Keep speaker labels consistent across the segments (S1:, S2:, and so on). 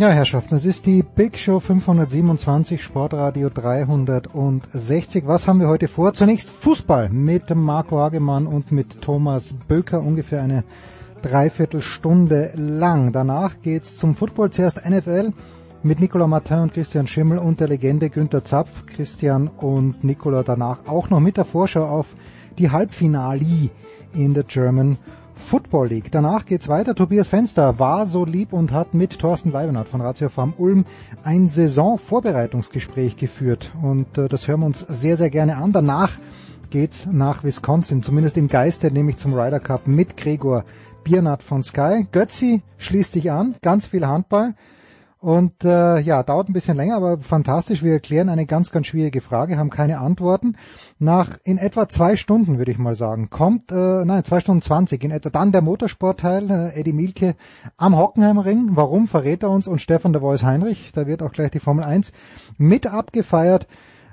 S1: Ja, Herrschaften, es ist die Big Show 527, Sportradio 360. Was haben wir heute vor? Zunächst Fußball mit Marco Hagemann und mit Thomas Böker, ungefähr eine Dreiviertelstunde lang. Danach geht's zum Football, zuerst NFL mit Nicolas Martin und Christian Schimmel und der Legende Günther Zapf. Christian und Nicolas danach auch noch mit der Vorschau auf die Halbfinali in der German Football League. Danach geht's weiter. Tobias Fenster war so lieb und hat mit Thorsten Weibenhardt von Ratio Farm Ulm ein Saisonvorbereitungsgespräch geführt. Und äh, das hören wir uns sehr, sehr gerne an. Danach geht's nach Wisconsin, zumindest im Geiste, nämlich zum Ryder Cup mit Gregor Biernat von Sky. Götzi schließt sich an, ganz viel Handball. Und äh, ja, dauert ein bisschen länger, aber fantastisch. Wir erklären eine ganz, ganz schwierige Frage, haben keine Antworten. Nach in etwa zwei Stunden, würde ich mal sagen, kommt, äh, nein, zwei Stunden zwanzig, in etwa dann der Motorsportteil, äh, Eddie Mielke am Hockenheimring. Warum verrät er uns? Und Stefan de Vois Heinrich, da wird auch gleich die Formel 1 mit abgefeiert.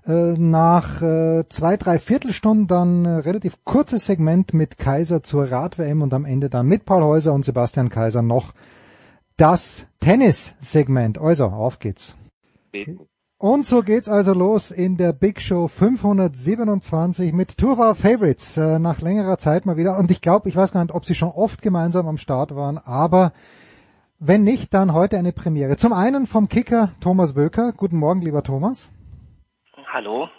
S1: Äh, nach äh, zwei, drei Viertelstunden dann äh, relativ kurzes Segment mit Kaiser zur Rad-WM und am Ende dann mit Paul Häuser und Sebastian Kaiser noch das Tennis-Segment. Also, auf geht's. Und so geht's also los in der Big Show 527 mit Tour of Our Favorites äh, nach längerer Zeit mal wieder. Und ich glaube, ich weiß gar nicht, ob sie schon oft gemeinsam am Start waren, aber wenn nicht, dann heute eine Premiere. Zum einen vom Kicker Thomas Böker. Guten Morgen, lieber Thomas.
S2: Hallo.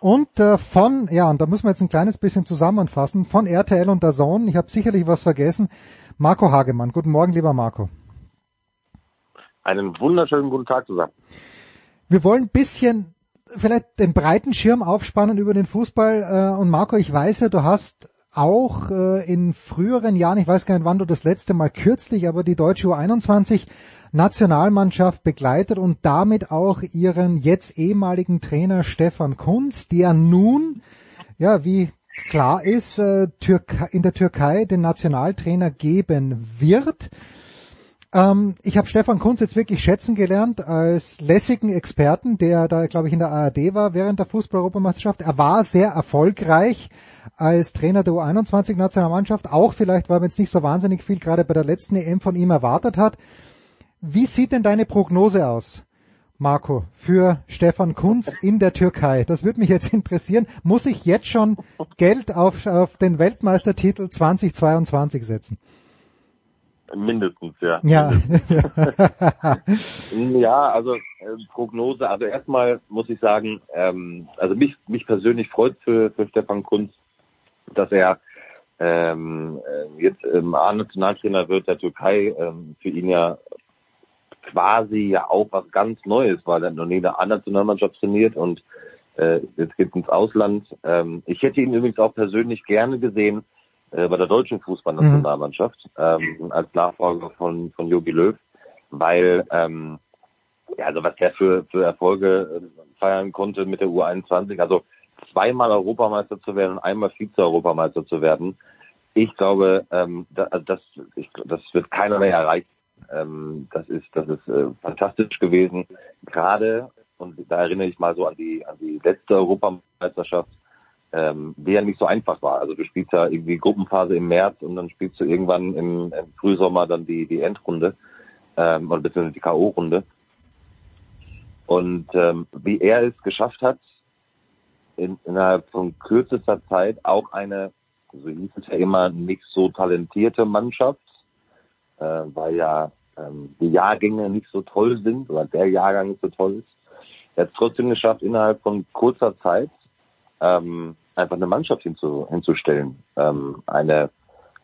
S1: Und äh, von, ja, und da müssen wir jetzt ein kleines bisschen zusammenfassen, von RTL und der Zone, ich habe sicherlich was vergessen, Marco Hagemann. Guten Morgen, lieber Marco.
S3: Einen wunderschönen guten Tag zusammen.
S1: Wir wollen ein bisschen vielleicht den breiten Schirm aufspannen über den Fußball. Äh, und Marco, ich weiß ja, du hast auch äh, in früheren Jahren, ich weiß gar nicht, wann du das letzte Mal kürzlich, aber die deutsche U21 Nationalmannschaft begleitet und damit auch ihren jetzt ehemaligen Trainer Stefan Kunz, der nun, ja, wie klar ist, äh, in der Türkei den Nationaltrainer geben wird. Ähm, ich habe Stefan Kunz jetzt wirklich schätzen gelernt als lässigen Experten, der da, glaube ich, in der ARD war während der Fußball-Europameisterschaft. Er war sehr erfolgreich als Trainer der U21-Nationalmannschaft, auch vielleicht, weil man jetzt nicht so wahnsinnig viel gerade bei der letzten EM von ihm erwartet hat. Wie sieht denn deine Prognose aus, Marco, für Stefan Kunz in der Türkei? Das würde mich jetzt interessieren. Muss ich jetzt schon Geld auf, auf den Weltmeistertitel 2022 setzen?
S3: Mindestens, ja.
S1: Ja.
S3: ja, also äh, Prognose, also erstmal muss ich sagen, ähm, also mich, mich persönlich freut für, für Stefan Kunz, dass er ähm, äh, jetzt ähm, A-Nationaltrainer wird der Türkei, ähm, für ihn ja quasi ja auch was ganz Neues, weil er noch nie eine A-Nationalmannschaft trainiert und äh, jetzt geht ins Ausland. Ähm, ich hätte ihn übrigens auch persönlich gerne gesehen, äh, bei der deutschen Fußballnationalmannschaft mhm. ähm, als Nachfolger von von Jogi Löw, weil ähm, ja, also was der für für Erfolge äh, feiern konnte mit der U21, also zweimal Europameister zu werden und einmal Vize-Europameister zu werden, ich glaube, ähm, da, also das ich, das wird keiner mehr erreichen. Ähm, das ist das ist äh, fantastisch gewesen, gerade und da erinnere ich mal so an die an die letzte Europameisterschaft ähm, die ja nicht so einfach war. Also du spielst ja irgendwie Gruppenphase im März und dann spielst du irgendwann im, im Frühsommer dann die, die Endrunde ähm, oder beziehungsweise die K.O.-Runde. Und ähm, wie er es geschafft hat, in, innerhalb von kürzester Zeit auch eine so hieß es ja immer, nicht so talentierte Mannschaft, äh, weil ja ähm, die Jahrgänge nicht so toll sind oder der Jahrgang nicht so toll ist. Er hat es trotzdem geschafft, innerhalb von kurzer Zeit ähm, einfach eine Mannschaft hinzu, hinzustellen. Ähm, eine,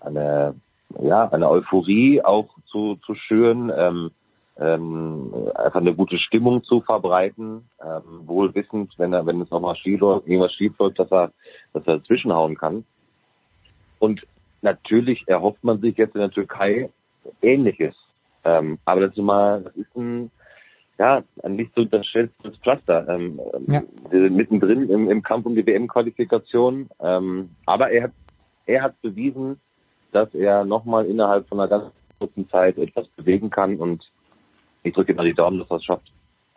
S3: eine, ja, eine Euphorie auch zu, zu schüren, ähm, ähm, einfach eine gute Stimmung zu verbreiten, ähm, wohl wissend, wenn er, wenn es nochmal schief läuft, irgendwas schief läuft, dass er, dass er zwischenhauen kann. Und natürlich erhofft man sich jetzt in der Türkei Ähnliches. Ähm, aber das ist mal, das ist ein, ja, ein nicht zu unterschätztes Pflaster. Ähm,
S1: Ja.
S3: Wir sind mittendrin im, im Kampf um die WM-Qualifikation. Ähm, aber er hat, er hat bewiesen, dass er nochmal innerhalb von einer ganz kurzen Zeit etwas bewegen kann und ich drücke ihm mal die Daumen, dass er es schafft.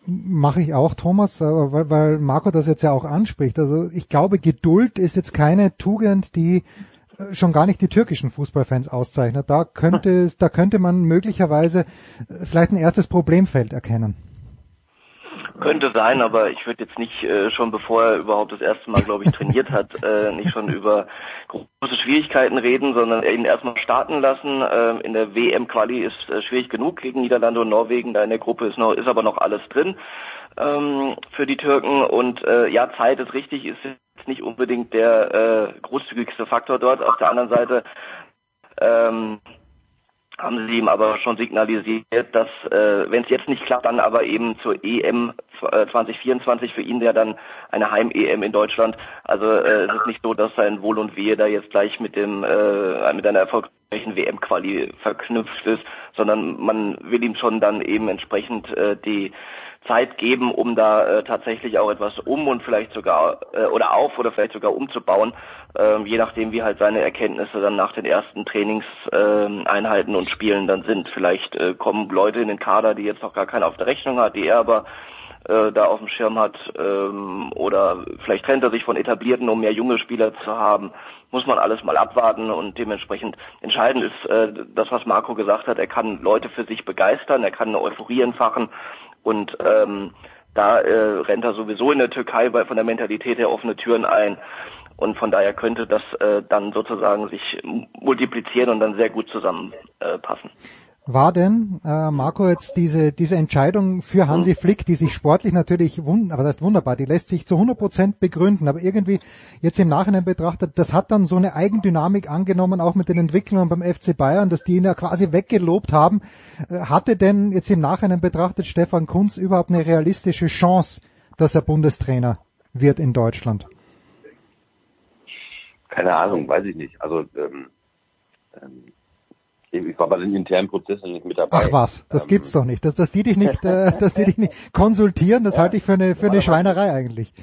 S1: Mache ich auch, Thomas, weil, weil Marco das jetzt ja auch anspricht. Also ich glaube, Geduld ist jetzt keine Tugend, die schon gar nicht die türkischen Fußballfans auszeichnet. Da könnte, da könnte man möglicherweise äh, vielleicht ein erstes Problemfeld erkennen.
S4: Könnte sein, aber ich würde jetzt nicht äh, schon bevor er überhaupt das erste Mal, glaube ich, trainiert hat, äh, nicht schon über große Schwierigkeiten reden, sondern ihn erstmal starten lassen. Ähm, in der WM-Quali ist äh, schwierig genug gegen Niederlande und Norwegen. Da in der Gruppe ist noch ist aber noch alles drin ähm, für die Türken. Und äh, ja, Zeit ist richtig, ist jetzt nicht unbedingt der äh, großzügigste Faktor dort. Auf der anderen Seite ähm, haben sie ihm aber schon signalisiert, dass äh, wenn es jetzt nicht klappt, dann aber eben zur EM äh, 2024 für ihn ja dann eine Heim-EM in Deutschland. Also äh, es ist nicht so, dass sein Wohl und Wehe da jetzt gleich mit dem äh, mit einer erfolgreichen WM-Quali verknüpft ist, sondern man will ihm schon dann eben entsprechend äh, die Zeit geben, um da äh, tatsächlich auch etwas um und vielleicht sogar äh, oder auf oder vielleicht sogar umzubauen, ähm, je nachdem wie halt seine Erkenntnisse dann nach den ersten Trainingseinheiten äh, Einheiten und Spielen dann sind. Vielleicht äh, kommen Leute in den Kader, die jetzt noch gar keine auf der Rechnung hat, die er aber äh, da auf dem Schirm hat ähm, oder vielleicht trennt er sich von etablierten, um mehr junge Spieler zu haben. Muss man alles mal abwarten und dementsprechend entscheidend ist äh, das, was Marco gesagt hat. Er kann Leute für sich begeistern, er kann eine Euphorie entfachen und ähm, da äh, rennt er sowieso in der Türkei bei, von der Mentalität her offene Türen ein. Und von daher könnte das äh, dann sozusagen sich multiplizieren und dann sehr gut zusammenpassen. Äh.
S1: War denn, äh, Marco, jetzt diese, diese Entscheidung für Hansi Flick, die sich sportlich natürlich, wund aber das heißt wunderbar, die lässt sich zu 100 Prozent begründen, aber irgendwie jetzt im Nachhinein betrachtet, das hat dann so eine Eigendynamik angenommen, auch mit den Entwicklungen beim FC Bayern, dass die ihn ja quasi weggelobt haben. Äh, hatte denn jetzt im Nachhinein betrachtet Stefan Kunz überhaupt eine realistische Chance, dass er Bundestrainer wird in Deutschland?
S3: Keine Ahnung, weiß ich nicht. Also ähm, ähm, ich war bei den internen Prozessen nicht mit dabei.
S1: Ach was, das
S3: Ähm,
S1: gibt's doch nicht. Dass, dass die dich nicht, äh, dass die dich nicht konsultieren, das halte ich für eine für eine Schweinerei eigentlich.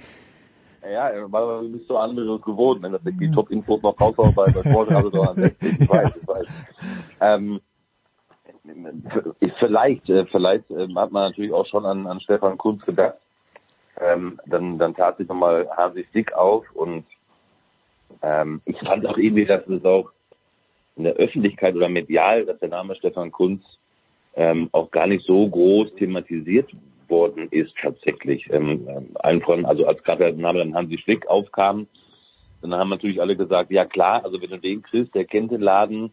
S3: Ja, weil du bist so anderes gewohnt, wenn das die Top-Infos noch raushauen bei, Sportradio 360, ich weiß, ich weiß. Ähm, vielleicht, äh, vielleicht ähm, hat man natürlich auch schon an, an Stefan Kunz gedacht. Ähm, dann, dann tat sich nochmal Hansi Flick auf und ähm, ich fand auch irgendwie, dass es auch in der Öffentlichkeit oder medial, dass der Name Stefan Kunz ähm, auch gar nicht so groß thematisiert worden ist tatsächlich. Ähm, ähm, allen von, also als gerade der Name dann Hansi Flick aufkam, dann haben natürlich alle gesagt, ja klar, also wenn du den kriegst, der kennt den Laden,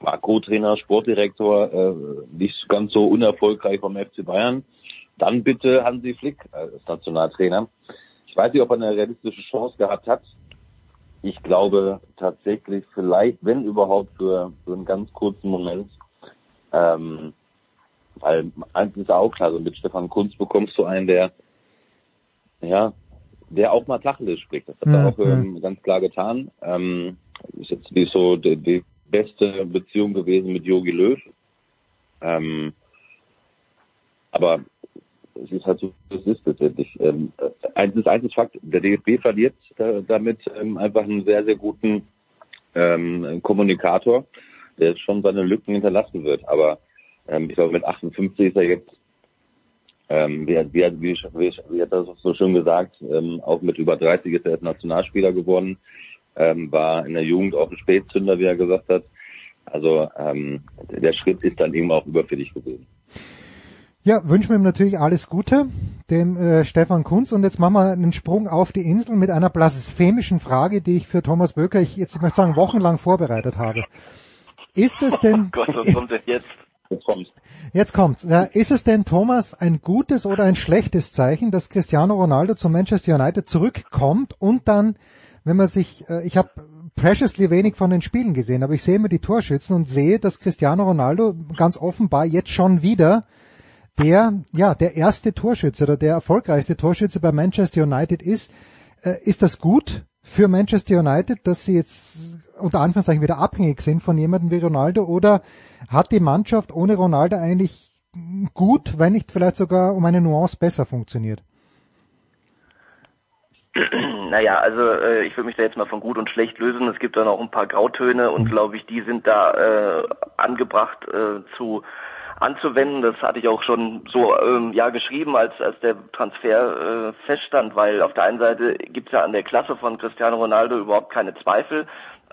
S3: war Co-Trainer, Sportdirektor, äh, nicht ganz so unerfolgreich vom FC Bayern, dann bitte Hansi Flick als Nationaltrainer. Ich weiß nicht, ob er eine realistische Chance gehabt hat. Ich glaube tatsächlich vielleicht, wenn überhaupt, für, für einen ganz kurzen Moment. Ähm, weil eins ist ja auch klar, so mit Stefan Kunz bekommst du einen, der, ja, der auch mal Tacheles spricht. Das hat er
S1: Mhm.
S3: auch ähm, ganz klar getan. Ähm, ist jetzt nicht so die, die beste Beziehung gewesen mit Jogi Löw. Ähm, aber es ist halt so, es ist letztendlich. Ähm, äh, eins ist eins ist Fakt, der DFB verliert äh, damit ähm, einfach einen sehr, sehr guten ähm, Kommunikator, der schon seine Lücken hinterlassen wird. Aber ähm, ich glaube, mit 58 ist er jetzt, ähm, wie, hat- wie, hat- wie, wie, wie hat das so schön gesagt, ähm, auch mit über 30 ist er jetzt Nationalspieler geworden, ähm, war in der Jugend auch ein Spätzünder, wie er gesagt hat. Also ähm, der Schritt ist dann eben auch überfällig gewesen.
S1: Ja, wünschen wir ihm natürlich alles Gute, dem äh, Stefan Kunz. Und jetzt machen wir einen Sprung auf die Insel mit einer blasphemischen Frage, die ich für Thomas Böker, ich jetzt ich möchte sagen, wochenlang vorbereitet habe. Ist es denn...
S4: Oh Gott, was kommt denn jetzt?
S3: Jetzt kommt's.
S1: Jetzt kommt's. Ja, ist es denn, Thomas, ein gutes oder ein schlechtes Zeichen, dass Cristiano Ronaldo zu Manchester United zurückkommt und dann, wenn man sich, äh, ich habe preciously wenig von den Spielen gesehen, aber ich sehe immer die Torschützen und sehe, dass Cristiano Ronaldo ganz offenbar jetzt schon wieder der, ja, der erste Torschütze oder der erfolgreichste Torschütze bei Manchester United ist. Äh, ist das gut für Manchester United, dass sie jetzt unter Anführungszeichen wieder abhängig sind von jemandem wie Ronaldo oder hat die Mannschaft ohne Ronaldo eigentlich gut, wenn nicht vielleicht sogar um eine Nuance besser funktioniert?
S4: Naja, also äh, ich würde mich da jetzt mal von gut und schlecht lösen. Es gibt da noch ein paar Grautöne und glaube ich, die sind da äh, angebracht äh, zu anzuwenden. Das hatte ich auch schon so ähm, ja geschrieben, als als der Transfer äh, feststand, weil auf der einen Seite gibt es ja an der Klasse von Cristiano Ronaldo überhaupt keine Zweifel.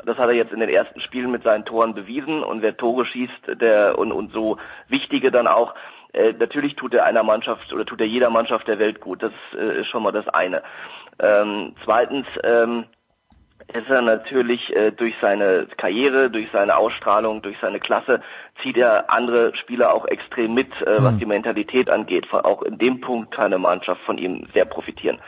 S4: Das hat er jetzt in den ersten Spielen mit seinen Toren bewiesen und wer Tore schießt, der und und so wichtige dann auch. Äh, natürlich tut er einer Mannschaft oder tut er jeder Mannschaft der Welt gut. Das äh, ist schon mal das eine. Ähm, zweitens ähm, ist er natürlich äh, durch seine Karriere, durch seine Ausstrahlung, durch seine Klasse, zieht er andere Spieler auch extrem mit, äh, was die Mentalität angeht. Von, auch in dem Punkt kann eine Mannschaft von ihm sehr profitieren.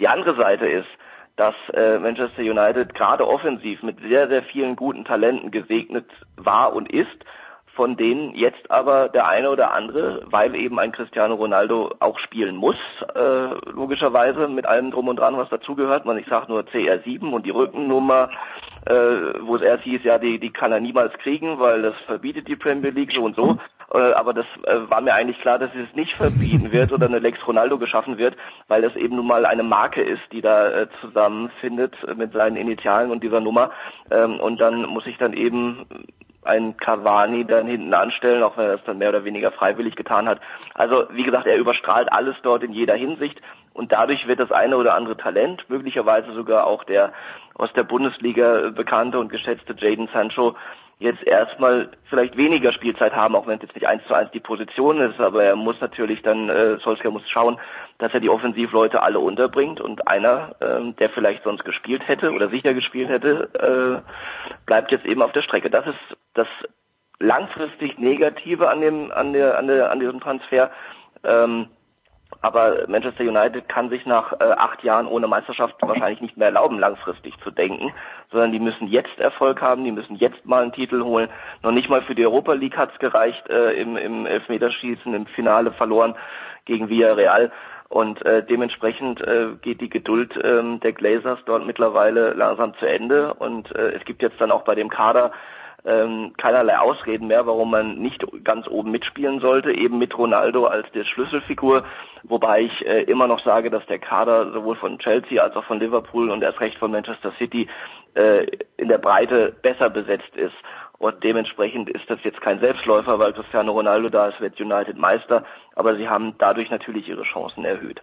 S4: Die andere Seite ist, dass äh, Manchester United gerade offensiv mit sehr, sehr vielen guten Talenten gesegnet war und ist von denen jetzt aber der eine oder andere, weil eben ein Cristiano Ronaldo auch spielen muss, äh, logischerweise mit allem drum und dran, was dazugehört. Man, ich sage nur CR7 und die Rückennummer, äh, wo es erst hieß, ja, die, die kann er niemals kriegen, weil das verbietet die Premier League so und so. Äh, aber das äh, war mir eigentlich klar, dass es nicht verbieten wird oder eine Lex Ronaldo geschaffen wird, weil das eben nun mal eine Marke ist, die da äh, zusammenfindet mit seinen Initialen und dieser Nummer. Ähm, und dann muss ich dann eben ein Cavani dann hinten anstellen, auch wenn er das dann mehr oder weniger freiwillig getan hat. Also wie gesagt, er überstrahlt alles dort in jeder Hinsicht und dadurch wird das eine oder andere Talent, möglicherweise sogar auch der aus der Bundesliga bekannte und geschätzte Jaden Sancho, jetzt erstmal vielleicht weniger Spielzeit haben, auch wenn es jetzt nicht eins zu eins die Position ist, aber er muss natürlich dann, äh, Solskjaer muss schauen, dass er die Offensivleute alle unterbringt und einer, ähm, der vielleicht sonst gespielt hätte oder sicher gespielt hätte, äh, bleibt jetzt eben auf der Strecke. Das ist das langfristig Negative an dem, an der, an der, an diesem Transfer. Ähm, aber Manchester United kann sich nach äh, acht Jahren ohne Meisterschaft wahrscheinlich nicht mehr erlauben, langfristig zu denken, sondern die müssen jetzt Erfolg haben, die müssen jetzt mal einen Titel holen. Noch nicht mal für die Europa League hat's gereicht, äh, im, im Elfmeterschießen im Finale verloren gegen Villarreal. Und äh, dementsprechend äh, geht die Geduld ähm, der Glazers dort mittlerweile langsam zu Ende. Und äh, es gibt jetzt dann auch bei dem Kader ähm, keinerlei Ausreden mehr, warum man nicht ganz oben mitspielen sollte, eben mit Ronaldo als der Schlüsselfigur, wobei ich äh, immer noch sage, dass der Kader sowohl von Chelsea als auch von Liverpool und erst recht von Manchester City äh, in der Breite besser besetzt ist. Und dementsprechend ist das jetzt kein Selbstläufer, weil Cristiano Ronaldo da ist, wird United Meister, aber sie haben dadurch natürlich ihre Chancen erhöht.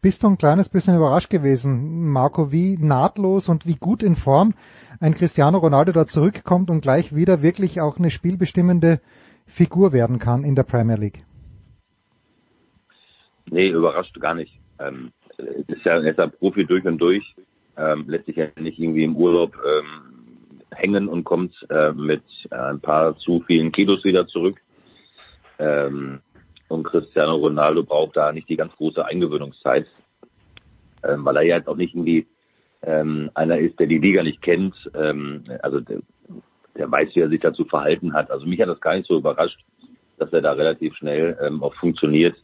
S1: Bist du ein kleines bisschen überrascht gewesen, Marco, wie nahtlos und wie gut in Form ein Cristiano Ronaldo da zurückkommt und gleich wieder wirklich auch eine spielbestimmende Figur werden kann in der Premier League?
S3: Nee, überrascht gar nicht. Ähm, ist ja, ist ja Profi durch und durch, ähm, lässt sich ja nicht irgendwie im Urlaub ähm, hängen und kommt äh, mit ein paar zu vielen Kilos wieder zurück. Ähm, und Cristiano Ronaldo braucht da nicht die ganz große Eingewöhnungszeit, ähm, weil er ja jetzt auch nicht irgendwie ähm, einer ist, der die Liga nicht kennt. Ähm, also der, der weiß, wie er sich dazu verhalten hat. Also mich hat das gar nicht so überrascht, dass er da relativ schnell ähm, auch funktioniert,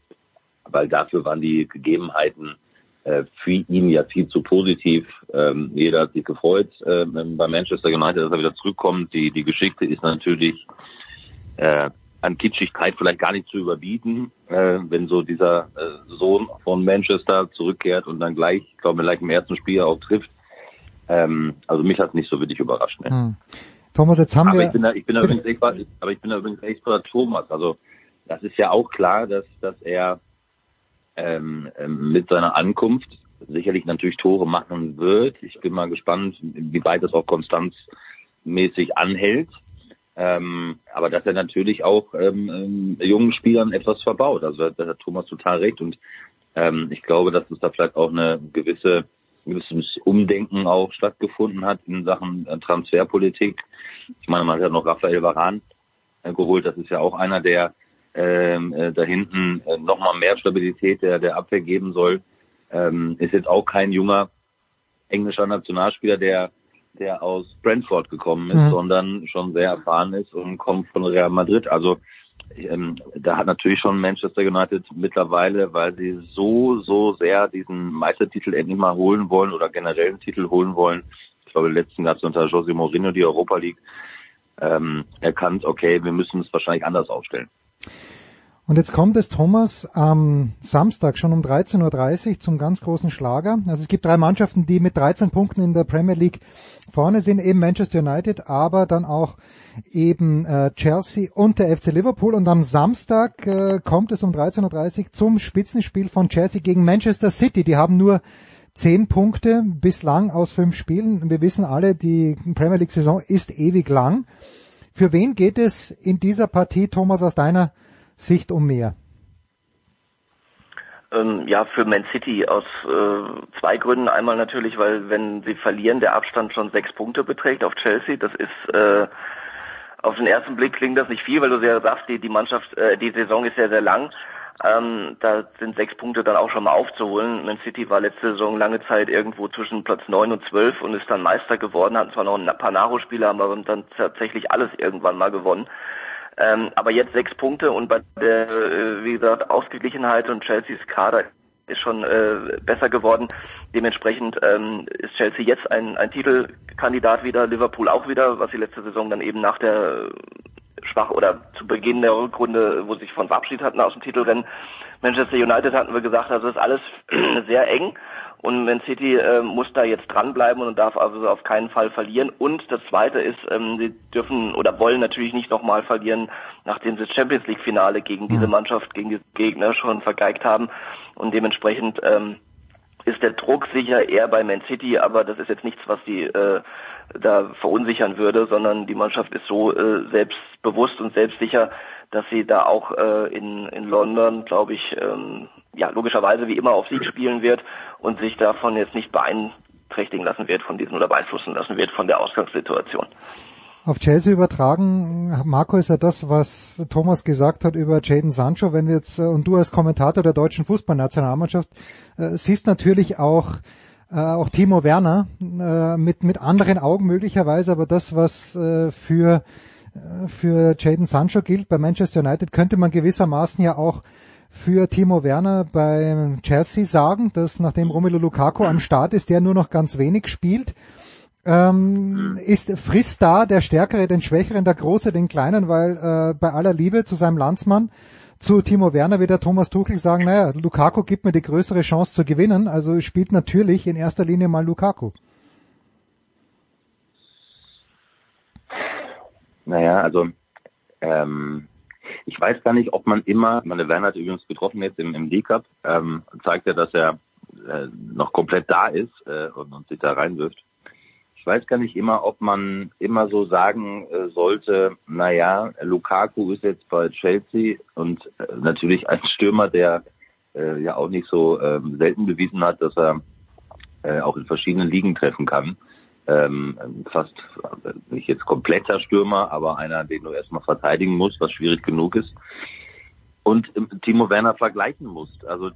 S3: weil dafür waren die Gegebenheiten äh, für ihn ja viel zu positiv. Ähm, jeder hat sich gefreut äh, bei Manchester United, dass er wieder zurückkommt. Die, die Geschichte ist natürlich äh, an Kitschigkeit vielleicht gar nicht zu überbieten, äh, wenn so dieser äh, Sohn von Manchester zurückkehrt und dann gleich, ich glaube, gleich im ersten Spiel auch trifft. Ähm, also mich hat nicht so wirklich überrascht. Ne?
S1: Hm. Thomas, jetzt haben
S3: aber
S1: wir.
S3: Ich bin da, ich bin da übrigens echt, bei- aber ich bin da übrigens echt bei Thomas. Also das ist ja auch klar, dass dass er ähm, ähm, mit seiner Ankunft sicherlich natürlich Tore machen wird. Ich bin mal gespannt, wie weit das auch konstanzmäßig anhält. Ähm, aber dass er natürlich auch ähm, ähm, jungen Spielern etwas verbaut. Also da hat Thomas total recht und ähm, ich glaube, dass es da vielleicht auch eine gewisse gewisses Umdenken auch stattgefunden hat in Sachen äh, Transferpolitik. Ich meine, man hat ja noch Raphael Varan äh, geholt. Das ist ja auch einer, der ähm, äh, da hinten äh, nochmal mehr Stabilität der, der Abwehr geben soll. Ähm, ist jetzt auch kein junger englischer Nationalspieler, der der aus Brentford gekommen ist, mhm. sondern schon sehr erfahren ist und kommt von Real Madrid. Also ähm, da hat natürlich schon Manchester United mittlerweile, weil sie so, so sehr diesen Meistertitel endlich mal holen wollen oder generell einen Titel holen wollen. Ich glaube, letzten gab es unter José Mourinho die Europa League ähm, erkannt, okay, wir müssen es wahrscheinlich anders aufstellen.
S1: Und jetzt kommt es, Thomas, am Samstag schon um 13.30 Uhr zum ganz großen Schlager. Also es gibt drei Mannschaften, die mit 13 Punkten in der Premier League vorne sind, eben Manchester United, aber dann auch eben äh, Chelsea und der FC Liverpool. Und am Samstag äh, kommt es um 13.30 Uhr zum Spitzenspiel von Chelsea gegen Manchester City. Die haben nur zehn Punkte bislang aus fünf Spielen. Wir wissen alle, die Premier League Saison ist ewig lang. Für wen geht es in dieser Partie, Thomas, aus deiner Sicht um mehr?
S4: Ähm, ja, für Man City aus äh, zwei Gründen. Einmal natürlich, weil wenn sie verlieren, der Abstand schon sechs Punkte beträgt auf Chelsea. Das ist äh, auf den ersten Blick klingt das nicht viel, weil du sehr sagst, die, die Mannschaft, äh, die Saison ist sehr, sehr lang. Ähm, da sind sechs Punkte dann auch schon mal aufzuholen. Man City war letzte Saison lange Zeit irgendwo zwischen Platz neun und zwölf und ist dann Meister geworden, hatten zwar noch ein paar Naro-Spieler, aber dann tatsächlich alles irgendwann mal gewonnen. Ähm, aber jetzt sechs Punkte und bei der, äh, wie gesagt, Ausgeglichenheit und Chelseas Kader ist schon äh, besser geworden. Dementsprechend ähm, ist Chelsea jetzt ein, ein Titelkandidat wieder, Liverpool auch wieder, was sie letzte Saison dann eben nach der schwach oder zu Beginn der Rückrunde, wo sie sich von verabschiedet hatten aus dem Titelrennen. Manchester United hatten wir gesagt, also ist alles sehr eng und Man City äh, muss da jetzt dranbleiben und darf also auf keinen Fall verlieren. Und das Zweite ist, ähm, sie dürfen oder wollen natürlich nicht nochmal verlieren, nachdem sie das Champions League Finale gegen diese Mannschaft, gegen diese Gegner schon vergeigt haben. Und dementsprechend ähm, ist der Druck sicher eher bei Man City, aber das ist jetzt nichts, was sie äh, da verunsichern würde, sondern die Mannschaft ist so äh, selbstbewusst und selbstsicher, dass sie da auch äh, in, in London, glaube ich, ähm, ja logischerweise wie immer auf Sieg spielen wird und sich davon jetzt nicht beeinträchtigen lassen wird von diesen oder beeinflussen lassen wird von der Ausgangssituation.
S1: Auf Chelsea übertragen, Marco, ist ja das, was Thomas gesagt hat über Jaden Sancho. Wenn wir jetzt, äh, und du als Kommentator der deutschen Fußballnationalmannschaft, äh, siehst natürlich auch, äh, auch Timo Werner äh, mit, mit anderen Augen möglicherweise, aber das, was äh, für für Jaden Sancho gilt bei Manchester United, könnte man gewissermaßen ja auch für Timo Werner bei Chelsea sagen, dass nachdem Romelu Lukaku am Start ist, der nur noch ganz wenig spielt. Ähm, ist frisst da der Stärkere den Schwächeren, der Große den Kleinen, weil äh, bei aller Liebe zu seinem Landsmann, zu Timo Werner wird der Thomas Tuchel sagen, naja, Lukaku gibt mir die größere Chance zu gewinnen, also spielt natürlich in erster Linie mal Lukaku.
S3: Naja, also ähm, ich weiß gar nicht, ob man immer, meine Werner hat übrigens getroffen jetzt im, im D-Cup, ähm, zeigt ja, dass er äh, noch komplett da ist äh, und, und sich da reinwirft. Ich weiß gar nicht immer, ob man immer so sagen äh, sollte, naja, Lukaku ist jetzt bei Chelsea und äh, natürlich ein Stürmer, der äh, ja auch nicht so äh, selten bewiesen hat, dass er äh, auch in verschiedenen Ligen treffen kann ähm, fast nicht jetzt kompletter Stürmer, aber einer, den du erstmal verteidigen musst, was schwierig genug ist. Und ähm, Timo Werner vergleichen musst. Also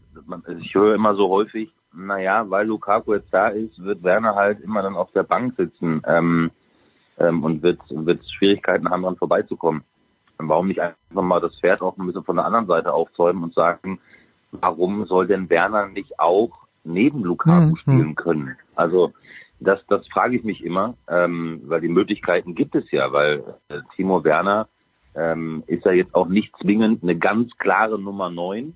S3: ich höre immer so häufig, naja, weil Lukaku jetzt da ist, wird Werner halt immer dann auf der Bank sitzen ähm, ähm, und wird, wird Schwierigkeiten haben, dran vorbeizukommen. Warum nicht einfach mal das Pferd auch ein bisschen von der anderen Seite aufzäumen und sagen, warum soll denn Werner nicht auch neben Lukaku mhm. spielen können? Also das, das frage ich mich immer, ähm, weil die Möglichkeiten gibt es ja, weil äh, Timo Werner ähm, ist ja jetzt auch nicht zwingend eine ganz klare Nummer neun,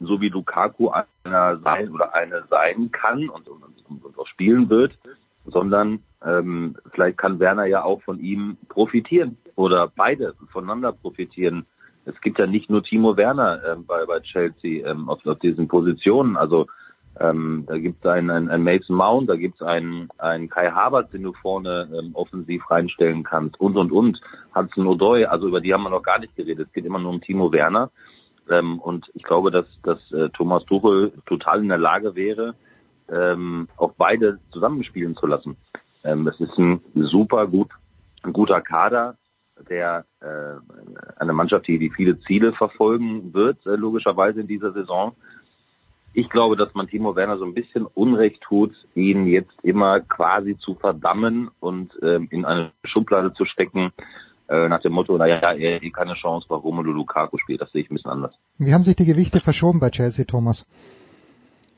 S3: so wie Lukaku einer sein oder eine sein kann und, und, und auch spielen wird, sondern ähm, vielleicht kann Werner ja auch von ihm profitieren oder beide voneinander profitieren. Es gibt ja nicht nur Timo Werner äh, bei, bei Chelsea ähm, auf, auf diesen Positionen. Also Ähm, da gibt es einen, einen, einen Mason Mount, da gibt es einen, einen Kai Havertz, den du vorne ähm, offensiv reinstellen kannst und und und. Hudson O'Doy, also über die haben wir noch gar nicht geredet. Es geht immer nur um Timo Werner. Ähm, und ich glaube, dass, dass äh, Thomas Tuchel total in der Lage wäre, ähm, auch beide zusammenspielen zu lassen. Ähm, es ist ein super gut, ein guter Kader, der äh, eine Mannschaft, die, die viele Ziele verfolgen wird, äh, logischerweise in dieser Saison. Ich glaube, dass man Timo Werner so ein bisschen Unrecht tut, ihn jetzt immer quasi zu verdammen und ähm, in eine Schublade zu stecken, äh, nach dem Motto, naja, er hat keine Chance, warum Romelu Lukaku spielt. Das sehe ich ein bisschen anders.
S1: Wie haben sich die Gewichte verschoben bei Chelsea, Thomas?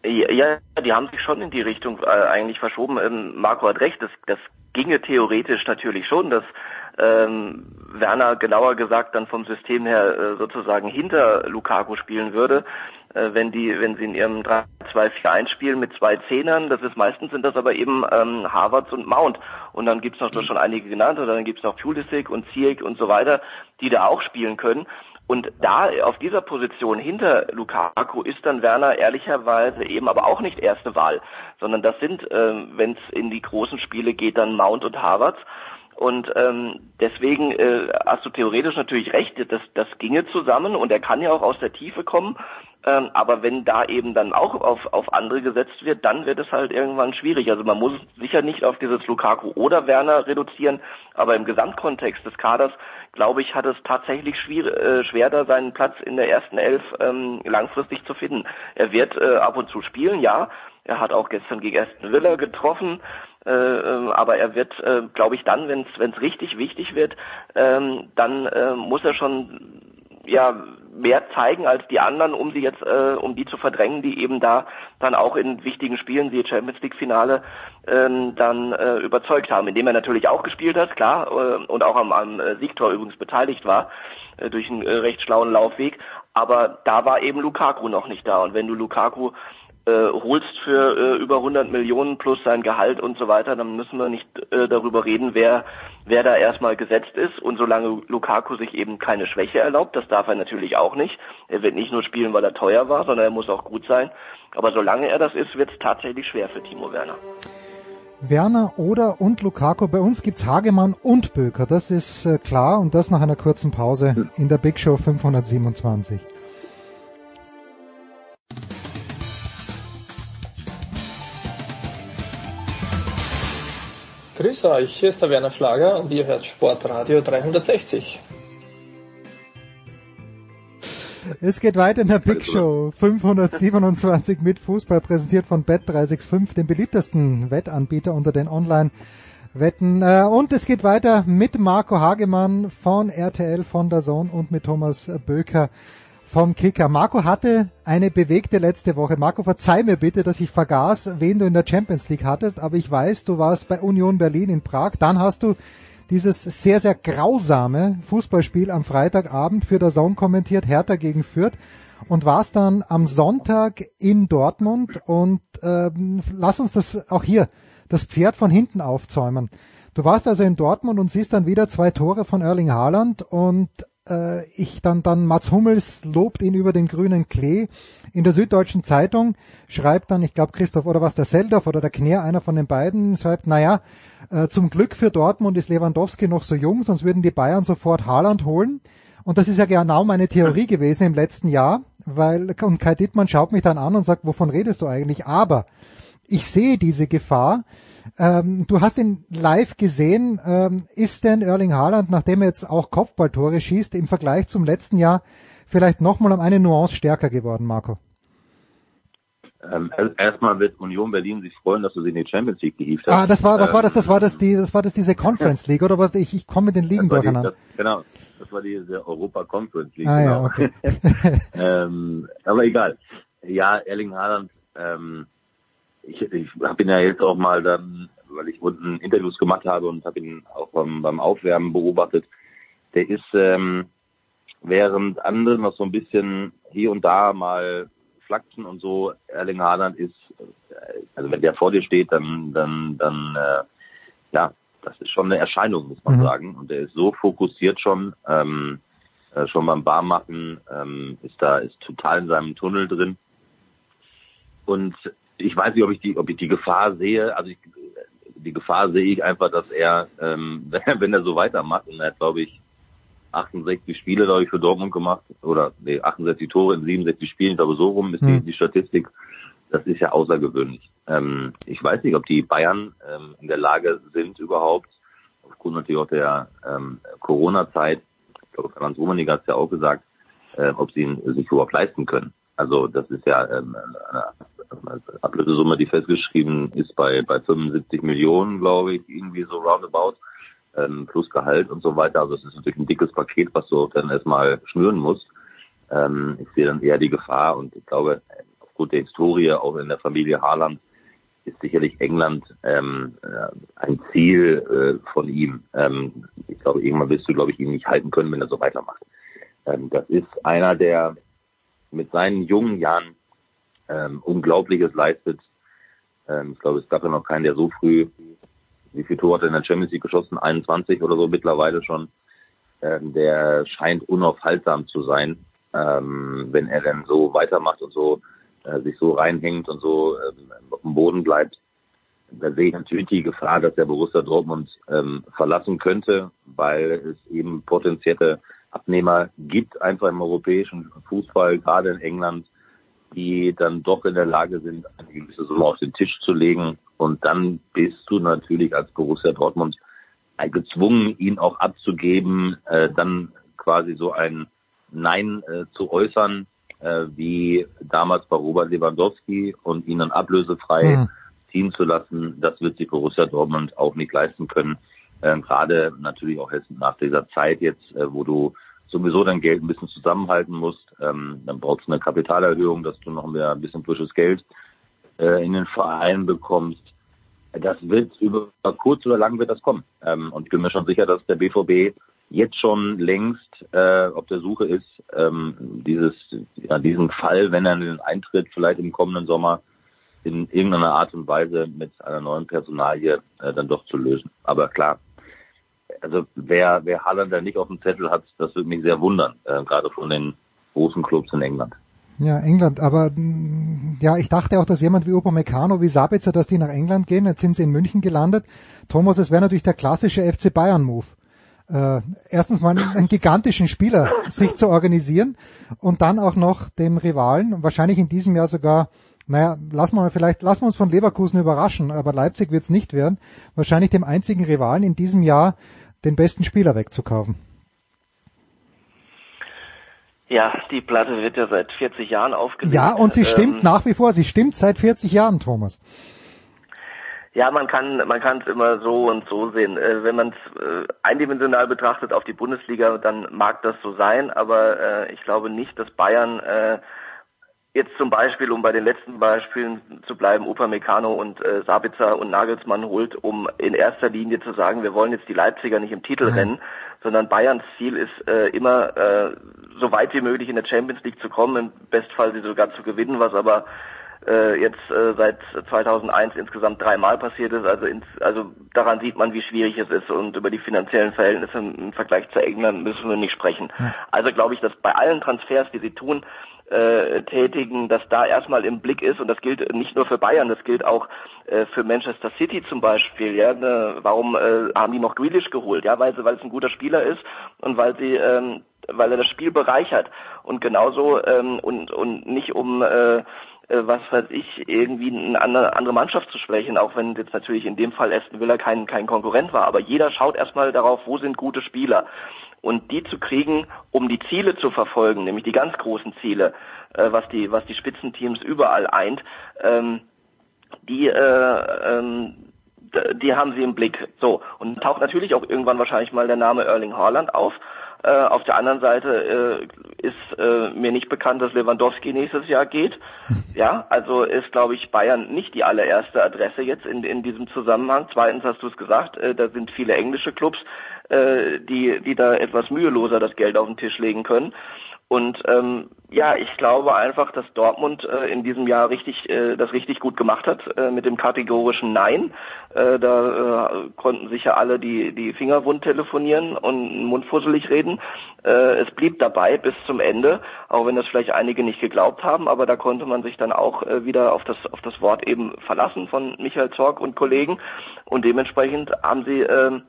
S4: Ja, die haben sich schon in die Richtung äh, eigentlich verschoben. Ähm, Marco hat recht, das, das ginge theoretisch natürlich schon, dass ähm, Werner genauer gesagt dann vom System her äh, sozusagen hinter Lukaku spielen würde, wenn die, wenn sie in ihrem 3-2-4-1 spielen mit zwei Zehnern, das ist meistens sind das aber eben ähm, Harvards und Mount. Und dann gibt's noch mhm. schon einige genannt, oder dann gibt's noch Pulisic und Ziyech und so weiter, die da auch spielen können. Und da auf dieser Position hinter Lukaku ist dann Werner ehrlicherweise eben aber auch nicht erste Wahl, sondern das sind, ähm, wenn es in die großen Spiele geht, dann Mount und Havertz. Und ähm, deswegen äh, hast du theoretisch natürlich recht, das, das ginge zusammen und er kann ja auch aus der Tiefe kommen. Ähm, aber wenn da eben dann auch auf, auf andere gesetzt wird, dann wird es halt irgendwann schwierig. Also man muss sicher nicht auf dieses Lukaku oder Werner reduzieren, aber im Gesamtkontext des Kaders, glaube ich, hat es tatsächlich schwer, äh, schwer da seinen Platz in der ersten Elf ähm, langfristig zu finden. Er wird äh, ab und zu spielen, ja. Er hat auch gestern gegen Aston Villa getroffen. Äh, ähm, aber er wird, äh, glaube ich, dann, wenn es richtig wichtig wird, ähm, dann äh, muss er schon ja mehr zeigen als die anderen, um sie jetzt, äh, um die zu verdrängen, die eben da dann auch in wichtigen Spielen, wie Champions League Finale, ähm, dann äh, überzeugt haben, indem er natürlich auch gespielt hat, klar, äh, und auch am, am äh, Siegtor übrigens beteiligt war äh, durch einen äh, recht schlauen Laufweg. Aber da war eben Lukaku noch nicht da. Und wenn du Lukaku äh, holst für äh, über 100 Millionen plus sein Gehalt und so weiter, dann müssen wir nicht äh, darüber reden, wer wer da erstmal gesetzt ist. Und solange Lukaku sich eben keine Schwäche erlaubt, das darf er natürlich auch nicht. Er wird nicht nur spielen, weil er teuer war, sondern er muss auch gut sein. Aber solange er das ist, wird es tatsächlich schwer für Timo Werner.
S1: Werner oder und Lukaku. Bei uns gibt's Hagemann und Böker. Das ist äh, klar und das nach einer kurzen Pause in der Big Show 527.
S5: Grüß euch, hier ist der Werner Schlager und ihr hört Sportradio 360.
S1: Es geht weiter in der Big Show 527 mit Fußball, präsentiert von Bet365, dem beliebtesten Wettanbieter unter den Online-Wetten. Äh, und es geht weiter mit Marco Hagemann von RTL, von der Zone und mit Thomas Böker vom Kicker. Marco hatte eine bewegte letzte Woche. Marco, verzeih mir bitte, dass ich vergaß, wen du in der Champions League hattest, aber ich weiß, du warst bei Union Berlin in Prag. Dann hast du dieses sehr, sehr grausame Fußballspiel am Freitagabend für der Zone kommentiert, Hertha gegen Fürth und warst dann am Sonntag in Dortmund und ähm, lass uns das auch hier, das Pferd von hinten aufzäumen. Du warst also in Dortmund und siehst dann wieder zwei Tore von Erling Haaland und äh, ich dann, dann Mats Hummels lobt ihn über den grünen Klee. In der Süddeutschen Zeitung schreibt dann, ich glaube Christoph oder was, der Seldorf oder der Kner, einer von den beiden, schreibt, naja, äh, zum Glück für Dortmund ist Lewandowski noch so jung, sonst würden die Bayern sofort Haaland holen. Und das ist ja genau meine Theorie gewesen im letzten Jahr, weil, und Kai Dittmann schaut mich dann an und sagt, wovon redest du eigentlich? Aber ich sehe diese Gefahr, ähm, du hast ihn live gesehen. Ähm, ist denn Erling Haaland, nachdem er jetzt auch Kopfballtore schießt, im Vergleich zum letzten Jahr vielleicht nochmal um eine Nuance stärker geworden, Marco?
S3: Ähm, erstmal wird Union Berlin sich freuen, dass du sie in die Champions League gehievt hast.
S1: Ah, das war, was war das? Das war das die, das war das diese Conference League oder was? Ich, ich komme mit den Ligen durcheinander.
S3: Genau, das war diese Europa Conference League.
S1: Ah,
S3: genau.
S1: ja, okay.
S3: ähm, aber egal. Ja, Erling Haaland. Ähm, ich, ich habe ihn ja jetzt auch mal dann, weil ich unten Interviews gemacht habe und habe ihn auch beim, beim Aufwärmen beobachtet. Der ist, ähm, während andere noch so ein bisschen hier und da mal flachsen und so, Erling Haaland ist, äh, also wenn der vor dir steht, dann, dann, dann, äh, ja, das ist schon eine Erscheinung, muss man mhm. sagen. Und der ist so fokussiert schon, ähm, äh, schon beim Barmachen, ähm, ist da, ist total in seinem Tunnel drin. Und ich weiß nicht, ob ich die, ob ich die Gefahr sehe. Also ich, die Gefahr sehe ich einfach, dass er, ähm, wenn er so weitermacht, und er hat, glaube ich, 68 Spiele, glaube ich, für Dortmund gemacht, oder nee, 68 Tore in 67 Spielen, ich glaube, so rum ist die, die Statistik. Das ist ja außergewöhnlich. Ähm, ich weiß nicht, ob die Bayern ähm, in der Lage sind, überhaupt, aufgrund natürlich auch der ähm, Corona-Zeit, ich glaube, Franz Rummenigge hat es ja auch gesagt, äh, ob sie ihn sich überhaupt leisten können. Also das ist ja ähm, eine Ablösesumme, die festgeschrieben ist bei, bei 75 Millionen, glaube ich, irgendwie so roundabout, ähm, plus Gehalt und so weiter. Also es ist natürlich ein dickes Paket, was du dann erstmal schnüren musst. Ähm, ich sehe dann eher die Gefahr und ich glaube, aufgrund der Historie, auch in der Familie Haaland, ist sicherlich England ähm, äh, ein Ziel äh, von ihm. Ähm, ich glaube, irgendwann wirst du, glaube ich, ihn nicht halten können, wenn er so weitermacht. Ähm, das ist einer, der mit seinen jungen Jahren ähm, Unglaubliches leistet. Ähm, ich glaube, es gab ja noch keinen, der so früh, wie viel Tore hat er in der Champions League geschossen? 21 oder so mittlerweile schon. Ähm, der scheint unaufhaltsam zu sein, ähm, wenn er dann so weitermacht und so äh, sich so reinhängt und so ähm, auf dem Boden bleibt. Da sehe ich natürlich die Gefahr, dass der Borussia Dortmund ähm, verlassen könnte, weil es eben potenzielle Abnehmer gibt, einfach im europäischen Fußball, gerade in England, die dann doch in der Lage sind, eine gewisse Summe auf den Tisch zu legen. Und dann bist du natürlich als Borussia Dortmund gezwungen, ihn auch abzugeben, äh, dann quasi so ein Nein äh, zu äußern, äh, wie damals bei Robert Lewandowski und ihn dann ablösefrei mhm. ziehen zu lassen. Das wird sich Borussia Dortmund auch nicht leisten können. Ähm, Gerade natürlich auch jetzt nach dieser Zeit jetzt, äh, wo du sowieso dein Geld ein bisschen zusammenhalten musst. Ähm, dann brauchst du eine Kapitalerhöhung, dass du noch mehr ein bisschen frisches Geld äh, in den Verein bekommst. Das wird über kurz oder lang wird das kommen. Ähm, und ich bin mir schon sicher, dass der BVB jetzt schon längst äh, auf der Suche ist, ähm, dieses, ja, diesen Fall, wenn er Eintritt vielleicht im kommenden Sommer in irgendeiner Art und Weise mit einer neuen Personalie äh, dann doch zu lösen. Aber klar, also wer, wer Haaland nicht auf dem Zettel hat, das würde mich sehr wundern, äh, gerade von den großen Clubs in England.
S1: Ja, England, aber mm, ja, ich dachte auch, dass jemand wie Upamecano, wie Sabitzer, dass die nach England gehen, jetzt sind sie in München gelandet. Thomas, es wäre natürlich der klassische FC Bayern Move. Äh, erstens mal einen, gigantischen Spieler sich zu organisieren und dann auch noch dem Rivalen, wahrscheinlich in diesem Jahr sogar naja, lassen wir mal vielleicht, lassen wir uns von Leverkusen überraschen, aber Leipzig wird es nicht werden, wahrscheinlich dem einzigen Rivalen in diesem Jahr den besten Spieler wegzukaufen.
S4: Ja, die Platte wird ja seit 40 Jahren aufgelegt.
S1: Ja, und sie stimmt ähm, nach wie vor, sie stimmt seit 40 Jahren, Thomas.
S4: Ja, man kann man kann es immer so und so sehen. Äh, wenn man es äh, eindimensional betrachtet auf die Bundesliga, dann mag das so sein, aber äh, ich glaube nicht, dass Bayern äh, jetzt zum Beispiel, um bei den letzten Beispielen zu bleiben, Upamecano und äh, Sabitzer und Nagelsmann holt, um in erster Linie zu sagen, wir wollen jetzt die Leipziger nicht im Titelrennen, mhm. sondern Bayerns Ziel ist äh, immer äh, so weit wie möglich in der Champions League zu kommen, im Bestfall sie sogar zu gewinnen, was aber äh, jetzt äh, seit 2001 insgesamt dreimal passiert ist. Also, ins, also daran sieht man, wie schwierig es ist und über die finanziellen Verhältnisse im, Vergleich zu England müssen wir nicht sprechen. Mhm. Also glaube ich, dass bei allen Transfers, die sie tun, äh, tätigen, dass da erstmal im Blick ist und das gilt nicht nur für Bayern, das gilt auch äh, für Manchester City zum Beispiel. Ja, ne, warum äh, haben die noch Grealish geholt? Ja, weil sie, weil es ein guter Spieler ist und weil sie, ähm, weil er das Spiel bereichert und genauso ähm, und und nicht um äh, äh was weiß ich, irgendwie eine andere Mannschaft zu schwächen, auch wenn jetzt natürlich in dem Fall Aston Villa kein, kein Konkurrent war. Aber jeder schaut erstmal darauf, wo sind gute Spieler und die zu kriegen, um die Ziele zu verfolgen, nämlich die ganz großen Ziele, äh, was die was die Spitzenteams überall eint, ähm, die äh, ähm, die haben sie im Blick. So und taucht natürlich auch irgendwann wahrscheinlich mal der Name Erling Haaland auf. Äh, auf der anderen Seite äh, ist äh, mir nicht bekannt, dass Lewandowski nächstes Jahr geht. Ja, also ist, glaube ich, Bayern nicht die allererste Adresse jetzt in, in diesem Zusammenhang. Zweitens hast du es gesagt, äh, da sind viele englische Clubs äh, die, die da etwas müheloser das Geld auf den Tisch legen können. Und ähm, ja, ich glaube einfach, dass Dortmund äh, in diesem Jahr richtig äh, das richtig gut gemacht hat äh, mit dem kategorischen Nein. Äh, da äh, konnten sicher alle die die Finger wund telefonieren und mundfusselig reden. Äh, es blieb dabei bis zum Ende, auch wenn das vielleicht einige nicht geglaubt haben, aber da konnte man sich dann auch äh, wieder auf das auf das Wort eben verlassen von Michael Zorg und Kollegen und dementsprechend haben sie äh,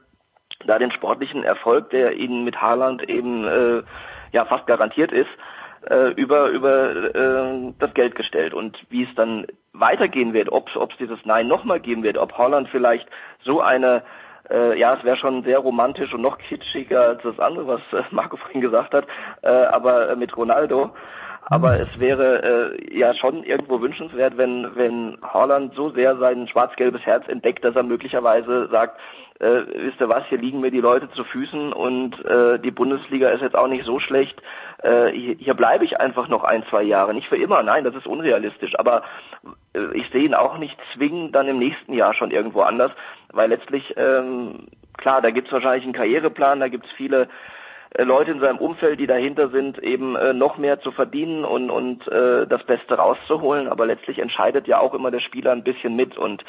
S4: da den sportlichen Erfolg, der ihnen mit Haaland eben äh, ja fast garantiert ist, äh, über über äh, das Geld gestellt. Und wie es dann weitergehen wird, ob es dieses Nein nochmal geben wird, ob Holland vielleicht so eine äh, ja, es wäre schon sehr romantisch und noch kitschiger als das andere, was äh, Marco vorhin gesagt hat, äh, aber mit Ronaldo. Aber es wäre äh, ja schon irgendwo wünschenswert, wenn wenn Holland so sehr sein schwarz-gelbes Herz entdeckt, dass er möglicherweise sagt, äh, wisst ihr was, hier liegen mir die Leute zu Füßen und äh, die Bundesliga ist jetzt auch nicht so schlecht. Äh, hier, hier bleibe ich einfach noch ein, zwei Jahre. Nicht für immer, nein, das ist unrealistisch. Aber äh, ich sehe ihn auch nicht zwingen, dann im nächsten Jahr schon irgendwo anders, weil letztlich, ähm, klar, da gibt's wahrscheinlich einen Karriereplan, da gibt's viele äh, Leute in seinem Umfeld, die dahinter sind, eben äh, noch mehr zu verdienen und, und äh, das Beste rauszuholen. Aber letztlich entscheidet ja auch immer der Spieler ein bisschen mit und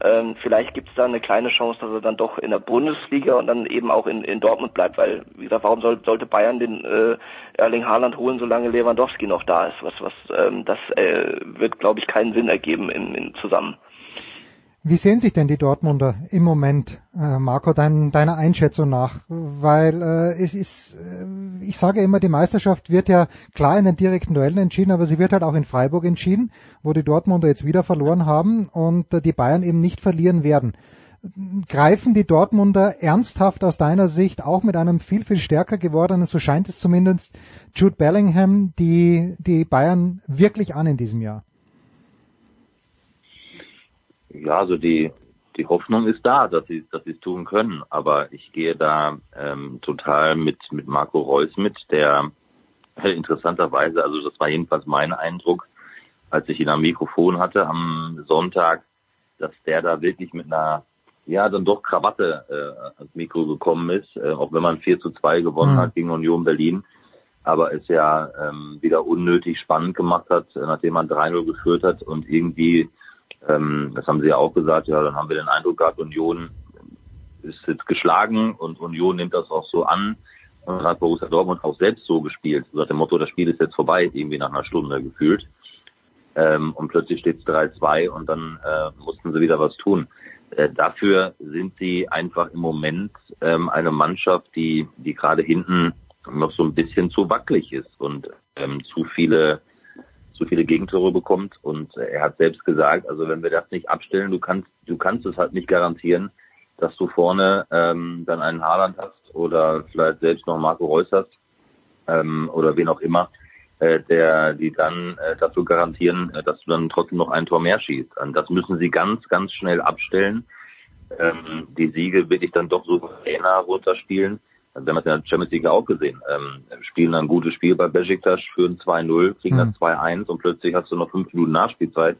S4: ähm, vielleicht gibt es da eine kleine Chance, dass er dann doch in der Bundesliga und dann eben auch in, in Dortmund bleibt, weil, wie gesagt, warum soll, sollte Bayern den äh, Erling Haaland holen, solange Lewandowski noch da ist? Was, was, ähm, das äh, wird, glaube ich, keinen Sinn ergeben in, in zusammen.
S1: Wie sehen sich denn die Dortmunder im Moment, äh, Marco, dein, deiner Einschätzung nach? Weil äh, es ist, äh, ich sage immer, die Meisterschaft wird ja klar in den direkten Duellen entschieden, aber sie wird halt auch in Freiburg entschieden, wo die Dortmunder jetzt wieder verloren haben und äh, die Bayern eben nicht verlieren werden. Greifen die Dortmunder ernsthaft aus deiner Sicht auch mit einem viel, viel stärker gewordenen, so scheint es zumindest, Jude Bellingham, die, die Bayern wirklich an in diesem Jahr?
S3: Ja, also die, die Hoffnung ist da, dass sie dass sie es tun können. Aber ich gehe da ähm, total mit mit Marco Reus mit, der äh, interessanterweise, also das war jedenfalls mein Eindruck, als ich ihn am Mikrofon hatte am Sonntag, dass der da wirklich mit einer ja dann doch Krawatte äh, ans Mikro gekommen ist, äh, auch wenn man 4 zu 2 gewonnen mhm. hat gegen Union Berlin, aber es ja ähm, wieder unnötig spannend gemacht hat, nachdem man 3-0 geführt hat und irgendwie ähm, das haben sie ja auch gesagt, ja, dann haben wir den Eindruck gehabt, Union ist jetzt geschlagen und Union nimmt das auch so an. Und dann hat Borussia Dortmund auch selbst so gespielt. So nach dem Motto, das Spiel ist jetzt vorbei, irgendwie nach einer Stunde gefühlt. Ähm, und plötzlich steht es 3-2 und dann äh, mussten sie wieder was tun. Äh, dafür sind sie einfach im Moment ähm, eine Mannschaft, die, die gerade hinten noch so ein bisschen zu wackelig ist und ähm, zu viele zu viele Gegentore bekommt. Und er hat selbst gesagt, also wenn wir das nicht abstellen, du kannst, du kannst es halt nicht garantieren, dass du vorne ähm, dann einen Haaland hast oder vielleicht selbst noch Marco Reus hast ähm, oder wen auch immer, äh, der die dann äh, dazu garantieren, äh, dass du dann trotzdem noch ein Tor mehr schießt. Und das müssen sie ganz, ganz schnell abstellen. Ähm, die Siege will ich dann doch souveräner runterspielen. Also wir haben das in der Champions League auch gesehen. Ähm, spielen ein gutes Spiel bei Besiktas, führen 2-0, kriegen dann 2-1 mhm. und plötzlich hast du noch fünf Minuten Nachspielzeit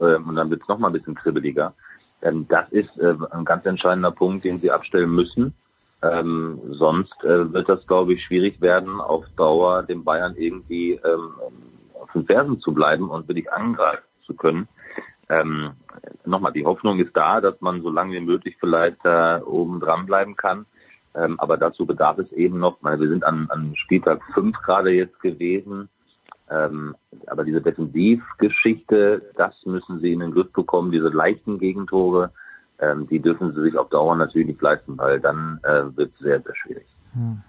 S3: ähm, und dann wird es noch mal ein bisschen kribbeliger. Ähm, das ist äh, ein ganz entscheidender Punkt, den sie abstellen müssen. Ähm, sonst äh, wird das, glaube ich, schwierig werden, auf Dauer den Bayern irgendwie ähm, auf den Fersen zu bleiben und wirklich angreifen zu können. Ähm, Nochmal, die Hoffnung ist da, dass man so lange wie möglich vielleicht da oben dran bleiben kann. Ähm, aber dazu bedarf es eben noch, weil wir sind an, an Spieltag 5 gerade jetzt gewesen. Ähm, aber diese Defensivgeschichte, das müssen sie in den Griff bekommen, diese leichten Gegentore, ähm, die dürfen sie sich auf Dauer natürlich nicht leisten, weil dann äh, wird es sehr, sehr schwierig. Hm.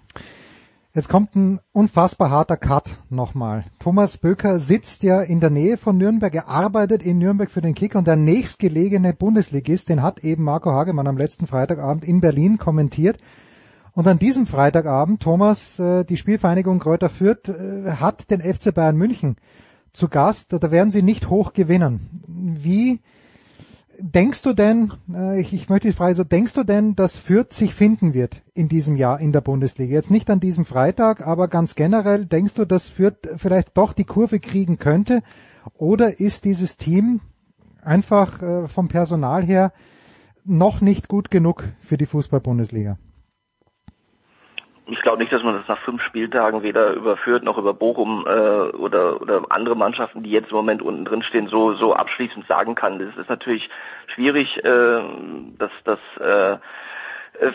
S1: Jetzt kommt ein unfassbar harter Cut nochmal. Thomas Böker sitzt ja in der Nähe von Nürnberg, er arbeitet in Nürnberg für den Kick und der nächstgelegene Bundesligist, den hat eben Marco Hagemann am letzten Freitagabend in Berlin kommentiert. Und an diesem Freitagabend, Thomas, äh, die Spielvereinigung Kräuter Fürth äh, hat den FC Bayern München zu Gast. Da werden sie nicht hoch gewinnen. Wie denkst du denn, äh, ich, möchte die Frage so, denkst du denn, dass Fürth sich finden wird in diesem Jahr in der Bundesliga? Jetzt nicht an diesem Freitag, aber ganz generell, denkst du, dass Fürth vielleicht doch die Kurve kriegen könnte? Oder ist dieses Team einfach vom Personal her noch nicht gut genug für die Fußball-Bundesliga?
S4: Ich glaube nicht, dass man das nach fünf Spieltagen weder überführt noch über Bochum äh, oder oder andere Mannschaften, die jetzt im Moment unten drin stehen, so so abschließend sagen kann. Das ist natürlich schwierig, äh, dass das äh,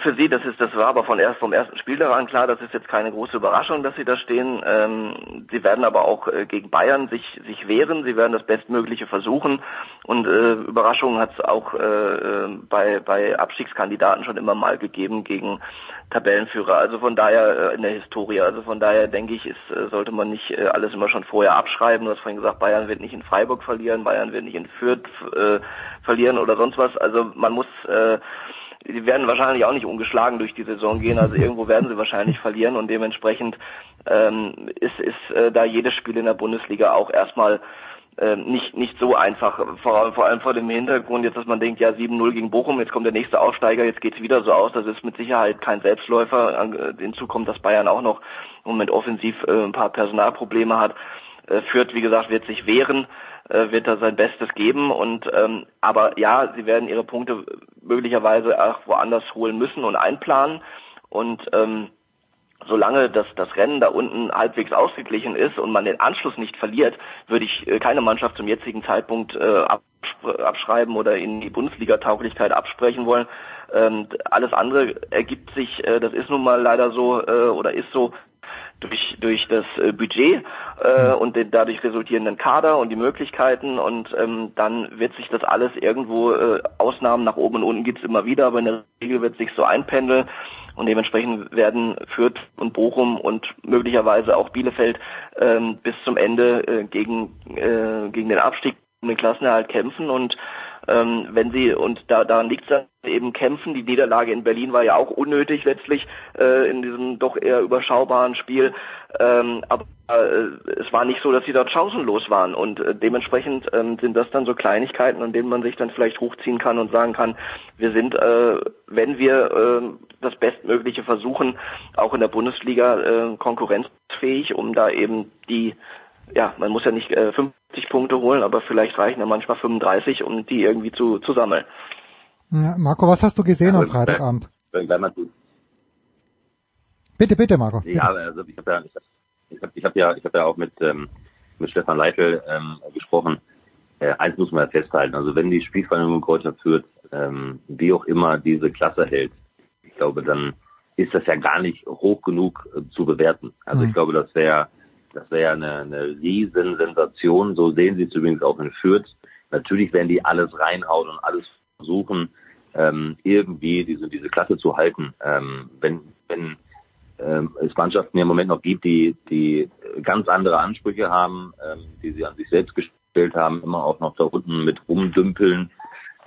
S4: für sie, das ist, das war aber von erst, vom ersten Spiel daran klar, das ist jetzt keine große Überraschung, dass sie da stehen. Ähm, sie werden aber auch äh, gegen Bayern sich, sich wehren, sie werden das Bestmögliche versuchen und äh, Überraschungen hat es auch äh, äh, bei, bei Abstiegskandidaten schon immer mal gegeben gegen Tabellenführer. Also von daher äh, in der Historie, also von daher denke ich, ist, äh, sollte man nicht äh, alles immer schon vorher abschreiben. Du hast vorhin gesagt, Bayern wird nicht in Freiburg verlieren, Bayern wird nicht in Fürth äh, verlieren oder sonst was. Also man muss äh, die werden wahrscheinlich auch nicht ungeschlagen durch die Saison gehen, also irgendwo werden sie wahrscheinlich verlieren und dementsprechend ähm, ist, ist äh, da jedes Spiel in der Bundesliga auch erstmal nicht nicht so einfach, vor, vor allem vor dem Hintergrund jetzt, dass man denkt, ja 7-0 gegen Bochum, jetzt kommt der nächste Aufsteiger, jetzt geht's wieder so aus, das ist mit Sicherheit kein Selbstläufer, äh, hinzu kommt, dass Bayern auch noch im Moment offensiv äh, ein paar Personalprobleme hat, äh, führt, wie gesagt, wird sich wehren, wird da sein Bestes geben. Und ähm, aber ja, sie werden ihre Punkte möglicherweise auch woanders holen müssen und einplanen. Und ähm, solange das, das Rennen da unten halbwegs ausgeglichen ist und man den Anschluss nicht verliert, würde ich äh, keine Mannschaft zum jetzigen Zeitpunkt äh, abschreiben oder in die Bundesliga-Tauglichkeit absprechen wollen. Ähm, alles andere ergibt sich, äh, das ist nun mal leider so äh, oder ist so, durch durch das äh, Budget äh, und den dadurch resultierenden Kader und die Möglichkeiten. Und ähm, dann wird sich das alles irgendwo äh, Ausnahmen nach oben und unten gibt's immer wieder, aber in der Regel wird sich so einpendeln und dementsprechend werden Fürth und Bochum und möglicherweise auch Bielefeld ähm, bis zum Ende äh, gegen äh, gegen den Abstieg um den Klassenerhalt kämpfen. Und ähm, wenn sie und da daran liegt dann eben kämpfen. Die Niederlage in Berlin war ja auch unnötig letztlich äh, in diesem doch eher überschaubaren Spiel. Ähm, aber äh, es war nicht so, dass sie dort chancenlos waren und äh, dementsprechend ähm, sind das dann so Kleinigkeiten, an denen man sich dann vielleicht hochziehen kann und sagen kann, wir sind, äh, wenn wir äh, das Bestmögliche versuchen, auch in der Bundesliga äh, konkurrenzfähig, um da eben die ja, man muss ja nicht äh, 50 Punkte holen, aber vielleicht reichen ja manchmal 35, um die irgendwie zu, zu sammeln.
S1: Ja, Marco, was hast du gesehen ja, am Freitagabend? Bitte, bitte, Marco. Bitte.
S3: Ja, also ich habe ja, ich habe ich hab ja, ich habe ja auch mit ähm, mit Stefan Leitl ähm, gesprochen. Äh, eins muss man ja festhalten. Also wenn die Spielvereinigung Kräuter führt, ähm, wie auch immer diese Klasse hält, ich glaube, dann ist das ja gar nicht hoch genug äh, zu bewerten. Also mhm. ich glaube, das wäre das wäre eine, eine riesen Sensation. So sehen Sie es übrigens auch in Fürth. Natürlich werden die alles reinhauen und alles versuchen, ähm, irgendwie diese, diese Klasse zu halten. Ähm, wenn wenn ähm, es Mannschaften im Moment noch gibt, die, die ganz andere Ansprüche haben, ähm, die sie an sich selbst gestellt haben, immer auch noch da unten mit rumdümpeln.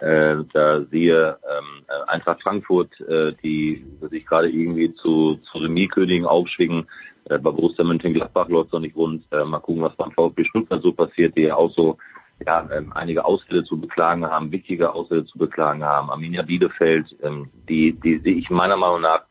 S3: Äh, da siehe ähm, Eintracht Frankfurt, äh, die sich gerade irgendwie zu, zu Remis-Königen aufschwingen. Äh, bei Borussia Mönchengladbach läuft es noch nicht rund. Äh, mal gucken, was beim VfB Stuttgart so passiert, die ja auch so ja, ähm, einige Ausfälle zu beklagen haben, wichtige Ausfälle zu beklagen haben. Arminia Bielefeld, ähm, die, die sehe ich meiner Meinung nach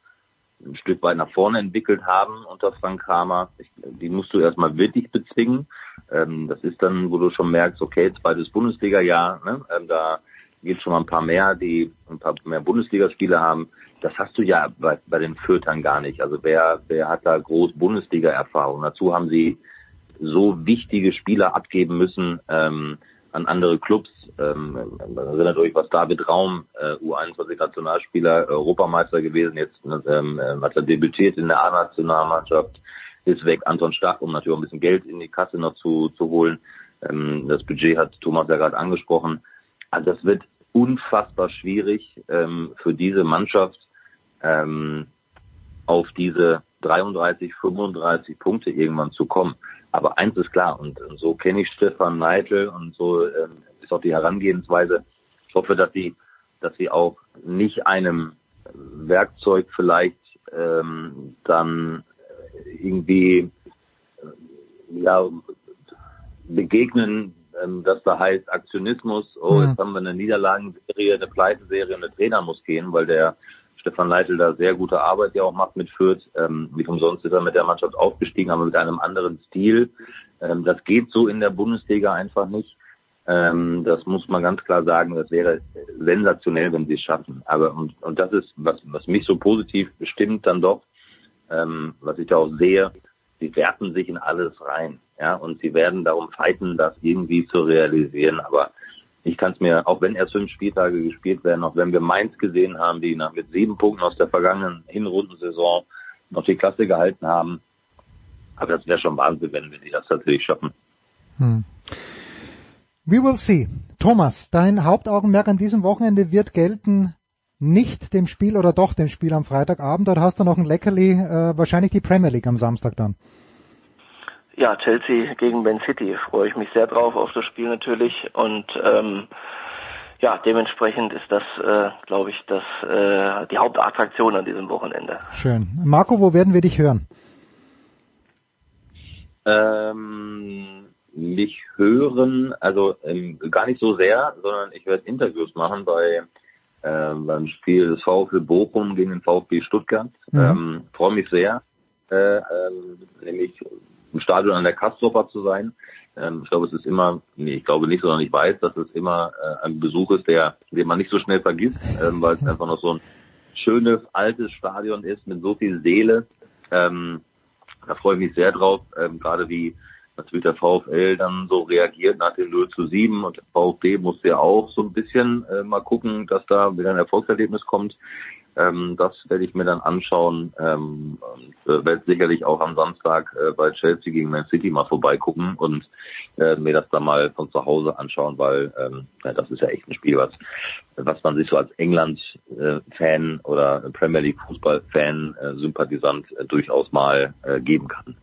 S3: ein Stück weit nach vorne entwickelt haben unter Frank Kramer. Ich, die musst du erstmal wirklich bezwingen. Ähm, das ist dann, wo du schon merkst, okay, zweites Bundesliga-Jahr, ne? ähm, da gibt schon mal ein paar mehr, die ein paar mehr Bundesligaspiele haben. Das hast du ja bei, bei den Fürtern gar nicht. Also wer, wer hat da groß Bundesliga-Erfahrung? Dazu haben sie so wichtige Spieler abgeben müssen ähm, an andere Clubs. Ähm, erinnert euch, was David Raum, äh, U21-Nationalspieler, Europameister gewesen, jetzt ähm, äh, hat er debütiert in der A-Nationalmannschaft, ist weg, Anton Stach, um natürlich auch ein bisschen Geld in die Kasse noch zu, zu holen. Ähm, das Budget hat Thomas ja gerade angesprochen. Also das wird unfassbar schwierig ähm, für diese Mannschaft ähm, auf diese 33, 35 Punkte irgendwann zu kommen. Aber eins ist klar, und, so kenne ich Stefan Neidl und so ähm, ist auch die Herangehensweise. Ich hoffe, dass sie, dass sie auch nicht einem Werkzeug vielleicht ähm, dann irgendwie äh, ja, begegnen, ähm, dass da heißt Aktionismus, oh, jetzt haben wir eine Niederlagenserie, eine Pleiteserie, eine Trainer muss gehen, weil der Stefan Leitl da sehr gute Arbeit ja auch macht mit Fürth. Ähm, nicht umsonst ist er mit der Mannschaft aufgestiegen, aber mit einem anderen Stil. Ähm, das geht so in der Bundesliga einfach nicht. Ähm, das muss man ganz klar sagen. Das wäre sensationell, wenn sie es schaffen. Aber und, und das ist, was, was mich so positiv bestimmt dann doch, ähm, was ich da auch sehe, sie werfen sich in alles rein. Ja, und sie werden darum fighten, das irgendwie zu realisieren. Aber ich kann es mir, auch wenn erst fünf Spieltage gespielt werden, auch wenn wir Mainz gesehen haben, die nach, mit sieben Punkten aus der vergangenen Hinrundensaison noch die Klasse gehalten haben. Aber das wäre schon Wahnsinn, wenn wir das tatsächlich schaffen.
S1: Hm. We will see. Thomas, dein Hauptaugenmerk an diesem Wochenende wird gelten, nicht dem Spiel oder doch dem Spiel am Freitagabend. Dort hast du noch ein Leckerli, äh, wahrscheinlich die Premier League am Samstag dann.
S4: Ja, Chelsea gegen Man City freue ich mich sehr drauf auf das Spiel natürlich und ähm, ja, dementsprechend ist das, äh, glaube ich, das äh, die Hauptattraktion an diesem Wochenende.
S1: Schön. Marco, wo werden wir dich hören?
S3: Ähm, mich hören, also ähm, gar nicht so sehr, sondern ich werde Interviews machen bei äh, beim Spiel des VfL Bochum gegen den VfB Stuttgart. Mhm. Ähm, Freue mich sehr, äh, ähm, nämlich im Stadion an der Kastropper zu sein. Ähm, ich glaube, es ist immer, nee, ich glaube nicht, sondern ich weiß, dass es immer äh, ein Besuch ist, der, den man nicht so schnell vergisst, ähm, weil es einfach noch so ein schönes, altes Stadion ist mit so viel Seele. Ähm, da freue ich mich sehr drauf, ähm, gerade wie natürlich der VfL dann so reagiert nach dem 0 zu 7 und der VfB musste ja auch so ein bisschen äh, mal gucken, dass da wieder ein Erfolgserlebnis kommt. Ähm, das werde ich mir dann anschauen ähm, und äh, werde sicherlich auch am Samstag äh, bei Chelsea gegen Man City mal vorbeigucken und äh, mir das dann mal von zu Hause anschauen, weil ähm, ja, das ist ja echt ein Spiel, was, was man sich so als England-Fan äh, oder Premier League Fußball-Fan, äh, Sympathisant äh, durchaus mal geben kann.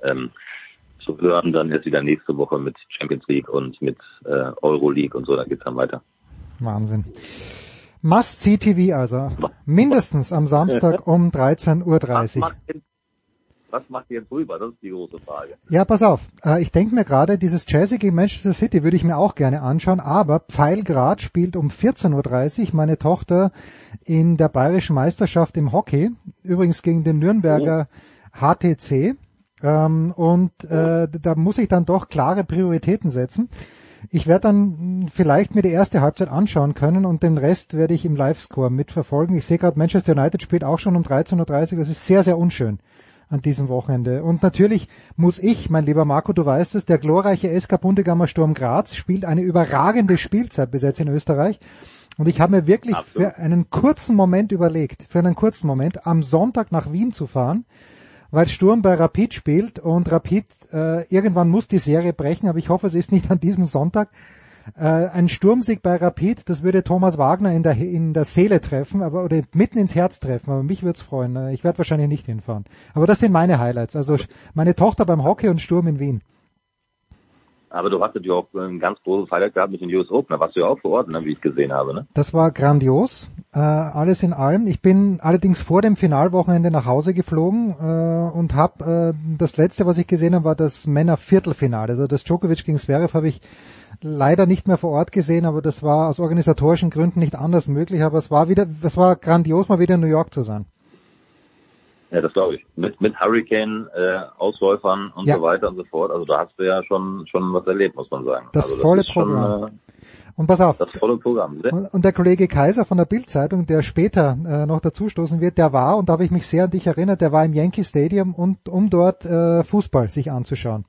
S3: Zu hören, dann jetzt wieder nächste Woche mit Champions League und mit äh, Euro League und so, da geht's dann weiter.
S1: Wahnsinn. Must see TV also. Mindestens am Samstag um 13.30 Uhr.
S3: Was macht ihr jetzt rüber? Das ist die große Frage.
S1: Ja, pass auf. Äh, ich denke mir gerade, dieses Chelsea gegen Manchester City würde ich mir auch gerne anschauen, aber Pfeilgrad spielt um 14.30 Uhr meine Tochter in der bayerischen Meisterschaft im Hockey, übrigens gegen den Nürnberger oh. HTC. Ähm, und äh, da muss ich dann doch klare Prioritäten setzen. Ich werde dann vielleicht mir die erste Halbzeit anschauen können und den Rest werde ich im Livescore mitverfolgen. Ich sehe gerade, Manchester United spielt auch schon um 13.30 Uhr. Das ist sehr, sehr unschön an diesem Wochenende. Und natürlich muss ich, mein lieber Marco, du weißt es, der glorreiche SK Bundegammer Sturm Graz spielt eine überragende Spielzeit bis jetzt in Österreich. Und ich habe mir wirklich Absolut. für einen kurzen Moment überlegt, für einen kurzen Moment, am Sonntag nach Wien zu fahren weil Sturm bei Rapid spielt und Rapid äh, irgendwann muss die Serie brechen, aber ich hoffe, es ist nicht an diesem Sonntag. Äh, ein Sturmsieg bei Rapid, das würde Thomas Wagner in der in der Seele treffen, aber oder mitten ins Herz treffen. Aber mich würde es freuen. Ich werde wahrscheinlich nicht hinfahren. Aber das sind meine Highlights. Also meine Tochter beim Hockey und Sturm in Wien.
S3: Aber du hast natürlich auch ein ganz großes Highlight gehabt mit den US Open. Da warst du ja auch vor Ort, ne, wie ich gesehen habe. Ne?
S1: Das war grandios. Äh, alles in allem. Ich bin allerdings vor dem Finalwochenende nach Hause geflogen äh, und habe äh, das letzte, was ich gesehen habe, war das Männer Viertelfinale. Also das Djokovic gegen Zverev habe ich leider nicht mehr vor Ort gesehen, aber das war aus organisatorischen Gründen nicht anders möglich. Aber es war wieder, es war grandios, mal wieder in New York zu sein.
S3: Ja, das glaube ich. Mit, mit Hurricane, äh, Ausläufern und ja. so weiter und so fort. Also da hast du ja schon, schon was erlebt, muss man sagen.
S1: Das
S3: also,
S1: volle das Programm. Schon, äh, und pass auf.
S3: Das volle Programm.
S1: Und, und der Kollege Kaiser von der Bildzeitung, der später äh, noch dazustoßen wird, der war, und da habe ich mich sehr an dich erinnert, der war im Yankee Stadium, und, um dort äh, Fußball sich anzuschauen.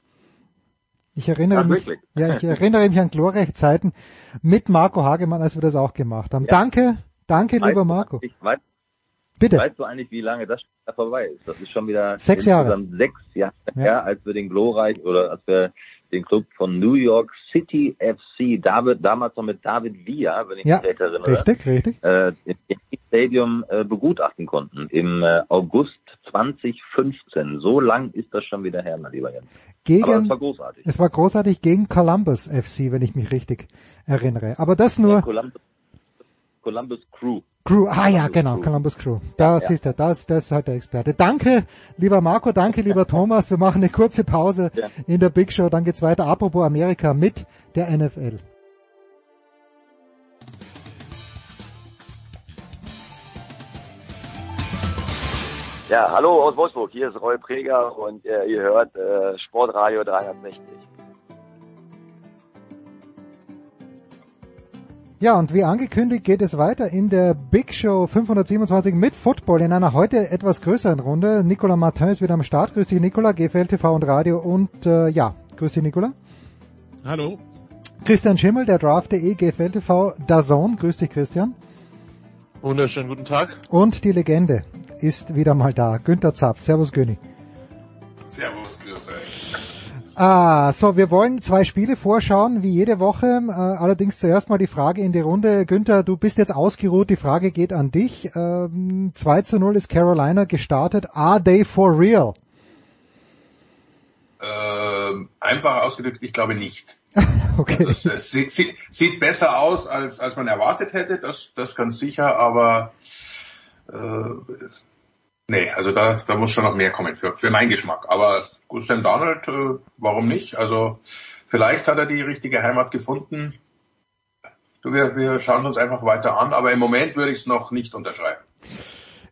S1: Ich erinnere, Ach, mich, ja, ich erinnere mich an glorreiche Zeiten mit Marco Hagemann, als wir das auch gemacht haben. Ja. Danke, danke, lieber Marco.
S3: Ich weiß,
S1: Bitte.
S3: Weißt du eigentlich, wie lange das vorbei ist? Das ist schon wieder
S1: sechs Jahre.
S3: sechs Jahre ja. her, als wir den glorreich oder als wir den Club von New York City FC, David, damals noch mit David Villa, wenn ich
S1: ja,
S3: mich recht erinnere,
S1: richtig, richtig.
S3: Äh, im Stadium äh, begutachten konnten im äh, August 2015. So lang ist das schon wieder her, mein lieber Jens.
S1: Gegen, Aber
S3: es war großartig.
S1: Es war großartig gegen Columbus FC, wenn ich mich richtig erinnere. Aber das nur. Ja,
S3: Columbus, Crew.
S1: Crew, ah ja, genau, Columbus Crew. Da ja, siehst du, das, das ist halt der Experte. Danke, lieber Marco, danke, lieber Thomas. Wir machen eine kurze Pause ja. in der Big Show, dann geht's weiter. Apropos Amerika mit der NFL.
S2: Ja, hallo aus Wolfsburg, hier ist Roy Preger und äh, ihr hört äh, Sportradio 360.
S1: Ja, und wie angekündigt geht es weiter in der Big Show 527 mit Football in einer heute etwas größeren Runde. Nicolas Martin ist wieder am Start. Grüß dich, Nicolas, GFL TV und Radio und äh, ja, grüß dich, Nicolas.
S6: Hallo.
S1: Christian Schimmel, der Draft.de, GFL TV, Dazone. Grüß dich, Christian.
S6: Wunderschönen guten Tag.
S1: Und die Legende ist wieder mal da. Günther Zapf. Servus, Göni.
S7: Servus, grüß euch.
S1: Ah, so, wir wollen zwei Spiele vorschauen, wie jede Woche. Äh, allerdings zuerst mal die Frage in die Runde. Günther, du bist jetzt ausgeruht, die Frage geht an dich. Ähm, 2 zu 0 ist Carolina gestartet. Are they for real?
S7: Ähm, einfach ausgedrückt, ich glaube nicht.
S1: okay.
S7: Also es sieht, sieht, sieht besser aus, als, als man erwartet hätte, das, das ganz sicher, aber äh, nee, also da, da muss schon noch mehr kommen für, für meinen Geschmack. Aber Sam Donald, äh, warum nicht? Also vielleicht hat er die richtige Heimat gefunden. Du, wir, wir schauen uns einfach weiter an, aber im Moment würde ich es noch nicht unterschreiben.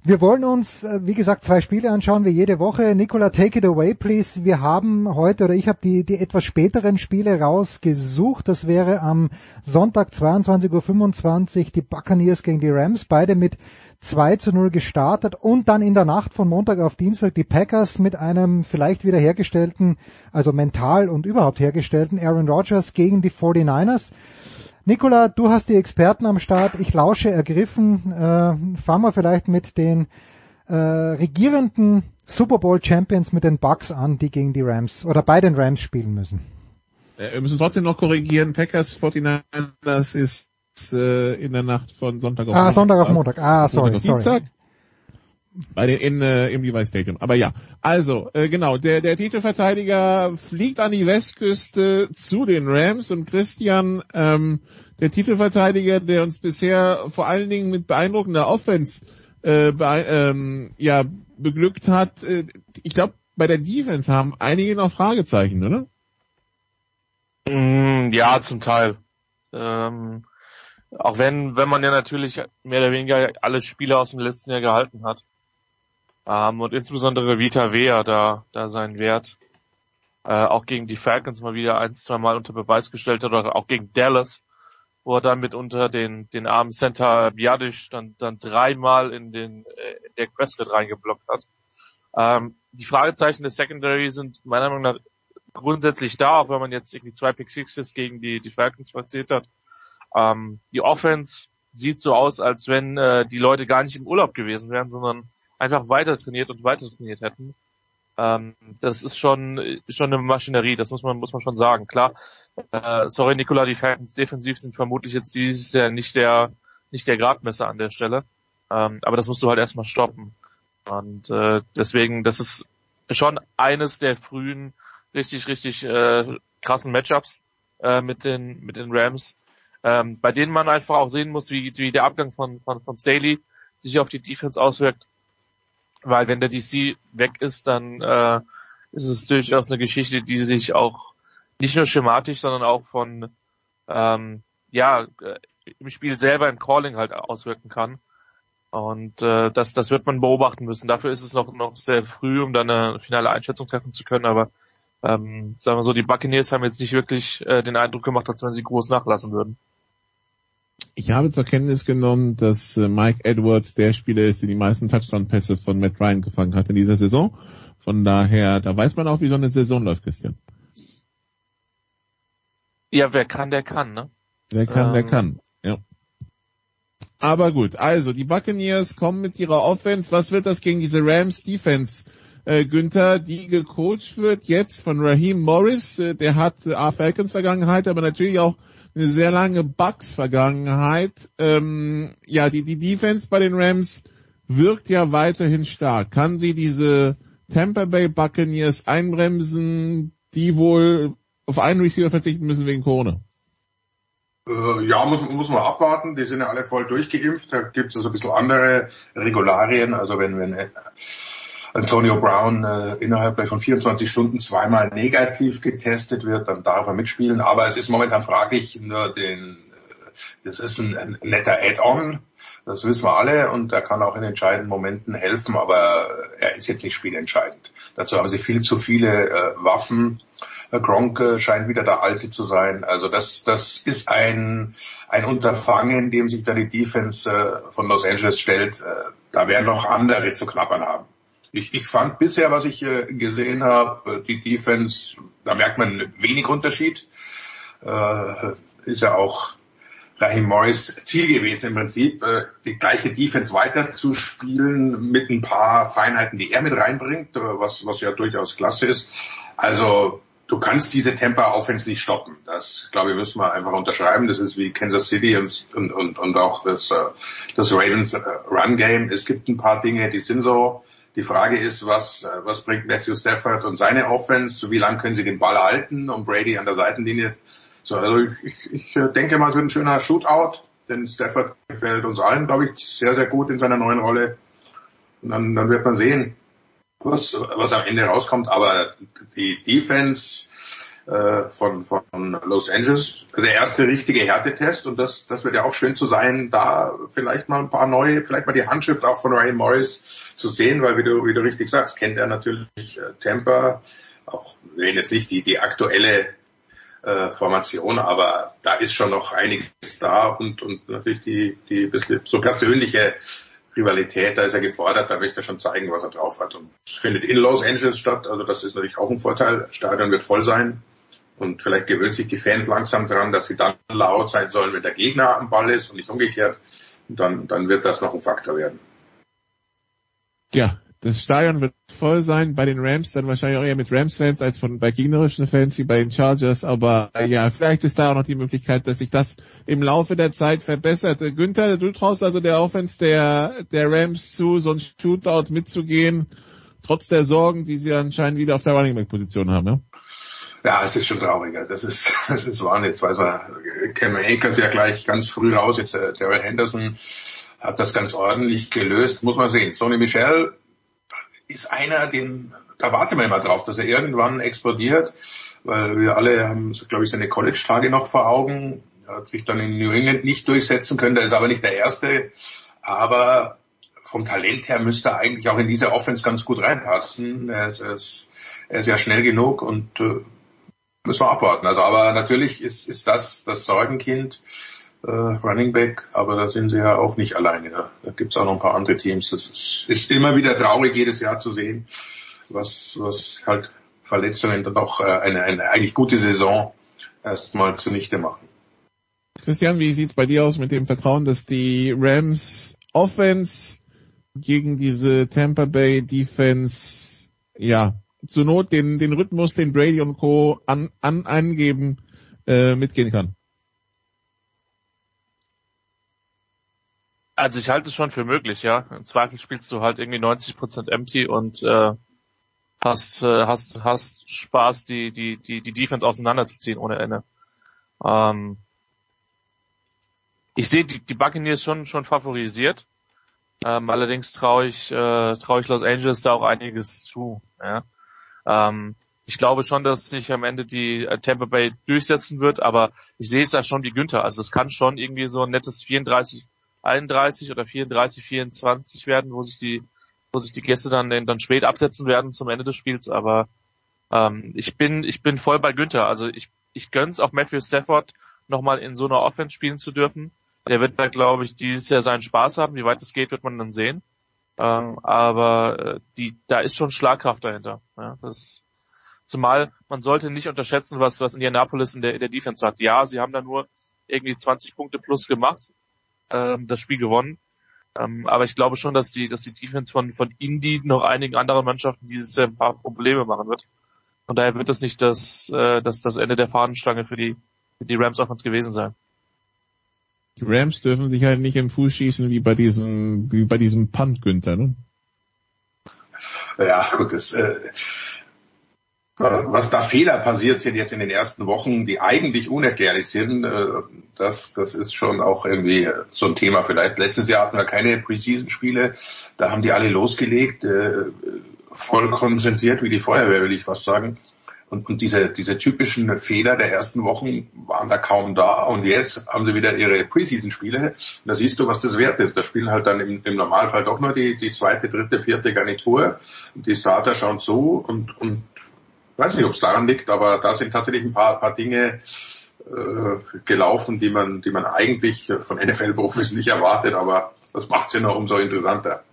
S1: Wir wollen uns, äh, wie gesagt, zwei Spiele anschauen wie jede Woche. Nicola, take it away, please. Wir haben heute, oder ich habe die, die etwas späteren Spiele rausgesucht. Das wäre am Sonntag 22.25 Uhr die Buccaneers gegen die Rams. Beide mit 2 zu 0 gestartet und dann in der Nacht von Montag auf Dienstag die Packers mit einem vielleicht wiederhergestellten, also mental und überhaupt hergestellten Aaron Rodgers gegen die 49ers. Nicola, du hast die Experten am Start. Ich lausche ergriffen. Äh, fangen wir vielleicht mit den äh, regierenden Super Bowl Champions mit den Bucks an, die gegen die Rams oder bei den Rams spielen müssen.
S6: Äh, wir müssen trotzdem noch korrigieren. Packers 49ers ist äh, in der Nacht von Sonntag
S1: auf ah, Montag. Ah, Sonntag auf Montag. Ah, sorry, sorry.
S6: Dienstag. Bei den in, äh, im Levi Stadium. Aber ja, also äh, genau, der, der Titelverteidiger fliegt an die Westküste zu den Rams und Christian, ähm, der Titelverteidiger, der uns bisher vor allen Dingen mit beeindruckender Offense äh, be ähm, ja, beglückt hat. Äh, ich glaube, bei der Defense haben einige noch Fragezeichen, oder?
S8: Mm, ja, zum Teil. Ähm, auch wenn, wenn man ja natürlich mehr oder weniger alle Spiele aus dem letzten Jahr gehalten hat. Ähm, und insbesondere Vita Vea da, da seinen Wert äh, auch gegen die Falcons mal wieder ein, zwei Mal unter Beweis gestellt hat oder auch gegen Dallas, wo er dann mit unter den, den armen Center Biadisch dann, dann dreimal in den, äh, der Prescott reingeblockt hat. Ähm, die Fragezeichen des Secondary sind meiner Meinung nach grundsätzlich da, auch wenn man jetzt irgendwie zwei Pick Sixes gegen die, die Falcons verzählt hat. Ähm, die Offense sieht so aus, als wenn äh, die Leute gar nicht im Urlaub gewesen wären, sondern einfach weiter trainiert und weiter trainiert hätten. Ähm, das ist schon schon eine Maschinerie, das muss man muss man schon sagen. Klar, äh, sorry Nikola, die Falcons defensiv sind vermutlich jetzt dieses Jahr nicht der nicht der Gradmesser an der Stelle, ähm, aber das musst du halt erstmal stoppen. Und äh, deswegen, das ist schon eines der frühen richtig richtig äh, krassen Matchups äh, mit den mit den Rams, ähm, bei denen man einfach auch sehen muss, wie, wie der Abgang von von, von Staley sich auf die Defense auswirkt weil wenn der DC weg ist, dann äh, ist es durchaus eine Geschichte, die sich auch nicht nur schematisch, sondern auch von ähm, ja äh, im Spiel selber im Calling halt auswirken kann. Und äh, das, das wird man beobachten müssen. Dafür ist es noch, noch sehr früh, um dann eine finale Einschätzung treffen zu können. Aber ähm, sagen wir so, die Buccaneers haben jetzt nicht wirklich äh, den Eindruck gemacht, als wenn sie groß nachlassen würden.
S6: Ich habe zur Kenntnis genommen, dass äh, Mike Edwards der Spieler ist, der die meisten Touchdown-Pässe von Matt Ryan gefangen hat in dieser Saison. Von daher, da weiß man auch, wie so eine Saison läuft, Christian.
S8: Ja, wer kann, der kann, ne?
S6: Wer kann, ähm. der kann, ja. Aber gut, also die Buccaneers kommen mit ihrer Offense. Was wird das gegen diese Rams Defense, äh, Günther, die gecoacht wird jetzt von Raheem Morris? Äh, der hat äh, Falcons Vergangenheit, aber natürlich auch eine sehr lange Bugs-Vergangenheit. Ähm, ja, die, die Defense bei den Rams wirkt ja weiterhin stark. Kann sie diese Tampa Bay Buccaneers einbremsen, die wohl auf einen Receiver verzichten müssen wegen Corona?
S7: Äh, ja, muss, muss man abwarten. Die sind ja alle voll durchgeimpft. Da gibt es also ein bisschen andere Regularien. Also wenn, wenn Antonio Brown äh, innerhalb von 24 Stunden zweimal negativ getestet wird, dann darf er mitspielen. Aber es ist momentan fraglich, nur den, äh, das ist ein, ein netter Add-on, das wissen wir alle und er kann auch in entscheidenden Momenten helfen, aber er ist jetzt nicht spielentscheidend. Dazu haben sie viel zu viele äh, Waffen Gronk scheint wieder der Alte zu sein. Also das, das ist ein, ein Unterfangen, dem sich da die Defense äh, von Los Angeles stellt. Äh, da werden noch andere zu knappern haben. Ich, ich fand bisher, was ich äh, gesehen habe, die Defense, da merkt man wenig Unterschied. Äh, ist ja auch Raheem Morris Ziel gewesen im Prinzip, äh, die gleiche Defense weiterzuspielen mit ein paar Feinheiten, die er mit reinbringt, äh, was, was ja durchaus klasse ist. Also du kannst diese Temper Offense nicht stoppen. Das, glaube ich, müssen wir einfach unterschreiben. Das ist wie Kansas City und, und, und, und auch das, äh, das Ravens Run Game. Es gibt ein paar Dinge, die sind so. Die Frage ist, was, was bringt Matthew Stafford und seine Offense? Wie lange können sie den Ball halten, um Brady an der Seitenlinie so, also ich, ich, ich denke mal, es wird ein schöner Shootout, denn Stafford gefällt uns allen, glaube ich, sehr, sehr gut in seiner neuen Rolle. Und dann, dann wird man sehen, was, was am Ende rauskommt. Aber die Defense äh, von, von Los Angeles, der erste richtige Härtetest und das, das wird ja auch schön zu sein, da vielleicht mal ein paar neue, vielleicht mal die Handschrift auch von Ray Morris zu sehen, weil wie du, wie du richtig sagst, kennt er natürlich äh, Tampa, auch wenn jetzt nicht die, die aktuelle äh, Formation, aber da ist schon noch einiges da und, und natürlich die, die so persönliche Rivalität, da ist er gefordert, da möchte er schon zeigen, was er drauf hat. Und es findet in Los Angeles statt, also das ist natürlich auch ein Vorteil. Das Stadion wird voll sein und vielleicht gewöhnt sich die Fans langsam dran, dass sie dann laut sein sollen, wenn der Gegner am Ball ist und nicht umgekehrt. Und dann, dann wird das noch ein Faktor werden.
S6: Ja, das Stadion wird voll sein, bei den Rams dann wahrscheinlich auch eher mit Rams-Fans als von bei gegnerischen Fans wie bei den Chargers, aber äh, ja, vielleicht ist da auch noch die Möglichkeit, dass sich das im Laufe der Zeit verbessert. Äh, Günther, du traust also der Offense der, der Rams zu, so ein Shootout mitzugehen, trotz der Sorgen, die sie anscheinend wieder auf der Running Back Position haben, ja?
S7: Ja, es ist schon trauriger. Das ist, das ist wahr. Jetzt weiß Cameron Akers ja gleich ganz früh raus. Jetzt äh, Daryl Henderson hat das ganz ordentlich gelöst. Muss man sehen. Sony Michel ist einer, den, da warten wir immer drauf, dass er irgendwann explodiert, weil wir alle haben, glaube ich, seine College-Tage noch vor Augen. Er hat sich dann in New England nicht durchsetzen können, der ist aber nicht der Erste. Aber vom Talent her müsste er eigentlich auch in diese Offense ganz gut reinpassen. Er ist, er ist, er ist ja schnell genug und äh, müssen wir abwarten. Also, aber natürlich ist, ist das das Sorgenkind äh, Running Back, aber da sind sie ja auch nicht alleine. Da, da gibt es auch noch ein paar andere Teams. Das ist, ist immer wieder traurig, jedes Jahr zu sehen, was, was halt Verletzungen dann auch äh, eine, eine eigentlich gute Saison erstmal zunichte machen.
S6: Christian, wie sieht's bei dir aus mit dem Vertrauen, dass die Rams Offense gegen diese Tampa Bay Defense, ja, zur Not den, den Rhythmus, den Brady und Co. an, an angeben, äh, mitgehen kann?
S8: Also ich halte es schon für möglich, ja. Im Zweifel spielst du halt irgendwie 90% empty und äh, hast, äh, hast, hast Spaß, die, die, die, die Defense auseinanderzuziehen ohne Ende. Ähm, ich sehe die, die Buccaneers schon, schon favorisiert. Ähm, allerdings traue ich, äh, traue ich Los Angeles da auch einiges zu. Ja. Ähm, ich glaube schon, dass sich am Ende die äh, Tampa Bay durchsetzen wird, aber ich sehe es da schon wie Günther. Also es kann schon irgendwie so ein nettes 34 31 oder 34, 24 werden, wo sich die, wo sich die Gäste dann, dann spät absetzen werden zum Ende des Spiels, aber ähm, ich bin, ich bin voll bei Günther. Also ich, ich gönn's auch Matthew Stafford nochmal in so einer Offense spielen zu dürfen. Der wird da, glaube ich, dieses Jahr seinen Spaß haben. Wie weit es geht, wird man dann sehen. Ähm, aber äh, die, da ist schon Schlagkraft dahinter. Ja, das, zumal man sollte nicht unterschätzen, was, was Indianapolis in der, in der Defense hat. Ja, sie haben da nur irgendwie 20 Punkte plus gemacht, ähm, das Spiel gewonnen. Ähm, aber ich glaube schon, dass die, dass die Defense von, von Indy noch einigen anderen Mannschaften dieses Jahr ein paar Probleme machen wird. Von daher wird das nicht das, äh, das, das Ende der Fahnenstange für die, für die Rams Offense gewesen sein.
S6: Die Rams dürfen sich halt nicht im Fuß schießen wie bei diesem, wie bei diesem Punt Günther, ne?
S7: Ja, gut, das, äh, was da Fehler passiert sind jetzt in den ersten Wochen, die eigentlich unerklärlich sind, äh, das, das ist schon auch irgendwie so ein Thema vielleicht. Letztes Jahr hatten wir keine Preseason-Spiele, da haben die alle losgelegt, äh, voll konzentriert wie die Feuerwehr, will ich fast sagen. Und, und diese, diese typischen Fehler der ersten Wochen waren da kaum da. Und jetzt haben sie wieder ihre Preseason-Spiele. Da siehst du, was das wert ist. Da spielen halt dann im, im Normalfall doch nur die, die zweite, dritte, vierte Garnitur. Und die Starter schauen zu und, und weiß nicht, ob es daran liegt, aber da sind tatsächlich ein paar, paar Dinge äh, gelaufen, die man, die man eigentlich von NFL-Profis nicht erwartet, aber das macht es ja noch umso interessanter.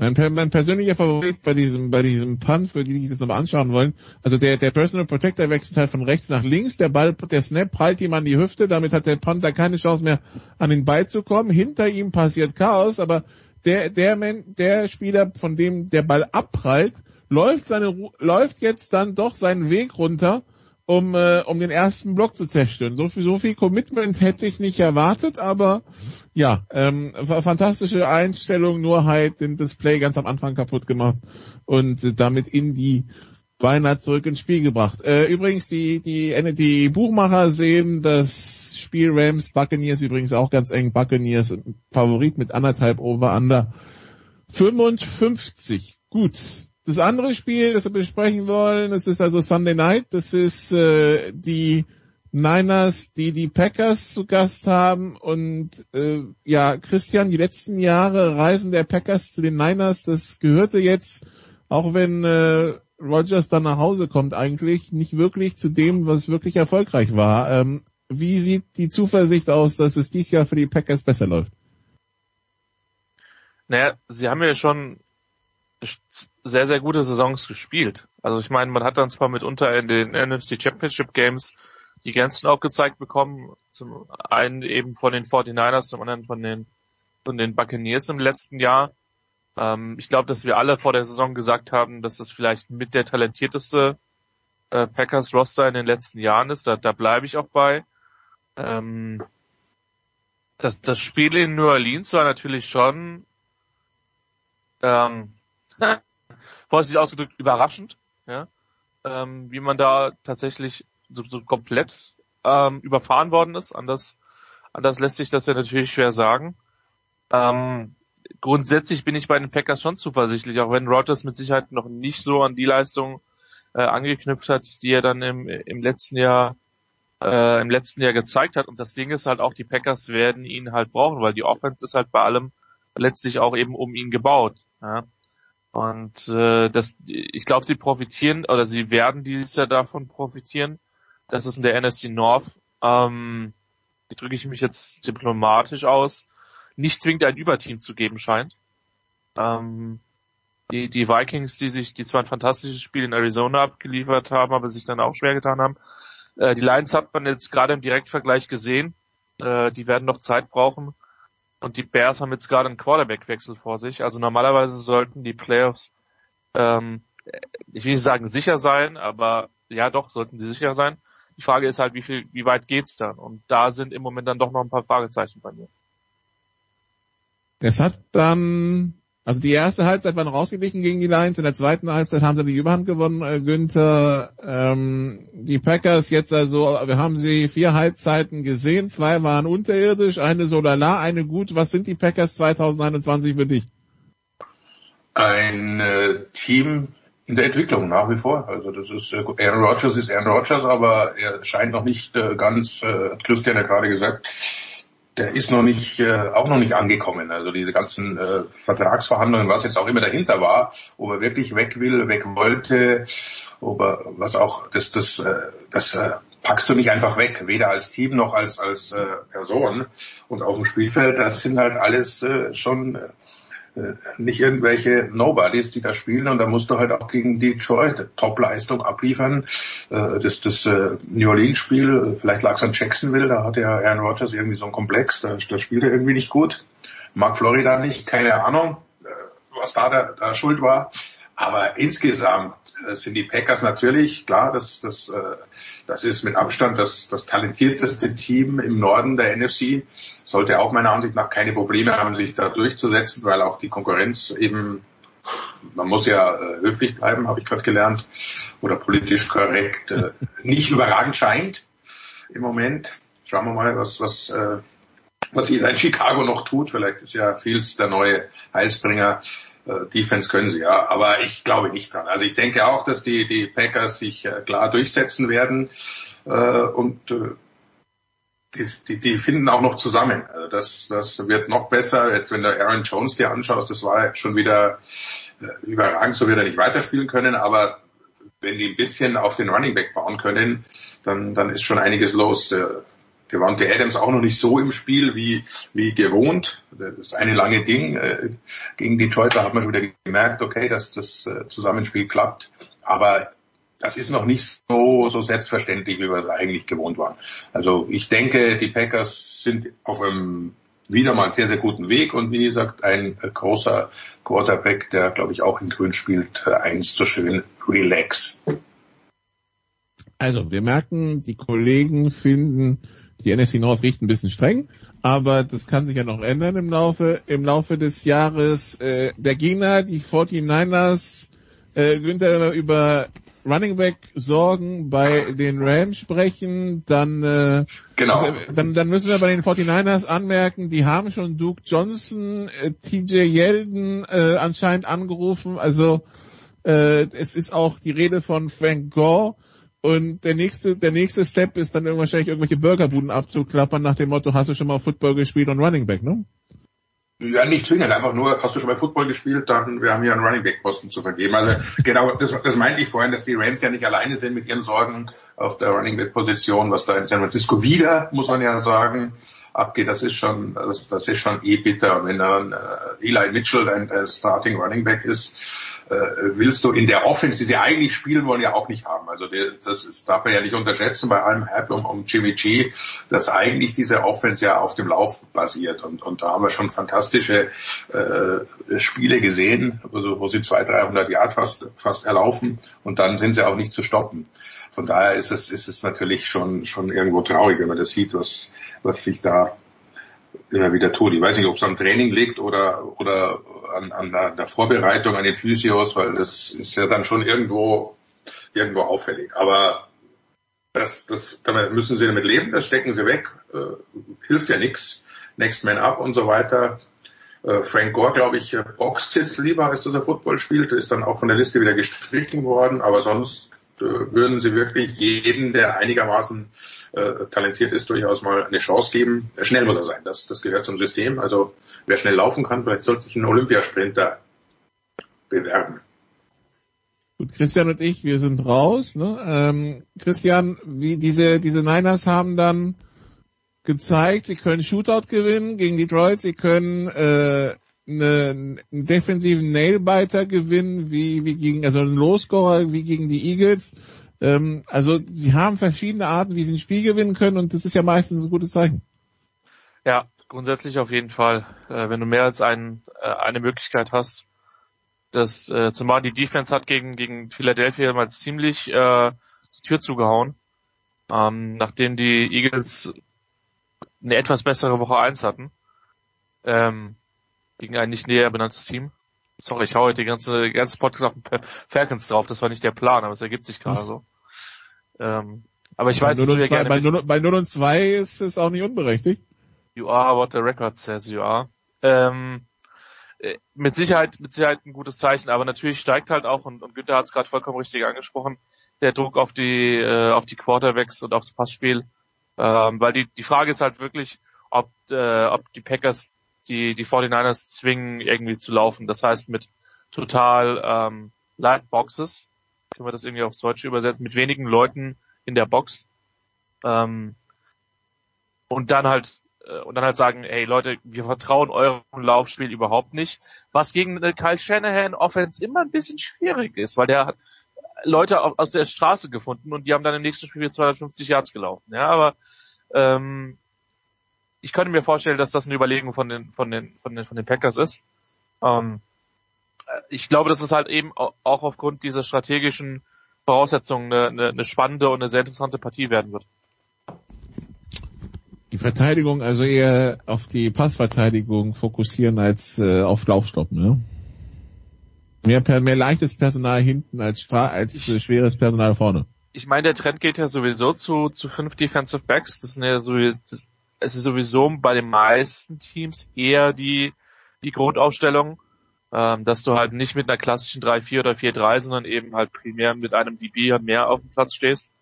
S6: Mein, mein persönlicher Favorit bei diesem, bei diesem Punt, für die, die das nochmal anschauen wollen, also der, der Personal Protector wechselt halt von rechts nach links, der Ball, der Snap prallt ihm an die Hüfte, damit hat der Punter keine Chance mehr, an den Ball zu kommen. Hinter ihm passiert Chaos, aber der, der, der Spieler, von dem der Ball abprallt, läuft seine, läuft jetzt dann doch seinen Weg runter, um, äh, um den ersten Block zu zerstören. So viel, so viel Commitment hätte ich nicht erwartet, aber ja, ähm, fantastische Einstellung, nur halt den Display ganz am Anfang kaputt gemacht und äh, damit in die beinahe zurück ins Spiel gebracht. Äh, übrigens, die, die, die Buchmacher sehen das Spiel Rams Buccaneers übrigens auch ganz eng. Buccaneers Favorit mit anderthalb Over-Under 55. Gut. Das andere Spiel, das wir besprechen wollen, das ist also Sunday Night. Das ist äh, die Niners, die die Packers zu Gast haben und äh, ja, Christian, die letzten Jahre Reisen der Packers zu den Niners, das gehörte jetzt, auch wenn äh, Rogers dann nach Hause kommt, eigentlich nicht wirklich zu dem, was wirklich erfolgreich war. Ähm, wie sieht die Zuversicht aus, dass es dieses Jahr für die Packers besser läuft?
S8: Naja, sie haben ja schon sehr, sehr gute Saisons gespielt. Also ich meine, man hat dann zwar mitunter in den NFC Championship Games die Grenzen aufgezeigt bekommen. Zum einen eben von den 49ers, zum anderen von den, von den Buccaneers im letzten Jahr. Ähm, ich glaube, dass wir alle vor der Saison gesagt haben, dass das vielleicht mit der talentierteste äh, Packers Roster in den letzten Jahren ist. Da, da bleibe ich auch bei. Ähm, das, das Spiel in New Orleans war natürlich schon ähm, vorsichtig ausgedrückt überraschend, ja, ähm, wie man da tatsächlich so, so komplett ähm, überfahren worden ist. Anders, anders lässt sich das ja natürlich schwer sagen. Ähm, grundsätzlich bin ich bei den Packers schon zuversichtlich, auch wenn Rogers mit Sicherheit noch nicht so an die Leistung äh, angeknüpft hat, die er dann im, im letzten Jahr äh, im letzten Jahr gezeigt hat. Und das Ding ist halt auch, die Packers werden ihn halt brauchen, weil die Offense ist halt bei allem letztlich auch eben um ihn gebaut. Ja. Und äh, das, ich glaube, sie profitieren oder sie werden dieses Jahr davon profitieren, das ist in der NFC North, ähm, wie drücke ich mich jetzt diplomatisch aus, nicht zwingend ein Überteam zu geben scheint. Ähm, die, die Vikings, die sich, die zwar ein fantastisches Spiel in Arizona abgeliefert haben, aber sich dann auch schwer getan haben. Äh, die Lions hat man jetzt gerade im Direktvergleich gesehen. Äh, die werden noch Zeit brauchen. Und die Bears haben jetzt gerade einen Quarterback-Wechsel vor sich. Also normalerweise sollten die Playoffs, ähm, ich will nicht sagen sicher sein, aber ja doch, sollten sie sicher sein. Die Frage ist halt, wie viel, wie weit geht's dann? Und da sind im Moment dann doch noch ein paar Fragezeichen bei mir.
S6: Das hat dann, also die erste Halbzeit waren rausgeglichen gegen die Lions, in der zweiten Halbzeit haben sie die Überhand gewonnen, äh, Günther. Ähm, die Packers jetzt also, wir haben sie vier Halbzeiten gesehen, zwei waren unterirdisch, eine so lala, eine gut. Was sind die Packers 2021 für dich?
S7: Ein äh, Team, in der Entwicklung nach wie vor. Also das ist äh, Aaron Rodgers ist Aaron Rodgers, aber er scheint noch nicht äh, ganz, äh, hat Christian ja gerade gesagt, der ist noch nicht, äh, auch noch nicht angekommen. Also diese ganzen äh, Vertragsverhandlungen, was jetzt auch immer dahinter war, ob er wirklich weg will, weg wollte, ob er, was auch, das, das, äh, das äh, packst du nicht einfach weg, weder als Team noch als als äh, Person. Und auf dem Spielfeld, das sind halt alles äh, schon äh, nicht irgendwelche Nobodies, die da spielen und da musst du halt auch gegen Detroit Top-Leistung abliefern. Äh, das, das äh, New Orleans-Spiel, vielleicht lag es an Jacksonville, da hat ja Aaron Rodgers irgendwie so ein Komplex, da, da spielt er irgendwie nicht gut. Mag Florida nicht, keine Ahnung, was da der, der Schuld war. Aber insgesamt sind die Packers natürlich, klar, das, das, das ist mit Abstand das, das talentierteste Team im Norden der NFC. Sollte auch meiner Ansicht nach keine Probleme haben, sich da durchzusetzen, weil auch die Konkurrenz eben, man muss ja höflich bleiben, habe ich gerade gelernt, oder politisch korrekt, nicht überragend scheint im Moment. Schauen wir mal, was, was, was in Chicago noch tut. Vielleicht ist ja Fields der neue Heilsbringer. Defense können sie ja, aber ich glaube nicht dran. Also ich denke auch, dass die, die Packers sich äh, klar durchsetzen werden äh, und äh, die, die, die finden auch noch zusammen. Also das, das wird noch besser. Jetzt wenn du Aaron Jones dir anschaust, das war schon wieder äh, überragend, so wird er nicht weiterspielen können, aber wenn die ein bisschen auf den Running Back bauen können, dann, dann ist schon einiges los. Devante Adams auch noch nicht so im Spiel wie, wie gewohnt. Das ist eine lange Ding. Äh, gegen Detroit, da hat man schon wieder gemerkt, okay, dass das äh, Zusammenspiel klappt. Aber das ist noch nicht so, so selbstverständlich, wie wir es eigentlich gewohnt waren. Also ich denke, die Packers sind auf einem wieder mal sehr, sehr guten Weg und wie gesagt, ein großer Quarterback, der glaube ich auch in Grün spielt, eins zu schön, relax.
S6: Also, wir merken, die Kollegen finden die NFC North riecht ein bisschen streng, aber das kann sich ja noch ändern im Laufe, im Laufe des Jahres. Äh, der Gegner, die 49ers, äh, Günther über Running Back Sorgen bei den Rams sprechen, dann, äh,
S7: genau.
S6: Also, dann, dann müssen wir bei den 49ers anmerken, die haben schon Duke Johnson, äh, TJ Yeldon äh, anscheinend angerufen, also äh, es ist auch die Rede von Frank Gore und der nächste, der nächste Step ist dann wahrscheinlich irgendwelche Burgerbuden abzuklappern nach dem Motto, hast du schon mal Football gespielt und Running Back, ne?
S7: Ja, nicht zwingend, einfach nur, hast du schon mal Football gespielt, dann, wir haben hier einen Running Back Posten zu vergeben. Also, genau, das, das meinte ich vorhin, dass die Rams ja nicht alleine sind mit ihren Sorgen auf der Running Back Position, was da in San Francisco wieder, muss man ja sagen, abgeht, das ist schon, das, das ist schon eh bitter. Und wenn dann äh, Eli Mitchell ein, ein Starting Running Back ist, äh, willst du in der Offense, die sie eigentlich spielen wollen, ja auch nicht haben. Also die, das ist, darf man ja nicht unterschätzen bei allem Hype um, um Jimmy G, dass eigentlich diese Offense ja auf dem Lauf basiert. Und, und da haben wir schon fantastische äh, Spiele gesehen, also, wo sie 200, 300 Yard fast, fast erlaufen und dann sind sie auch nicht zu stoppen. Von daher ist es, ist es natürlich schon, schon irgendwo traurig, wenn man das sieht, was, was sich da immer wieder tut. Ich weiß nicht, ob es am Training liegt oder, oder an, an der, Vorbereitung, an den Physios, weil das ist ja dann schon irgendwo, irgendwo auffällig. Aber das, das, damit müssen sie damit leben, das stecken sie weg, äh, hilft ja nichts. Next Man Up und so weiter. Äh, Frank Gore, glaube ich, äh, boxt jetzt lieber, als dass er Football spielt, ist dann auch von der Liste wieder gestrichen worden, aber sonst würden sie wirklich jeden, der einigermaßen äh, talentiert ist, durchaus mal eine Chance geben. Schnell muss er sein, das, das gehört zum System. Also wer schnell laufen kann, vielleicht sollte sich ein Olympiasprinter bewerben.
S6: Gut, Christian und ich, wir sind raus. Ne? Ähm, Christian, wie diese diese Niners haben dann gezeigt, sie können Shootout gewinnen gegen Detroit, sie können äh, eine, einen defensiven Nailbiter gewinnen, wie, wie gegen, also einen Lowscorer wie gegen die Eagles. Ähm, also sie haben verschiedene Arten, wie sie ein Spiel gewinnen können und das ist ja meistens ein gutes Zeichen.
S8: Ja, grundsätzlich auf jeden Fall. Äh, wenn du mehr als ein, äh, eine Möglichkeit hast, das äh, zumal die Defense hat gegen gegen Philadelphia mal ziemlich äh, die Tür zugehauen, ähm, nachdem die Eagles eine etwas bessere Woche eins hatten. Ähm, gegen ein nicht näher benanntes Team. Sorry, ich hau heute die ganze, ganze Podcast auf den Falcons drauf. Das war nicht der Plan, aber es ergibt sich gerade so. Ähm, aber ich
S6: bei
S8: weiß,
S6: 0
S8: dass
S6: und
S8: wir
S6: 2,
S8: gerne
S6: bei,
S8: mit-
S6: 0, bei 0 und 2 ist es auch nicht unberechtigt.
S8: You are what the record says you are. Ähm, äh, mit Sicherheit, mit Sicherheit ein gutes Zeichen, aber natürlich steigt halt auch, und, und Günther hat es gerade vollkommen richtig angesprochen, der Druck auf die, äh, auf die Quarterbacks und aufs Passspiel. Ähm, weil die, die Frage ist halt wirklich, ob, äh, ob die Packers die, die 49ers zwingen, irgendwie zu laufen. Das heißt mit total ähm, Lightboxes, können wir das irgendwie aufs Deutsche übersetzen, mit wenigen Leuten in der Box. Ähm, und dann halt äh, und dann halt sagen, hey Leute, wir vertrauen eurem Laufspiel überhaupt nicht, was gegen eine Kyle Shanahan Offense immer ein bisschen schwierig ist, weil der hat Leute au- aus der Straße gefunden und die haben dann im nächsten Spiel 250 Yards gelaufen. Ja, aber ähm, ich könnte mir vorstellen, dass das eine Überlegung von den von den von den von den Packers ist. Ähm, äh, ich glaube, dass es halt eben au- auch aufgrund dieser strategischen Voraussetzungen eine, eine, eine spannende und eine sehr interessante Partie werden wird.
S6: Die Verteidigung also eher auf die Passverteidigung fokussieren als äh, auf Laufstopp, ne? Mehr, mehr leichtes Personal hinten als, als äh, schweres Personal vorne.
S8: ich meine, der Trend geht ja sowieso zu, zu fünf Defensive Backs. Das sind ja sowieso, das, es ist sowieso bei den meisten Teams eher die, die Grundaufstellung, ähm, dass du halt nicht mit einer klassischen 3-4 oder 4-3, sondern eben halt primär mit einem DB mehr auf dem Platz stehst.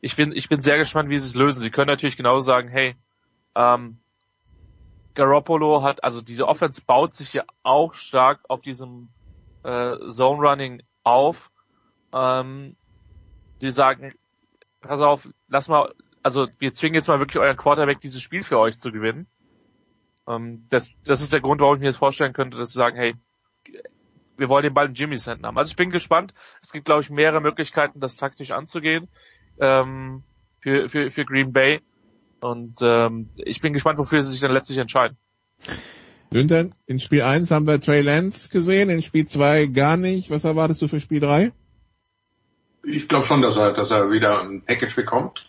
S8: Ich bin, ich bin sehr gespannt, wie sie es lösen. Sie können natürlich genauso sagen, hey, ähm, Garoppolo hat, also diese Offense baut sich ja auch stark auf diesem äh, Zone Running auf ähm, die sagen, pass auf, lass mal, also wir zwingen jetzt mal wirklich euren Quarterback dieses Spiel für euch zu gewinnen. Ähm, das, das ist der Grund, warum ich mir jetzt vorstellen könnte, dass sie sagen, hey, wir wollen den Ball in Jimmy's Händen haben. Also ich bin gespannt. Es gibt, glaube ich, mehrere Möglichkeiten, das taktisch anzugehen ähm, für, für, für Green Bay. Und ähm, ich bin gespannt, wofür sie sich dann letztlich entscheiden.
S6: Günther, in Spiel 1 haben wir Trey Lance gesehen, in Spiel 2 gar nicht. Was erwartest du für Spiel 3?
S7: Ich glaube schon, dass er, dass er wieder ein Package bekommt.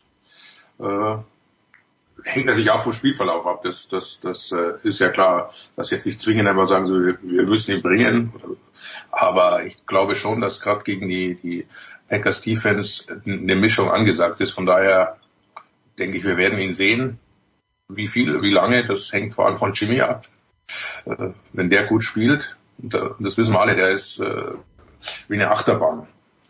S7: Äh, hängt natürlich auch vom Spielverlauf ab. Das, das, das äh, ist ja klar, dass jetzt nicht zwingend aber sagen, so, wir, wir müssen ihn bringen. Aber ich glaube schon, dass gerade gegen die, die Packers Defense eine Mischung angesagt ist. Von daher denke ich, wir werden ihn sehen. Wie viel, wie lange, das hängt vor allem von Jimmy ab. Äh, wenn der gut spielt, und das wissen wir alle, der ist äh, wie eine Achterbahn.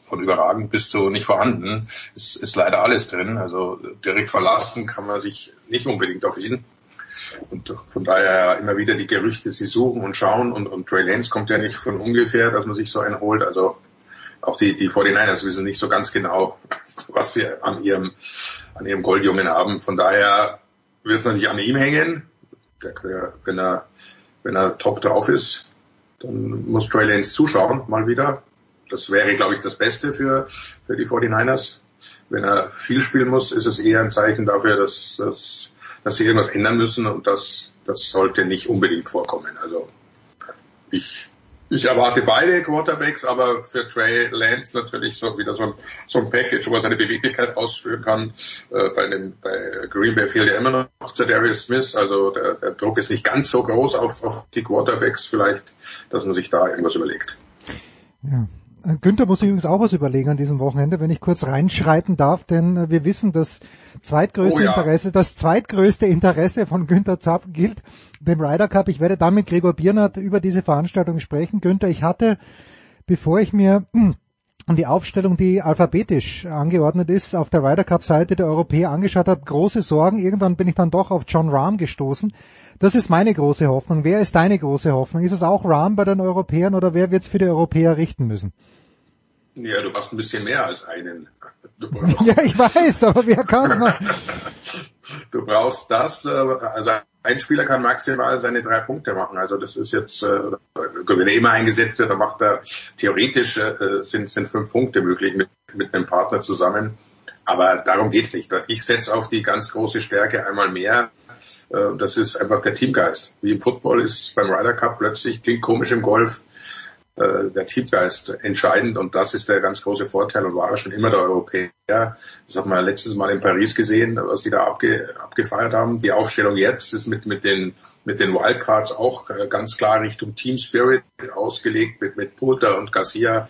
S7: Von überragend bis zu nicht vorhanden ist, ist leider alles drin. Also direkt verlassen kann man sich nicht unbedingt auf ihn. Und von daher immer wieder die Gerüchte, sie suchen und schauen und, und Trey Lance kommt ja nicht von ungefähr, dass man sich so einen holt. Also auch die, die 49ers wissen nicht so ganz genau, was sie an ihrem, an ihrem Goldjungen haben. Von daher wird es natürlich an ihm hängen. Der, wenn er, wenn er top drauf ist, dann muss Trey Lance zuschauen, mal wieder. Das wäre, glaube ich, das Beste für, für die 49ers. Wenn er viel spielen muss, ist es eher ein Zeichen dafür, dass, dass, dass sie irgendwas ändern müssen und das, das sollte nicht unbedingt vorkommen. Also ich ich erwarte beide Quarterbacks, aber für Trey Lance natürlich so wieder so ein, so ein Package, wo er seine Beweglichkeit ausführen kann. Äh, bei, dem, bei Green Bay fehlt ja immer noch zu Darius Smith, also der, der Druck ist nicht ganz so groß auf, auf die Quarterbacks vielleicht, dass man sich da irgendwas überlegt.
S1: Ja. Äh, Günther muss sich übrigens auch was überlegen an diesem Wochenende, wenn ich kurz reinschreiten darf, denn äh, wir wissen, das zweitgrößte oh ja. Interesse, das zweitgrößte Interesse von Günther Zapp gilt dem Ryder Cup. Ich werde dann mit Gregor Biernert über diese Veranstaltung sprechen. Günther, ich hatte, bevor ich mir hm, die Aufstellung, die alphabetisch angeordnet ist, auf der Ryder Cup Seite der Europäer angeschaut habe, große Sorgen. Irgendwann bin ich dann doch auf John Rahm gestoßen. Das ist meine große Hoffnung. Wer ist deine große Hoffnung? Ist es auch Rahm bei den Europäern oder wer wird es für die Europäer richten müssen?
S7: Ja, du machst ein bisschen mehr als einen.
S1: ja, ich weiß, aber wer kann noch?
S7: du brauchst das, äh, also ein Spieler kann maximal seine drei Punkte machen. Also das ist jetzt, äh, wenn er immer eingesetzt wird, dann macht er theoretisch äh, sind, sind fünf Punkte möglich mit, mit einem Partner zusammen. Aber darum geht's nicht. Ich setze auf die ganz große Stärke einmal mehr äh, das ist einfach der Teamgeist. Wie im Football ist beim Ryder Cup plötzlich, klingt komisch im Golf, äh, der Teamgeist entscheidend und das ist der ganz große Vorteil und war schon immer der Europäer. Das hat man letztes Mal in Paris gesehen, was die da abge, abgefeiert haben. Die Aufstellung jetzt ist mit, mit den, mit den Wildcards auch äh, ganz klar Richtung Team Spirit ausgelegt, mit, mit Poulter und Garcia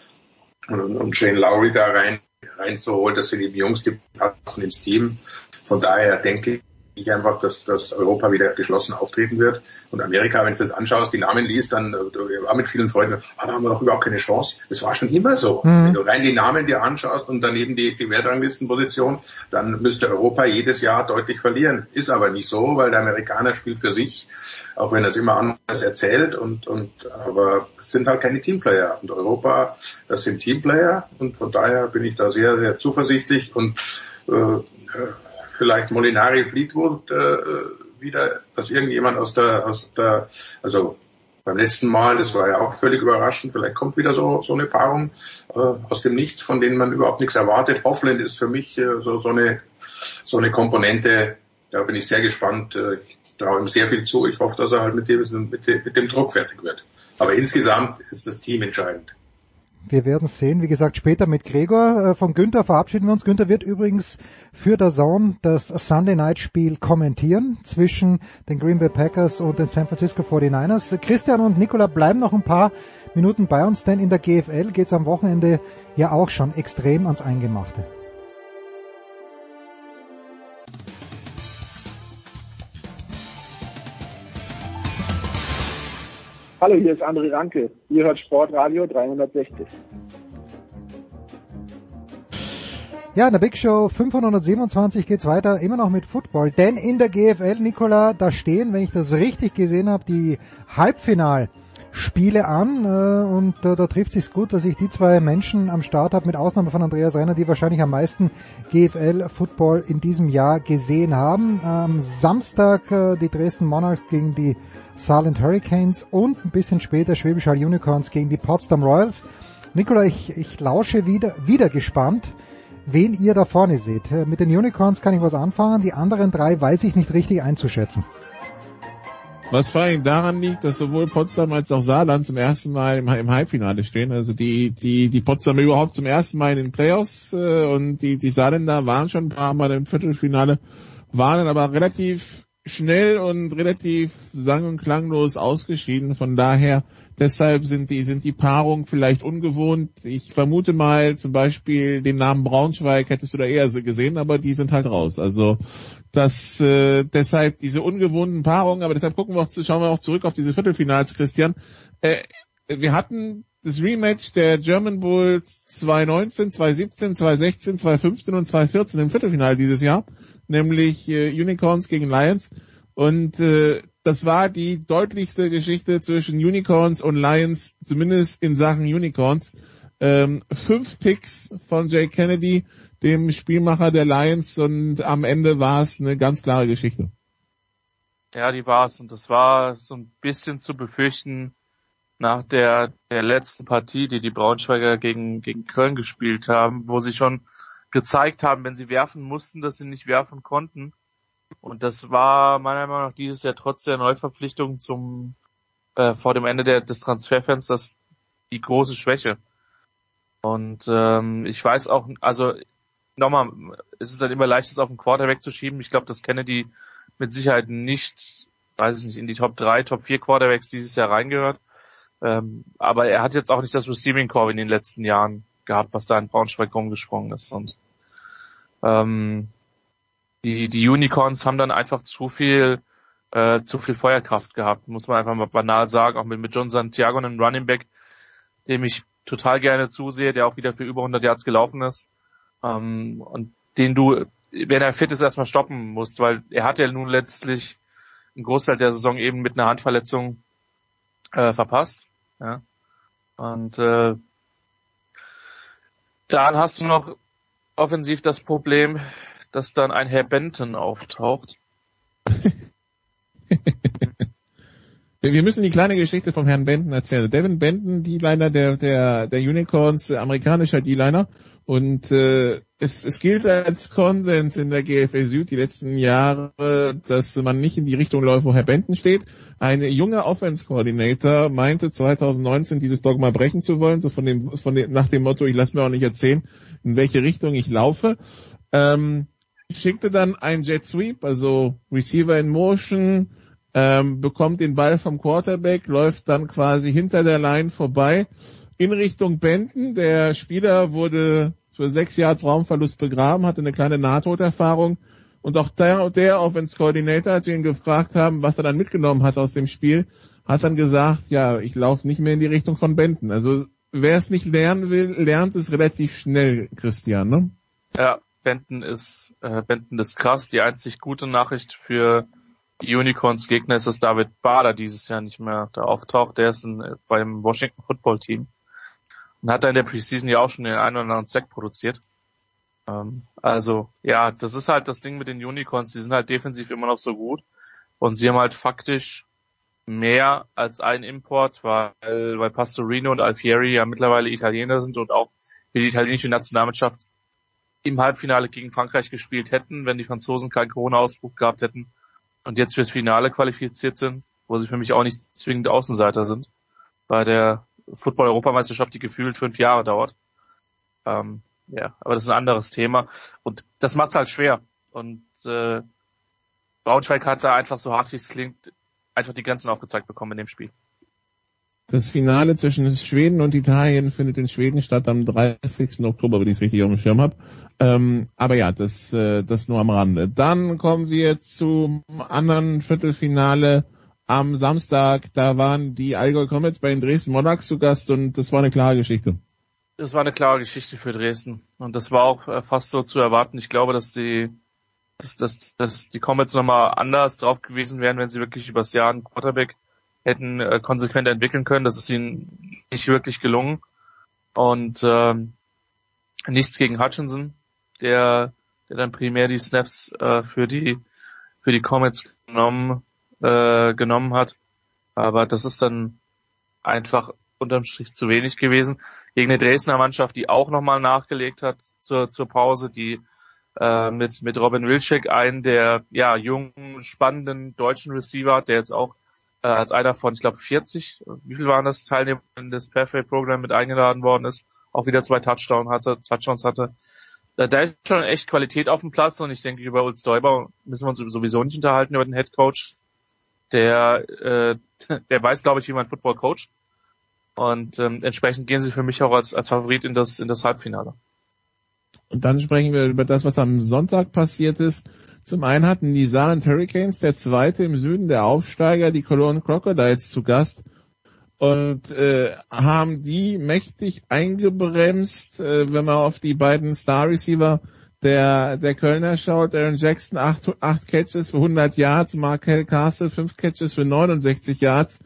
S7: und, und Shane Lowry da rein reinzuholen. Das sind eben Jungs, die passen ins Team. Von daher denke ich einfach, dass, dass Europa wieder geschlossen auftreten wird. Und Amerika, wenn du das anschaust, die Namen liest, dann äh, war mit vielen Freunden, ah, da haben wir doch überhaupt keine Chance. Das war schon immer so. Mhm. Wenn du rein die Namen dir anschaust und daneben die, die Wertranglistenposition, dann müsste Europa jedes Jahr deutlich verlieren. Ist aber nicht so, weil der Amerikaner spielt für sich, auch wenn er es immer anders erzählt. Und, und aber es sind halt keine Teamplayer. Und Europa, das sind Teamplayer. Und von daher bin ich da sehr, sehr zuversichtlich und äh, vielleicht Molinari Fleetwood äh, wieder, dass irgendjemand aus der, aus der, also beim letzten Mal, das war ja auch völlig überraschend, vielleicht kommt wieder so, so eine Paarung äh, aus dem Nichts, von denen man überhaupt nichts erwartet. Hoffland ist für mich äh, so, so, eine, so eine Komponente, da bin ich sehr gespannt. Äh, ich traue ihm sehr viel zu. Ich hoffe, dass er halt mit dem, mit dem, mit dem Druck fertig wird. Aber insgesamt ist das Team entscheidend.
S1: Wir werden sehen. Wie gesagt, später mit Gregor. Äh, von Günther verabschieden wir uns. Günther wird übrigens für der Zone das Sunday Night Spiel kommentieren zwischen den Green Bay Packers und den San Francisco 49ers. Christian und Nicola bleiben noch ein paar Minuten bei uns, denn in der GFL geht es am Wochenende ja auch schon extrem ans Eingemachte.
S9: Hallo, hier ist André Ranke. Ihr hört Sportradio 360.
S1: Ja, in der Big Show 527 geht's weiter, immer noch mit Football. Denn in der GFL, Nicola, da stehen, wenn ich das richtig gesehen habe, die Halbfinal Spiele an äh, und äh, da trifft sich's gut, dass ich die zwei Menschen am Start habe, mit Ausnahme von Andreas Renner, die wahrscheinlich am meisten GFL-Football in diesem Jahr gesehen haben. Am Samstag äh, die Dresden Monarchs gegen die Saarland Hurricanes und ein bisschen später Schwäbisch Hall Unicorns gegen die Potsdam Royals. Nikola, ich, ich lausche wieder, wieder gespannt, wen ihr da vorne seht. Äh, mit den Unicorns kann ich was anfangen, die anderen drei weiß ich nicht richtig einzuschätzen.
S6: Was vor allem daran liegt, dass sowohl Potsdam als auch Saarland zum ersten Mal im, im Halbfinale stehen. Also die, die, die Potsdamer überhaupt zum ersten Mal in den Playoffs äh, und die, die Saarländer waren schon ein paar Mal im Viertelfinale, waren aber relativ schnell und relativ sang- und klanglos ausgeschieden. Von daher, deshalb sind die, sind die Paarung vielleicht ungewohnt. Ich vermute mal zum Beispiel den Namen Braunschweig hättest du da eher so gesehen, aber die sind halt raus. Also, dass äh, deshalb diese ungewohnten Paarungen, aber deshalb gucken wir auch, schauen wir auch zurück auf diese Viertelfinals, Christian. Äh, wir hatten das Rematch der German Bulls 2019, 2017, 2016, 2015 und 2014 im Viertelfinale dieses Jahr nämlich äh, Unicorns gegen Lions. Und äh, das war die deutlichste Geschichte zwischen Unicorns und Lions, zumindest in Sachen Unicorns. Ähm, fünf Picks von Jay Kennedy, dem Spielmacher der Lions, und am Ende war es eine ganz klare Geschichte.
S8: Ja, die war es. Und das war so ein bisschen zu befürchten nach der, der letzten Partie, die die Braunschweiger gegen, gegen Köln gespielt haben, wo sie schon gezeigt haben, wenn sie werfen mussten, dass sie nicht werfen konnten. Und das war meiner Meinung nach dieses Jahr trotz der Neuverpflichtung zum äh, vor dem Ende der, des Transferfensters die große Schwäche. Und ähm, ich weiß auch, also nochmal, es ist dann immer leicht, das auf den Quarter wegzuschieben. Ich glaube, dass Kennedy mit Sicherheit nicht, weiß ich nicht, in die Top 3, Top 4 Quarterbacks dieses Jahr reingehört. Ähm, aber er hat jetzt auch nicht das Receiving Core in den letzten Jahren gehabt, was da in Braunschweig rumgesprungen ist. Und ähm, die, die Unicorns haben dann einfach zu viel äh, zu viel Feuerkraft gehabt, muss man einfach mal banal sagen, auch mit, mit John Santiago, einem Running Back, dem ich total gerne zusehe, der auch wieder für über 100 Yards gelaufen ist ähm, und den du, wenn er fit ist, erstmal stoppen musst, weil er hat ja nun letztlich einen Großteil der Saison eben mit einer Handverletzung äh, verpasst. Ja. Und äh, dann hast du noch offensiv das Problem, dass dann ein Herr Benton auftaucht.
S6: Wir müssen die kleine Geschichte vom Herrn Benton erzählen. Devin Benton, D-Liner der, der, der Unicorns, amerikanischer D-Liner. Und äh, es, es gilt als Konsens in der GFL Süd die letzten Jahre, dass man nicht in die Richtung läuft, wo Herr Benton steht. Ein junger Offense Coordinator meinte 2019 dieses Dogma brechen zu wollen, so von dem, von dem, nach dem Motto, ich lasse mir auch nicht erzählen, in welche Richtung ich laufe. Ähm, schickte dann ein Jet Sweep, also Receiver in Motion, ähm, bekommt den Ball vom Quarterback, läuft dann quasi hinter der Line vorbei in Richtung Benton. Der Spieler wurde für sechs Yards Raumverlust begraben, hatte eine kleine Nahtoderfahrung. Und auch der, der Offense Coordinator, als wir ihn gefragt haben, was er dann mitgenommen hat aus dem Spiel, hat dann gesagt, ja, ich laufe nicht mehr in die Richtung von Benton. Also wer es nicht lernen will, lernt es relativ schnell, Christian, ne?
S8: Ja, Benton ist, äh, Benton ist krass. Die einzig gute Nachricht für die Unicorns Gegner ist, dass David Bader dieses Jahr nicht mehr da auftaucht. Der ist in, beim Washington Football Team und hat da in der Preseason ja auch schon den einen oder anderen Sack produziert. Ähm, also, ja, das ist halt das Ding mit den Unicorns, die sind halt defensiv immer noch so gut und sie haben halt faktisch mehr als ein Import, weil, weil Pastorino und Alfieri ja mittlerweile Italiener sind und auch für die italienische Nationalmannschaft im Halbfinale gegen Frankreich gespielt hätten, wenn die Franzosen keinen Corona-Ausbruch gehabt hätten und jetzt fürs Finale qualifiziert sind, wo sie für mich auch nicht zwingend Außenseiter sind bei der Football-Europameisterschaft, die gefühlt fünf Jahre dauert. Ähm, ja, aber das ist ein anderes Thema. Und das macht's halt schwer. Und äh, Braunschweig hat da einfach so hart wie es klingt, einfach die Grenzen aufgezeigt bekommen in dem Spiel.
S6: Das Finale zwischen Schweden und Italien findet in Schweden statt am 30. Oktober, wenn ich es richtig auf dem Schirm habe. Ähm, aber ja, das, äh, das nur am Rande. Dann kommen wir zum anderen Viertelfinale am Samstag. Da waren die Allgäu Comets bei den Dresden Monarchs zu Gast und das war eine klare Geschichte.
S8: Das war eine klare Geschichte für Dresden. Und das war auch äh, fast so zu erwarten. Ich glaube, dass die, dass, dass, dass die Comets nochmal anders drauf gewesen wären, wenn sie wirklich übers Jahr einen Quarterback hätten äh, konsequent entwickeln können. Das ist ihnen nicht wirklich gelungen. Und ähm, nichts gegen Hutchinson, der, der dann primär die Snaps äh, für die für die Comets genommen äh, genommen hat. Aber das ist dann einfach unterm Strich zu wenig gewesen. Gegen eine Dresdner Mannschaft, die auch nochmal nachgelegt hat zur, zur Pause, die äh, mit, mit Robin Wilczek einen der ja, jungen, spannenden deutschen Receiver hat, der jetzt auch äh, als einer von, ich glaube, 40, wie viel waren das, Teilnehmer in das Perfect Program mit eingeladen worden ist, auch wieder zwei Touchdown hatte, Touchdowns hatte. Äh, da ist schon echt Qualität auf dem Platz und ich denke, über Ulz Däuber müssen wir uns sowieso nicht unterhalten, über den Head Coach. Der, äh, der weiß, glaube ich, wie man Football coacht. Und ähm, entsprechend gehen sie für mich auch als, als Favorit in das, in das Halbfinale.
S6: Und dann sprechen wir über das, was am Sonntag passiert ist. Zum einen hatten die Saarland Hurricanes, der zweite im Süden der Aufsteiger, die Cologne Crocodiles zu Gast und äh, haben die mächtig eingebremst, äh, wenn man auf die beiden Star Receiver der, der Kölner schaut. Aaron Jackson acht, acht Catches für 100 Yards, Markel Castle fünf Catches für 69 Yards.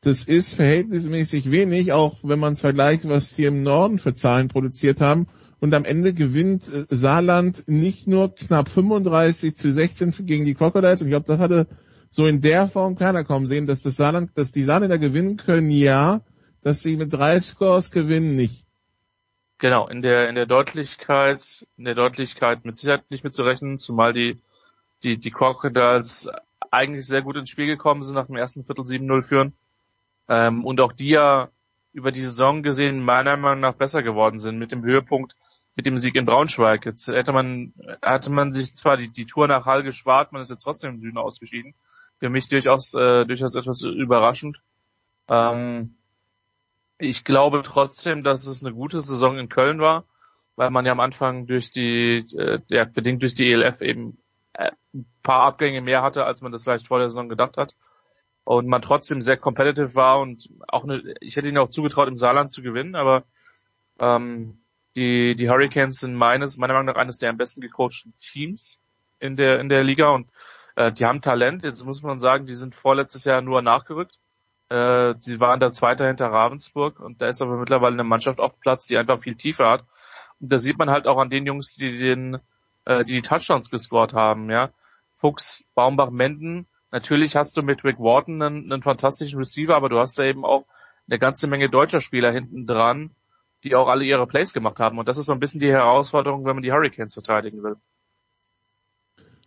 S6: Das ist verhältnismäßig wenig, auch wenn man es vergleicht, was die im Norden für Zahlen produziert haben. Und am Ende gewinnt äh, Saarland nicht nur knapp 35 zu 16 gegen die Crocodiles. Und ich glaube, das hatte so in der Form keiner kommen sehen, dass das Saarland, dass die Saarländer gewinnen können, ja, dass sie mit drei Scores gewinnen, nicht.
S8: Genau, in der, in der Deutlichkeit, in der Deutlichkeit mit Sicherheit nicht mitzurechnen, zumal die, die, die Crocodiles eigentlich sehr gut ins Spiel gekommen sind nach dem ersten Viertel 7-0 führen. Ähm, und auch die ja über die Saison gesehen meiner Meinung nach besser geworden sind mit dem Höhepunkt mit dem Sieg in Braunschweig. Jetzt hätte man, hatte man sich zwar die, die Tour nach Hall gespart, man ist jetzt trotzdem im Süden ausgeschieden. Für mich durchaus, äh, durchaus etwas überraschend. Ähm, ich glaube trotzdem, dass es eine gute Saison in Köln war, weil man ja am Anfang durch die, äh, ja, bedingt durch die ELF eben äh, ein paar Abgänge mehr hatte, als man das vielleicht vor der Saison gedacht hat. Und man trotzdem sehr competitive war und auch eine, ich hätte ihnen auch zugetraut, im Saarland zu gewinnen, aber ähm, die, die Hurricanes sind meines, meiner Meinung nach eines der am besten gecoachten Teams in der, in der Liga und äh, die haben Talent. Jetzt muss man sagen, die sind vorletztes Jahr nur nachgerückt. Äh, sie waren da Zweiter hinter Ravensburg und da ist aber mittlerweile eine Mannschaft auf Platz, die einfach viel tiefer hat. Und da sieht man halt auch an den Jungs, die den, äh, die, die Touchdowns gescored haben, ja. Fuchs, Baumbach, Menden. Natürlich hast du mit Rick Wharton einen, einen fantastischen Receiver, aber du hast da eben auch eine ganze Menge deutscher Spieler hinten dran, die auch alle ihre Plays gemacht haben. Und das ist so ein bisschen die Herausforderung, wenn man die Hurricanes verteidigen will.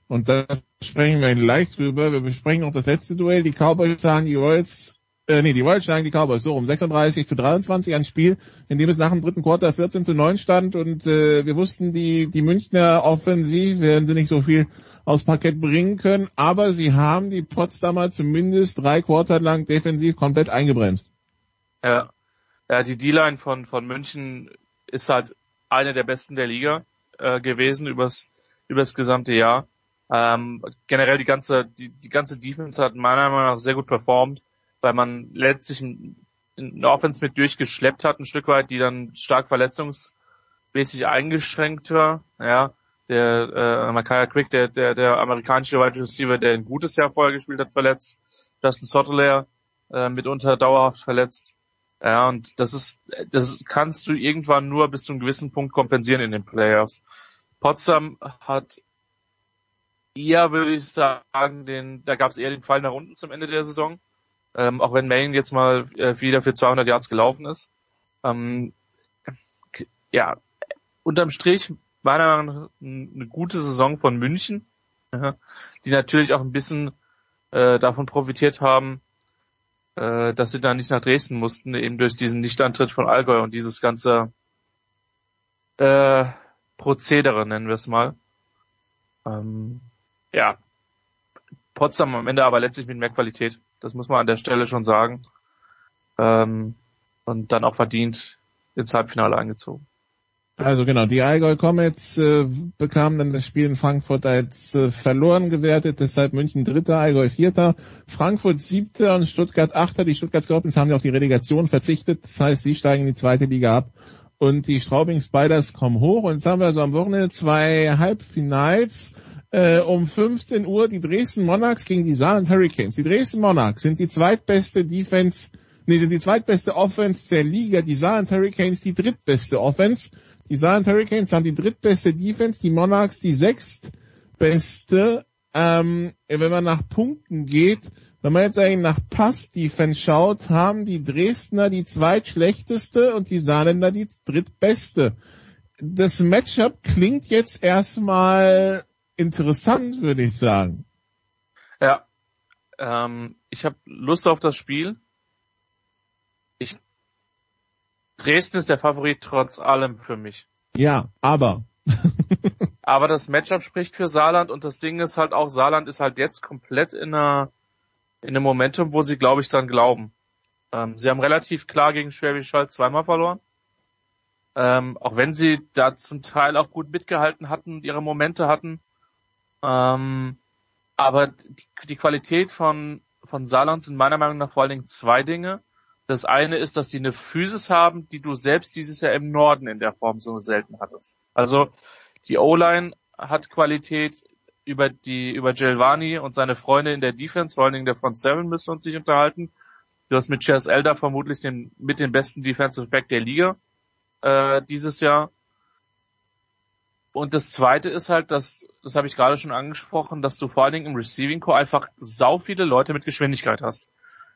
S6: Und da sprechen wir gleich drüber. Wir besprechen auch das letzte Duell. Die Cowboys schlagen die Royals, äh, nee, die Royals schlagen die Cowboys so um 36 zu 23 ein Spiel, in dem es nach dem dritten Quarter 14 zu 9 stand und äh, wir wussten, die, die Münchner offensiv werden sie nicht so viel aufs Parkett bringen können, aber sie haben die Potsdamer zumindest drei Quarter lang defensiv komplett eingebremst.
S8: Ja, ja, die D-Line von, von München ist halt eine der besten der Liga äh, gewesen übers, übers gesamte Jahr. Ähm, generell die ganze, die, die ganze Defense hat meiner Meinung nach sehr gut performt, weil man letztlich eine Offense mit durchgeschleppt hat, ein Stück weit, die dann stark verletzungsmäßig eingeschränkt war. Ja, der äh, Makaya Quick, der, der, der amerikanische Wide Receiver, der ein gutes Jahr vorher gespielt hat, verletzt. Justin Sottler äh, mitunter dauerhaft verletzt. Ja, und das ist, das kannst du irgendwann nur bis zu einem gewissen Punkt kompensieren in den Playoffs. Potsdam hat eher, würde ich sagen, den, da gab es eher den Fall nach unten zum Ende der Saison. Ähm, auch wenn Maine jetzt mal äh, wieder für 200 Yards gelaufen ist. Ähm, ja, unterm Strich meiner Meinung nach eine gute Saison von München, die natürlich auch ein bisschen äh, davon profitiert haben, äh, dass sie dann nicht nach Dresden mussten, eben durch diesen Nichtantritt von Allgäu und dieses ganze äh, Prozedere, nennen wir es mal. Ähm, ja, Potsdam am Ende aber letztlich mit mehr Qualität. Das muss man an der Stelle schon sagen. Ähm, und dann auch verdient ins Halbfinale eingezogen.
S6: Also genau, die Allgäu Comets äh, bekamen dann das Spiel in Frankfurt als äh, verloren gewertet, deshalb München Dritter, Allgäu Vierter, Frankfurt Siebter und Stuttgart Achter. Die Stuttgart Scorpions haben ja auf die Relegation verzichtet, das heißt, sie steigen in die zweite Liga ab und die Straubing Spiders kommen hoch und jetzt haben wir so am Wochenende zwei Halbfinals äh, um 15 Uhr die Dresden Monarchs gegen die Saarland Hurricanes. Die Dresden Monarchs sind die zweitbeste Defense, nee, sind die zweitbeste Offense der Liga, die Saarland Hurricanes die drittbeste Offense. Die Saarland Hurricanes haben die drittbeste Defense, die Monarchs die sechstbeste. Ähm, wenn man nach Punkten geht, wenn man jetzt eigentlich nach Pass-Defense schaut, haben die Dresdner die zweitschlechteste und die Saarländer die drittbeste. Das Matchup klingt jetzt erstmal interessant, würde ich sagen.
S8: Ja. Ähm, ich habe Lust auf das Spiel. Ich Dresden ist der Favorit trotz allem für mich.
S6: Ja, aber.
S8: aber das Matchup spricht für Saarland und das Ding ist halt auch, Saarland ist halt jetzt komplett in einer in einem Momentum, wo sie, glaube ich, dran glauben. Ähm, sie haben relativ klar gegen Schwäbisch Hall zweimal verloren. Ähm, auch wenn sie da zum Teil auch gut mitgehalten hatten, ihre Momente hatten. Ähm, aber die, die Qualität von, von Saarland sind meiner Meinung nach vor allen Dingen zwei Dinge. Das eine ist, dass sie eine Physis haben, die du selbst dieses Jahr im Norden in der Form so selten hattest. Also die O-Line hat Qualität, über die, über Gelvani und seine Freunde in der Defense, vor allen Dingen der Front Seven müssen uns sich unterhalten. Du hast mit Chess Elder vermutlich den, mit den besten Defensive Back der Liga, äh, dieses Jahr. Und das zweite ist halt, dass, das habe ich gerade schon angesprochen, dass du vor allen Dingen im Receiving Core einfach sau viele Leute mit Geschwindigkeit hast.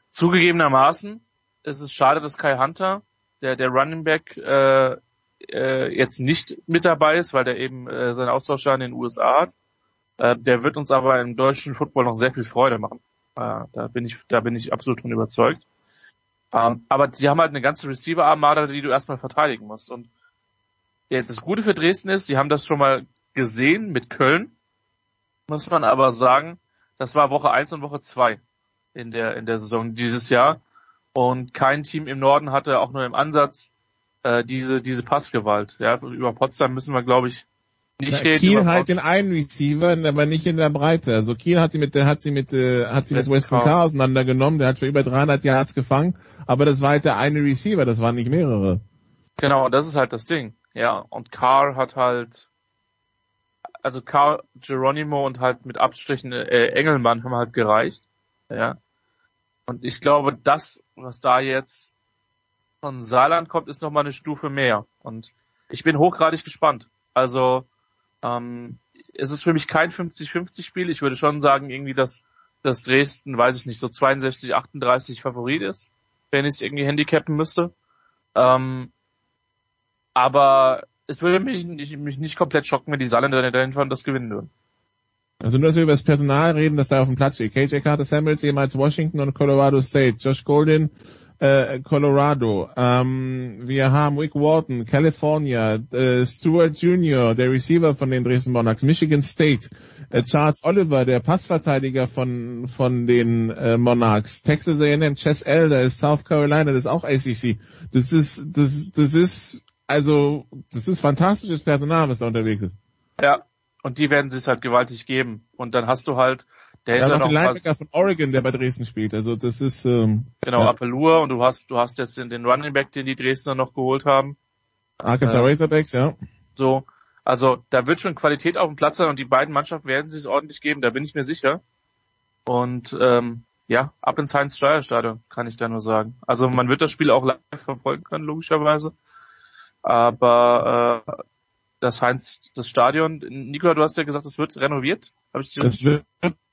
S8: Zugegebenermaßen ist es schade, dass Kai Hunter, der, der Running Back, äh, äh, jetzt nicht mit dabei ist, weil der eben äh, seine Austauschjahr in den USA hat. Äh, der wird uns aber im deutschen Football noch sehr viel Freude machen. Äh, da bin ich, da bin ich absolut von überzeugt. Ähm, aber sie haben halt eine ganze Receiver-Armada, die du erstmal verteidigen musst. Und jetzt das Gute für Dresden ist, sie haben das schon mal gesehen mit Köln. Muss man aber sagen, das war Woche 1 und Woche 2 in der, in der Saison dieses Jahr. Und kein Team im Norden hatte auch nur im Ansatz äh, diese, diese Passgewalt. Ja, über Potsdam müssen wir, glaube ich,
S6: nicht ja, Kiel halt den einen Receiver, aber nicht in der Breite. Also Kiel hat sie mit, hat sie mit, äh, hat sie mit Weston Carr auseinandergenommen. Der hat für über 300 Yards gefangen, aber das war halt der eine Receiver, das waren nicht mehrere.
S8: Genau, das ist halt das Ding. Ja, und Carr hat halt, also Carr, Geronimo und halt mit Abstrichen äh, Engelmann haben halt gereicht. Ja. Und ich glaube, das, was da jetzt von Saarland kommt, ist nochmal eine Stufe mehr. Und ich bin hochgradig gespannt. Also, ähm, es ist für mich kein 50-50 Spiel. Ich würde schon sagen, irgendwie, dass, dass Dresden, weiß ich nicht, so 62, 38 Favorit ist, wenn ich es irgendwie handicappen müsste. Ähm, aber es würde mich mich nicht komplett schocken, wenn die Saarländer fahren das gewinnen würden.
S6: Also nur, dass wir über das Personal reden, das da auf dem Platz steht. KJ Carter Samuels, ehemals Washington und Colorado State. Josh Golden, äh, Colorado. Ähm, wir haben Rick Wharton, California, äh, Stuart Jr., der Receiver von den Dresden Monarchs, Michigan State, äh, Charles Oliver, der Passverteidiger von von den äh, Monarchs, Texas A&M, Chess Elder ist South Carolina, das ist auch ACC. Das ist das das ist also das ist fantastisches Personal, was da unterwegs ist.
S8: Ja, und die werden sich halt gewaltig geben. Und dann hast du halt
S6: der ja, ist ja noch den Linebacker von Oregon, der bei Dresden spielt. Also das ist ähm,
S8: genau ja. Appelur und du hast du hast jetzt den, den Running Back, den die Dresdner noch geholt haben.
S6: Arkansas äh, Razorbacks, ja.
S8: So, also da wird schon Qualität auf dem Platz sein und die beiden Mannschaften werden sich ordentlich geben, da bin ich mir sicher. Und ähm, ja, ab ins Heinz-Steuer-Stadion, kann ich da nur sagen. Also man wird das Spiel auch live verfolgen können, logischerweise. Aber äh, das Heinz, das Stadion, Nikola, du hast ja gesagt, es wird renoviert.
S6: Hab ich das wird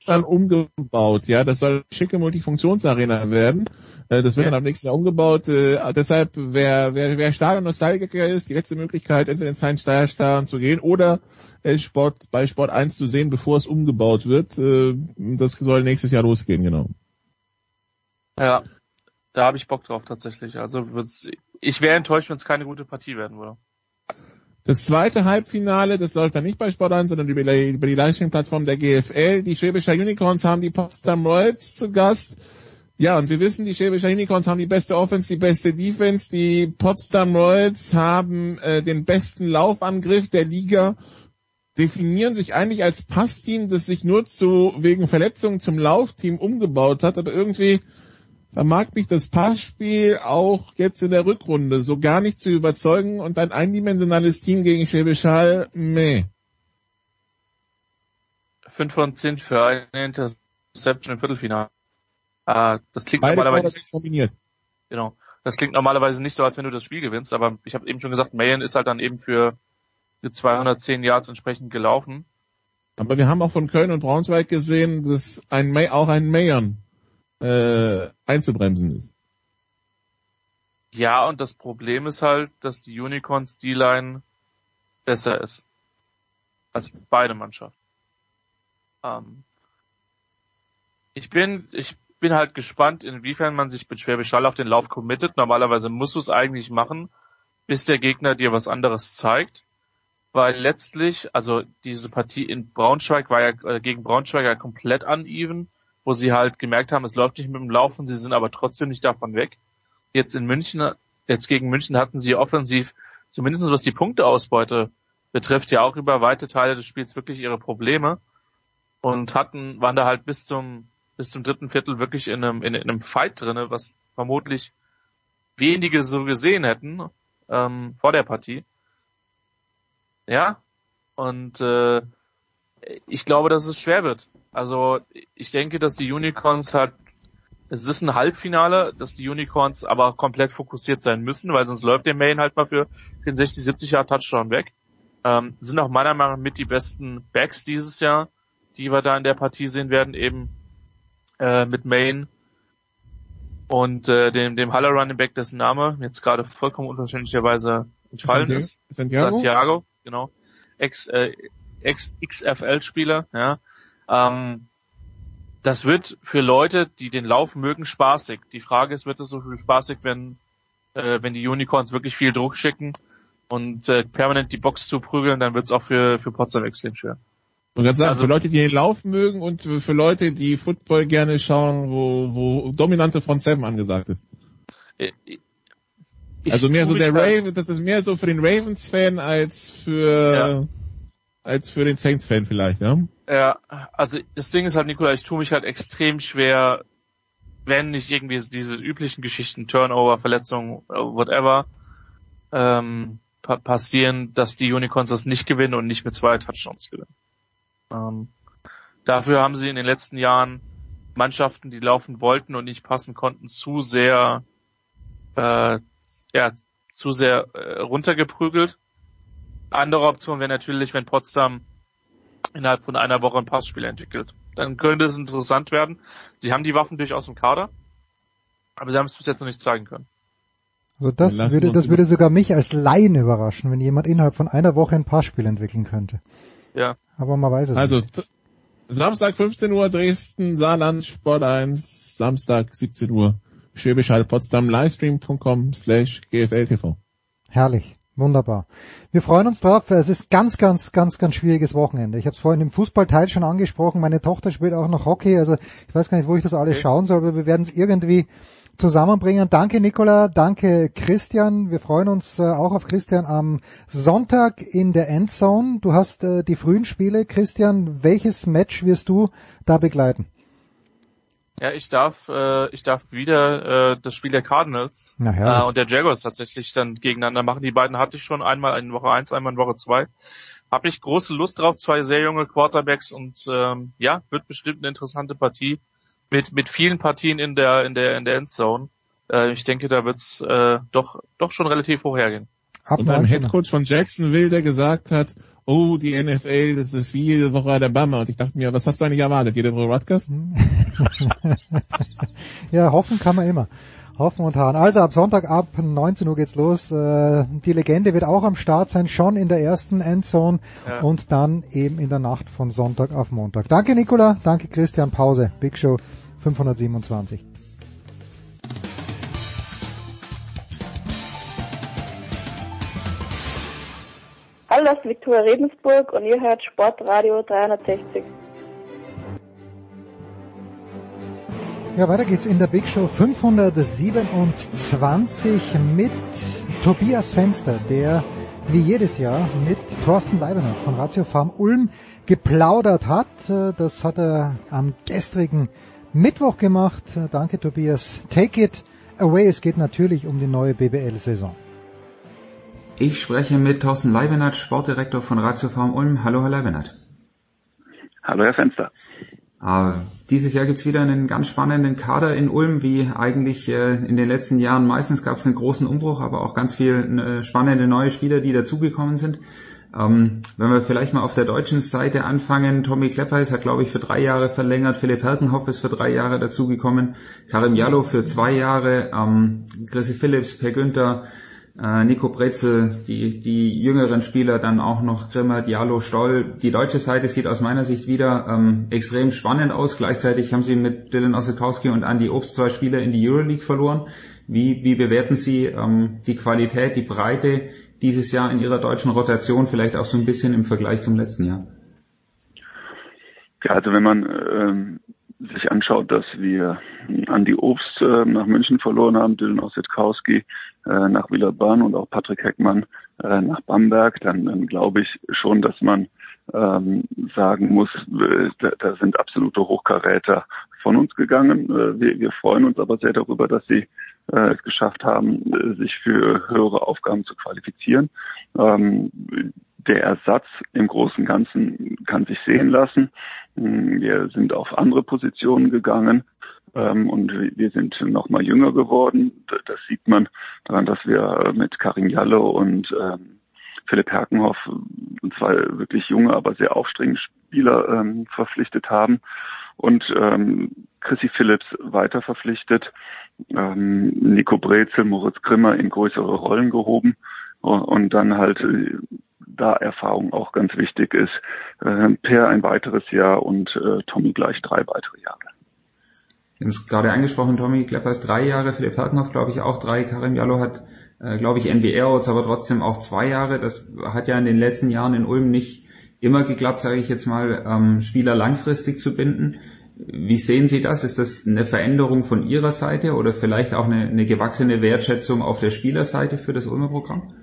S6: dann umgebaut, ja. Das soll eine schicke Multifunktionsarena werden. Äh, das wird ja. dann am nächsten Jahr umgebaut. Äh, deshalb, wer, wer, wer Stadion-Nostalgiker ist, die letzte Möglichkeit, entweder ins Heinz Steier Stadion zu gehen oder äh, Sport, bei Sport 1 zu sehen, bevor es umgebaut wird. Das soll nächstes Jahr losgehen, genau.
S8: Ja, da habe ich Bock drauf tatsächlich. Also ich wäre enttäuscht, wenn es keine gute Partie werden würde.
S6: Das zweite Halbfinale, das läuft dann nicht bei Sport 1, sondern über die, die Livestream-Plattform der GFL. Die Schwäbischer Unicorns haben die Potsdam Royals zu Gast. Ja, und wir wissen, die Schwäbischer Unicorns haben die beste Offense, die beste Defense. Die Potsdam Royals haben äh, den besten Laufangriff der Liga, definieren sich eigentlich als Passteam, das sich nur zu wegen Verletzungen zum Laufteam umgebaut hat, aber irgendwie vermag mich das Passspiel auch jetzt in der Rückrunde so gar nicht zu überzeugen und ein eindimensionales Team gegen Schwäbisch Hall, meh.
S8: 5 von 10 für eine Interception im Viertelfinale. Äh, das klingt
S6: Beide
S8: normalerweise
S6: nominiert.
S8: Genau. Das klingt normalerweise nicht so, als wenn du das Spiel gewinnst, aber ich habe eben schon gesagt, Mayen ist halt dann eben für, für 210 Yards entsprechend gelaufen.
S6: Aber wir haben auch von Köln und Braunschweig gesehen, dass ein May, auch ein Mayern äh, einzubremsen ist.
S8: Ja, und das Problem ist halt, dass die Unicorns D-Line besser ist. Als beide Mannschaften. Ähm, ich bin, ich bin halt gespannt, inwiefern man sich mit Schwäbisch Hall auf den Lauf committet. Normalerweise musst du es eigentlich machen, bis der Gegner dir was anderes zeigt. Weil letztlich, also diese Partie in Braunschweig war ja äh, gegen Braunschweig ja komplett uneven, wo sie halt gemerkt haben, es läuft nicht mit dem Laufen, sie sind aber trotzdem nicht davon weg. Jetzt in München, jetzt gegen München hatten sie offensiv, zumindest was die Punkteausbeute betrifft, ja auch über weite Teile des Spiels wirklich ihre Probleme und hatten, waren da halt bis zum bis zum dritten Viertel wirklich in einem, in, in einem Fight drinne, was vermutlich wenige so gesehen hätten ähm, vor der Partie. Ja, und äh, ich glaube, dass es schwer wird. Also ich denke, dass die Unicorns halt, es ist ein Halbfinale, dass die Unicorns aber komplett fokussiert sein müssen, weil sonst läuft der Main halt mal für 64, 70 Jahre Touchdown weg. Ähm, sind auch meiner Meinung nach mit die besten Backs dieses Jahr, die wir da in der Partie sehen werden, eben äh, mit Main und äh, dem, dem Haller Running Back, dessen Name jetzt gerade vollkommen unverständlicherweise entfallen ist.
S6: Santiago?
S8: Santiago, genau. Ex, äh, XFL-Spieler, ja. Ähm, das wird für Leute, die den Lauf mögen, spaßig. Die Frage ist, wird es so viel spaßig, wenn, äh, wenn die Unicorns wirklich viel Druck schicken und äh, permanent die Box zu prügeln, dann wird es auch für, für Potsdam extrem schwer.
S6: Und ganz sagen,
S8: Also-
S6: für Leute, die den Lauf mögen und für Leute, die Football gerne schauen, wo, wo dominante Front Seven angesagt ist.
S8: Ich,
S6: also mehr so der Raven, das ist mehr so für den Ravens-Fan als für als für den Saints-Fan vielleicht, ja?
S8: Ja, also das Ding ist halt, Nikola, ich tue mich halt extrem schwer, wenn nicht irgendwie diese üblichen Geschichten, Turnover, Verletzungen, whatever, ähm, pa passieren, dass die Unicorns das nicht gewinnen und nicht mit zwei Touchdowns gewinnen. Ähm, dafür haben sie in den letzten Jahren Mannschaften, die laufen wollten und nicht passen konnten, zu sehr, äh, ja, zu sehr äh, runtergeprügelt. Andere Option wäre natürlich, wenn Potsdam innerhalb von einer Woche ein Passspiel entwickelt. Dann könnte es interessant werden. Sie haben die Waffen durchaus im Kader, aber sie haben es bis jetzt noch nicht zeigen können.
S1: Also das würde, das würde sogar mich als Laien überraschen, wenn jemand innerhalb von einer Woche ein Passspiel entwickeln könnte.
S8: Ja.
S1: Aber man weiß es
S6: Also
S1: nicht.
S6: z- Samstag 15 Uhr Dresden, Saarland, Sport 1, Samstag 17 Uhr Schwäbisch Hall Potsdam, livestream.com slash GFLTV.
S1: Herrlich. Wunderbar. Wir freuen uns drauf. Es ist ganz, ganz, ganz, ganz schwieriges Wochenende. Ich habe es vorhin im Fußballteil schon angesprochen. Meine Tochter spielt auch noch Hockey. Also ich weiß gar nicht, wo ich das alles schauen soll, aber wir werden es irgendwie zusammenbringen. Danke Nicola, danke Christian. Wir freuen uns äh, auch auf Christian am Sonntag in der Endzone. Du hast äh, die frühen Spiele. Christian, welches Match wirst du da begleiten?
S8: Ja, ich darf, äh, ich darf wieder äh, das Spiel der Cardinals
S1: Na, herrlich.
S8: äh, und der Jaguars tatsächlich dann gegeneinander machen. Die beiden hatte ich schon einmal in Woche eins, einmal in Woche zwei. Habe ich große Lust drauf, zwei sehr junge Quarterbacks und ähm, ja, wird bestimmt eine interessante Partie mit mit vielen Partien in der in der in der Endzone. Äh, ich denke, da wird's äh, doch doch schon relativ hoch hergehen.
S1: Ab
S6: Und
S1: 19.
S6: Headcoach von Jacksonville, der gesagt hat, oh, die NFL, das ist wie jede Woche Alabama. Und ich dachte mir, was hast du eigentlich erwartet? Jede Woche Rutgers?
S1: Ja, hoffen kann man immer. Hoffen und harren. Also ab Sonntag ab 19 Uhr geht's los. Äh, Die Legende wird auch am Start sein, schon in der ersten Endzone
S8: Ja.
S1: und dann eben in der Nacht von Sonntag auf Montag. Danke Nicola, danke Christian, Pause. Big Show 527.
S10: Hallo, das ist Viktoria Redensburg und ihr hört Sportradio 360.
S1: Ja, weiter geht's in der Big Show 527 mit Tobias Fenster, der wie jedes Jahr mit Thorsten Leiberner von Ratio Farm Ulm geplaudert hat. Das hat er am gestrigen Mittwoch gemacht. Danke Tobias. Take it away. Es geht natürlich um die neue BBL-Saison.
S11: Ich spreche mit Thorsten Leibenert, Sportdirektor von Ratio Farm Ulm. Hallo, Herr Leibenert. Hallo Herr Fenster.
S12: Uh, dieses Jahr gibt's wieder einen ganz spannenden Kader in Ulm, wie eigentlich äh, in den letzten Jahren. Meistens gab's einen großen Umbruch, aber auch ganz viele äh, spannende neue Spieler, die dazugekommen sind. Ähm, wenn wir vielleicht mal auf der deutschen Seite anfangen, Tommy Kleppeis hat, glaube ich, für drei Jahre verlängert, Philipp Herkenhoff ist für drei Jahre dazugekommen, Karim Jallo für zwei Jahre, ähm, Chrissy Phillips, Per Günther, äh, Nico Brezel, die, die jüngeren Spieler dann auch noch Grimmer, Diallo, Stoll. Die deutsche Seite sieht aus meiner Sicht wieder ähm, extrem spannend aus. Gleichzeitig haben sie mit Dylan Ossetowski und Andy Obst zwei Spieler in die Euroleague verloren. Wie, wie bewerten Sie ähm, die Qualität, die Breite dieses Jahr in Ihrer deutschen Rotation, vielleicht auch so ein bisschen im Vergleich zum letzten Jahr?
S11: Ja, also wenn man ähm, sich anschaut, dass wir Andi Obst äh, nach München verloren haben, Dylan Ossetkowski äh, nach Willerbahn und auch Patrick Heckmann äh, nach Bamberg, dann, dann glaube ich schon, dass man ähm, sagen muss, äh, da, da sind absolute Hochkaräter von uns gegangen. Äh, wir, wir freuen uns aber sehr darüber, dass sie äh, es geschafft haben, sich für höhere Aufgaben zu qualifizieren. Ähm, der Ersatz im Großen und Ganzen kann sich sehen lassen. Wir sind auf andere Positionen gegangen ähm, und wir sind noch mal jünger geworden. Das sieht man daran, dass wir mit Karin Jalle und ähm, Philipp Herkenhoff zwei wirklich junge, aber sehr aufstrebende Spieler ähm, verpflichtet haben und ähm, Chrissy Phillips weiter verpflichtet, ähm, Nico Brezel, Moritz Grimmer in größere Rollen gehoben und dann halt da Erfahrung auch ganz wichtig ist. Äh, per ein weiteres Jahr und äh, Tommy gleich drei weitere Jahre.
S12: Wir haben es gerade angesprochen, Tommy Kleppers drei Jahre, Philipp Herkenhoff glaube ich auch drei, Karim Jallo hat äh, glaube ich NBR-Odds, aber trotzdem auch zwei Jahre. Das hat ja in den letzten Jahren in Ulm nicht immer geklappt, sage ich jetzt mal, ähm, Spieler langfristig zu binden. Wie sehen Sie das? Ist das eine Veränderung von Ihrer Seite oder vielleicht auch eine, eine gewachsene Wertschätzung auf der Spielerseite für das Ulmer Programm?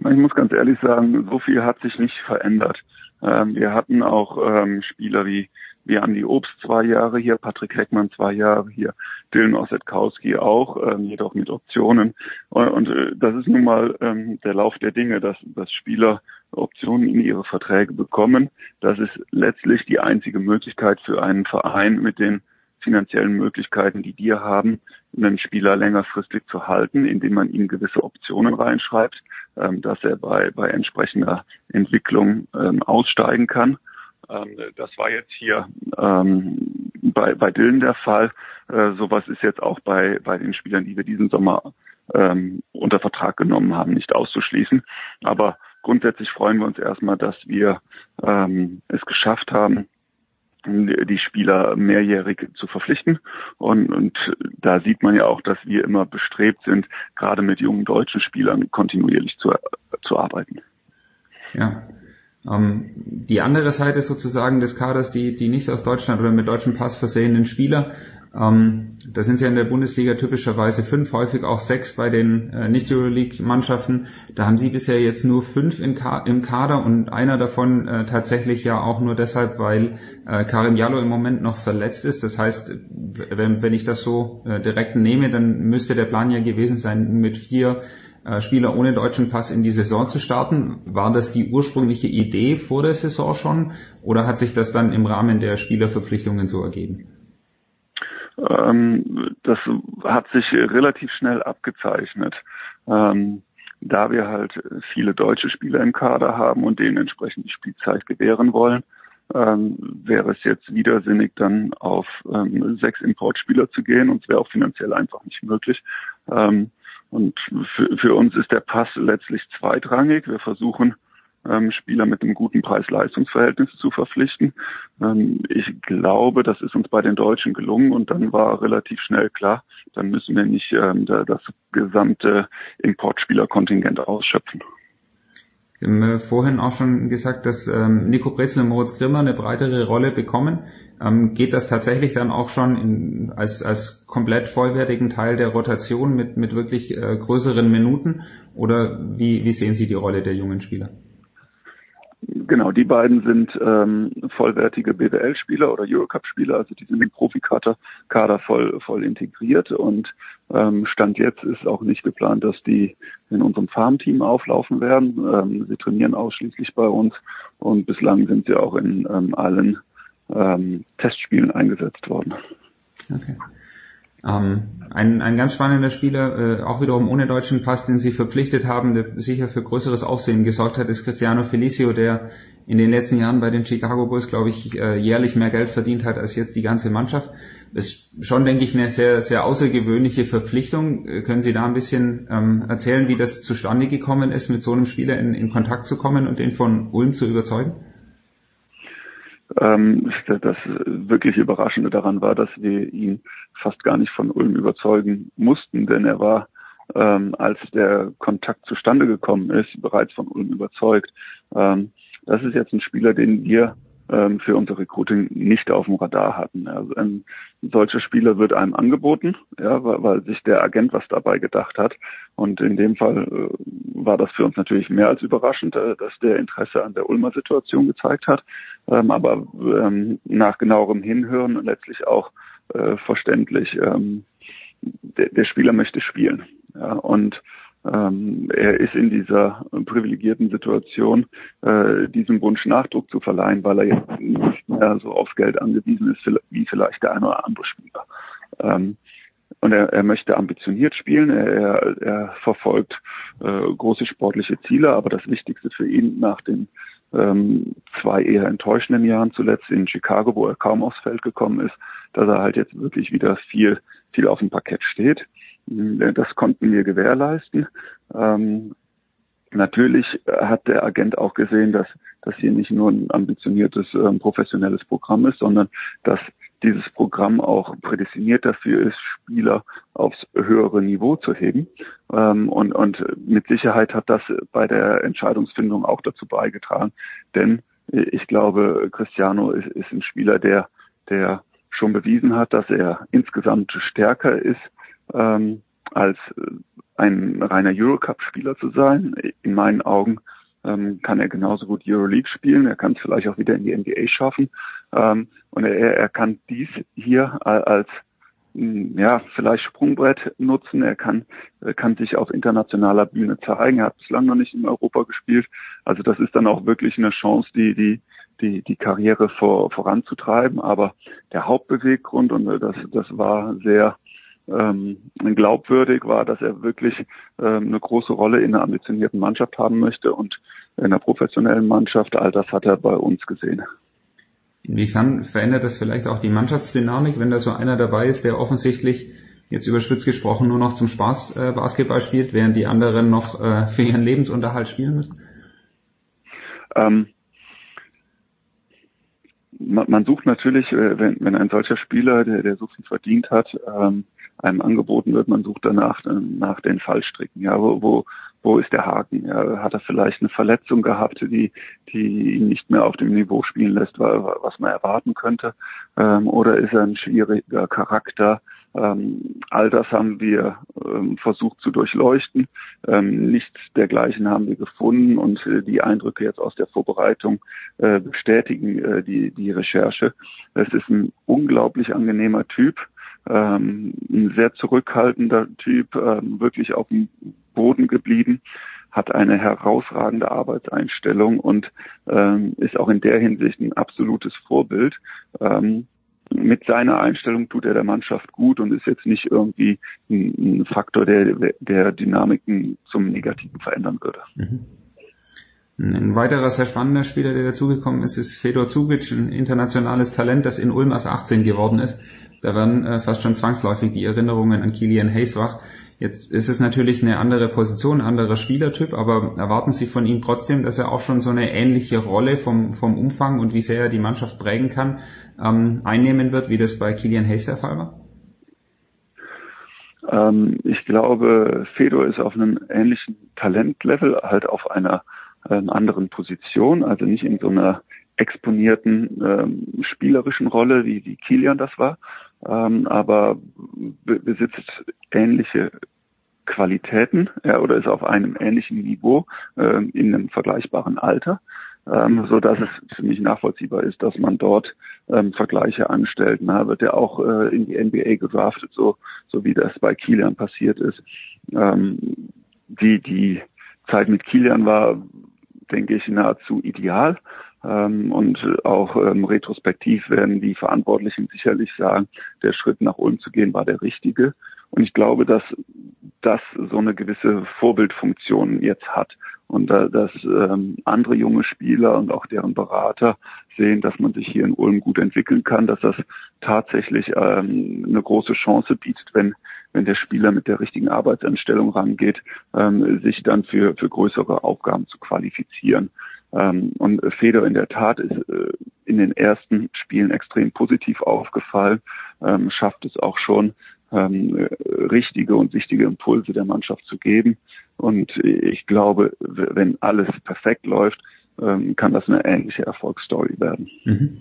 S11: Ich muss ganz ehrlich sagen, so viel hat sich nicht verändert. Ähm, wir hatten auch ähm, Spieler wie, wie Andi Obst zwei Jahre hier, Patrick Heckmann zwei Jahre hier, Dylan Ossetkowski auch, ähm, jedoch mit Optionen. Und, äh, das ist nun mal der Lauf der Dinge, dass, dass Spieler Optionen in ihre Verträge bekommen. Das ist letztlich die einzige Möglichkeit für einen Verein mit den finanziellen Möglichkeiten, die wir haben, einen Spieler längerfristig zu halten, indem man ihm gewisse Optionen reinschreibt, dass er bei, bei entsprechender Entwicklung ähm, aussteigen kann. Ähm, das war jetzt hier ähm, bei, bei Dylan der Fall. Äh, sowas ist jetzt auch bei, bei den Spielern, die wir diesen Sommer ähm, unter Vertrag genommen haben, nicht auszuschließen. Aber grundsätzlich freuen wir uns erstmal, dass wir ähm, es geschafft haben, die Spieler mehrjährig zu verpflichten. Und, und da sieht man ja auch, dass wir immer bestrebt sind, gerade mit jungen deutschen Spielern kontinuierlich zu, zu arbeiten.
S12: Ja. Ähm, die andere Seite sozusagen des Kaders, die, die nicht aus Deutschland oder mit deutschem Pass versehenen Spieler, ähm, da sind sie ja in der Bundesliga typischerweise fünf, häufig auch sechs bei den äh, Nicht-Euroleague-Mannschaften. Da haben sie bisher jetzt nur fünf Ka im Kader und einer davon äh, tatsächlich ja auch nur deshalb, weil äh, Karim Jallo im Moment noch verletzt ist. Das heißt, wenn, wenn ich das so äh, direkt nehme, dann müsste der Plan ja gewesen sein, mit vier äh, Spieler ohne deutschen Pass in die Saison zu starten. War das die ursprüngliche Idee vor der Saison schon oder hat sich das dann im Rahmen der Spielerverpflichtungen so ergeben?
S11: Ähm, das hat sich relativ schnell abgezeichnet. Ähm, da wir halt viele deutsche Spieler im Kader haben und denen entsprechend die Spielzeit gewähren wollen, ähm, wäre es jetzt widersinnig, dann auf ähm, sechs Importspieler zu gehen und es wäre auch finanziell einfach nicht möglich. Ähm, und für, für uns ist der Pass letztlich zweitrangig. Wir versuchen ähm, Spieler mit einem guten Preis-Leistungs-Verhältnis zu verpflichten. Ähm, ich glaube, das ist uns bei den Deutschen gelungen und dann war relativ schnell klar, dann müssen wir nicht ähm, da, das gesamte Importspielerkontingent ausschöpfen.
S12: Sie haben äh, vorhin auch schon gesagt, dass ähm, Nico Brezel und Moritz Grimmer eine breitere Rolle bekommen. Ähm, geht das tatsächlich dann auch schon in, als, als komplett vollwertigen Teil der Rotation mit, mit wirklich äh, größeren Minuten? Oder wie, wie sehen Sie die Rolle der jungen Spieler?
S11: Genau, die beiden sind ähm, vollwertige BWL-Spieler oder Eurocup-Spieler, also die sind im Profikader Kader voll, voll integriert und ähm, Stand jetzt ist auch nicht geplant, dass die in unserem Farmteam auflaufen werden. Ähm, sie trainieren ausschließlich bei uns und bislang sind sie auch in ähm, allen ähm, Testspielen eingesetzt worden.
S12: Okay. Ähm, ein, ein ganz spannender Spieler, äh, auch wiederum ohne deutschen Pass, den sie verpflichtet haben, der sicher für größeres Aufsehen gesorgt hat, ist Cristiano Felicio, der in den letzten Jahren bei den Chicago Bulls, glaube ich, äh, jährlich mehr Geld verdient hat als jetzt die ganze Mannschaft. Das ist schon, denke ich, eine sehr, sehr außergewöhnliche Verpflichtung. Äh, können Sie da ein bisschen ähm, erzählen, wie das zustande gekommen ist, mit so einem Spieler in, in Kontakt zu kommen und den von Ulm zu überzeugen?
S11: Ähm, das wirklich Überraschende daran war, dass wir ihn fast gar nicht von Ulm überzeugen mussten, denn er war, ähm, als der Kontakt zustande gekommen ist, bereits von Ulm überzeugt. Ähm, das ist jetzt ein Spieler, den wir ähm, für unser Recruiting nicht auf dem Radar hatten. Also ein solcher Spieler wird einem angeboten, ja, weil, weil sich der Agent was dabei gedacht hat. Und in dem Fall äh, war das für uns natürlich mehr als überraschend, äh, dass der Interesse an der Ulmer Situation gezeigt hat. Ähm, aber ähm, nach genauerem Hinhören letztlich auch äh, verständlich. Ähm, der, der Spieler möchte spielen. Ja, und ähm, er ist in dieser privilegierten Situation, äh, diesem Wunsch Nachdruck zu verleihen, weil er jetzt nicht mehr so aufs Geld angewiesen ist wie vielleicht der eine oder andere Spieler. Ähm, und er, er möchte ambitioniert spielen, er, er, er verfolgt äh, große sportliche Ziele, aber das Wichtigste für ihn nach den ähm, zwei eher enttäuschenden Jahren zuletzt in Chicago, wo er kaum aufs Feld gekommen ist, dass er halt jetzt wirklich wieder viel, viel auf dem Parkett steht. Äh, das konnten wir gewährleisten. Ähm, natürlich hat der Agent auch gesehen, dass das hier nicht nur ein ambitioniertes ähm, professionelles Programm ist, sondern dass dieses Programm auch prädestiniert dafür ist, Spieler aufs höhere Niveau zu heben. Ähm, und, und mit Sicherheit hat das bei der Entscheidungsfindung auch dazu beigetragen. Denn ich glaube, Cristiano ist, ist ein Spieler, der, der schon bewiesen hat, dass er insgesamt stärker ist ähm, als ein reiner Eurocup-Spieler zu sein. In meinen Augen ähm, kann er genauso gut Euroleague spielen. Er kann es vielleicht auch wieder in die NBA schaffen. Ähm, und er, er kann dies hier als hm, ja, vielleicht Sprungbrett nutzen. Er kann, er kann sich auf internationaler Bühne zeigen. Er hat bislang noch nicht in Europa gespielt. Also das ist dann auch wirklich eine Chance, die, die, die, die Karriere vor, voranzutreiben. Aber der Hauptbeweggrund, und das, das war sehr ähm, glaubwürdig war, dass er wirklich ähm, eine große Rolle in einer ambitionierten Mannschaft haben möchte und in einer professionellen Mannschaft. All das hat er bei uns gesehen.
S12: Inwiefern verändert das vielleicht auch die Mannschaftsdynamik, wenn da so einer dabei ist, der offensichtlich jetzt überspitzt gesprochen nur noch zum Spaß äh, Basketball spielt, während die anderen noch äh, für ihren Lebensunterhalt spielen müssen?
S11: Ähm, man, man, sucht natürlich, äh, wenn, wenn ein solcher Spieler, der, der so viel verdient hat, ähm, einem angeboten wird, man sucht danach äh, nach den Fallstricken. Ja, wo, wo, wo ist der Haken? Ja, hat er vielleicht eine Verletzung gehabt, die, die ihn nicht mehr auf dem Niveau spielen lässt, was man erwarten könnte? Ähm, oder ist er ein schwieriger Charakter? Ähm, all das haben wir ähm, versucht zu durchleuchten. Ähm, nichts dergleichen haben wir gefunden und äh, die Eindrücke jetzt aus der Vorbereitung äh, bestätigen äh, die, die Recherche. Es ist ein unglaublich angenehmer Typ ähm, ein sehr zurückhaltender Typ, ähm, wirklich auf dem Boden geblieben, hat eine herausragende Arbeitseinstellung und ähm, ist auch in der Hinsicht ein absolutes Vorbild. Mit seiner Einstellung tut er der Mannschaft gut und ist jetzt nicht irgendwie ein, Faktor, der, der Dynamiken zum Negativen verändern würde. Mhm.
S12: Ein weiterer sehr spannender Spieler, der dazugekommen ist, ist Fedor Zubic, ein internationales Talent, das in Ulm als 18 geworden ist. Da werden äh, fast schon zwangsläufig die Erinnerungen an Kilian Hayes wach. Jetzt ist es natürlich eine andere Position, ein anderer Spielertyp, aber erwarten Sie von ihm trotzdem, dass er auch schon so eine ähnliche Rolle vom, vom Umfang und wie sehr er die Mannschaft prägen kann, ähm, einnehmen wird, wie das bei Kilian Hayes der Fall war?
S11: Ähm, ich glaube, Fedor ist auf einem ähnlichen Talentlevel, halt auf einer äh, anderen Position, also nicht in so einer exponierten ähm, spielerischen Rolle, wie, wie Kilian das war, ähm, aber besitzt ähnliche Qualitäten ja, oder ist auf einem ähnlichen Niveau äh, in einem vergleichbaren Alter. ähm, so dass es für mich nachvollziehbar ist, dass man dort ähm, Vergleiche anstellt. Na, wird er auch äh, in die NBA gedraftet, so, so wie das bei Kilian passiert ist. Ähm, die, die Zeit mit Kilian war, denke ich, nahezu ideal. Ähm, und auch ähm, retrospektiv werden die Verantwortlichen sicherlich sagen, der Schritt nach Ulm zu gehen war der richtige. Und ich glaube, dass das so eine gewisse Vorbildfunktion jetzt hat und äh, dass ähm, andere junge Spieler und auch deren Berater sehen, dass man sich hier in Ulm gut entwickeln kann, dass das tatsächlich ähm, eine große Chance bietet, wenn wenn der Spieler mit der richtigen Arbeitsanstellung rangeht, ähm, sich dann für für größere Aufgaben zu qualifizieren. Ähm, und Feder in der Tat ist äh, in den ersten Spielen extrem positiv aufgefallen, ähm, schafft es auch schon, ähm, richtige und wichtige Impulse der Mannschaft zu geben. Und ich glaube, wenn alles perfekt läuft, ähm, kann das eine ähnliche Erfolgsstory werden.
S12: Mhm.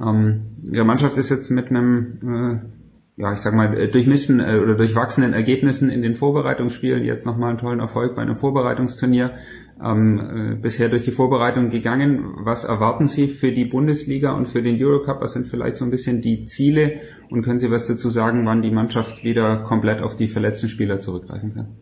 S12: Ähm, Ihre Mannschaft ist jetzt mit einem äh ja, ich sag mal, äh, durchmischen äh, oder durchwachsenen Ergebnissen in den Vorbereitungsspielen, jetzt nochmal einen tollen Erfolg bei einem Vorbereitungsturnier, ähm, äh, bisher durch die Vorbereitung gegangen. Was erwarten Sie für die Bundesliga und für den Eurocup? Was sind vielleicht so ein bisschen die Ziele? Und können Sie was dazu sagen, wann die Mannschaft wieder komplett auf die verletzten Spieler zurückgreifen kann?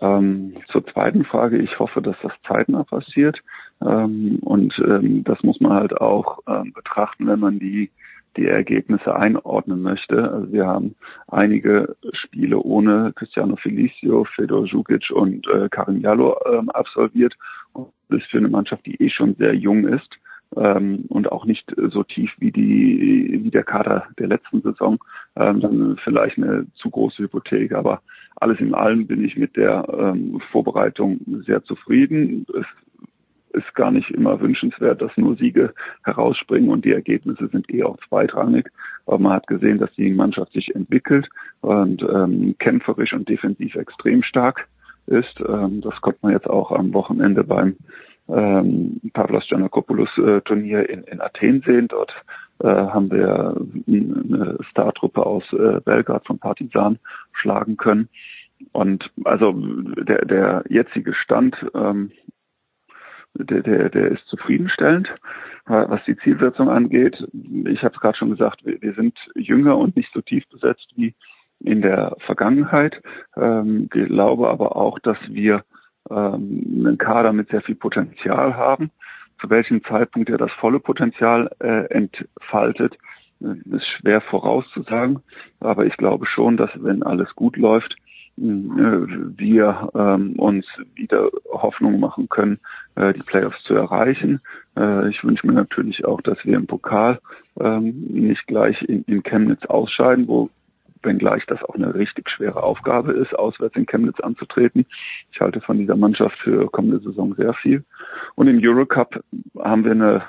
S11: Ähm, zur zweiten Frage, ich hoffe, dass das zeitnah passiert. Ähm, und ähm, das muss man halt auch ähm, betrachten, wenn man die die Ergebnisse einordnen möchte. Also wir haben einige Spiele ohne Cristiano Felicio, Fedor Jukic und äh, Karim Jallo ähm, absolviert. Und das ist für eine Mannschaft, die eh schon sehr jung ist ähm, und auch nicht so tief wie die wie der Kader der letzten Saison, ähm, dann vielleicht eine zu große Hypothek. Aber alles in allem bin ich mit der ähm, Vorbereitung sehr zufrieden. Es ist gar nicht immer wünschenswert, dass nur Siege herausspringen und die Ergebnisse sind eh auch zweitrangig. Aber man hat gesehen, dass die Mannschaft sich entwickelt und ähm, kämpferisch und defensiv extrem stark ist. Ähm, das konnte man jetzt auch am Wochenende beim ähm, Pavlos Giannakopoulos äh, Turnier in, in Athen sehen. Dort äh, haben wir eine Startruppe aus äh, Belgrad von Partisan schlagen können. Und also der, der jetzige Stand ähm, der, der, der ist zufriedenstellend, was die Zielsetzung angeht. Ich habe es gerade schon gesagt, wir, wir, sind jünger und nicht so tief besetzt wie in der Vergangenheit. Ähm, glaube aber auch, dass wir ähm, einen Kader mit sehr viel Potenzial haben. Zu welchem Zeitpunkt er das volle Potenzial äh, entfaltet, ist schwer vorauszusagen. Aber ich glaube schon, dass wenn alles gut läuft, wir ähm, uns wieder Hoffnung machen können, äh, die Playoffs zu erreichen. Äh, ich wünsche mir natürlich auch, dass wir im Pokal ähm, nicht gleich in, in Chemnitz ausscheiden, wo wenngleich das auch eine richtig schwere Aufgabe ist, auswärts in Chemnitz anzutreten. Ich halte von dieser Mannschaft für kommende Saison sehr viel. Und im Eurocup haben wir eine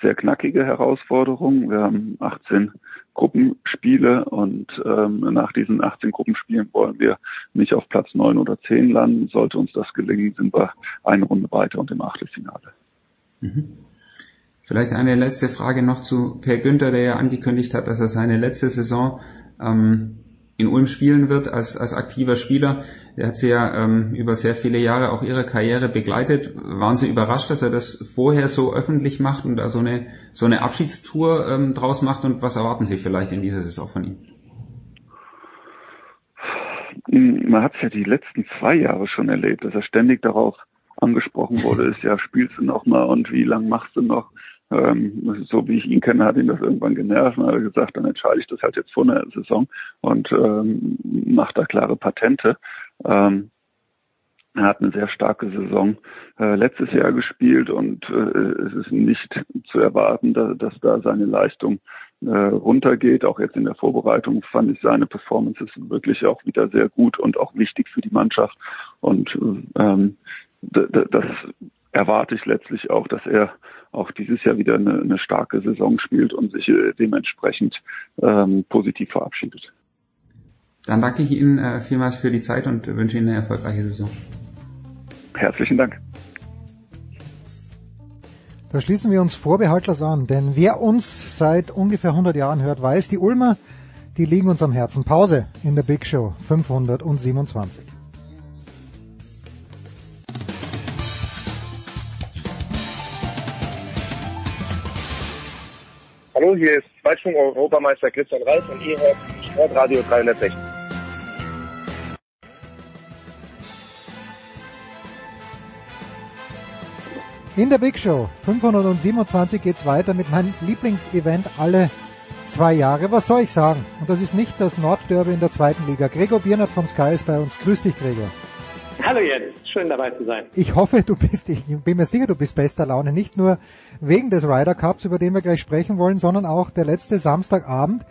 S11: sehr knackige Herausforderung. Wir haben 18 Gruppenspiele und ähm, nach diesen 18 Gruppenspielen wollen wir nicht auf Platz 9 oder 10 landen. Sollte uns das gelingen, sind wir eine Runde weiter und im Achtelfinale.
S12: Mhm. Vielleicht eine letzte Frage noch zu Per Günther, der ja angekündigt hat, dass er seine letzte Saison ähm, in Ulm spielen wird als, als aktiver Spieler. Er hat sie ja ähm, über sehr viele Jahre auch ihre Karriere begleitet. Waren Sie überrascht, dass er das vorher so öffentlich macht und da so eine, so eine Abschiedstour ähm, draus macht? Und was erwarten Sie vielleicht in dieser Saison von ihm?
S11: Man hat es ja die letzten zwei Jahre schon erlebt, dass er ständig darauf angesprochen wurde, ist ja, spielst du noch mal und wie lang machst du noch? Ähm, so wie ich ihn kenne, hat ihn das irgendwann genervt und hat gesagt, dann entscheide ich das halt jetzt vor einer Saison und ähm, mache da klare Patente. Ähm, er hat eine sehr starke Saison äh, letztes Jahr gespielt und äh, es ist nicht zu erwarten, dass, dass da seine Leistung äh, runtergeht. Auch jetzt in der Vorbereitung fand ich seine Performances wirklich auch wieder sehr gut und auch wichtig für die Mannschaft. Und ähm, das erwarte ich letztlich auch, dass er auch dieses Jahr wieder eine, eine starke Saison spielt und sich äh, dementsprechend ähm, positiv verabschiedet.
S12: Dann danke ich Ihnen äh, vielmals für die Zeit und wünsche Ihnen eine erfolgreiche Saison.
S11: Herzlichen Dank.
S1: Da schließen wir uns vorbehaltlos an, denn wer uns seit ungefähr 100 Jahren hört, weiß, die Ulmer, die liegen uns am Herzen. Pause in der Big Show 527.
S13: Hallo, hier ist Zweitschwung-Europameister Christian Reif und ihr hört Sportradio 360.
S1: In der Big Show 527 geht's weiter mit meinem Lieblingsevent alle zwei Jahre. Was soll ich sagen? Und das ist nicht das Nordderby in der zweiten Liga. Gregor Biernert vom Sky ist bei uns. Grüß dich, Gregor.
S14: Hallo Jens, schön dabei zu sein.
S1: Ich hoffe, du bist, ich bin mir sicher, du bist bester Laune. Nicht nur wegen des Ryder Cups, über den wir gleich sprechen wollen, sondern auch der letzte Samstagabend.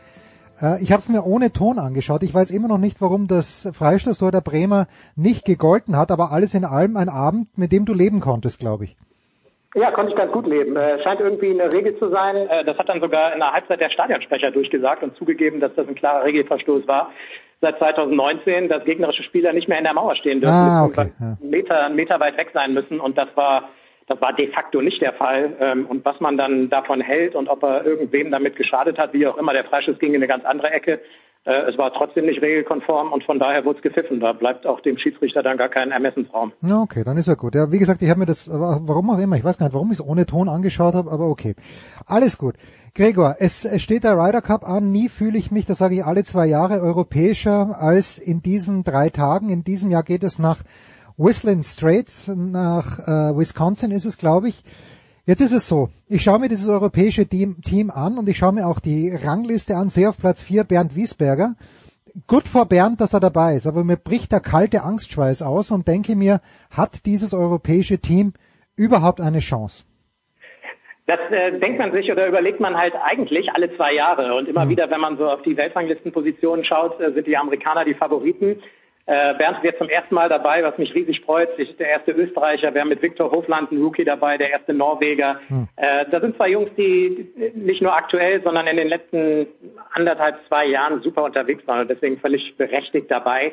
S1: Äh, ich habe es mir ohne Ton angeschaut. Ich weiß immer noch nicht, warum das Freistoßtor der Bremer nicht gegolten hat, aber alles in allem ein Abend, mit dem du leben konntest, glaube ich.
S14: Ja, konnte ich ganz gut leben. Äh, scheint irgendwie eine Regel zu sein. Äh, das hat dann sogar in der Halbzeit der Stadionsprecher durchgesagt und zugegeben, dass das ein klarer Regelverstoß war. Seit 2019, dass gegnerische Spieler nicht mehr in der Mauer stehen dürfen,
S1: ah, okay.
S14: ja. einen, Meter, Meter weit weg sein müssen. Und das war, das war de facto nicht der Fall. Ähm, und was man dann davon hält und ob er irgendwem damit geschadet hat, wie auch immer, der Freischuss ging in eine ganz andere Ecke. Äh, es war trotzdem nicht regelkonform und von daher wurde es gepfiffen. Da bleibt auch dem Schiedsrichter dann gar kein Ermessensraum.
S1: Ja, okay, dann ist ja gut. Ja, wie gesagt, ich habe mir das, warum auch immer, ich weiß gar nicht, warum ich es ohne Ton angeschaut habe, aber okay. Alles gut. Gregor, es steht der Ryder Cup an. Nie fühle ich mich, das sage ich alle zwei Jahre, europäischer als in diesen drei Tagen. In diesem Jahr geht es nach Whistling Straits, nach äh, Wisconsin ist es, glaube ich. Jetzt ist es so, ich schaue mir dieses europäische Team, Team an und ich schaue mir auch die Rangliste an, sehe auf Platz 4 Bernd Wiesberger. Gut vor Bernd, dass er dabei ist, aber mir bricht der kalte Angstschweiß aus und denke mir, hat dieses europäische Team überhaupt eine Chance?
S14: Das äh, denkt man sich oder überlegt man halt eigentlich alle zwei Jahre. Und immer mhm. wieder, wenn man so auf die Weltranglistenpositionen schaut, äh, sind die Amerikaner die Favoriten. Äh, Bernd wird zum ersten Mal dabei, was mich riesig freut. Ich ist der erste Österreicher. Wir haben mit Viktor Hofland einen Rookie dabei, der erste Norweger. Hm. Äh, da sind zwei Jungs, die nicht nur aktuell, sondern in den letzten anderthalb, zwei Jahren super unterwegs waren und deswegen völlig berechtigt dabei.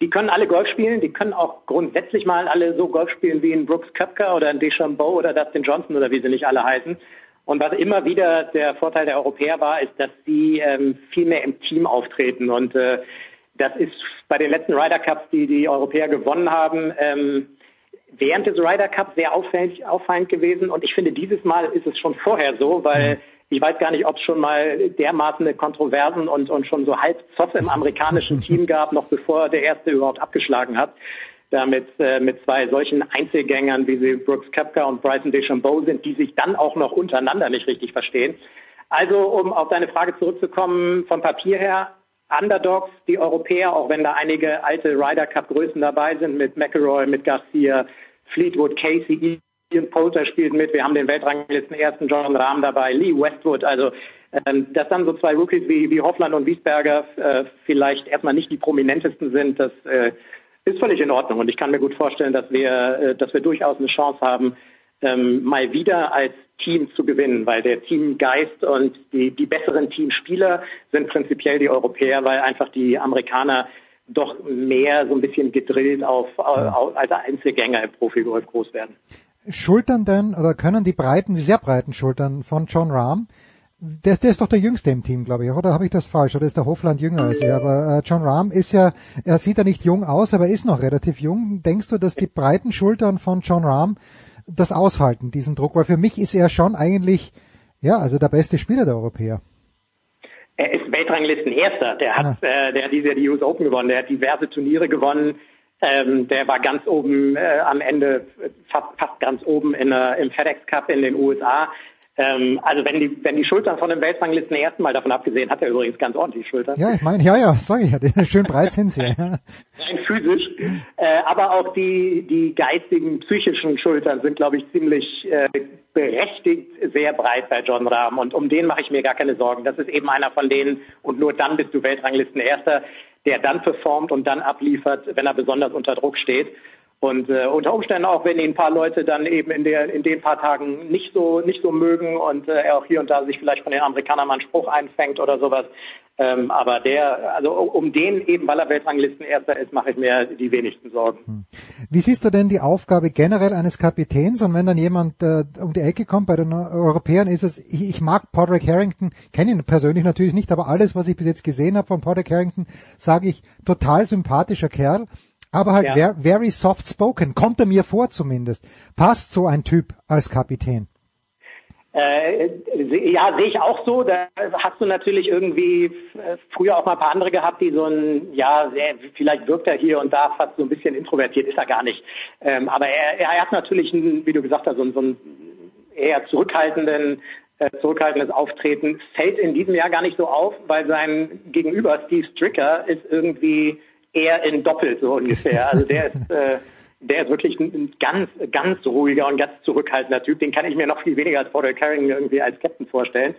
S14: Die können alle Golf spielen, die können auch grundsätzlich mal alle so Golf spielen wie ein Brooks Köpker oder ein Deschambeau oder Dustin Johnson oder wie sie nicht alle heißen. Und was immer wieder der Vorteil der Europäer war, ist, dass sie ähm, viel mehr im Team auftreten und äh, das ist bei den letzten Ryder Cups, die die Europäer gewonnen haben, ähm, während des Ryder Cups sehr auffällig, auffallend gewesen. Und ich finde, dieses Mal ist es schon vorher so, weil ich weiß gar nicht, ob es schon mal dermaßen Kontroversen und, und schon so halb Zoff im amerikanischen Team gab, noch bevor der erste überhaupt abgeschlagen hat. Da mit, äh, mit zwei solchen Einzelgängern, wie sie Brooks Koepka und Bryson DeChambeau sind, die sich dann auch noch untereinander nicht richtig verstehen. Also, um auf deine Frage zurückzukommen, vom Papier her, Underdogs, die Europäer, auch wenn da einige alte Ryder Cup Größen dabei sind, mit McElroy, mit Garcia, Fleetwood, Casey, Ian Poulter spielt mit, wir haben den Weltranglisten ersten John Rahm dabei, Lee Westwood, also ähm, dass dann so zwei Rookies wie, wie Hoffland und Wiesberger äh, vielleicht erstmal nicht die prominentesten sind, das äh, ist völlig in Ordnung. Und ich kann mir gut vorstellen, dass wir, äh, dass wir durchaus eine Chance haben, ähm, mal wieder als Team zu gewinnen, weil der Teamgeist und die, die besseren Teamspieler sind prinzipiell die Europäer, weil einfach die Amerikaner doch mehr so ein bisschen gedrillt auf, auf als Einzelgänger im Profigolf groß werden.
S1: Schultern denn oder können die breiten, die sehr breiten Schultern von John Rahm, der, der ist doch der Jüngste im Team, glaube ich, oder habe ich das falsch? Oder ist der Hofland jünger als er? Aber äh, John Rahm ist ja, er sieht ja nicht jung aus, aber er ist noch relativ jung. Denkst du, dass die breiten Schultern von John Rahm das aushalten, diesen Druck? Weil für mich ist er schon eigentlich, ja, also der beste Spieler der Europäer.
S14: Er ist Weltranglisten-Erster. Der hat, ja. äh, der hat dieses Jahr die US Open gewonnen. Der hat diverse Turniere gewonnen. Ähm, der war ganz oben äh, am Ende, fast, fast ganz oben in, äh, im FedEx Cup in den USA. Ähm, also wenn die, wenn die Schultern von dem Weltranglisten ersten Mal davon abgesehen, hat er übrigens ganz ordentlich Schultern.
S1: Ja, ich meine, ja, ja, sag ich ja, schön breit sind sie. Ja.
S14: Rein physisch. Äh, aber auch die, die geistigen, psychischen Schultern sind, glaube ich, ziemlich äh, berechtigt sehr breit bei John Rahm. Und um den mache ich mir gar keine Sorgen. Das ist eben einer von denen, und nur dann bist du Weltranglisten Erster, der dann performt und dann abliefert, wenn er besonders unter Druck steht. Und äh, unter Umständen auch, wenn ihn ein paar Leute dann eben in, der, in den paar Tagen nicht so nicht so mögen und äh, er auch hier und da sich vielleicht von den Amerikanern mal einen Spruch einfängt oder sowas. Ähm, aber der, also um den eben, weil er Weltranglisten-Erster ist, mache ich mir die wenigsten Sorgen. Hm.
S1: Wie siehst du denn die Aufgabe generell eines Kapitäns? Und wenn dann jemand äh, um die Ecke kommt, bei den Europäern ist es, ich, ich mag Padraig Harrington, kenne ihn persönlich natürlich nicht, aber alles, was ich bis jetzt gesehen habe von Padraig Harrington, sage ich, total sympathischer Kerl aber halt ja. very soft spoken, kommt er mir vor zumindest. Passt so ein Typ als Kapitän?
S14: Äh, ja, sehe ich auch so. Da hast du natürlich irgendwie äh, früher auch mal ein paar andere gehabt, die so ein, ja, sehr, vielleicht wirkt er hier und da fast so ein bisschen introvertiert, ist er gar nicht. Ähm, aber er, er hat natürlich, ein, wie du gesagt hast, so, so einen eher zurückhaltenden, äh, zurückhaltendes Auftreten. Fällt in diesem Jahr gar nicht so auf, weil sein Gegenüber Steve Stricker ist irgendwie eher in doppelt so ungefähr. Also der ist äh, der ist wirklich ein ganz, ganz ruhiger und ganz zurückhaltender Typ. Den kann ich mir noch viel weniger als Paul Carrington irgendwie als Captain vorstellen.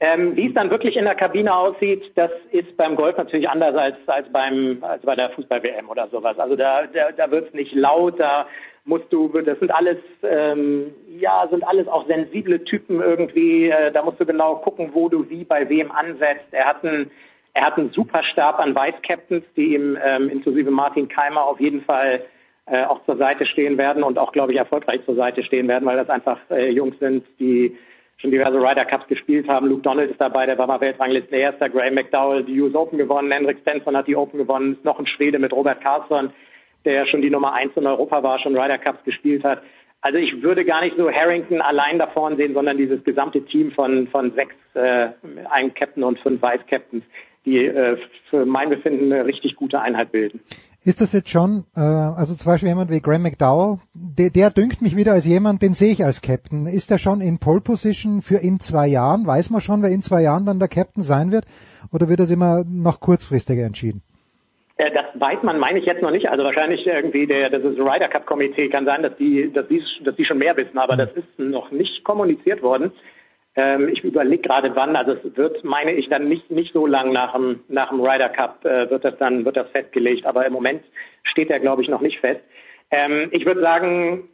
S14: Ähm, wie es dann wirklich in der Kabine aussieht, das ist beim Golf natürlich anders als, als beim als bei der Fußball-WM oder sowas. Also da, da, da wird es nicht laut, da musst du, das sind alles ähm, ja sind alles auch sensible Typen irgendwie. Äh, da musst du genau gucken, wo du wie bei wem ansetzt. Er hat einen er hat einen super Stab an Vice Captains, die ihm ähm, inklusive Martin Keimer auf jeden Fall äh, auch zur Seite stehen werden und auch, glaube ich, erfolgreich zur Seite stehen werden, weil das einfach äh, Jungs sind, die schon diverse Ryder Cups gespielt haben. Luke Donald ist dabei, der war mal Weltranglisten erster. Graham McDowell die US Open gewonnen. Hendrik Stenson hat die Open gewonnen. Ist noch ein Schwede mit Robert Carlsson, der schon die Nummer eins in Europa war, schon Ryder Cups gespielt hat. Also ich würde gar nicht so Harrington allein da vorne sehen, sondern dieses gesamte Team von, von sechs, äh, einem Captain und fünf Vice Captains, die äh, für mein Befinden eine richtig gute Einheit bilden.
S1: Ist das jetzt schon, äh, also zum Beispiel jemand wie Graham McDowell, der, der dünkt mich wieder als jemand, den sehe ich als Captain. Ist er schon in Pole Position für in zwei Jahren? Weiß man schon, wer in zwei Jahren dann der Captain sein wird? Oder wird das immer noch kurzfristiger entschieden?
S14: Äh, das weiß man, meine ich jetzt noch nicht. Also wahrscheinlich irgendwie der, das ist Ryder Cup Komitee kann sein, dass die, dass die, dass die schon mehr wissen, aber das ist noch nicht kommuniziert worden. Ähm, ich überlege gerade wann, also es wird, meine ich, dann nicht, nicht so lang nach dem, nach dem Ryder Cup äh, wird das dann, wird das festgelegt, aber im Moment steht er, glaube ich, noch nicht fest. Ähm, ich würde sagen,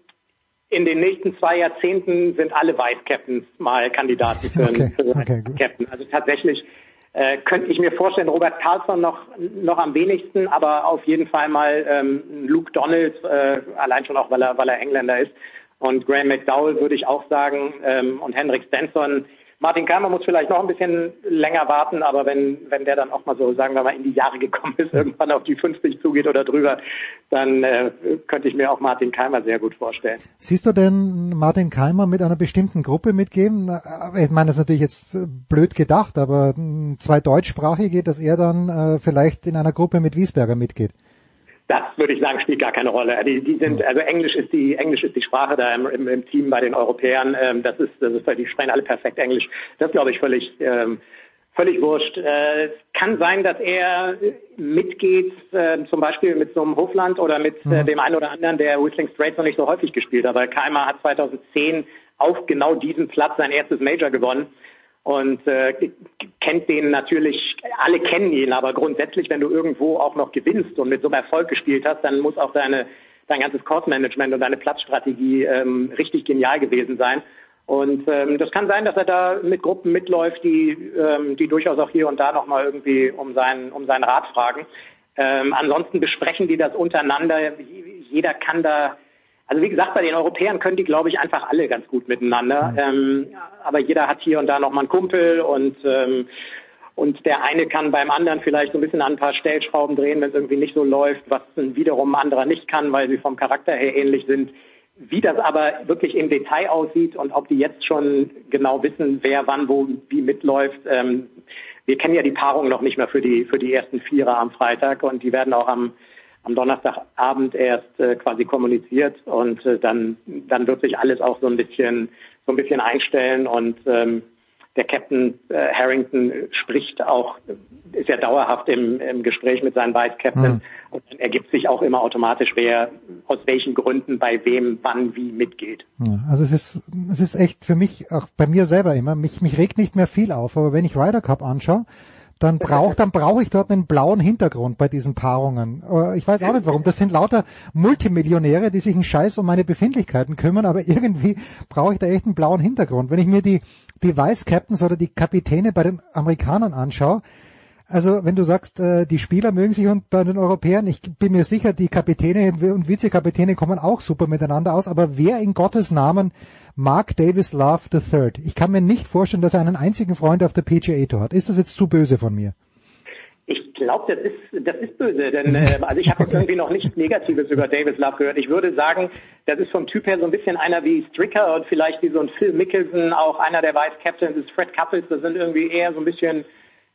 S14: in den nächsten zwei Jahrzehnten sind alle Vice Captains mal Kandidaten für, okay, für okay, Captain. Also tatsächlich äh, könnte ich mir vorstellen, Robert Carlson noch, noch am wenigsten, aber auf jeden Fall mal ähm, Luke Donald, äh, allein schon auch, weil er, weil er Engländer ist. Und Graham McDowell würde ich auch sagen ähm, und Henrik Stenson. Martin Keimer muss vielleicht noch ein bisschen länger warten, aber wenn, wenn der dann auch mal so, sagen wir mal, in die Jahre gekommen ist, irgendwann auf die 50 zugeht oder drüber, dann äh, könnte ich mir auch Martin Keimer sehr gut vorstellen.
S1: Siehst du denn Martin Keimer mit einer bestimmten Gruppe mitgeben? Ich meine, das ist natürlich jetzt blöd gedacht, aber zwei deutschsprachige, dass er dann äh, vielleicht in einer Gruppe mit Wiesberger mitgeht.
S14: Das würde ich sagen, spielt gar keine Rolle. Die, die sind, also Englisch ist die Englisch ist die Sprache da im, im, im Team bei den Europäern. Ähm, das ist, das ist, die sprechen alle perfekt Englisch. Das glaube ich völlig, ähm, völlig wurscht. Äh, es kann sein, dass er mitgeht, äh, zum Beispiel mit so einem Hofland oder mit äh, mhm. dem einen oder anderen, der Whistling Straits noch nicht so häufig gespielt hat. Weil Keimer hat 2010 auf genau diesem Platz sein erstes Major gewonnen und äh, kennt den natürlich, alle kennen ihn, aber grundsätzlich, wenn du irgendwo auch noch gewinnst und mit so einem Erfolg gespielt hast, dann muss auch deine, dein ganzes Course-Management und deine Platzstrategie ähm, richtig genial gewesen sein. Und ähm, das kann sein, dass er da mit Gruppen mitläuft, die, ähm, die durchaus auch hier und da nochmal irgendwie um seinen, um seinen Rat fragen. Ähm, ansonsten besprechen die das untereinander. Jeder kann da also wie gesagt, bei den Europäern können die, glaube ich, einfach alle ganz gut miteinander. Mhm. Ähm, aber jeder hat hier und da noch mal einen Kumpel und ähm, und der eine kann beim anderen vielleicht so ein bisschen an ein paar Stellschrauben drehen, wenn es irgendwie nicht so läuft, was wiederum ein anderer nicht kann, weil sie vom Charakter her ähnlich sind. Wie das aber wirklich im Detail aussieht und ob die jetzt schon genau wissen, wer wann wo wie mitläuft. Ähm, wir kennen ja die Paarung noch nicht mehr für die für die ersten Vierer am Freitag und die werden auch am am Donnerstagabend erst äh, quasi kommuniziert und äh, dann dann wird sich alles auch so ein bisschen so ein bisschen einstellen und ähm, der Captain äh, Harrington spricht auch, ist ja dauerhaft im, im Gespräch mit seinen Vice Captain mhm. und dann ergibt sich auch immer automatisch, wer aus welchen Gründen bei wem wann wie mitgeht.
S1: Ja, also es ist es ist echt für mich auch bei mir selber immer mich mich regt nicht mehr viel auf, aber wenn ich Ryder Cup anschaue dann brauche dann brauche ich dort einen blauen Hintergrund bei diesen Paarungen. Äh, ich weiß auch nicht warum. Das sind lauter Multimillionäre, die sich einen Scheiß um meine Befindlichkeiten kümmern, aber irgendwie brauche ich da echt einen blauen Hintergrund. Wenn ich mir die die Vice Captains oder die Kapitäne bei den Amerikanern anschaue, also wenn du sagst, äh, die Spieler mögen sich und bei den Europäern, ich bin mir sicher, die Kapitäne und Vizekapitäne kommen auch super miteinander aus, aber wer in Gottes Namen Mark Davis Love III? Ich kann mir nicht vorstellen, dass er einen einzigen Freund auf der PGA Tour hat. Ist das jetzt zu böse von mir?
S14: Ich glaube, das ist, das ist böse, denn äh, also ich habe jetzt irgendwie noch nichts Negatives über Davis Love gehört. Ich würde sagen, das ist vom Typ her so ein bisschen einer wie Stricker und vielleicht wie so ein Phil Mickelson, auch einer der Vice Captains ist Fred Couples. Das sind irgendwie eher so ein bisschen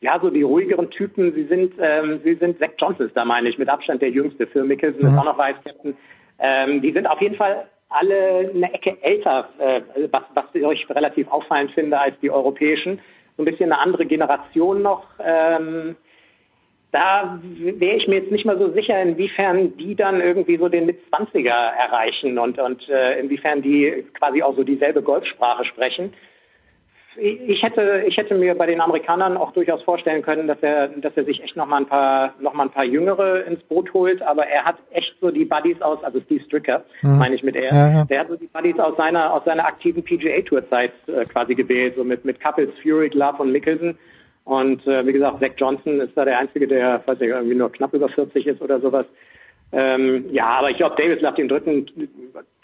S14: ja, so die ruhigeren Typen, sie sind, ähm, sie sind Zach Johnson, da meine ich, mit Abstand der jüngste. Phil Mickelson mhm. ist auch noch Vice Captain. Ähm, die sind auf jeden Fall alle eine Ecke älter, äh, was, was ich relativ auffallend finde als die europäischen. So ein bisschen eine andere Generation noch. Ähm, da wäre ich mir jetzt nicht mal so sicher, inwiefern die dann irgendwie so den Mitzwanziger erreichen und, und äh, inwiefern die quasi auch so dieselbe Golfsprache sprechen ich hätte, ich hätte mir bei den Amerikanern auch durchaus vorstellen können, dass er, dass er sich echt noch mal ein paar, noch mal ein paar Jüngere ins Boot holt. Aber er hat echt so die Buddies aus, also Steve Stricker, mhm. meine ich mit er. Ja, ja. Der hat so die Buddies aus seiner, aus seiner aktiven PGA Tour Zeit äh, quasi gewählt, so mit, mit Couples, Fury, Love und Mickelson. Und äh, wie gesagt, Zach Johnson ist da der einzige, der, weiß ich, irgendwie nur knapp über 40 ist oder sowas. Ähm, ja, aber ich glaube, Davis nach dem dritten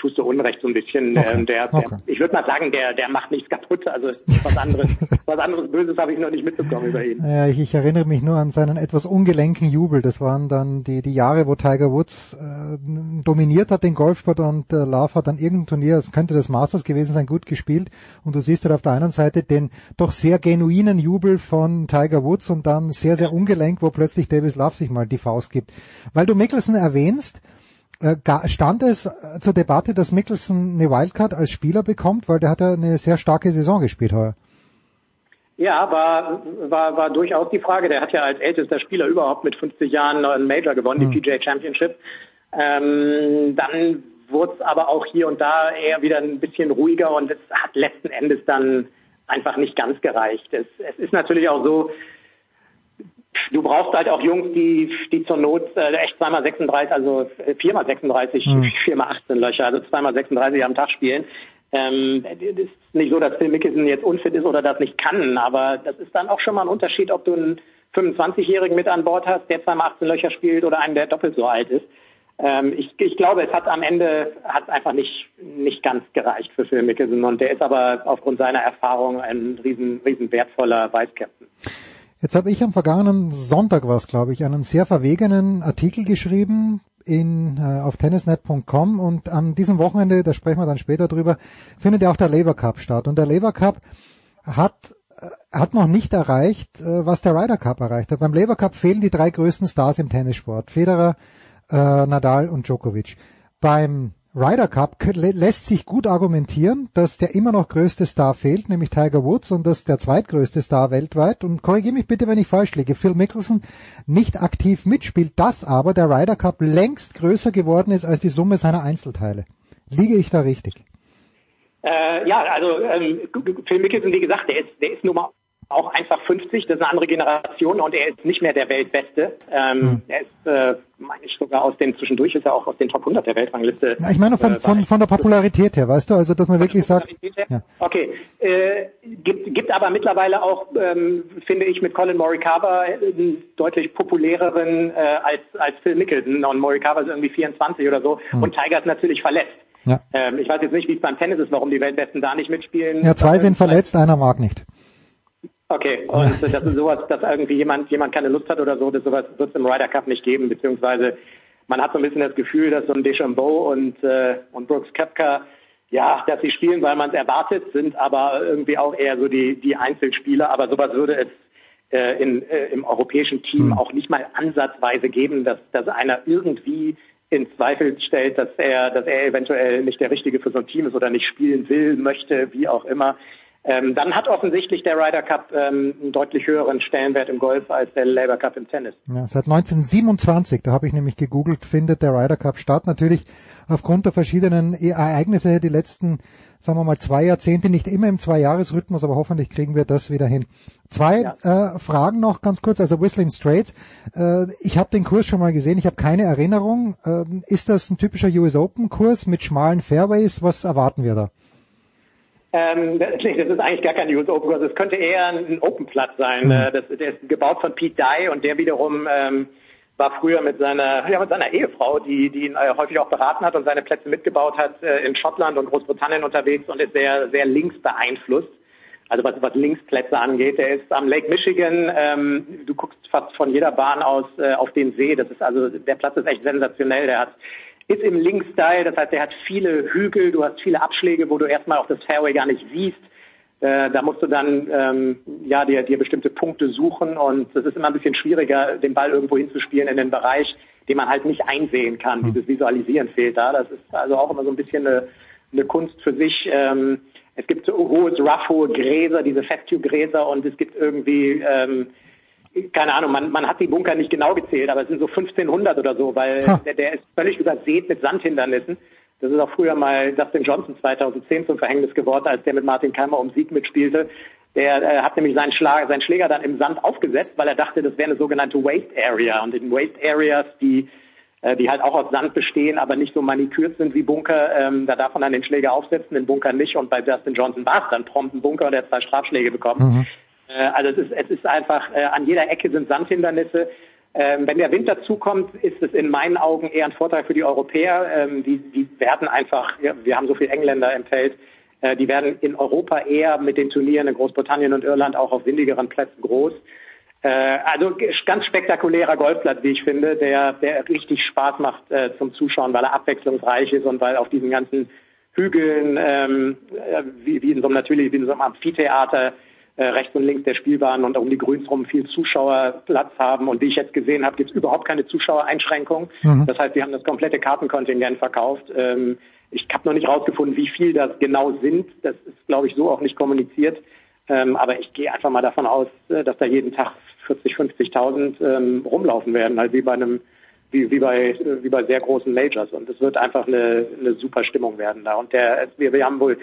S14: tust du Unrecht so ein bisschen. Okay. Ähm, der, der okay. Ich würde mal sagen, der, der macht nichts kaputt. Also was anderes, was anderes Böses habe ich noch nicht mitbekommen über ihn.
S1: Ja, ich, ich, erinnere mich nur an seinen etwas ungelenken Jubel. Das waren dann die, die Jahre, wo Tiger Woods äh, dominiert hat den Golfsport und äh, Love hat dann irgendein Turnier, es könnte das Masters gewesen sein, gut gespielt. Und du siehst halt auf der einen Seite den doch sehr genuinen Jubel von Tiger Woods und dann sehr, sehr ungelenk, wo plötzlich Davis Love sich mal die Faust gibt. Weil du Mickelson erwähnst, äh, stand es äh, zur Debatte, dass Mickelson eine Wildcard als Spieler bekommt, weil der hat ja eine sehr starke Saison gespielt heuer.
S14: Ja, war, war, war durchaus die Frage. Der hat ja als ältester Spieler überhaupt mit 50 Jahren einen Major gewonnen, mhm. die PGA Championship. Ähm, dann wurde es aber auch hier und da eher wieder ein bisschen ruhiger und es hat letzten Endes dann einfach nicht ganz gereicht. Es, es ist natürlich auch so, du brauchst halt auch Jungs, die, die zur Not äh, echt zweimal 36, also äh, viermal 36, mhm. viermal 18 Löcher, also zweimal 36 am Tag spielen. Ähm, es ist nicht so, dass Phil Mickelson jetzt unfit ist oder das nicht kann, aber das ist dann auch schon mal ein Unterschied, ob du einen 25-Jährigen mit an Bord hast, der zweimal 18 Löcher spielt oder einen, der doppelt so alt ist. Ähm, ich, ich glaube, es hat am Ende hat einfach nicht nicht ganz gereicht für Phil Mickelson und der ist aber aufgrund seiner Erfahrung ein riesen riesen wertvoller Vice Captain.
S1: Jetzt habe ich am vergangenen Sonntag was, glaube ich, einen sehr verwegenen Artikel geschrieben in, äh, auf tennisnet.com und an diesem Wochenende, da sprechen wir dann später drüber, findet ja auch der Labour Cup statt. Und der Labour Cup hat äh, hat noch nicht erreicht, äh, was der Ryder Cup erreicht hat. Beim Labour Cup fehlen die drei größten Stars im Tennissport. Federer, äh, Nadal und Djokovic. Beim Ryder Cup lässt sich gut argumentieren, dass der immer noch größte Star fehlt, nämlich Tiger Woods und dass der zweitgrößte Star weltweit, und korrigiere mich bitte, wenn ich falsch liege, Phil Mickelson nicht aktiv mitspielt, dass aber der Ryder Cup längst größer geworden ist als die Summe seiner Einzelteile. Liege ich da richtig?
S14: Äh, ja, also ähm, Phil Mickelson, wie gesagt, der ist, der ist nun mal auch einfach 50, das ist eine andere Generation und er ist nicht mehr der Weltbeste. Ähm, hm. Er ist, äh, meine ich sogar aus den, zwischendurch ist er auch aus den Top 100 der Weltrangliste.
S1: Ja, ich meine von, äh, von, von der Popularität her, weißt du, also dass man wirklich sagt.
S14: Ja. Okay, äh, gibt, gibt aber mittlerweile auch, ähm, finde ich, mit Colin Morikawa einen deutlich populäreren äh, als, als Phil Mickelson und Morikawa ist irgendwie 24 oder so hm. und Tiger ist natürlich verletzt. Ja. Ähm, ich weiß jetzt nicht, wie es beim Tennis ist, warum die Weltbesten da nicht mitspielen.
S1: Ja, zwei sind verletzt, einer mag nicht.
S14: Okay, und das ist sowas, dass irgendwie jemand, jemand keine Lust hat oder so, das sowas wird es im Ryder Cup nicht geben, beziehungsweise man hat so ein bisschen das Gefühl, dass so ein Deschambeau und, äh, und Brooks Koepka, ja, dass sie spielen, weil man es erwartet, sind aber irgendwie auch eher so die, die Einzelspieler, aber sowas würde es äh, in, äh, im europäischen Team mhm. auch nicht mal ansatzweise geben, dass, dass einer irgendwie in Zweifel stellt, dass er, dass er eventuell nicht der Richtige für so ein Team ist oder nicht spielen will, möchte, wie auch immer. Ähm, dann hat offensichtlich der Ryder Cup ähm, einen deutlich höheren Stellenwert im Golf als der Labour Cup im Tennis.
S1: Ja, seit 1927, da habe ich nämlich gegoogelt, findet der Ryder Cup statt. Natürlich aufgrund der verschiedenen e- Ereignisse die letzten, sagen wir mal, zwei Jahrzehnte, nicht immer im Zwei-Jahres-Rhythmus, aber hoffentlich kriegen wir das wieder hin. Zwei ja. äh, Fragen noch ganz kurz, also Whistling Straits. Äh, ich habe den Kurs schon mal gesehen, ich habe keine Erinnerung. Äh, ist das ein typischer US Open Kurs mit schmalen Fairways? Was erwarten wir da?
S14: Ähm, das, das ist eigentlich gar kein US Open Kurs. Es könnte eher ein Open Platz sein. Mhm. Äh, das, der ist gebaut von Pete Dye und der wiederum ähm, war früher mit seiner, ja, mit seiner Ehefrau, die, die ihn äh, häufig auch beraten hat und seine Plätze mitgebaut hat, äh, in Schottland und Großbritannien unterwegs und ist sehr, sehr links beeinflusst. also was, was Linksplätze angeht. Der ist am Lake Michigan. Ähm, du guckst fast von jeder Bahn aus äh, auf den See. Das ist also der Platz ist echt sensationell. Der hat ist im Link-Style, das heißt, der hat viele Hügel, du hast viele Abschläge, wo du erstmal auf das Fairway gar nicht siehst. Äh, da musst du dann ähm, ja dir, dir bestimmte Punkte suchen und es ist immer ein bisschen schwieriger, den Ball irgendwo hinzuspielen in den Bereich, den man halt nicht einsehen kann. Dieses Visualisieren fehlt da. Das ist also auch immer so ein bisschen eine, eine Kunst für sich. Ähm, es gibt so hohes, rough, hohe Gräser, diese Festtube-Gräser und es gibt irgendwie, ähm, keine Ahnung, man, man hat die Bunker nicht genau gezählt, aber es sind so 1500 oder so, weil der, der ist völlig übersät mit Sandhindernissen. Das ist auch früher mal Dustin Johnson 2010 zum Verhängnis geworden, als der mit Martin Keimer um Sieg mitspielte. Der äh, hat nämlich seinen, Schlag, seinen Schläger dann im Sand aufgesetzt, weil er dachte, das wäre eine sogenannte Waste Area. Und in Waste Areas, die äh, die halt auch aus Sand bestehen, aber nicht so manikürt sind wie Bunker. Ähm, da darf man dann den Schläger aufsetzen, den Bunker nicht. Und bei Justin Johnson war es dann prompt ein Bunker und er hat zwei Strafschläge bekommen. Mhm. Äh, also es ist, es ist einfach, äh, an jeder Ecke sind Sandhindernisse. Ähm, wenn der Winter zukommt, ist es in meinen Augen eher ein Vorteil für die Europäer. Ähm, die, die werden einfach, wir haben so viele Engländer im Feld, äh, die werden in Europa eher mit den Turnieren in Großbritannien und Irland auch auf windigeren Plätzen groß. Also ganz spektakulärer Golfplatz, wie ich finde, der, der richtig Spaß macht zum Zuschauen, weil er abwechslungsreich ist und weil auf diesen ganzen Hügeln, ähm, äh, wie, wie in so einem natürlich wie in so einem Amphitheater, äh, rechts und links der Spielbahn und um die Grüns rum viel Zuschauerplatz haben. Und wie ich jetzt gesehen habe, gibt es überhaupt keine Zuschauereinschränkung. Mhm. Das heißt, wir haben das komplette Kartenkontingent verkauft. Ähm, ich habe noch nicht rausgefunden, wie viel das genau sind. Das ist, glaube ich, so auch nicht kommuniziert. Ähm, aber ich gehe einfach mal davon aus, äh, dass da jeden Tag 40, 50.000 ähm, rumlaufen werden, halt wie bei einem wie, wie bei wie bei sehr großen Majors und es wird einfach eine, eine super Stimmung werden da und der wir, wir haben wohl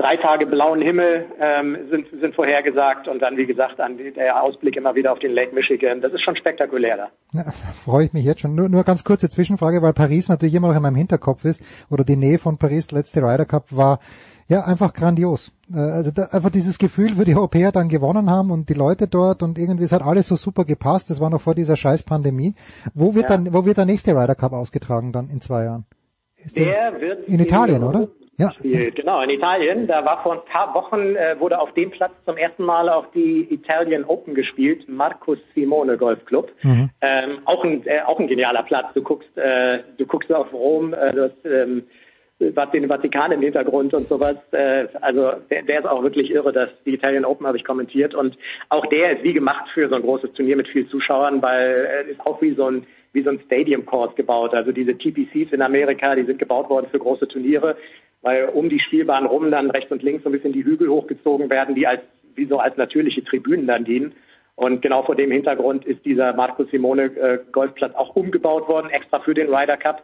S14: drei Tage blauen Himmel ähm, sind sind vorhergesagt und dann wie gesagt an der Ausblick immer wieder auf den Lake Michigan das ist schon spektakulär da
S1: ja, freue ich mich jetzt schon nur nur ganz kurze Zwischenfrage weil Paris natürlich immer noch in meinem Hinterkopf ist oder die Nähe von Paris letzte Ryder Cup war ja, einfach grandios. Äh, also da, einfach dieses Gefühl, wo die Europäer dann gewonnen haben und die Leute dort und irgendwie es hat alles so super gepasst. Das war noch vor dieser scheiß Pandemie. Wo wird ja. dann, wo wird der nächste Ryder Cup ausgetragen dann in zwei Jahren?
S14: Ist der wird
S1: in Italien, oder?
S14: Ja. Genau, in Italien. Da war vor ein paar Wochen, äh, wurde auf dem Platz zum ersten Mal auch die Italian Open gespielt, Marcus Simone Golf Club. Mhm. Ähm, auch, ein, äh, auch ein genialer Platz. Du guckst, äh, du guckst auf Rom, äh, du hast, ähm, den Vatikan im Hintergrund und sowas. Äh, also der, der ist auch wirklich irre, dass die Italian Open habe ich kommentiert und auch der ist wie gemacht für so ein großes Turnier mit vielen Zuschauern, weil er ist auch wie so ein wie so ein Stadium Course gebaut. Also diese TPCs in Amerika, die sind gebaut worden für große Turniere, weil um die Spielbahn rum dann rechts und links so ein bisschen die Hügel hochgezogen werden, die als wie so als natürliche Tribünen dann dienen. Und genau vor dem Hintergrund ist dieser Marco Simone äh, Golfplatz auch umgebaut worden, extra für den Ryder Cup.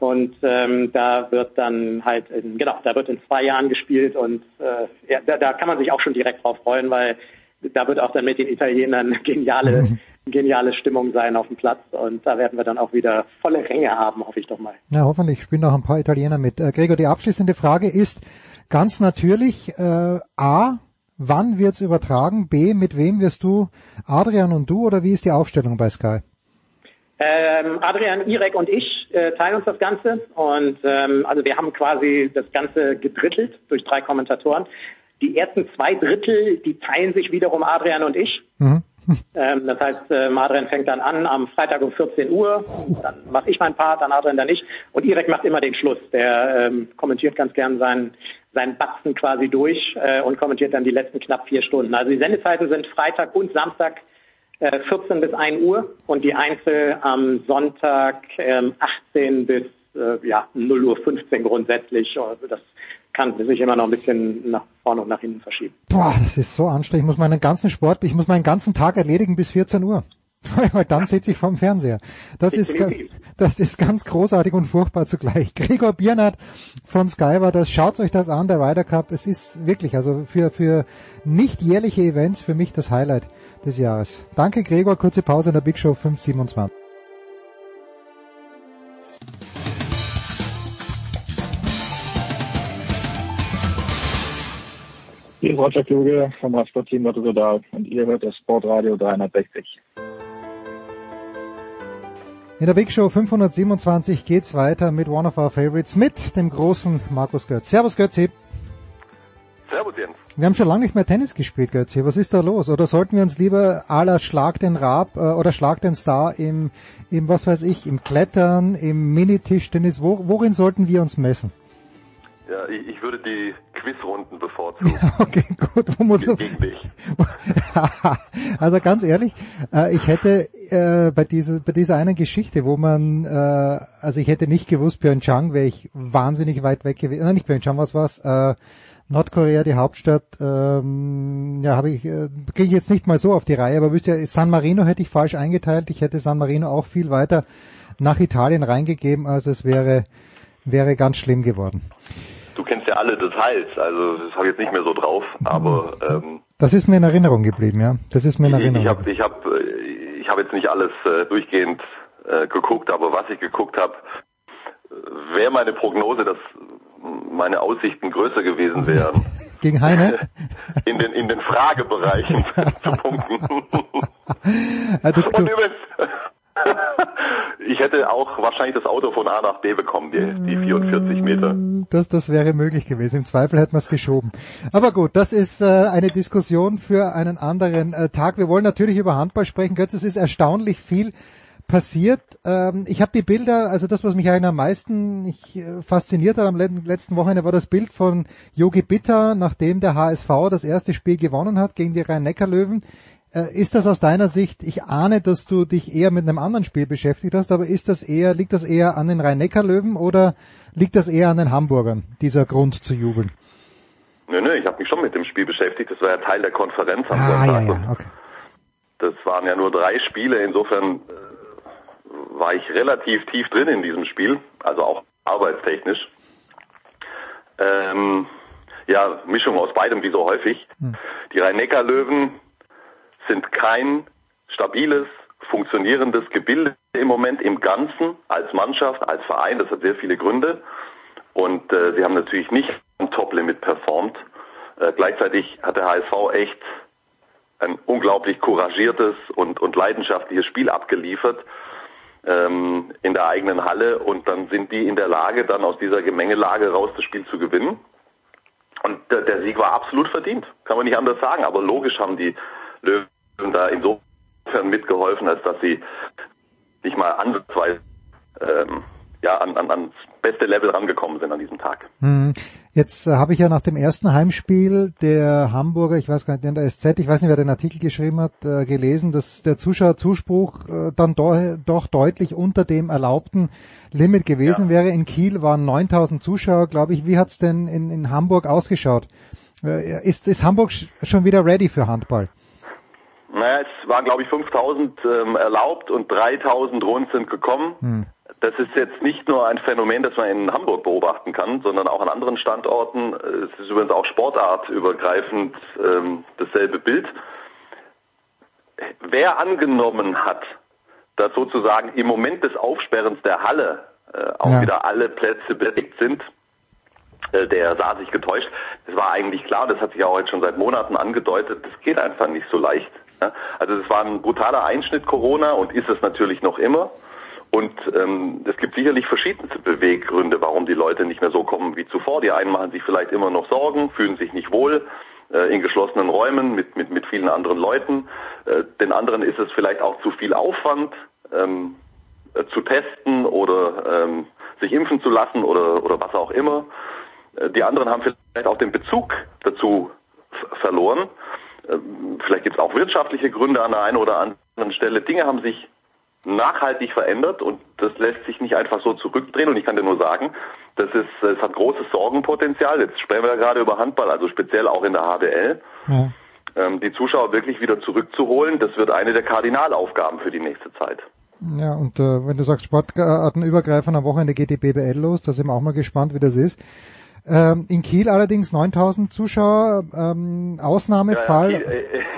S14: Und ähm, da wird dann halt, in, genau, da wird in zwei Jahren gespielt und äh, ja, da, da kann man sich auch schon direkt drauf freuen, weil da wird auch dann mit den Italienern geniale, geniale Stimmung sein auf dem Platz und da werden wir dann auch wieder volle Ränge haben, hoffe ich doch mal.
S1: Ja, hoffentlich spielen auch ein paar Italiener mit. Äh, Gregor, die abschließende Frage ist ganz natürlich, äh, A, wann wird's übertragen? B, mit wem wirst du, Adrian und du, oder wie ist die Aufstellung bei Sky?
S14: Ähm, Adrian, Irek und ich äh, teilen uns das Ganze und ähm, also wir haben quasi das Ganze gedrittelt durch drei Kommentatoren. Die ersten zwei Drittel, die teilen sich wiederum Adrian und ich. Mhm. Ähm, das heißt, äh, Adrian fängt dann an am Freitag um 14 Uhr, dann mache ich meinen Part, dann Adrian dann ich und Irek macht immer den Schluss. Der ähm, kommentiert ganz gern seinen seinen Batzen quasi durch äh, und kommentiert dann die letzten knapp vier Stunden. Also die Sendezeiten sind Freitag und Samstag 14 äh, bis 1 Uhr und die Einzel am Sonntag ähm, 18 bis äh, ja, 0 Uhr 15 grundsätzlich. Also das kann sich immer noch ein bisschen nach vorne und nach hinten verschieben.
S1: Boah, das ist so anstrengend. Ich muss meinen ganzen Sport, ich muss meinen ganzen Tag erledigen bis 14 Uhr. Weil dann sitze ich vorm Fernseher. Das ist, das ist ganz großartig und furchtbar zugleich. Gregor Biernat von Sky war das. Schaut euch das an, der Ryder Cup. Es ist wirklich, also für, für nicht jährliche Events für mich das Highlight des Jahres. Danke Gregor, kurze Pause in der Big Show 527.
S9: Hier ist Roger Kluge vom Radsportteam Lotto Total und ihr hört das Sportradio 360.
S1: In der Big Show 527 geht's weiter mit One of Our Favorites, mit dem großen Markus Götz. Servus Götzi.
S15: Servus Jens.
S1: Wir haben schon lange nicht mehr Tennis gespielt, Götze. Was ist da los? Oder sollten wir uns lieber aller Schlag den Rab äh, oder Schlag den Star im, im, was weiß ich, im Klettern, im Minitischtennis, wo, worin sollten wir uns messen?
S15: Ja, ich, ich würde die Quizrunden bevorzugen.
S1: okay, gut. Wo muss
S15: Ge gegen dich.
S1: also ganz ehrlich, äh, ich hätte äh, bei dieser bei dieser einen Geschichte, wo man, äh, also ich hätte nicht gewusst, Pyeongchang wäre ich wahnsinnig weit weg gewesen. Nein, nicht Pyeongchang, was war's? Äh, Nordkorea, die Hauptstadt, ähm, ja, habe ich, äh, kriege ich jetzt nicht mal so auf die Reihe, aber wisst ihr, San Marino hätte ich falsch eingeteilt. Ich hätte San Marino auch viel weiter nach Italien reingegeben, also es wäre, wäre ganz schlimm geworden.
S15: Du kennst ja alle Details, also das habe ich jetzt nicht mehr so drauf, aber ähm,
S1: das ist mir in Erinnerung geblieben, ja. Das ist mir in Erinnerung.
S15: Ich habe, ich habe, ich habe jetzt nicht alles äh, durchgehend äh, geguckt, aber was ich geguckt habe, wäre meine Prognose, dass meine Aussichten größer gewesen wären.
S1: Gegen Heine?
S15: In den, in den Fragebereichen zu punkten.
S1: Also,
S15: Und übrigens, ich hätte auch wahrscheinlich das Auto von A nach B bekommen, die, die 44 Meter.
S1: Das, das wäre möglich gewesen. Im Zweifel hätten wir es geschoben. Aber gut, das ist äh, eine Diskussion für einen anderen äh, Tag. Wir wollen natürlich über Handball sprechen. Götz, es ist erstaunlich viel passiert. Ähm, ich habe die Bilder, also das, was mich eigentlich am meisten ich, äh, fasziniert hat am letzten Wochenende, war das Bild von Yogi Bitter, nachdem der HSV das erste Spiel gewonnen hat gegen die Rhein-Neckar-Löwen. Äh, ist das aus deiner Sicht, ich ahne, dass du dich eher mit einem anderen Spiel beschäftigt hast, aber ist das eher, liegt das eher an den Rhein-Neckar-Löwen oder liegt das eher an den Hamburgern, dieser Grund zu jubeln?
S15: Nö, nö, ich habe mich schon mit dem Spiel beschäftigt. Das war ja Teil der Konferenz am
S1: ah,
S15: Sonntag.
S1: Ja, ja, okay.
S15: Das waren ja nur drei Spiele, insofern äh, war ich relativ tief drin in diesem Spiel, also auch arbeitstechnisch. Ähm, ja, Mischung aus beidem, wie so häufig. Hm. Die Rhein-Neckar-Löwen sind kein stabiles, funktionierendes Gebilde im Moment im Ganzen als Mannschaft, als Verein. Das hat sehr viele Gründe. Und äh, sie haben natürlich nicht am Top-Limit performt. Äh, gleichzeitig hat der HSV echt ein unglaublich couragiertes und, und leidenschaftliches Spiel abgeliefert ähm, in der eigenen Halle und dann sind die in der Lage, dann aus dieser Gemengelage raus das Spiel zu gewinnen. Und der, der Sieg war absolut verdient, kann man nicht anders sagen. Aber logisch haben die Löwen da insofern mitgeholfen, als dass sie nicht mal ansatzweise ähm, ja, an, an, ans beste Level rangekommen sind an diesem Tag.
S1: Hm. Jetzt äh, habe ich ja nach dem ersten Heimspiel der Hamburger, ich weiß gar nicht, in der SZ, ich weiß nicht, wer den Artikel geschrieben hat, äh, gelesen, dass der Zuschauerzuspruch äh, dann do, doch deutlich unter dem erlaubten Limit gewesen ja. wäre. In Kiel waren 9000 Zuschauer, glaube ich. Wie hat's denn in, in Hamburg ausgeschaut? Äh, ist, ist Hamburg schon wieder ready für Handball?
S15: Naja, es waren, glaube ich, 5000 ähm, erlaubt und 3000 rund sind gekommen. Hm. Das ist jetzt nicht nur ein Phänomen, das man in Hamburg beobachten kann, sondern auch an anderen Standorten. Es ist übrigens auch sportartübergreifend ähm, dasselbe Bild. Wer angenommen hat, dass sozusagen im Moment des Aufsperrens der Halle äh, auch ja. wieder alle Plätze belegt sind, äh, der sah sich getäuscht. Es war eigentlich klar, das hat sich auch jetzt schon seit Monaten angedeutet, das geht einfach nicht so leicht. Ja? Also es war ein brutaler Einschnitt Corona und ist es natürlich noch immer. Und ähm, es gibt sicherlich verschiedenste Beweggründe, warum die Leute nicht mehr so kommen wie zuvor. Die einen machen sich vielleicht immer noch Sorgen, fühlen sich nicht wohl äh, in geschlossenen Räumen mit, mit, mit vielen anderen Leuten. Äh, den anderen ist es vielleicht auch zu viel Aufwand, ähm, äh, zu testen oder ähm, sich impfen zu lassen oder, oder was auch immer. Äh, die anderen haben vielleicht auch den Bezug dazu verloren. Ähm, vielleicht gibt es auch wirtschaftliche Gründe an der einen oder anderen Stelle. Dinge haben sich nachhaltig verändert und das lässt sich nicht einfach so zurückdrehen. Und ich kann dir nur sagen, das ist, es hat großes Sorgenpotenzial. Jetzt sprechen wir ja gerade über Handball, also speziell auch in der HBL. Ja. Ähm, die Zuschauer wirklich wieder zurückzuholen, das wird eine der Kardinalaufgaben für die nächste Zeit.
S1: Ja, und äh, wenn du sagst Sportartenübergreifend am Wochenende geht die BBL los, da sind wir auch mal gespannt, wie das ist. Ähm, in Kiel allerdings 9000 Zuschauer, ähm, Ausnahmefall. Ja, ja,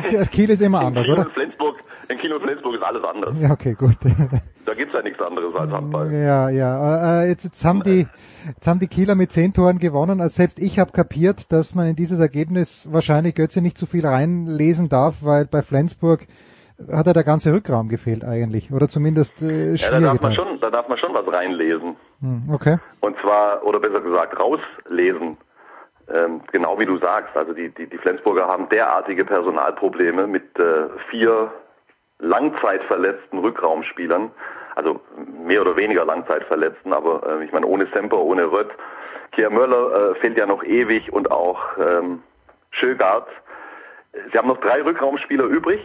S1: Kiel, äh, Kiel, ist immer anders,
S15: Kiel
S1: oder?
S15: Flensburg in Kiel und Flensburg ist alles anders.
S1: Ja, okay, gut.
S15: Da gibt's ja nichts anderes als Handball.
S1: Ja, ja. Äh, jetzt, jetzt haben die, jetzt haben die Kieler mit zehn Toren gewonnen. Also selbst ich habe kapiert, dass man in dieses Ergebnis wahrscheinlich Götze nicht zu viel reinlesen darf, weil bei Flensburg hat er der ganze Rückraum gefehlt eigentlich. Oder zumindest äh,
S15: Ja, da darf man schon, da darf man schon was reinlesen.
S1: Hm, okay.
S15: Und zwar, oder besser gesagt, rauslesen. ähm, genau wie du sagst, also die, die, die Flensburger haben derartige Personalprobleme mit äh, vier langzeitverletzten Rückraumspielern, also mehr oder weniger langzeitverletzten, aber äh, ich meine ohne Semper, ohne Rött. Kier Möller äh, fehlt ja noch ewig und auch ähm, Schögard. Sie haben noch drei Rückraumspieler übrig.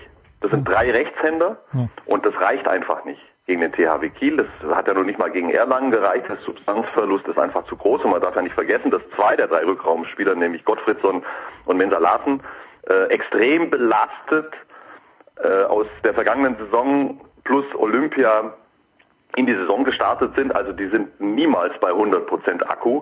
S15: Das sind drei Rechtshänder und das reicht einfach nicht gegen den THW Kiel. Das hat ja noch nicht mal gegen Erlangen gereicht. Der Substanzverlust ist einfach zu groß und man darf ja nicht vergessen, dass zwei der drei Rückraumspieler, nämlich Gottfriedson und Mensa Larsen, äh, extrem belastet äh, aus der vergangenen Saison plus Olympia in die Saison gestartet sind. Also die sind niemals bei 100% Akku.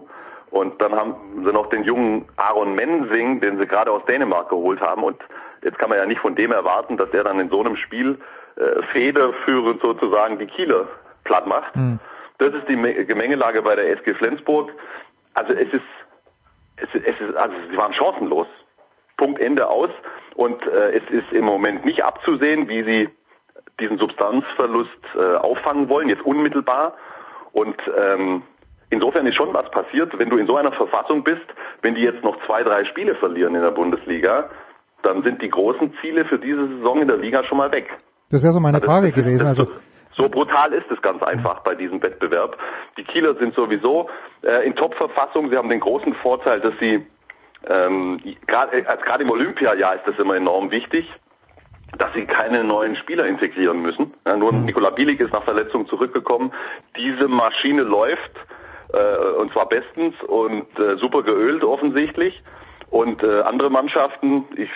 S15: Und dann haben sie noch den jungen Aaron Mensing, den sie gerade aus Dänemark geholt haben. Und jetzt kann man ja nicht von dem erwarten, dass er dann in so einem Spiel äh, federführend sozusagen die Kieler platt macht. Mhm. Das ist die Gemengelage bei der SG Flensburg. Also es ist, es, es ist, also sie waren chancenlos. Punkt Ende aus. Und äh, es ist im Moment nicht abzusehen, wie sie diesen Substanzverlust äh, auffangen wollen, jetzt unmittelbar. Und ähm, insofern ist schon was passiert, wenn du in so einer Verfassung bist, wenn die jetzt noch zwei, drei Spiele verlieren in der Bundesliga, dann sind die großen Ziele für diese Saison in der Liga schon mal weg.
S1: Das wäre so meine also Frage gewesen. Also
S15: so brutal ist es ganz einfach bei diesem Wettbewerb. Die Kieler sind sowieso äh, in Top-Verfassung. Sie haben den großen Vorteil, dass sie ähm, gerade äh, gerade im Olympiajahr ist das immer enorm wichtig, dass sie keine neuen Spieler integrieren müssen. Ja, nur mhm. Nikola Bielik ist nach Verletzung zurückgekommen. Diese Maschine läuft und zwar bestens und äh, super geölt offensichtlich. Und äh, andere Mannschaften, ich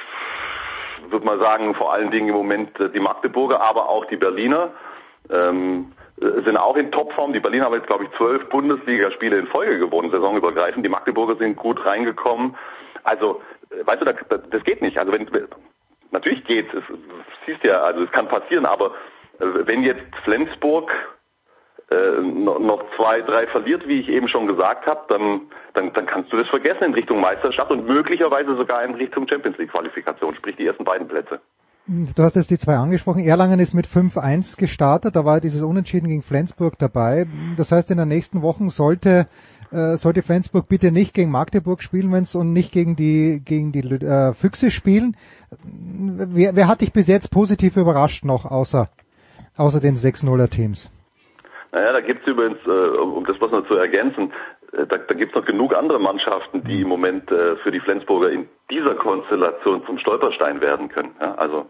S15: würde mal sagen, vor allen Dingen im Moment äh, die Magdeburger, aber auch die Berliner, ähm, äh, sind auch in Topform. Die Berliner haben jetzt, glaube ich, zwölf Bundesligaspiele in Folge gewonnen, saisonübergreifend. Die Magdeburger sind gut reingekommen. Also, äh, weißt du, das, das geht nicht. Also wenn natürlich geht es, siehst ja, also es kann passieren, aber wenn jetzt Flensburg äh, noch zwei, drei verliert, wie ich eben schon gesagt habe, dann, dann, dann kannst du das vergessen in Richtung Meisterschaft und möglicherweise sogar in Richtung Champions League Qualifikation, sprich die ersten beiden Plätze.
S1: Du hast jetzt die zwei angesprochen. Erlangen ist mit 5-1 gestartet. Da war dieses Unentschieden gegen Flensburg dabei. Das heißt, in den nächsten Wochen sollte äh, sollte Flensburg bitte nicht gegen Magdeburg spielen, wenn es und nicht gegen die gegen die äh, Füchse spielen. Wer, wer hat dich bis jetzt positiv überrascht noch außer außer den 6-0er Teams?
S15: Naja, da gibt's übrigens, äh, um das was noch zu ergänzen, äh, da, da gibt's noch genug andere Mannschaften, die im Moment äh, für die Flensburger in dieser Konstellation zum Stolperstein werden können. Ja, also,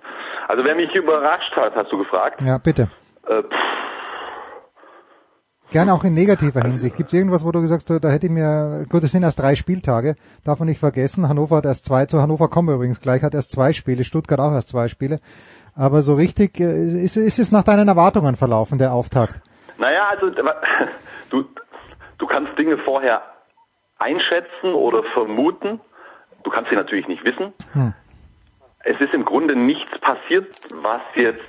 S15: also wer mich überrascht hat, hast du gefragt?
S1: Ja, bitte. Äh, Gerne auch in negativer Hinsicht. Gibt es irgendwas, wo du gesagt hast, da hätte ich mir, gut, es sind erst drei Spieltage, darf man nicht vergessen. Hannover hat erst zwei, zu Hannover kommen wir übrigens gleich, hat erst zwei Spiele, Stuttgart auch erst zwei Spiele. Aber so richtig, äh, ist, ist es nach deinen Erwartungen verlaufen, der Auftakt?
S15: Naja, also du, du kannst Dinge vorher einschätzen oder vermuten. Du kannst sie natürlich nicht wissen. Hm. Es ist im Grunde nichts passiert, was jetzt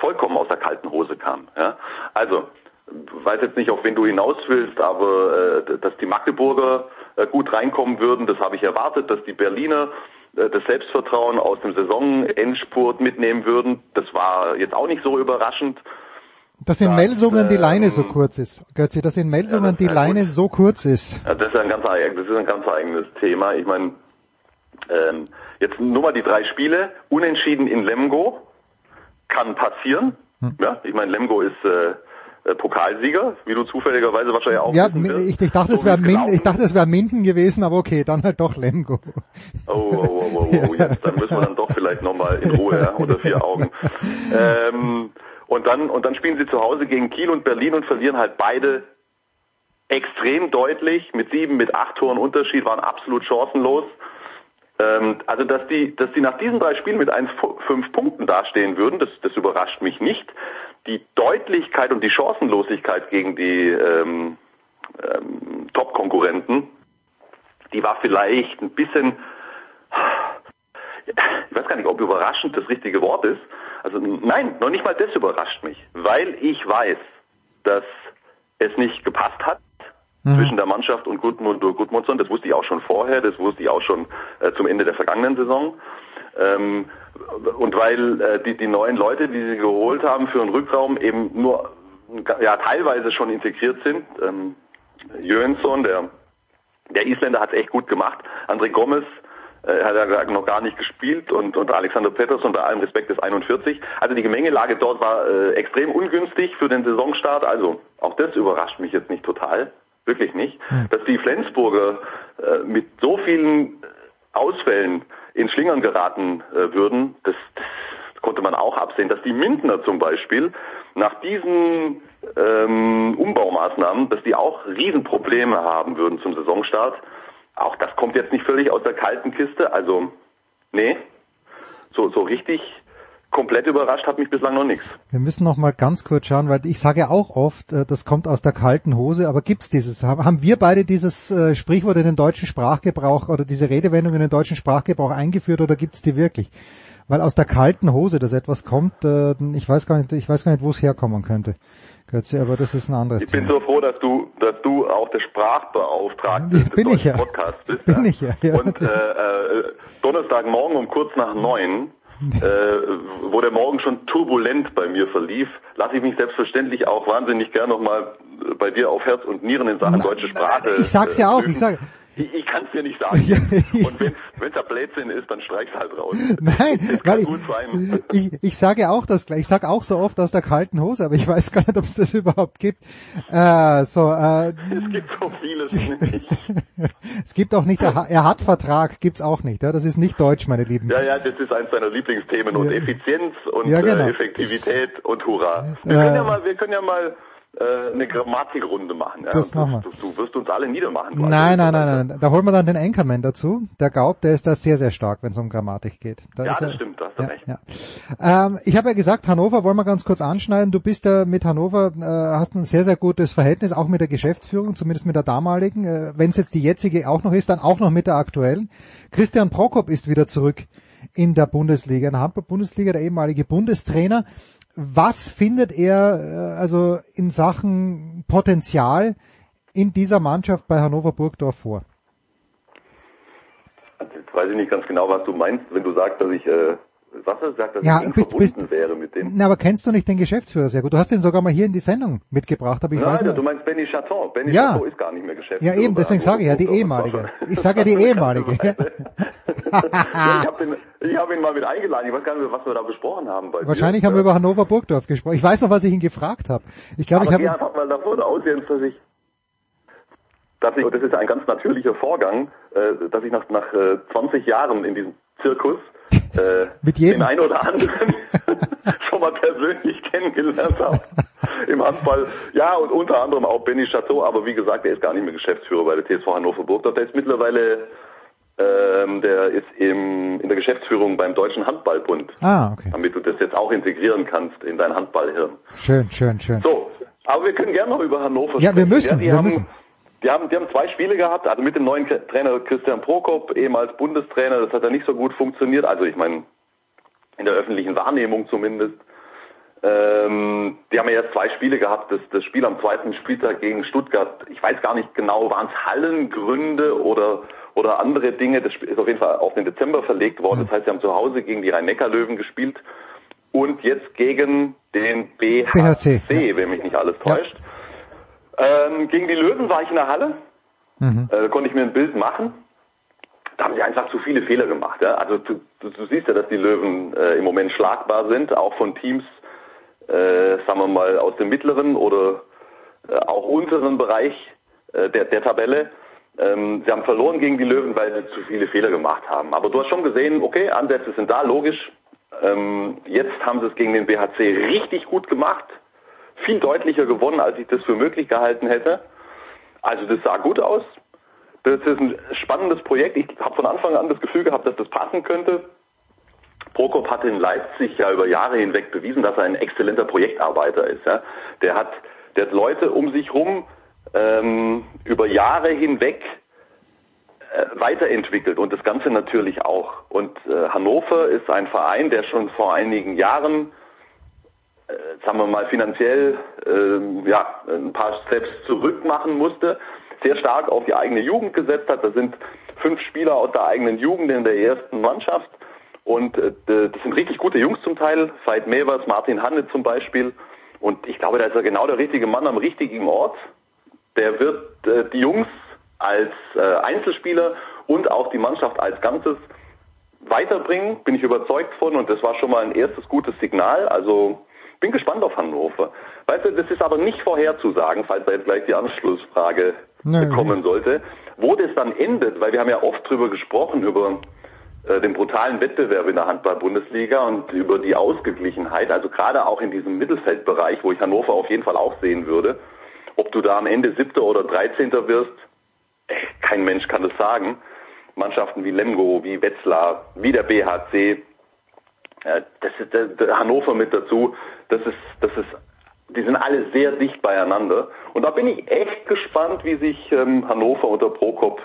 S15: vollkommen aus der kalten Hose kam. Ja? Also, weiß jetzt nicht, auf wen du hinaus willst, aber äh, dass die Magdeburger äh, gut reinkommen würden, das habe ich erwartet, dass die Berliner äh, das Selbstvertrauen aus dem Saisonendspurt mitnehmen würden. Das war jetzt auch nicht so überraschend.
S1: Dass in Melsungen die Leine so ähm, kurz ist. Götzi, dass in Melsungen ja, das die Leine gut. so kurz ist.
S15: Ja, das ist ein ganz, das ist ein ganz eigenes Thema. Ich meine, ähm, jetzt nur mal die drei Spiele. Unentschieden in Lemgo kann passieren. Hm. Ja, ich meine, Lemgo ist äh, äh Pokalsieger, wie du zufälligerweise wahrscheinlich auch
S1: Ja, ich, ich, dachte, so es wäre Minden, ich dachte, es wäre Minden gewesen, aber okay, dann halt doch Lemgo.
S15: Oh, oh, oh, oh, oh, oh jetzt, dann müssen wir dann doch vielleicht nochmal in Ruhe, ja, unter vier Augen. Ähm, und dann, und dann spielen sie zu Hause gegen Kiel und Berlin und verlieren halt beide extrem deutlich mit sieben, mit acht Toren Unterschied, waren absolut chancenlos. Ähm, also, dass die, dass die nach diesen drei Spielen mit 1, fünf Punkten dastehen würden, das, das überrascht mich nicht. Die Deutlichkeit und die Chancenlosigkeit gegen die ähm, ähm, Top-Konkurrenten, die war vielleicht ein bisschen, ich weiß gar nicht, ob überraschend das richtige Wort ist, also nein, noch nicht mal das überrascht mich, weil ich weiß, dass es nicht gepasst hat mhm. zwischen der Mannschaft und Gudmund und Gudmundsson. Das wusste ich auch schon vorher, das wusste ich auch schon äh, zum Ende der vergangenen Saison. Ähm, und weil äh, die, die neuen Leute, die sie geholt haben für einen Rückraum, eben nur ja teilweise schon integriert sind. Ähm, Jönsson, der Der Isländer hat es echt gut gemacht. André Gomez hat er noch gar nicht gespielt und, und Alexander Pettersson bei allem Respekt ist 41. Also die Gemengelage dort war äh, extrem ungünstig für den Saisonstart. Also auch das überrascht mich jetzt nicht total, wirklich nicht, dass die Flensburger äh, mit so vielen Ausfällen in Schlingern geraten äh, würden. Das, das konnte man auch absehen, dass die Mindener zum Beispiel nach diesen ähm, Umbaumaßnahmen, dass die auch Riesenprobleme haben würden zum Saisonstart. Auch das kommt jetzt nicht völlig aus der kalten Kiste. Also, nee, so, so richtig komplett überrascht hat mich bislang noch nichts.
S1: Wir müssen noch mal ganz kurz schauen, weil ich sage ja auch oft, äh, das kommt aus der kalten Hose, aber gibt's dieses? Haben wir beide dieses äh, Sprichwort in den deutschen Sprachgebrauch oder diese Redewendung in den deutschen Sprachgebrauch eingeführt oder gibt's die wirklich? Weil aus der kalten Hose das etwas kommt, äh, ich weiß gar nicht, ich weiß gar nicht, wo es herkommen könnte. Götze, aber das ist ein anderes
S15: Ich bin
S1: Thema.
S15: so froh, dass du, dass du auch der Sprachbeauftragte des
S1: Bin ich ja.
S15: Podcasts bist.
S1: Bin ich ja, ja.
S15: Und äh, äh, Donnerstagmorgen um kurz nach neun, äh, wo der Morgen schon turbulent bei mir verlief, lasse ich mich selbstverständlich auch wahnsinnig gern nochmal bei dir auf Herz und Nieren in Sachen deutsche Sprache.
S1: Ich sag's ja auch,
S15: üben.
S1: ich sage,
S15: Ich, ich kann es dir nicht sagen. und wenn es der Blödsinn ist, dann streich's halt raus.
S1: Nein, weil ich, ich, ich sage auch das gleich. Ich sage auch so oft aus der kalten Hose, aber ich weiß gar nicht, ob es das überhaupt gibt. Äh, so, äh,
S15: Es gibt so vieles nicht.
S1: es gibt auch nicht, er, ha- er hat Vertrag, gibt's auch nicht. Ja? Das ist nicht deutsch, meine Lieben.
S15: Ja, ja, das ist eins deiner Lieblingsthemen und
S1: Ja.
S15: Effizienz und
S1: Ja, genau.
S15: äh, Effektivität und Hurra. Wir können ja mal, wir können ja mal äh, eine Grammatikrunde machen. Ja?
S1: Das machen wir.
S15: Du, du wirst uns alle niedermachen.
S1: Nein, nein, nein, nein. Da holen wir dann den Anchorman dazu. Der Gaub, der ist da sehr, sehr stark, wenn es um Grammatik geht. Da
S15: Ja, das
S1: er-
S15: stimmt, da hast du recht.
S1: Ja. Ähm, ich habe ja gesagt, Hannover wollen wir ganz kurz anschneiden. Du bist ja mit Hannover, äh, hast ein sehr, sehr gutes Verhältnis, auch mit der Geschäftsführung, zumindest mit der damaligen. Äh, Wenn es jetzt die jetzige auch noch ist, dann auch noch mit der aktuellen. Christian Prokop ist wieder zurück in der Bundesliga, in der Handball-Bundesliga, der ehemalige Bundestrainer. Was findet er äh, also in Sachen Potenzial in dieser Mannschaft bei Hannover Burgdorf vor?
S15: Jetzt weiß ich nicht ganz genau, was du meinst, wenn du sagst, dass ich, äh, was hast du gesagt, dass
S1: Ja,
S15: ich eng
S1: bist-
S15: verbunden
S1: bist-
S15: wäre mit dem?
S1: Na, aber kennst du nicht den Geschäftsführer sehr gut? Du hast ihn sogar mal hier in die Sendung mitgebracht, aber ich weiß
S15: Nein,
S1: nicht.
S15: du meinst Benny Chaton. Benny
S1: Ja.
S15: Chaton ist gar nicht mehr Geschäftsführer.
S1: Ja, eben, deswegen sage ich ja, die ehemalige. Ich sage ja die ehemalige.
S15: ja, ich habe ihn, ich hab ihn mal mit eingeladen. Ich weiß gar nicht was wir da besprochen haben.
S1: Wahrscheinlich
S15: dir.
S1: haben wir über Hannover Burgdorf gesprochen. Ich weiß noch, was ich ihn gefragt habe. Ich glaube, ich habe...
S15: einfach mal davon aus, jetzt, dass ich, dass ich, und das ist ein ganz natürlicher Vorgang, äh, dass ich nach, nach äh, 20 Jahren in diesem Zirkus äh,
S1: Mit jedem.
S15: den einen oder anderen schon mal persönlich kennengelernt habe im Handball. Ja, und unter anderem auch Benny Chateau, aber wie gesagt, der ist gar nicht mehr Geschäftsführer bei der TSV Hannover Burgdorf. Der ist mittlerweile, ähm, der ist im, in der Geschäftsführung beim Deutschen Handballbund,
S1: Ah, okay.
S15: damit du das jetzt auch integrieren kannst in dein Handballhirn.
S1: Schön, schön, schön.
S15: So, aber wir können gerne noch über Hannover
S1: Ja, wir
S15: sprechen.
S1: müssen,
S15: die
S1: wir
S15: haben,
S1: müssen.
S15: Die haben, die haben zwei Spiele gehabt, also mit dem neuen Trainer Christian Prokop, ehemals Bundestrainer, das hat ja nicht so gut funktioniert. Also ich meine, in der öffentlichen Wahrnehmung zumindest. Ähm, die haben ja jetzt zwei Spiele gehabt. Das, das Spiel am zweiten Spieltag gegen Stuttgart, ich weiß gar nicht genau, waren es Hallengründe oder oder andere Dinge. Das ist auf jeden Fall auf den Dezember verlegt worden. Das heißt, sie haben zu Hause gegen die Rhein-Neckar-Löwen gespielt und jetzt gegen den BHC,
S1: BHC,
S15: wenn mich nicht alles täuscht. Ähm, gegen die Löwen war ich in der Halle.
S1: Mhm.
S15: Äh, konnte ich mir ein Bild machen. Da haben sie einfach zu viele Fehler gemacht. Ja? Also du, du, du siehst ja, dass die Löwen äh, im Moment schlagbar sind, auch von Teams, äh, sagen wir mal, aus dem mittleren oder äh, auch unteren Bereich äh, der, der Tabelle. Ähm, sie haben verloren gegen die Löwen, weil sie zu viele Fehler gemacht haben. Aber du hast schon gesehen, okay, Ansätze sind da, logisch. Ähm, jetzt haben sie es gegen den BHC richtig gut gemacht. Viel deutlicher gewonnen, als ich das für möglich gehalten hätte. Also das sah gut aus. Das ist ein spannendes Projekt. Ich habe von Anfang an das Gefühl gehabt, dass das passen könnte. Prokop hat in Leipzig ja über Jahre hinweg bewiesen, dass er ein exzellenter Projektarbeiter ist. Ja. Der hat, der hat Leute um sich rum ähm, über Jahre hinweg äh, weiterentwickelt und das Ganze natürlich auch. Und äh, Hannover ist ein Verein, der schon vor einigen Jahren, sagen wir mal, finanziell äh, ja, ein paar Steps zurück machen musste, sehr stark auf die eigene Jugend gesetzt hat. Da sind fünf Spieler aus der eigenen Jugend in der ersten Mannschaft. Und äh, das sind richtig gute Jungs zum Teil. Veit Mevers, Martin Hanne zum Beispiel. Und ich glaube, da ist er genau der richtige Mann am richtigen Ort. Der wird äh, die Jungs als äh, Einzelspieler und auch die Mannschaft als Ganzes weiterbringen, bin ich überzeugt von und das war schon mal ein erstes gutes Signal. Also bin gespannt auf Hannover. Weißt du, das ist aber nicht vorherzusagen, falls da jetzt gleich die Anschlussfrage
S1: Nö.
S15: kommen sollte, wo das dann endet, weil wir haben ja oft drüber gesprochen, über äh, den brutalen Wettbewerb in der Handball-Bundesliga und über die Ausgeglichenheit, also gerade auch in diesem Mittelfeldbereich, wo ich Hannover auf jeden Fall auch sehen würde. Ob du da am Ende Siebter oder Dreizehnter wirst, äh, kein Mensch kann das sagen. Mannschaften wie Lemgo, wie Wetzlar, wie der BHC, das ist der, der Hannover mit dazu, das ist, das ist, die sind alle sehr dicht beieinander. Und da bin ich echt gespannt, wie sich ähm, Hannover unter Prokop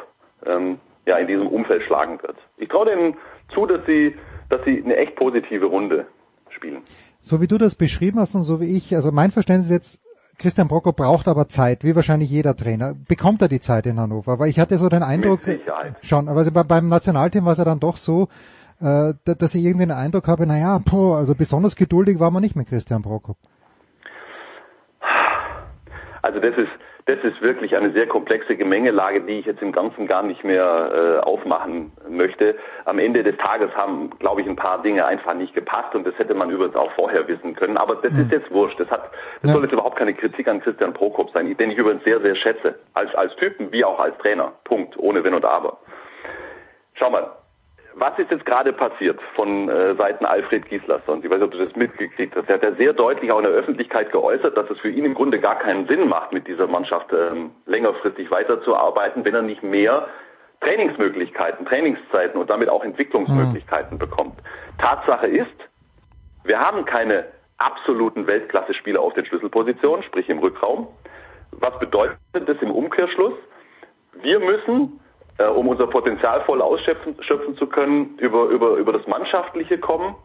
S15: ähm, ja in diesem Umfeld schlagen wird. Ich traue denen zu, dass sie, dass sie eine echt positive Runde spielen.
S1: So wie du das beschrieben hast und so wie ich, also mein Verständnis ist jetzt, Christian Brocco braucht aber Zeit, wie wahrscheinlich jeder Trainer. Bekommt er die Zeit in Hannover? Aber ich hatte so den Eindruck, schon, aber also bei- beim Nationalteam war es ja dann doch so, äh, da- dass ich irgendwie den Eindruck habe, naja, boah, also besonders geduldig war man nicht mit Christian Brocco.
S15: Also das ist, das ist wirklich eine sehr komplexe Gemengelage, die ich jetzt im Ganzen gar nicht mehr äh, aufmachen möchte. Am Ende des Tages haben, glaube ich, ein paar Dinge einfach nicht gepasst und das hätte man übrigens auch vorher wissen können. Aber das ist jetzt wurscht. Das hat, das soll jetzt überhaupt keine Kritik an Christian Prokop sein, den ich übrigens sehr, sehr schätze. Als, als Typen wie auch als Trainer. Punkt. Ohne Wenn und Aber. Schau mal. Was ist jetzt gerade passiert von äh, Seiten Alfred Gislason? Ich weiß nicht, ob du das mitgekriegt hast. Er hat ja sehr deutlich auch in der Öffentlichkeit geäußert, dass es für ihn im Grunde gar keinen Sinn macht, mit dieser Mannschaft ähm, längerfristig weiterzuarbeiten, wenn er nicht mehr Trainingsmöglichkeiten, Trainingszeiten und damit auch Entwicklungsmöglichkeiten bekommt. Tatsache ist, wir haben keine absoluten Weltklasse-Spieler auf den Schlüsselpositionen, sprich im Rückraum. Was bedeutet das im Umkehrschluss? Wir müssen, äh, um unser Potenzial voll ausschöpfen schöpfen zu können, über, über, über das Mannschaftliche kommen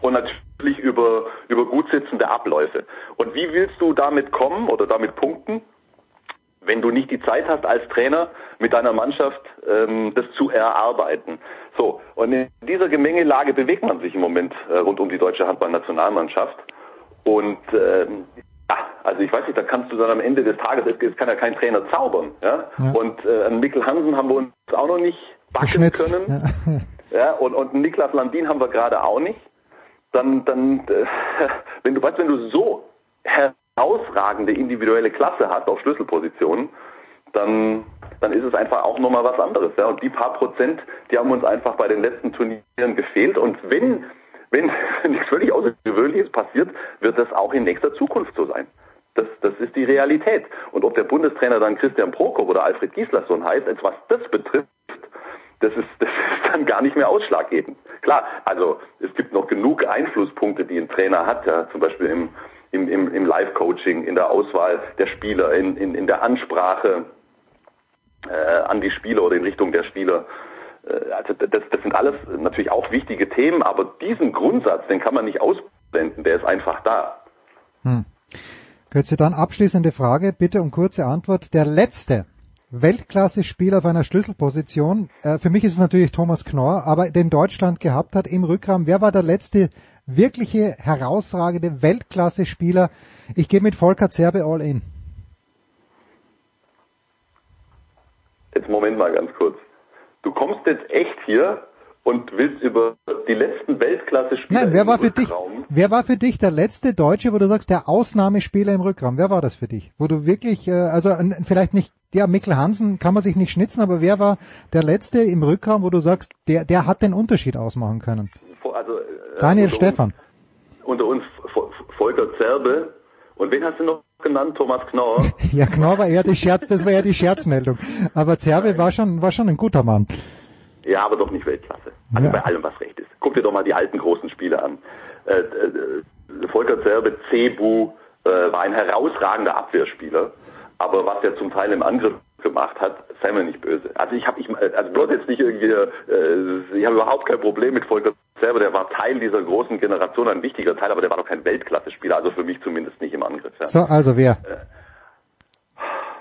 S15: und natürlich über, über gut sitzende Abläufe. Und wie willst du damit kommen oder damit punkten, wenn du nicht die Zeit hast als Trainer mit deiner Mannschaft ähm, das zu erarbeiten. So, und in dieser Gemengelage bewegt man sich im Moment äh, rund um die deutsche Handballnationalmannschaft. Und ja, also ich weiß nicht, da kannst du dann am Ende des Tages, es, kann ja kein Trainer zaubern. Ja?
S1: Ja.
S15: Und äh, Mikkel Hansen haben wir uns auch noch nicht backen können.
S1: Ja.
S15: Ja, und, und einen Niklas Landin haben wir gerade auch nicht. Dann, dann, äh, wenn du weißt, wenn du so herausragende individuelle Klasse hast auf Schlüsselpositionen, dann, dann ist es einfach auch nochmal was anderes. Ja. Und die paar Prozent, die haben uns einfach bei den letzten Turnieren gefehlt. Und wenn, wenn nichts völlig Außergewöhnliches passiert, wird das auch in nächster Zukunft so sein. Das, das ist die Realität. Und ob der Bundestrainer dann Christian Prokop oder Alfred Gislason heißt, als was das betrifft, das ist, das ist dann gar nicht mehr ausschlaggebend. Klar, also es gibt noch genug Einflusspunkte, die ein Trainer hat, ja, zum Beispiel im, im, im, im Live-Coaching, in der Auswahl der Spieler, in, in, in der Ansprache äh, an die Spieler oder in Richtung der Spieler. Äh, also das, das sind alles natürlich auch wichtige Themen, aber diesen Grundsatz, den kann man nicht ausblenden, der ist einfach da.
S1: Hm. Götze, dann abschließende Frage, bitte um kurze Antwort. Der letzte Weltklasse-Spieler auf einer Schlüsselposition, äh, für mich ist es natürlich Thomas Knorr, aber den Deutschland gehabt hat im Rückraum. Wer war der letzte wirkliche herausragende Weltklasse-Spieler? Ich gehe mit Volker Zerbe all in.
S15: Jetzt Moment mal ganz kurz. Du kommst jetzt echt hier und willst über die letzten Weltklasse-Spieler
S1: Nein, wer
S15: im
S1: war für dich,
S15: Rückraum-
S1: wer war für dich der letzte Deutsche, wo du sagst, der Ausnahmespieler im Rückraum? Wer war das für dich? Wo du wirklich, äh, also vielleicht nicht, ja, Mikkel Hansen kann man sich nicht schnitzen, aber wer war der letzte im Rückraum, wo du sagst, der, der hat den Unterschied ausmachen können?
S15: Also, äh,
S1: Daniel
S15: unter
S1: Stefan.
S15: Uns, unter uns Vo- Volker Zerbe. Und wen hast du noch genannt? Thomas Knorr.
S1: Ja, Knorr war eher die Scherz, das war eher die Scherzmeldung. Aber Zerbe war schon, war schon ein guter Mann.
S15: Ja, aber doch nicht Weltklasse. Also
S1: Ja.
S15: bei allem, was recht ist. Guck dir doch mal die alten großen Spiele an. Äh, äh, Volker Zerbe, Cebu, äh, war ein herausragender Abwehrspieler. Aber was er zum Teil im Angriff gemacht hat, sei mir nicht böse. Also ich habe ich also bloß jetzt nicht irgendwie äh, ich habe überhaupt kein Problem mit Volker Zerbe, der war Teil dieser großen Generation, ein wichtiger Teil, aber der war doch kein Weltklasse-Spieler, also für mich zumindest nicht im Angriff. Ja.
S1: So, also wer?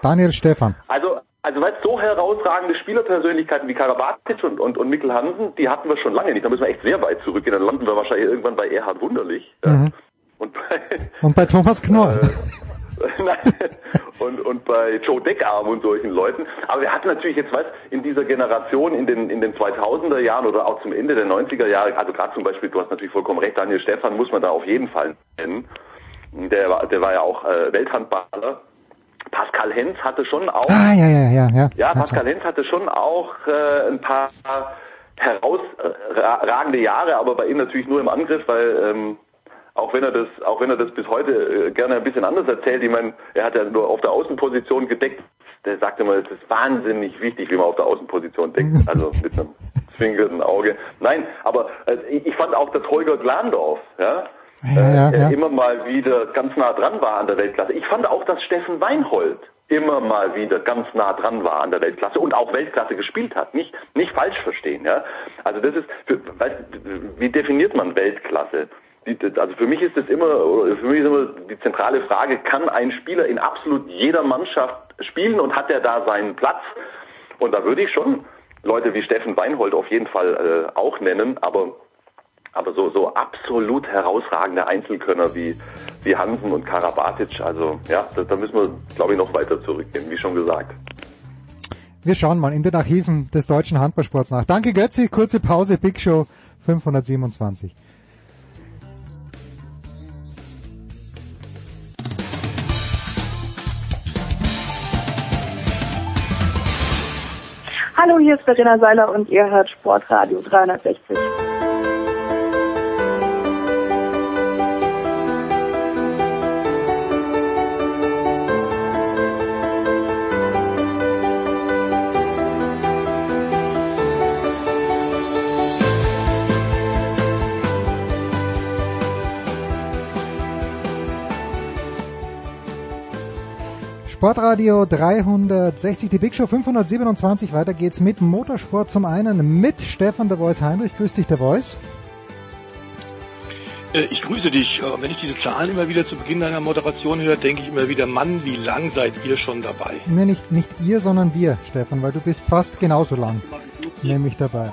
S1: Daniel Stefan.
S15: Also, also weißt, so herausragende Spielerpersönlichkeiten wie Karabatic und, und, und Mikkel Hansen, die hatten wir schon lange nicht. Da müssen wir echt sehr weit zurückgehen. Dann landen wir wahrscheinlich irgendwann bei Erhard Wunderlich.
S1: Mhm.
S15: Und bei,
S1: Und bei Thomas Knorr.
S15: Nein. und, und bei Joe Deckarm und solchen Leuten. Aber wir hatten natürlich jetzt was in dieser Generation in den, in den 2000er Jahren oder auch zum Ende der 90er Jahre, also gerade zum Beispiel, du hast natürlich vollkommen recht, Daniel Stefan muss man da auf jeden Fall nennen. Der war, der war ja auch äh, Welthandballer. Pascal Hens hatte schon auch.
S1: Ah, ja, ja, ja, ja.
S15: Ja, Pascal Hens hatte schon auch äh, ein paar herausragende Jahre, aber bei ihm natürlich nur im Angriff, weil ähm, auch wenn er das, auch wenn er das bis heute äh, gerne ein bisschen anders erzählt, ich meine, er hat ja nur auf der Außenposition gedeckt. Der sagt immer, es ist wahnsinnig wichtig, wie man auf der Außenposition deckt, also mit einem zwinkernden Auge. Nein, aber äh, ich fand auch, dass Holger Glandorf, ja,
S1: ja, ja, ja.
S15: immer mal wieder ganz nah dran war an der Weltklasse. Ich fand auch, dass Steffen Weinhold immer mal wieder ganz nah dran war an der Weltklasse und auch Weltklasse gespielt hat. Nicht, nicht falsch verstehen, ja. Also das ist, für, wie definiert man Weltklasse? Die, also für mich ist das immer, für mich ist immer die zentrale Frage, kann ein Spieler in absolut jeder Mannschaft spielen und hat er da seinen Platz? Und da würde ich schon Leute wie Steffen Weinhold auf jeden Fall äh, auch nennen, aber aber so, so absolut herausragende Einzelkönner wie, wie Hansen und Karabatic, also ja, da, da müssen wir, glaube ich, noch weiter zurückgehen, wie schon gesagt.
S1: Wir schauen mal in den Archiven des deutschen Handballsports nach. Danke Götzi, kurze Pause, Big Show 527.
S10: Hallo, hier ist Verena Seiler und ihr hört Sportradio 360.
S1: Sportradio 360, die Big Show 527. Weiter geht's mit Motorsport zum einen mit Stefan der Voice Heinrich. Grüß dich, der Voice.
S16: Äh, ich grüße dich. Äh, wenn ich diese Zahlen immer wieder zu Beginn deiner Moderation höre, denke ich immer wieder, Mann, wie lang seid ihr schon dabei?
S1: Nee, nicht, nicht ihr, sondern wir, Stefan, weil du bist fast genauso lang, nämlich dabei.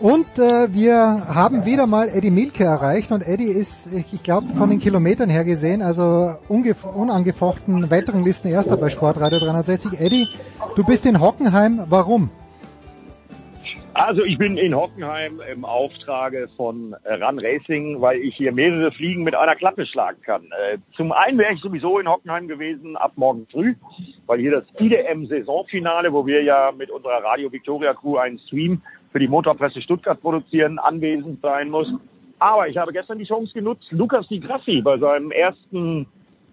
S1: Und äh, wir haben wieder mal Eddie Milke erreicht und Eddie ist, ich glaube, von den Kilometern her gesehen, also unangefochten Weltranglisten erster bei Sportradio 360. Eddie, du bist in Hockenheim, warum?
S13: Also ich bin in Hockenheim im Auftrage von Run Racing, weil ich hier mehrere Fliegen mit einer Klappe schlagen kann. Äh, zum einen wäre ich sowieso in Hockenheim gewesen ab morgen früh, weil hier das IDM-Saisonfinale, wo wir ja mit unserer Radio Victoria Crew einen Stream für die Motorpresse Stuttgart produzieren, anwesend sein muss. Aber ich habe gestern die Chance genutzt, Lukas Di Grassi bei seinem ersten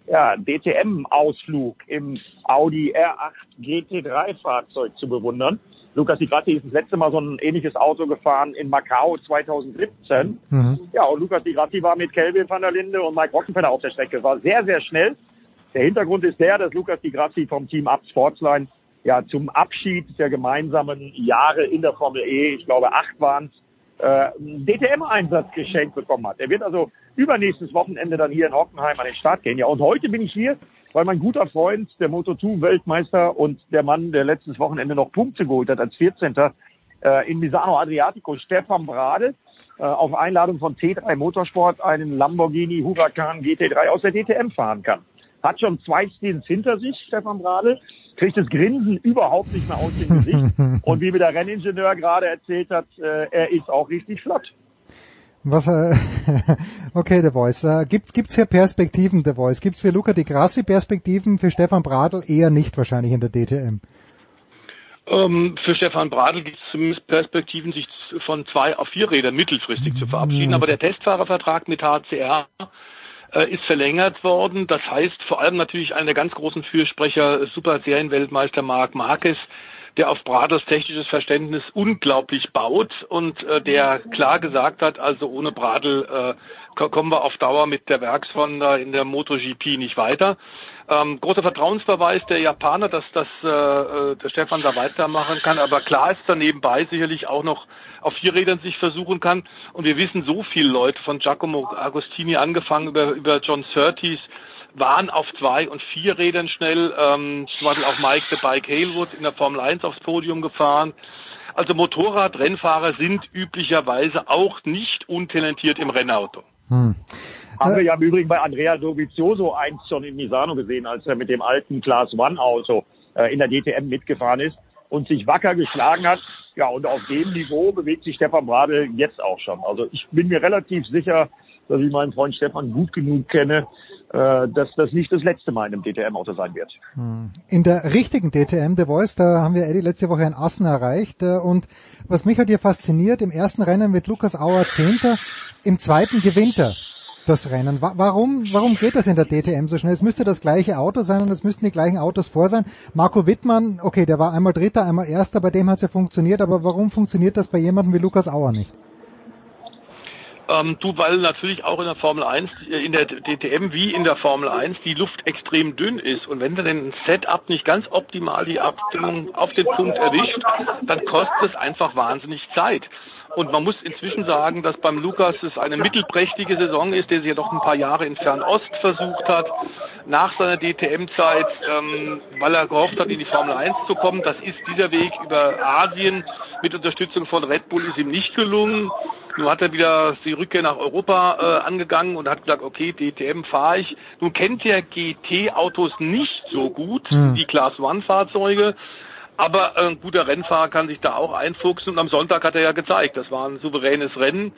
S13: ja, DTM-Ausflug im Audi R8 GT3-Fahrzeug zu bewundern. Lukas Di Grassi ist das letzte Mal so ein ähnliches Auto gefahren in Macau 2017. Mhm. Ja, und Lukas Di Grassi war mit Kelvin van der Linde und Mike Rockenfeller auf der Strecke. War sehr, sehr schnell. Der Hintergrund ist der, dass Lukas Di Grassi vom Team Up Sportsline ja zum Abschied der gemeinsamen Jahre in der Formel E, ich glaube acht waren äh, DTM-Einsatz geschenkt bekommen hat. Er wird also übernächstes Wochenende dann hier in Hockenheim an den Start gehen. Ja, und heute bin ich hier, weil mein guter Freund, der Moto2-Weltmeister und der Mann, der letztes Wochenende noch Punkte geholt hat als 14. Äh, in Misano Adriatico, Stefan Brade, äh, auf Einladung von T3 Motorsport einen Lamborghini Huracan GT3 aus der DTM fahren kann. Hat schon zwei Stints hinter sich, Stefan Brade, kriegt das Grinsen überhaupt nicht mehr aus dem Gesicht. Und wie mir der Renningenieur gerade erzählt hat, äh, er ist auch richtig flott.
S1: Was, äh, okay, The Voice. Äh, gibt, gibt's hier Perspektiven, The Voice? Gibt's für Luca Di Grassi Perspektiven, für Stefan Bradl eher nicht wahrscheinlich in der DTM?
S16: Ähm, für Stefan Bradl gibt es zumindest Perspektiven, sich von zwei auf vier Rädern mittelfristig zu verabschieden. Mhm. Aber der Testfahrervertrag mit HCR ist verlängert worden. Das heißt vor allem natürlich einer der ganz großen Fürsprecher, Super Serienweltmeister Marc Marquez, der auf Braders technisches Verständnis unglaublich baut und äh, der klar gesagt hat, also ohne Bradl äh, kommen wir auf Dauer mit der Werkshonda in der MotoGP nicht weiter. Ähm, großer Vertrauensverweis der Japaner, dass das äh, äh, der Stefan da weitermachen kann, aber klar ist da nebenbei sicherlich auch noch auf vier Rädern sich versuchen kann. Und wir wissen so viele Leute, von Giacomo Agostini angefangen über, über John Surtees, waren auf zwei und vier Rädern schnell. Ähm, zum Beispiel auch Mike the Bike Halewood in der Formel 1 aufs Podium gefahren. Also Motorradrennfahrer sind üblicherweise auch nicht untalentiert im Rennauto.
S1: Hm.
S13: Haben wir ja im Übrigen bei Andrea Dovizioso einst schon in Misano gesehen, als er mit dem alten Class One Auto äh, in der DTM mitgefahren ist und sich wacker geschlagen hat. Ja, und auf dem Niveau bewegt sich Stefan Bradl jetzt auch schon. Also ich bin mir relativ sicher, dass ich meinen Freund Stefan gut genug kenne, äh, dass das nicht das letzte Mal in einem DTM-Auto sein wird.
S1: Hm. In der richtigen DTM, The Voice, da haben wir Eddie letzte Woche in Assen erreicht. äh, Und was mich halt hier fasziniert, im ersten Rennen mit Lukas Auer Zehnter, im zweiten gewinnt er das Rennen. Wa- Warum, warum geht das in der DTM so schnell? Es müsste das gleiche Auto sein und es müssten die gleichen Autos vor sein. Marco Wittmann, okay, der war einmal Dritter, einmal Erster, bei dem hat es ja funktioniert, aber warum funktioniert das bei jemandem wie Lukas Auer nicht?
S16: Ähm, du, weil natürlich auch in der Formel 1, äh, in der DTM wie in der Formel 1 die Luft extrem dünn ist. Und wenn du den Setup nicht ganz optimal die Abstimmung auf den Punkt erwischt, dann kostet es einfach wahnsinnig Zeit. Und man muss inzwischen sagen, dass beim Lukas es eine mittelprächtige Saison ist, der sich ja doch ein paar Jahre in Fernost versucht hat, nach seiner DTM-Zeit, ähm, weil er gehofft hat, in die Formel 1 zu kommen. Das ist dieser Weg über Asien mit Unterstützung von Red Bull ist ihm nicht gelungen. Nun hat er wieder die Rückkehr nach Europa äh, angegangen und hat gesagt, okay, DTM fahre ich. Nun kennt er GT-Autos nicht so gut,
S1: Hm.
S16: die Class-One-Fahrzeuge. Aber äh, ein guter Rennfahrer kann sich da auch einfuchsen. Und am Sonntag hat er ja gezeigt, das war ein souveränes Rennen.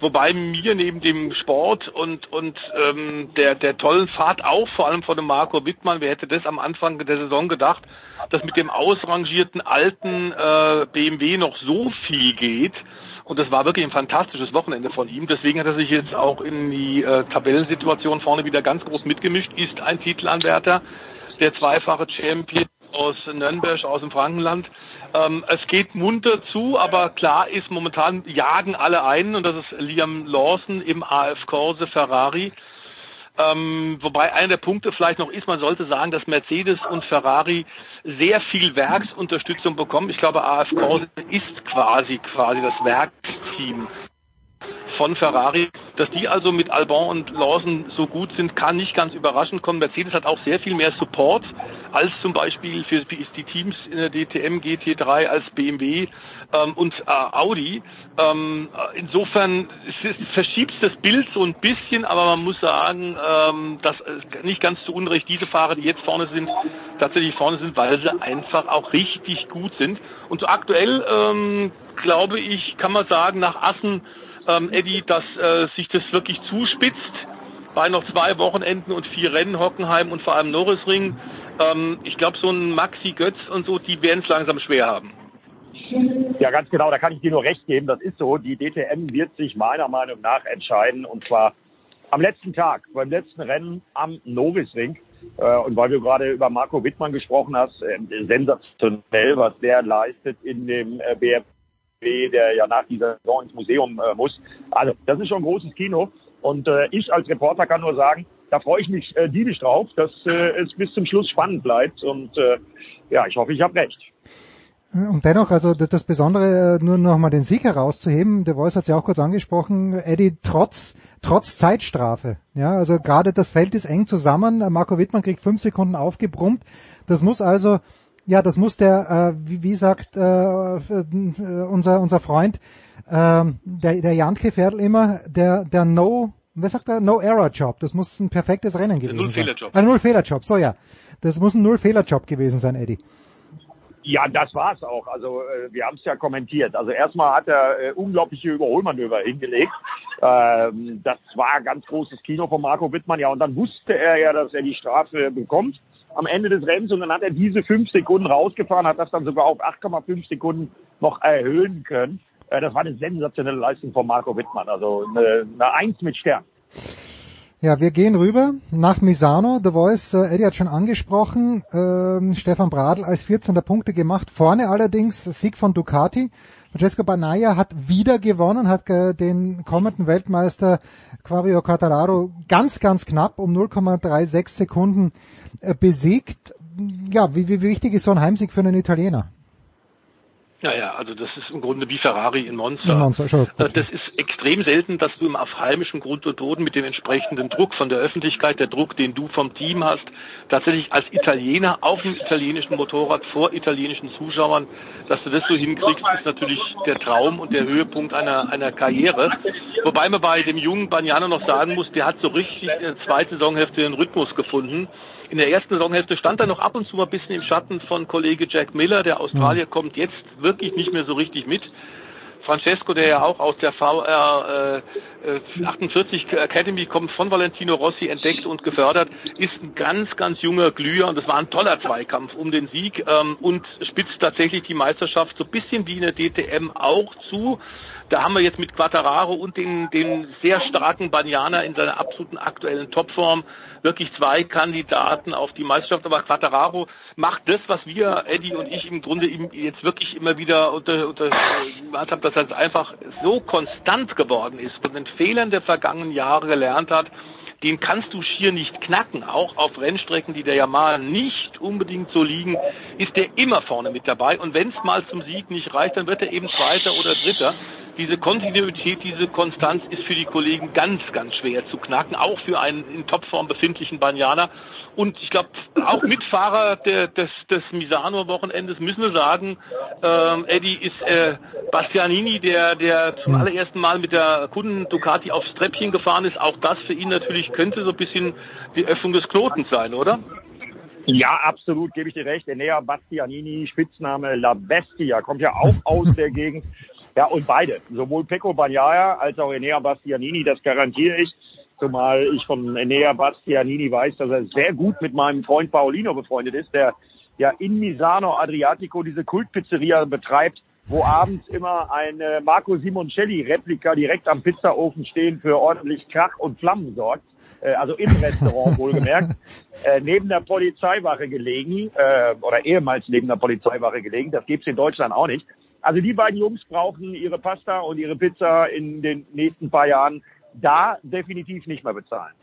S16: Wobei mir neben dem Sport und, und ähm, der, der tollen Fahrt auch, vor allem von dem Marco Wittmann, wer hätte das am Anfang der Saison gedacht, dass mit dem ausrangierten alten äh, BMW noch so viel geht. Und das war wirklich ein fantastisches Wochenende von ihm. Deswegen hat er sich jetzt auch in die äh, Tabellensituation vorne wieder ganz groß mitgemischt, ist ein Titelanwärter, der zweifache Champion aus Nürnberg, aus dem Frankenland. Ähm, es geht munter zu, aber klar ist, momentan jagen alle ein und das ist Liam Lawson im AF Corse Ferrari. Ähm, wobei einer der Punkte vielleicht noch ist, man sollte sagen, dass Mercedes und Ferrari sehr viel Werksunterstützung bekommen. Ich glaube, AF Corse ist quasi quasi das Werksteam von Ferrari. Dass die also mit Albon und Lawson so gut sind, kann nicht ganz überraschend kommen. Mercedes hat auch sehr viel mehr Support als zum Beispiel für die Teams in der DTM GT3 als BMW ähm, und äh, Audi. Ähm, äh, insofern verschiebt das Bild so ein bisschen, aber man muss sagen, ähm, dass äh, nicht ganz zu Unrecht diese Fahrer, die jetzt vorne sind, tatsächlich vorne sind, weil sie einfach auch richtig gut sind. Und so aktuell ähm, glaube ich, kann man sagen, nach Assen ähm, Eddie, dass äh, sich das wirklich zuspitzt. Bei noch zwei Wochenenden und vier Rennen, Hockenheim und vor allem Norrisring. Ähm, ich glaube, so ein Maxi Götz und so, die werden es langsam schwer haben.
S13: Ja, ganz genau, da kann ich dir nur recht geben. Das ist so. Die DTM wird sich meiner Meinung nach entscheiden und zwar am letzten Tag, beim letzten Rennen am Novisring. Äh, und weil du gerade über Marco Wittmann gesprochen hast, äh, sensationell, was der leistet in dem äh, BFW, der ja nach dieser Saison ins Museum äh, muss. Also, das ist schon ein großes Kino. Und äh, ich als Reporter kann nur sagen, da freue ich mich äh, diebisch drauf, dass äh, es bis zum Schluss spannend bleibt. Und äh, ja, ich hoffe, ich habe recht.
S1: Und dennoch, also das, Besondere, äh, nur noch mal den Sieg herauszuheben, der Voice hat es ja auch kurz angesprochen, Eddie, trotz, trotz Zeitstrafe. Ja, also gerade das Feld ist eng zusammen, Marco Wittmann kriegt fünf Sekunden aufgebrummt. Das muss also, ja, das muss der, äh, wie, wie sagt äh, äh, unser, unser Freund, äh, der, der Jantke Ferdl immer, der, der No, was sagt er? No Error Job. Das muss ein perfektes Rennen gewesen sein.
S16: Null-Fehler-Job.
S1: Ein Null-Fehler-Job, so ja. Das muss ein Null-Fehler-Job gewesen sein, Eddie.
S13: Ja, das war's auch. Also äh, wir haben es ja kommentiert. Also erstmal hat er äh, unglaubliche Überholmanöver hingelegt. Ähm, das war ganz großes Kino von Marco Wittmann. Ja, und dann wusste er ja, dass er die Strafe bekommt am Ende des Rennens und dann hat er diese fünf Sekunden rausgefahren, hat das dann sogar auf 8,5 Sekunden noch erhöhen können. Äh, das war eine sensationelle Leistung von Marco Wittmann. Also eine, eine Eins mit Stern.
S1: Ja, wir gehen rüber nach Misano. The Voice, äh, Eddie hat schon angesprochen, ähm, Stefan Bradl als 14. Punkte gemacht. Vorne allerdings Sieg von Ducati. Francesco Banaya hat wieder gewonnen, hat äh, den kommenden Weltmeister Quario Cattararo ganz, ganz knapp um 0,36 Sekunden äh, besiegt. Ja, wie, wie wichtig ist so ein Heimsieg für einen Italiener?
S16: Ja, ja, also das ist im Grunde wie Ferrari in Monza.
S1: In Monza, schon,
S16: Äh, Das ist extrem selten, dass du auf heimischem Grund und Boden mit dem entsprechenden Druck von der Öffentlichkeit, der Druck, den du vom Team hast, tatsächlich als Italiener auf dem italienischen Motorrad vor italienischen Zuschauern, dass du das so hinkriegst, ist natürlich der Traum und der Höhepunkt einer, einer Karriere. Wobei man bei dem jungen Bagnano noch sagen muss, der hat so richtig in der zweiten Saisonhälfte den Rhythmus gefunden. In der ersten Saisonhälfte stand er noch ab und zu mal ein bisschen im Schatten von Kollege Jack Miller. Der Australier mhm. kommt jetzt wirklich nicht mehr so richtig mit. Francesco, der ja auch aus der VR äh, 48 Academy kommt, von Valentino Rossi entdeckt und gefördert, ist ein ganz, ganz junger Glüher und das war ein toller Zweikampf um den Sieg ähm, und spitzt tatsächlich die Meisterschaft so ein bisschen wie in der DTM auch zu. Da haben wir jetzt mit Quattararo und den, den sehr starken Banyana in seiner absoluten aktuellen Topform wirklich zwei Kandidaten auf die Meisterschaft. Aber Quattararo macht das, was wir, Eddie und ich, im Grunde jetzt wirklich immer wieder unter, unter gemacht haben, dass er einfach so konstant geworden ist, von den Fehlern der vergangenen Jahre gelernt hat, den kannst du schier nicht knacken. Auch auf Rennstrecken, die der Yamaha nicht unbedingt so liegen, ist der immer vorne mit dabei. Und wenn es mal zum Sieg nicht reicht, dann wird er eben Zweiter oder Dritter diese Kontinuität, diese Konstanz ist für die Kollegen ganz, ganz schwer zu knacken, auch für einen in Topform befindlichen Banyana. Und ich glaube, auch Mitfahrer der, des, des Misano-Wochenendes müssen wir sagen, ähm, Eddie ist äh, Bastianini, der, der zum hm. allerersten Mal mit der Kunden Ducati aufs Treppchen gefahren ist. Auch das für ihn natürlich könnte so ein bisschen die Öffnung des Knotens sein, oder?
S13: Ja, absolut, gebe ich dir recht. Enea Bastianini, Spitzname La Bestia, kommt ja auch aus der Gegend. Ja, und beide, sowohl Pecco Bagnaia als auch Enea Bastianini, das garantiere ich. Zumal ich von Enea Bastianini weiß, dass er sehr gut mit meinem Freund Paolino befreundet ist, der ja in Misano Adriatico diese Kultpizzeria betreibt, wo abends immer ein Marco Simoncelli-Replika direkt am Pizzaofen stehen für ordentlich Krach und Flammen sorgt. Äh, also im Restaurant wohlgemerkt, äh, neben der Polizeiwache gelegen, äh, oder ehemals neben der Polizeiwache gelegen. Das gibt's in Deutschland auch nicht. Also die beiden Jungs brauchen ihre Pasta und ihre Pizza in den nächsten paar Jahren da definitiv nicht mehr bezahlen.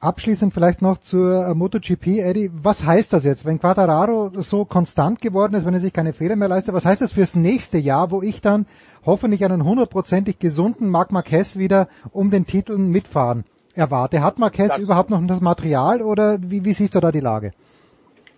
S1: Abschließend vielleicht noch zur MotoGP, Eddie. Was heißt das jetzt, wenn Quattararo so konstant geworden ist, wenn er sich keine Fehler mehr leistet? Was heißt das fürs nächste Jahr, wo ich dann hoffentlich einen hundertprozentig gesunden Marc Marquez wieder um den Titel mitfahren erwarte? Hat Marquez das überhaupt noch das Material oder wie, wie siehst du da die Lage?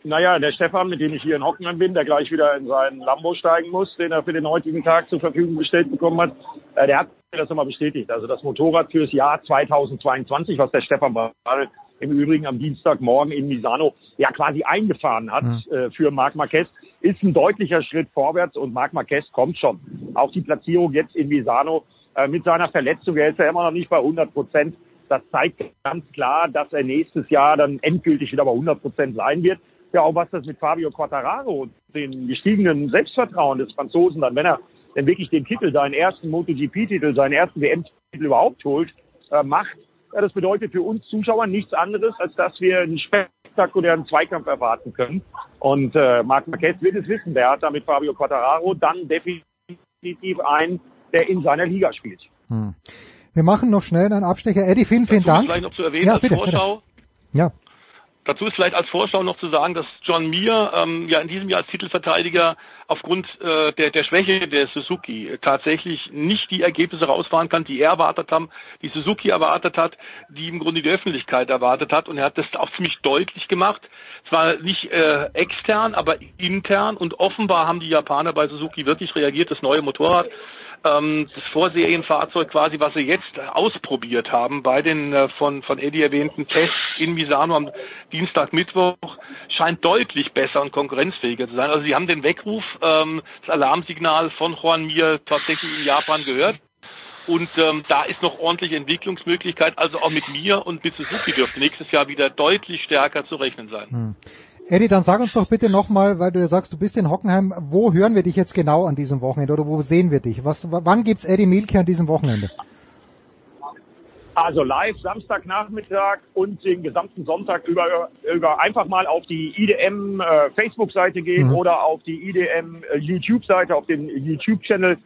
S13: Naja, der Stefan, mit dem ich hier in Hockenheim bin, der gleich wieder in seinen Lambo steigen muss, den er für den heutigen Tag zur Verfügung gestellt bekommen hat, äh, der hat mir das nochmal bestätigt. Also das Motorrad fürs Jahr 2022, was der Stefan Bradl im Übrigen am Dienstagmorgen in Misano ja quasi eingefahren hat mhm. äh, für Marc Marquez, ist ein deutlicher Schritt vorwärts und Marc Marquez kommt schon. Auch die Platzierung jetzt in Misano äh, mit seiner Verletzung, er ist ja immer noch nicht bei 100 Prozent. Das zeigt ganz klar, dass er nächstes Jahr dann endgültig wieder bei 100 Prozent sein wird ja auch, was das mit Fabio Quattararo und dem gestiegenen Selbstvertrauen des Franzosen dann, wenn er denn wirklich den Titel, seinen ersten MotoGP-Titel, seinen ersten WM-Titel überhaupt holt, äh, macht. Ja, das bedeutet für uns Zuschauer nichts anderes, als dass wir einen spektakulären Zweikampf erwarten können. Und äh, Marc Marquez wird es wissen, der hat da mit Fabio Quattararo dann definitiv einen, der in seiner Liga spielt. Hm.
S1: Wir machen noch schnell einen Abstecher. Eddie, vielen, vielen Dank.
S16: Vielleicht noch zu erwähnen ja, bitte, Vorschau.
S1: Bitte. Ja.
S16: Dazu ist vielleicht als Vorschau noch zu sagen, dass John Mir ähm, ja in diesem Jahr als Titelverteidiger aufgrund äh, der, der Schwäche der Suzuki tatsächlich nicht die Ergebnisse rausfahren kann, die er erwartet haben, die Suzuki erwartet hat, die im Grunde die Öffentlichkeit erwartet hat. Und er hat das auch ziemlich deutlich gemacht. Zwar nicht äh, extern, aber intern. Und offenbar haben die Japaner bei Suzuki wirklich reagiert. Das neue Motorrad ähm, das Vorserienfahrzeug quasi, was sie jetzt ausprobiert haben bei den äh, von, von Eddie erwähnten Tests in Misano am Dienstag, Mittwoch, scheint deutlich besser und konkurrenzfähiger zu sein. Also sie haben den Weckruf, ähm, das Alarmsignal von Juan Mir tatsächlich in Japan gehört. Und ähm, da ist noch ordentliche Entwicklungsmöglichkeit. Also auch mit mir und mit Suzuki dürfte nächstes Jahr wieder deutlich stärker zu rechnen sein. Hm.
S1: Eddie, dann sag uns doch bitte nochmal, weil du ja sagst, du bist in Hockenheim, wo hören wir dich jetzt genau an diesem Wochenende oder wo sehen wir dich? Was, wann gibt's Eddie Mielke an diesem Wochenende?
S13: Also live Samstagnachmittag und den gesamten Sonntag über, über einfach mal auf die IDM äh, Facebook-Seite gehen mhm. oder auf die IDM äh, YouTube-Seite, auf den YouTube-Channel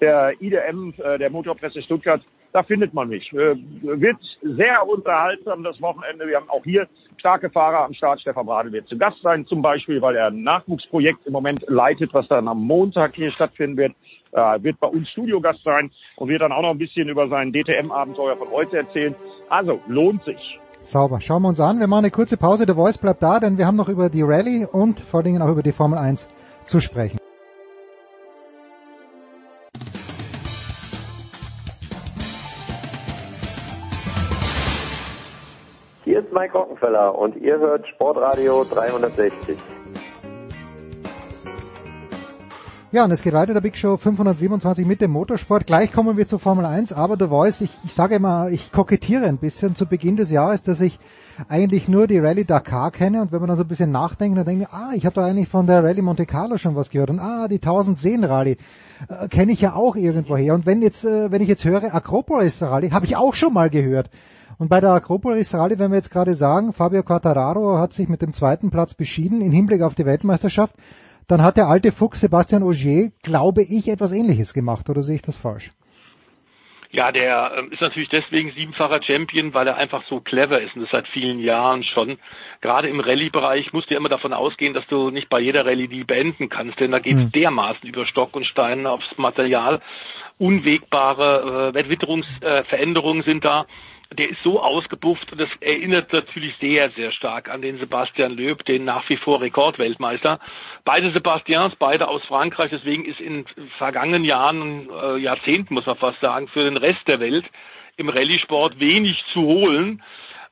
S13: der IDM, äh, der Motorpresse Stuttgart. Da findet man mich. Äh, wird sehr unterhaltsam das Wochenende. Wir haben auch hier starke Fahrer am Start. Stefan Bradl wird zu Gast sein, zum Beispiel, weil er ein Nachwuchsprojekt im Moment leitet, was dann am Montag hier stattfinden wird. äh, wird bei uns Studiogast sein und wird dann auch noch ein bisschen über sein DTM-Abenteuer von heute erzählen. Also, lohnt sich.
S1: Sauber. Schauen wir uns an. Wir machen eine kurze Pause. Der Voice bleibt da, denn wir haben noch über die Rallye und vor allen Dingen auch über die Formel 1 zu sprechen.
S17: Hier ist Mike Rockenfeller und ihr hört Sportradio 360.
S1: Ja, und es geht weiter, der Big Show 527 mit dem Motorsport. Gleich kommen wir zur Formel 1, aber The Voice, ich, ich sage immer, ich kokettiere ein bisschen zu Beginn des Jahres, dass ich eigentlich nur die Rallye Dakar kenne und wenn man dann so ein bisschen nachdenkt, dann denke ich, ah, ich habe da eigentlich von der Rallye Monte Carlo schon was gehört und ah, die 1000 Seen Rallye äh, kenne ich ja auch irgendwoher und wenn jetzt, äh, wenn ich jetzt höre Akropolis Rallye, habe ich auch schon mal gehört. Und bei der Akropolis Rallye, wenn wir jetzt gerade sagen, Fabio Quattararo hat sich mit dem zweiten Platz beschieden im Hinblick auf die Weltmeisterschaft, dann hat der alte Fuchs Sebastian Ogier, glaube ich, etwas ähnliches gemacht, oder sehe ich das falsch?
S16: Ja, der ähm, ist natürlich deswegen siebenfacher Champion, weil er einfach so clever ist und das seit vielen Jahren schon. Gerade im Rallye-Bereich musst du immer davon ausgehen, dass du nicht bei jeder Rallye die beenden kannst, denn da geht es mhm. dermaßen über Stock und Stein aufs Material. Unwegbare äh, Witterungsveränderungen äh, sind da der ist so ausgebufft und das erinnert natürlich sehr, sehr stark an den Sebastian Löb, den nach wie vor Rekordweltmeister. Beide Sebastians, beide aus Frankreich, deswegen ist in vergangenen Jahren, äh, Jahrzehnten muss man fast sagen, für den Rest der Welt im Rallye-Sport wenig zu holen.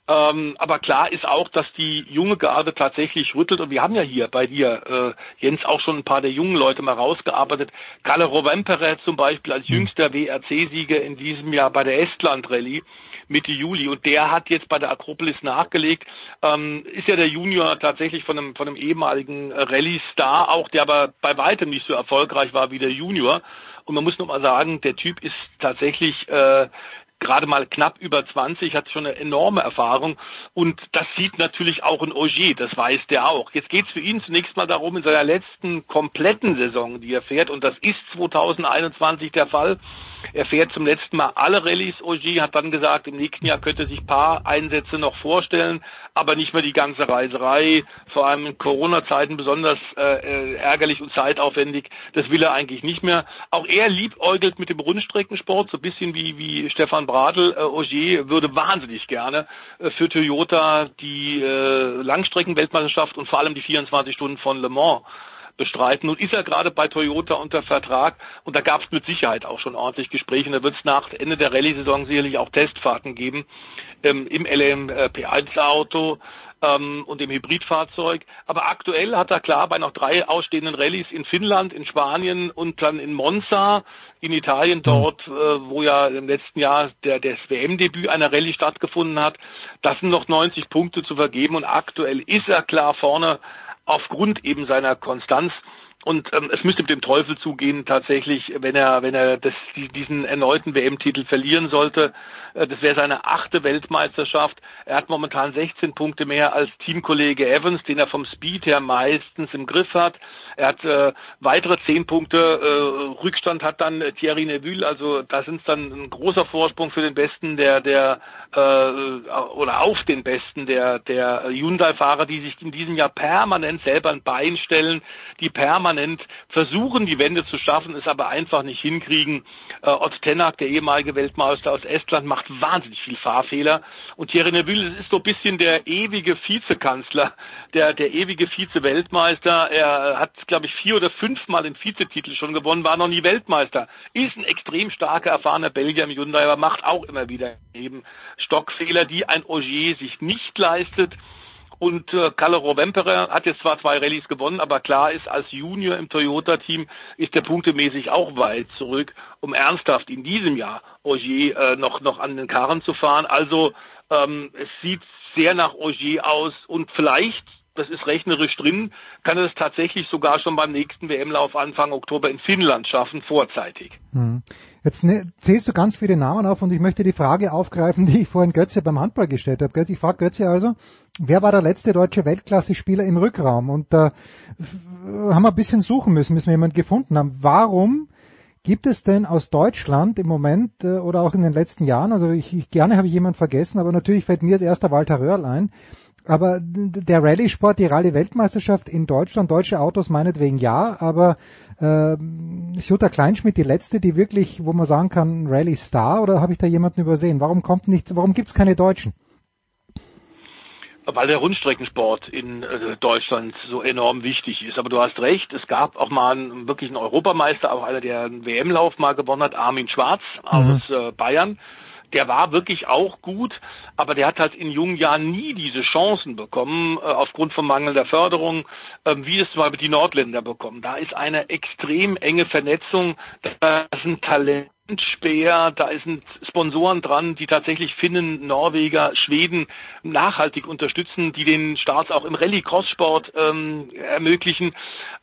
S16: Ähm, aber klar ist auch, dass die junge Garde tatsächlich rüttelt. Und wir haben ja hier bei dir, äh, Jens, auch schon ein paar der jungen Leute mal rausgearbeitet. Kalle Rovempere zum Beispiel als jüngster WRC-Sieger in diesem Jahr bei der Estland-Rallye Mitte Juli. Und der hat jetzt bei der Akropolis nachgelegt. Ähm, ist ja der Junior tatsächlich von einem, von einem ehemaligen Rallye-Star auch, der aber bei weitem nicht so erfolgreich war wie der Junior. Und man muss noch mal sagen, der Typ ist tatsächlich äh, gerade mal knapp über 20, hat schon eine enorme Erfahrung und das sieht natürlich auch ein Ogier, das weiß der auch. Jetzt geht es für ihn zunächst mal darum, in seiner letzten kompletten Saison, die er fährt, und das ist 2021 der Fall, er fährt zum letzten Mal alle Rallyes. Ogier hat dann gesagt, im nächsten Jahr könnte sich paar Einsätze noch vorstellen, aber nicht mehr die ganze Reiserei, vor allem in Corona-Zeiten besonders äh, äh, ärgerlich und zeitaufwendig. Das will er eigentlich nicht mehr. Auch er liebäugelt mit dem Rundstreckensport, so ein bisschen wie, wie Stefan Bradl. Äh, Ogier würde wahnsinnig gerne äh, für Toyota die äh, Langstreckenweltmeisterschaft und vor allem die 24 Stunden von Le Mans bestreiten. Nun ist er gerade bei Toyota unter Vertrag und da gab es mit Sicherheit auch schon ordentlich Gespräche. Und da wird es nach Ende der Rallye-Saison sicherlich auch Testfahrten geben ähm, im LMP1-Auto ähm, und im Hybridfahrzeug. Aber aktuell hat er klar bei noch drei ausstehenden Rallyes in Finnland, in Spanien und dann in Monza in Italien dort, äh, wo ja im letzten Jahr der, das WM-Debüt einer Rallye stattgefunden hat. Das sind noch 90 Punkte zu vergeben und aktuell ist er klar vorne aufgrund eben seiner Konstanz. Und ähm, es müsste mit dem Teufel zugehen tatsächlich, wenn er, wenn er das, diesen erneuten WM-Titel verlieren sollte. Äh, das wäre seine achte Weltmeisterschaft. Er hat momentan 16 Punkte mehr als Teamkollege Evans, den er vom Speed her meistens im Griff hat. Er hat äh, weitere zehn Punkte äh, Rückstand hat dann Thierry Neville. Also da sind es dann ein großer Vorsprung für den Besten der der äh, oder auf den Besten der der Hyundai-Fahrer, die sich in diesem Jahr permanent selber ein Bein stellen, die permanent versuchen, die Wende zu schaffen, es aber einfach nicht hinkriegen. Äh, Ott Tenak, der ehemalige Weltmeister aus Estland, macht wahnsinnig viel Fahrfehler. Und Thierry Neville ist so ein bisschen der ewige Vizekanzler, der, der ewige Vize-Weltmeister. Er hat, glaube ich, vier oder fünfmal den Vizetitel schon gewonnen, war noch nie Weltmeister. Ist ein extrem starker, erfahrener Belgier im Hyundai, aber macht auch immer wieder eben Stockfehler, die ein Ogier sich nicht leistet. Und äh, Kalle Rovempere hat jetzt zwar zwei Rallyes gewonnen, aber klar ist, als Junior im Toyota-Team ist der punktemäßig auch weit zurück, um ernsthaft in diesem Jahr Ogier äh, noch, noch an den Karren zu fahren. Also ähm, es sieht sehr nach Ogier aus und vielleicht das ist rechnerisch drin, kann er es tatsächlich sogar schon beim nächsten WM-Lauf Anfang Oktober in Finnland schaffen, vorzeitig.
S1: Hm. Jetzt ne, zählst du ganz viele Namen auf und ich möchte die Frage aufgreifen, die ich vorhin Götze beim Handball gestellt habe. Ich frage Götze also, wer war der letzte deutsche Weltklasse-Spieler im Rückraum? Und da äh, haben wir ein bisschen suchen müssen, müssen wir jemanden gefunden haben. Warum Gibt es denn aus Deutschland im Moment äh, oder auch in den letzten Jahren, also ich, ich gerne habe ich jemanden vergessen, aber natürlich fällt mir als erster Walter Röhrl ein, Aber der Rallye-Sport, die Rallye-Weltmeisterschaft in Deutschland, deutsche Autos meinetwegen ja, aber äh, ist Jutta Kleinschmidt die letzte, die wirklich, wo man sagen kann, Rallye-Star oder habe ich da jemanden übersehen? Warum kommt nicht, warum gibt es keine Deutschen?
S16: weil der Rundstreckensport in äh, Deutschland so enorm wichtig ist. Aber du hast recht, es gab auch mal einen wirklichen Europameister, auch einer, der einen WM-Lauf mal gewonnen hat, Armin Schwarz aus mhm. äh, Bayern. Der war wirklich auch gut, aber der hat halt in jungen Jahren nie diese Chancen bekommen, äh, aufgrund von mangelnder Förderung, äh, wie es zum Beispiel die Nordländer bekommen. Da ist eine extrem enge Vernetzung, da ist ein Talent Speer, da sind Sponsoren dran, die tatsächlich Finnen, Norweger, Schweden nachhaltig unterstützen, die den Starts auch im Rallye-Cross-Sport ähm, ermöglichen.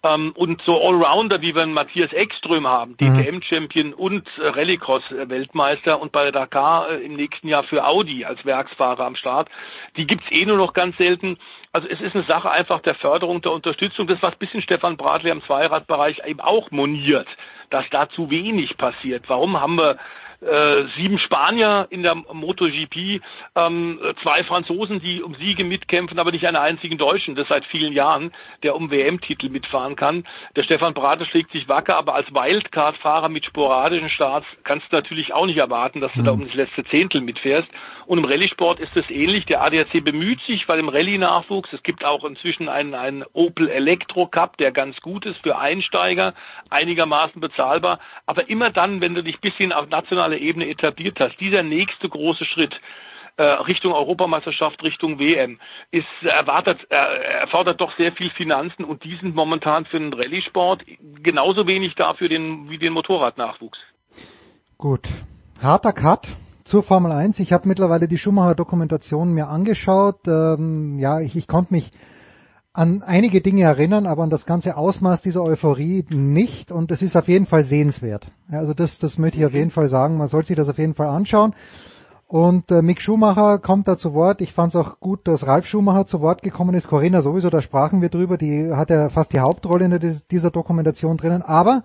S16: Ähm, und so Allrounder, wie wir einen Matthias Ekström haben, mhm. DTM-Champion und äh, Rallycross-Weltmeister und bei der Dakar äh, im nächsten Jahr für Audi als Werksfahrer am Start, die gibt's eh nur noch ganz selten. Also es ist eine Sache einfach der Förderung, der Unterstützung, das was bisschen Stefan Bradley am Zweiradbereich eben auch moniert dass da zu wenig passiert. Warum haben wir äh, sieben Spanier in der MotoGP, ähm, zwei Franzosen, die um Siege mitkämpfen, aber nicht einen einzigen Deutschen, das seit vielen Jahren, der um WM-Titel mitfahren kann. Der Stefan Brate schlägt sich wacker, aber als Wildcard-Fahrer mit sporadischen Starts kannst du natürlich auch nicht erwarten, dass du mhm. da um das letzte Zehntel mitfährst. Und im Rallye-Sport ist es ähnlich. Der ADAC bemüht sich, weil im Rallye-Nachwuchs, es gibt auch inzwischen einen, einen Opel Elektro Cup, der ganz gut ist für Einsteiger, einigermaßen bezahlbar. Aber immer dann, wenn du dich bisschen auf nationaler Ebene etabliert hast, dieser nächste große Schritt, äh, Richtung Europameisterschaft, Richtung WM, ist erwartet, äh, erfordert doch sehr viel Finanzen und die sind momentan für den Rallye-Sport genauso wenig da für den, wie den Motorradnachwuchs.
S1: Gut. Harter Cut zur Formel 1. Ich habe mittlerweile die Schumacher-Dokumentation mir angeschaut. Ähm, ja, ich, ich konnte mich an einige Dinge erinnern, aber an das ganze Ausmaß dieser Euphorie nicht. Und es ist auf jeden Fall sehenswert. Also das, das möchte ich auf jeden Fall sagen. Man sollte sich das auf jeden Fall anschauen. Und äh, Mick Schumacher kommt da zu Wort. Ich fand es auch gut, dass Ralf Schumacher zu Wort gekommen ist. Corinna sowieso, da sprachen wir drüber. Die hat ja fast die Hauptrolle in dieser Dokumentation drinnen. Aber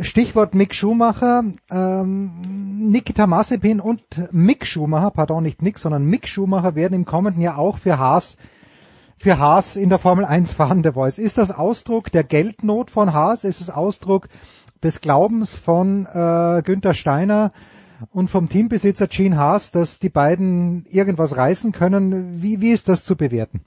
S1: Stichwort Mick Schumacher, ähm, Nikita Mazepin und Mick Schumacher, pardon, nicht Nick, sondern Mick Schumacher werden im kommenden Jahr auch für Haas für Haas in der Formel 1 fahren, der Voice. Ist das Ausdruck der Geldnot von Haas? Ist es Ausdruck des Glaubens von äh, Günther Steiner und vom Teambesitzer Gene Haas, dass die beiden irgendwas reißen können? Wie, wie ist das zu bewerten?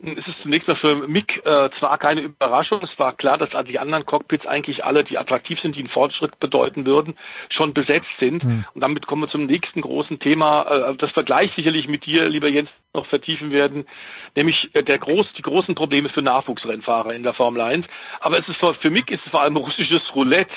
S16: Es ist zunächst mal für Mick äh, zwar keine Überraschung, es war klar, dass die anderen Cockpits eigentlich alle, die attraktiv sind, die einen Fortschritt bedeuten würden, schon besetzt sind. Mhm. Und damit kommen wir zum nächsten großen Thema, äh, das wir gleich sicherlich mit dir, lieber Jens, noch vertiefen werden, nämlich äh, der groß, die großen Probleme für Nachwuchsrennfahrer in der Formel 1. Aber es ist für Mick ist es vor allem russisches Roulette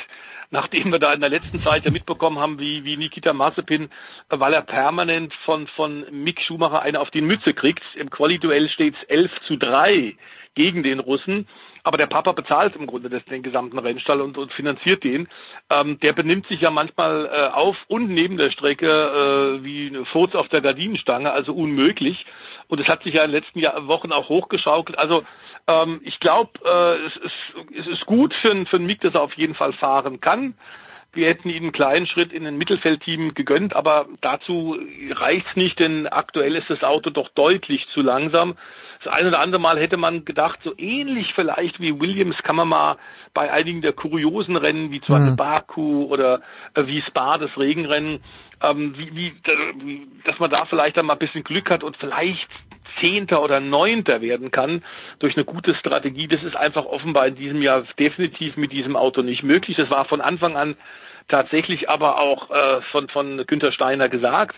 S16: nachdem wir da in der letzten Zeit ja mitbekommen haben, wie, wie Nikita Mazepin, weil er permanent von, von Mick Schumacher eine auf die Mütze kriegt. Im Quali-Duell steht es 11 zu 3 gegen den Russen. Aber der Papa bezahlt im Grunde das, den gesamten Rennstall und, und finanziert den. Ähm, der benimmt sich ja manchmal äh, auf und neben der Strecke äh, wie eine Furz auf der Gardinenstange, also unmöglich. Und es hat sich ja in den letzten Jahr, Wochen auch hochgeschaukelt. Also ähm, ich glaube, äh, es, ist, es ist gut für, für einen Mick, dass er auf jeden Fall fahren kann. Wir hätten ihm einen kleinen Schritt in ein Mittelfeldteam gegönnt, aber dazu reicht's nicht, denn aktuell ist das Auto doch deutlich zu langsam. Das eine oder andere Mal hätte man gedacht, so ähnlich vielleicht wie Williams kann man mal bei einigen der kuriosen Rennen, wie zum Beispiel mhm. Baku oder äh, wie Spa, das Regenrennen, ähm, wie, wie, dass man da vielleicht dann mal ein bisschen Glück hat und vielleicht Zehnter oder Neunter werden kann durch eine gute Strategie. Das ist einfach offenbar in diesem Jahr definitiv mit diesem Auto nicht möglich. Das war von Anfang an tatsächlich aber auch äh, von, von Günther Steiner gesagt.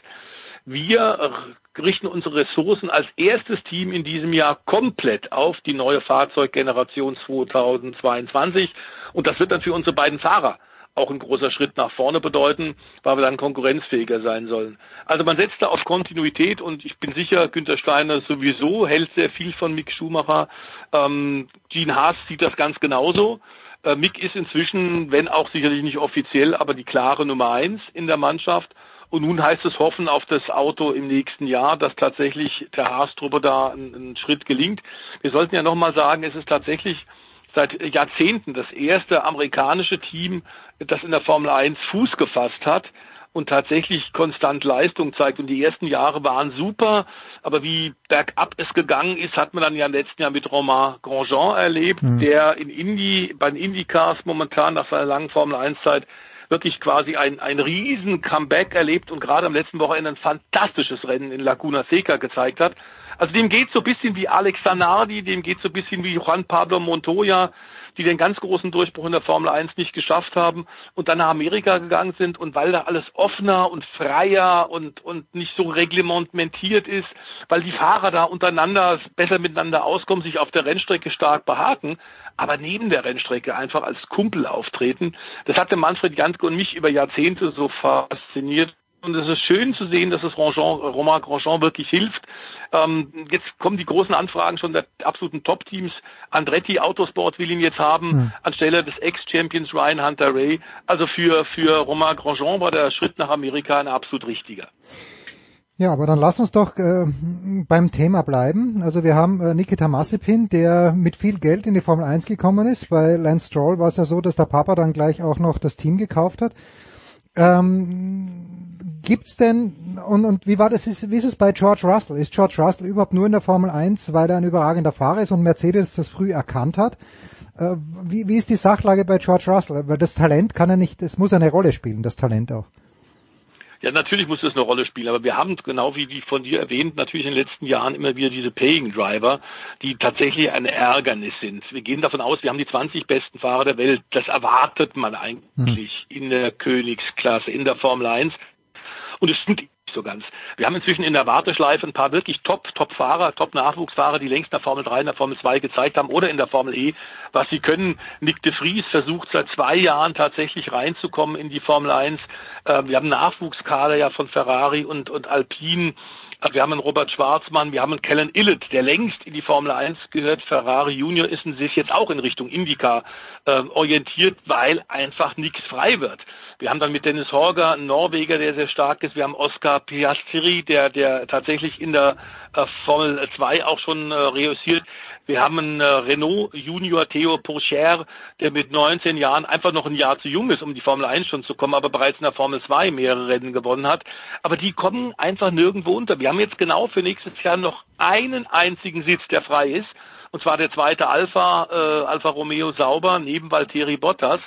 S16: Wir richten unsere Ressourcen als erstes Team in diesem Jahr komplett auf die neue Fahrzeuggeneration 2022. Und das wird dann für unsere beiden Fahrer auch ein großer Schritt nach vorne bedeuten, weil wir dann konkurrenzfähiger sein sollen. Also man setzt da auf Kontinuität und ich bin sicher, Günter Steiner sowieso hält sehr viel von Mick Schumacher. Ähm, Gene Haas sieht das ganz genauso. Äh, Mick ist inzwischen, wenn auch sicherlich nicht offiziell, aber die klare Nummer eins in der Mannschaft. Und nun heißt es hoffen auf das Auto im nächsten Jahr, dass tatsächlich der Haas-Truppe da ein, Schritt gelingt. Wir sollten ja nochmal sagen, es ist tatsächlich seit Jahrzehnten das erste amerikanische Team, das in der Formel 1 Fuß gefasst hat. und tatsächlich konstant Leistung zeigt. Und die ersten Jahre waren super, aber wie bergab es gegangen ist, hat man dann ja im letzten Jahr mit Romain Grosjean erlebt, mhm. der in Indy, bei den Indycars momentan nach seiner langen Formel 1 Zeit wirklich quasi ein, ein riesen Comeback erlebt und gerade am letzten Wochenende ein fantastisches Rennen in Laguna Seca gezeigt hat. Also dem geht so ein bisschen wie Alex Zanardi, dem geht so ein bisschen wie Juan Pablo Montoya, die den ganz großen Durchbruch in der Formel 1 nicht geschafft haben und dann nach Amerika gegangen sind und weil da alles offener und freier und, und nicht so reglementiert ist, weil die Fahrer da untereinander besser miteinander auskommen, sich auf der Rennstrecke stark behaken, aber neben der Rennstrecke einfach als Kumpel auftreten. Das hatte Manfred Janske und mich über Jahrzehnte so fasziniert. Und es ist schön zu sehen, dass es Romain Grosjean wirklich hilft. Ähm, jetzt kommen die großen Anfragen schon der absoluten Top-Teams. Andretti Autosport will ihn jetzt haben, hm. anstelle des Ex-Champions Ryan Hunter Ray. Also für, für Romain Grosjean war der Schritt nach Amerika ein absolut richtiger.
S1: Ja, aber dann lass uns doch äh, beim Thema bleiben. Also wir haben äh, Nikita Massipin, der mit viel Geld in die Formel 1 gekommen ist. Bei Lance Stroll war es ja so, dass der Papa dann gleich auch noch das Team gekauft hat. Ähm, gibt's denn, und, und wie war das, ist, wie ist es bei George Russell? Ist George Russell überhaupt nur in der Formel 1, weil er ein überragender Fahrer ist und Mercedes das früh erkannt hat? Äh, wie, wie ist die Sachlage bei George Russell? Weil das Talent kann er nicht, es muss eine Rolle spielen, das Talent auch.
S16: Ja, natürlich muss das eine Rolle spielen, aber wir haben, genau wie, wie von dir erwähnt, natürlich in den letzten Jahren immer wieder diese Paying Driver, die tatsächlich ein Ärgernis sind. Wir gehen davon aus, wir haben die 20 besten Fahrer der Welt. Das erwartet man eigentlich hm. in der Königsklasse, in der Formel 1. Und es sind so ganz. Wir haben inzwischen in der Warteschleife ein paar wirklich Top, Top-Fahrer, Top-Nachwuchsfahrer, die längst in der Formel 3, in der Formel 2 gezeigt haben oder in der Formel E, was sie können. Nick de Vries versucht seit zwei Jahren tatsächlich reinzukommen in die Formel 1. Äh, wir haben Nachwuchskader ja von Ferrari und, und Alpine. Wir haben einen Robert Schwarzmann, wir haben einen Kellen Illett, der längst in die Formel 1 gehört. Ferrari Junior ist sich jetzt auch in Richtung Indica äh, orientiert, weil einfach nichts frei wird. Wir haben dann mit Dennis Horger einen Norweger, der sehr stark ist. Wir haben Oscar Piastri, der, der tatsächlich in der äh, Formel 2 auch schon äh, reüssiert. Wir haben einen äh, Renault Junior Theo Pourchaire, der mit 19 Jahren einfach noch ein Jahr zu jung ist, um die Formel 1 schon zu kommen, aber bereits in der Formel 2 mehrere Rennen gewonnen hat. Aber die kommen einfach nirgendwo unter. Wir haben jetzt genau für nächstes Jahr noch einen einzigen Sitz, der frei ist. Und zwar der zweite Alpha, äh, Alfa Romeo Sauber neben Valtteri Bottas.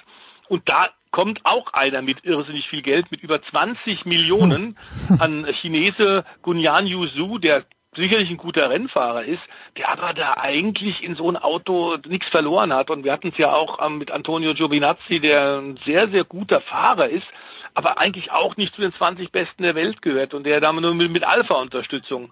S16: Und da kommt auch einer mit irrsinnig viel Geld, mit über 20 Millionen an Chinese Gunyan Yuzu, der sicherlich ein guter Rennfahrer ist, der aber da eigentlich in so ein Auto nichts verloren hat. Und wir hatten es ja auch ähm, mit Antonio Giovinazzi, der ein sehr, sehr guter Fahrer ist, aber eigentlich auch nicht zu den 20 Besten der Welt gehört und der da nur mit, mit Alpha-Unterstützung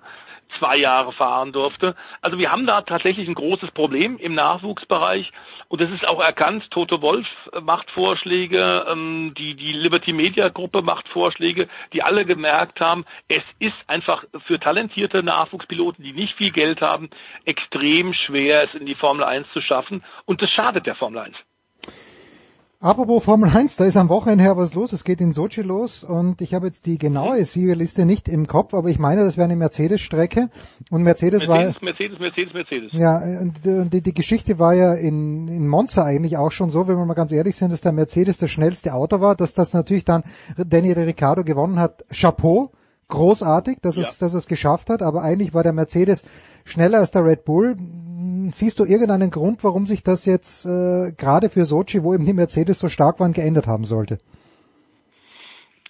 S16: zwei Jahre fahren durfte. Also wir haben da tatsächlich ein großes Problem im Nachwuchsbereich und das ist auch erkannt. Toto Wolf macht Vorschläge, ähm, die, die Liberty Media Gruppe macht Vorschläge, die alle gemerkt haben, es ist einfach für talentierte Nachwuchspiloten, die nicht viel Geld haben, extrem schwer, es in die Formel 1 zu schaffen und das schadet der Formel 1.
S1: Apropos Formel 1, da ist am Wochenende her was los. Es geht in Sochi los und ich habe jetzt die genaue Siegerliste nicht im Kopf, aber ich meine, das wäre eine Mercedes-Strecke und Mercedes,
S16: Mercedes
S1: war
S16: Mercedes, Mercedes, Mercedes.
S1: Ja, und die, die Geschichte war ja in, in Monza eigentlich auch schon so, wenn wir mal ganz ehrlich sind, dass der Mercedes das schnellste Auto war, dass das natürlich dann Danny Ricciardo gewonnen hat. Chapeau, großartig, dass ja. es dass es geschafft hat, aber eigentlich war der Mercedes schneller als der Red Bull siehst du irgendeinen Grund, warum sich das jetzt äh, gerade für Sochi, wo eben die Mercedes so stark waren, geändert haben sollte?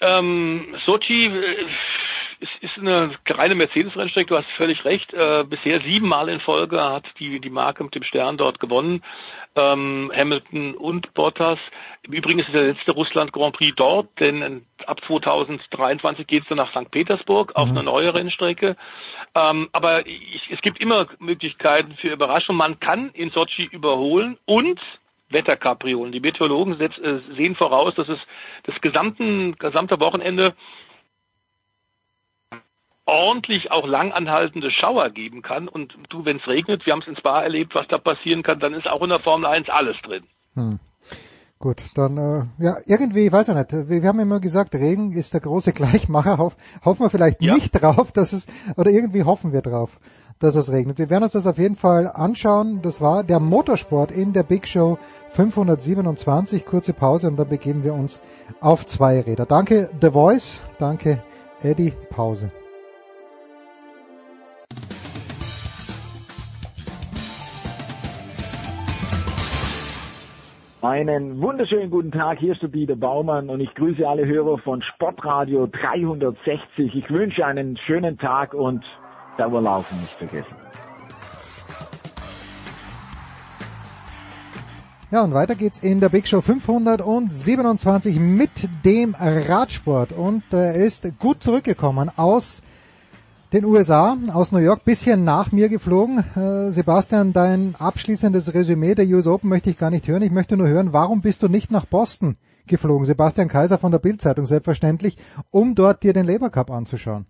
S16: Ähm, Sochi äh, ist, ist eine reine Mercedes-Rennstrecke, du hast völlig recht. Äh, bisher siebenmal in Folge hat die, die Marke mit dem Stern dort gewonnen. Ähm, Hamilton und Bottas. Im Übrigen ist es der letzte Russland Grand Prix dort, denn ab 2023 geht es dann nach St. Petersburg auf mhm. eine neue Rennstrecke. Ähm, aber ich, es gibt immer Möglichkeiten für Überraschungen. Man kann in Sochi überholen und Wetterkapriolen. Die Meteorologen setz, äh, sehen voraus, dass es das gesamten, gesamte Wochenende ordentlich auch langanhaltende Schauer geben kann. Und du, wenn es regnet, wir haben es in Spa erlebt, was da passieren kann, dann ist auch in der Formel 1 alles drin. Hm.
S1: Gut, dann äh, ja irgendwie, ich weiß ich nicht. Wir, wir haben immer gesagt, Regen ist der große Gleichmacher. Hoff, hoffen wir vielleicht ja. nicht drauf, dass es oder irgendwie hoffen wir drauf, dass es regnet. Wir werden uns das auf jeden Fall anschauen. Das war der Motorsport in der Big Show 527. Kurze Pause und dann begeben wir uns auf zwei Räder. Danke The Voice, danke Eddie, Pause.
S18: Einen wunderschönen guten Tag, hier ist der Dieter Baumann und ich grüße alle Hörer von Sportradio 360. Ich wünsche einen schönen Tag und Dauerlaufen nicht vergessen.
S1: Ja, und weiter geht's in der Big Show 527 mit dem Radsport und er ist gut zurückgekommen aus den USA, aus New York, bisschen nach mir geflogen. Äh, Sebastian, dein abschließendes Resümee der US Open möchte ich gar nicht hören. Ich möchte nur hören, warum bist du nicht nach Boston geflogen? Sebastian Kaiser von der Bildzeitung selbstverständlich, um dort dir den Labour Cup anzuschauen.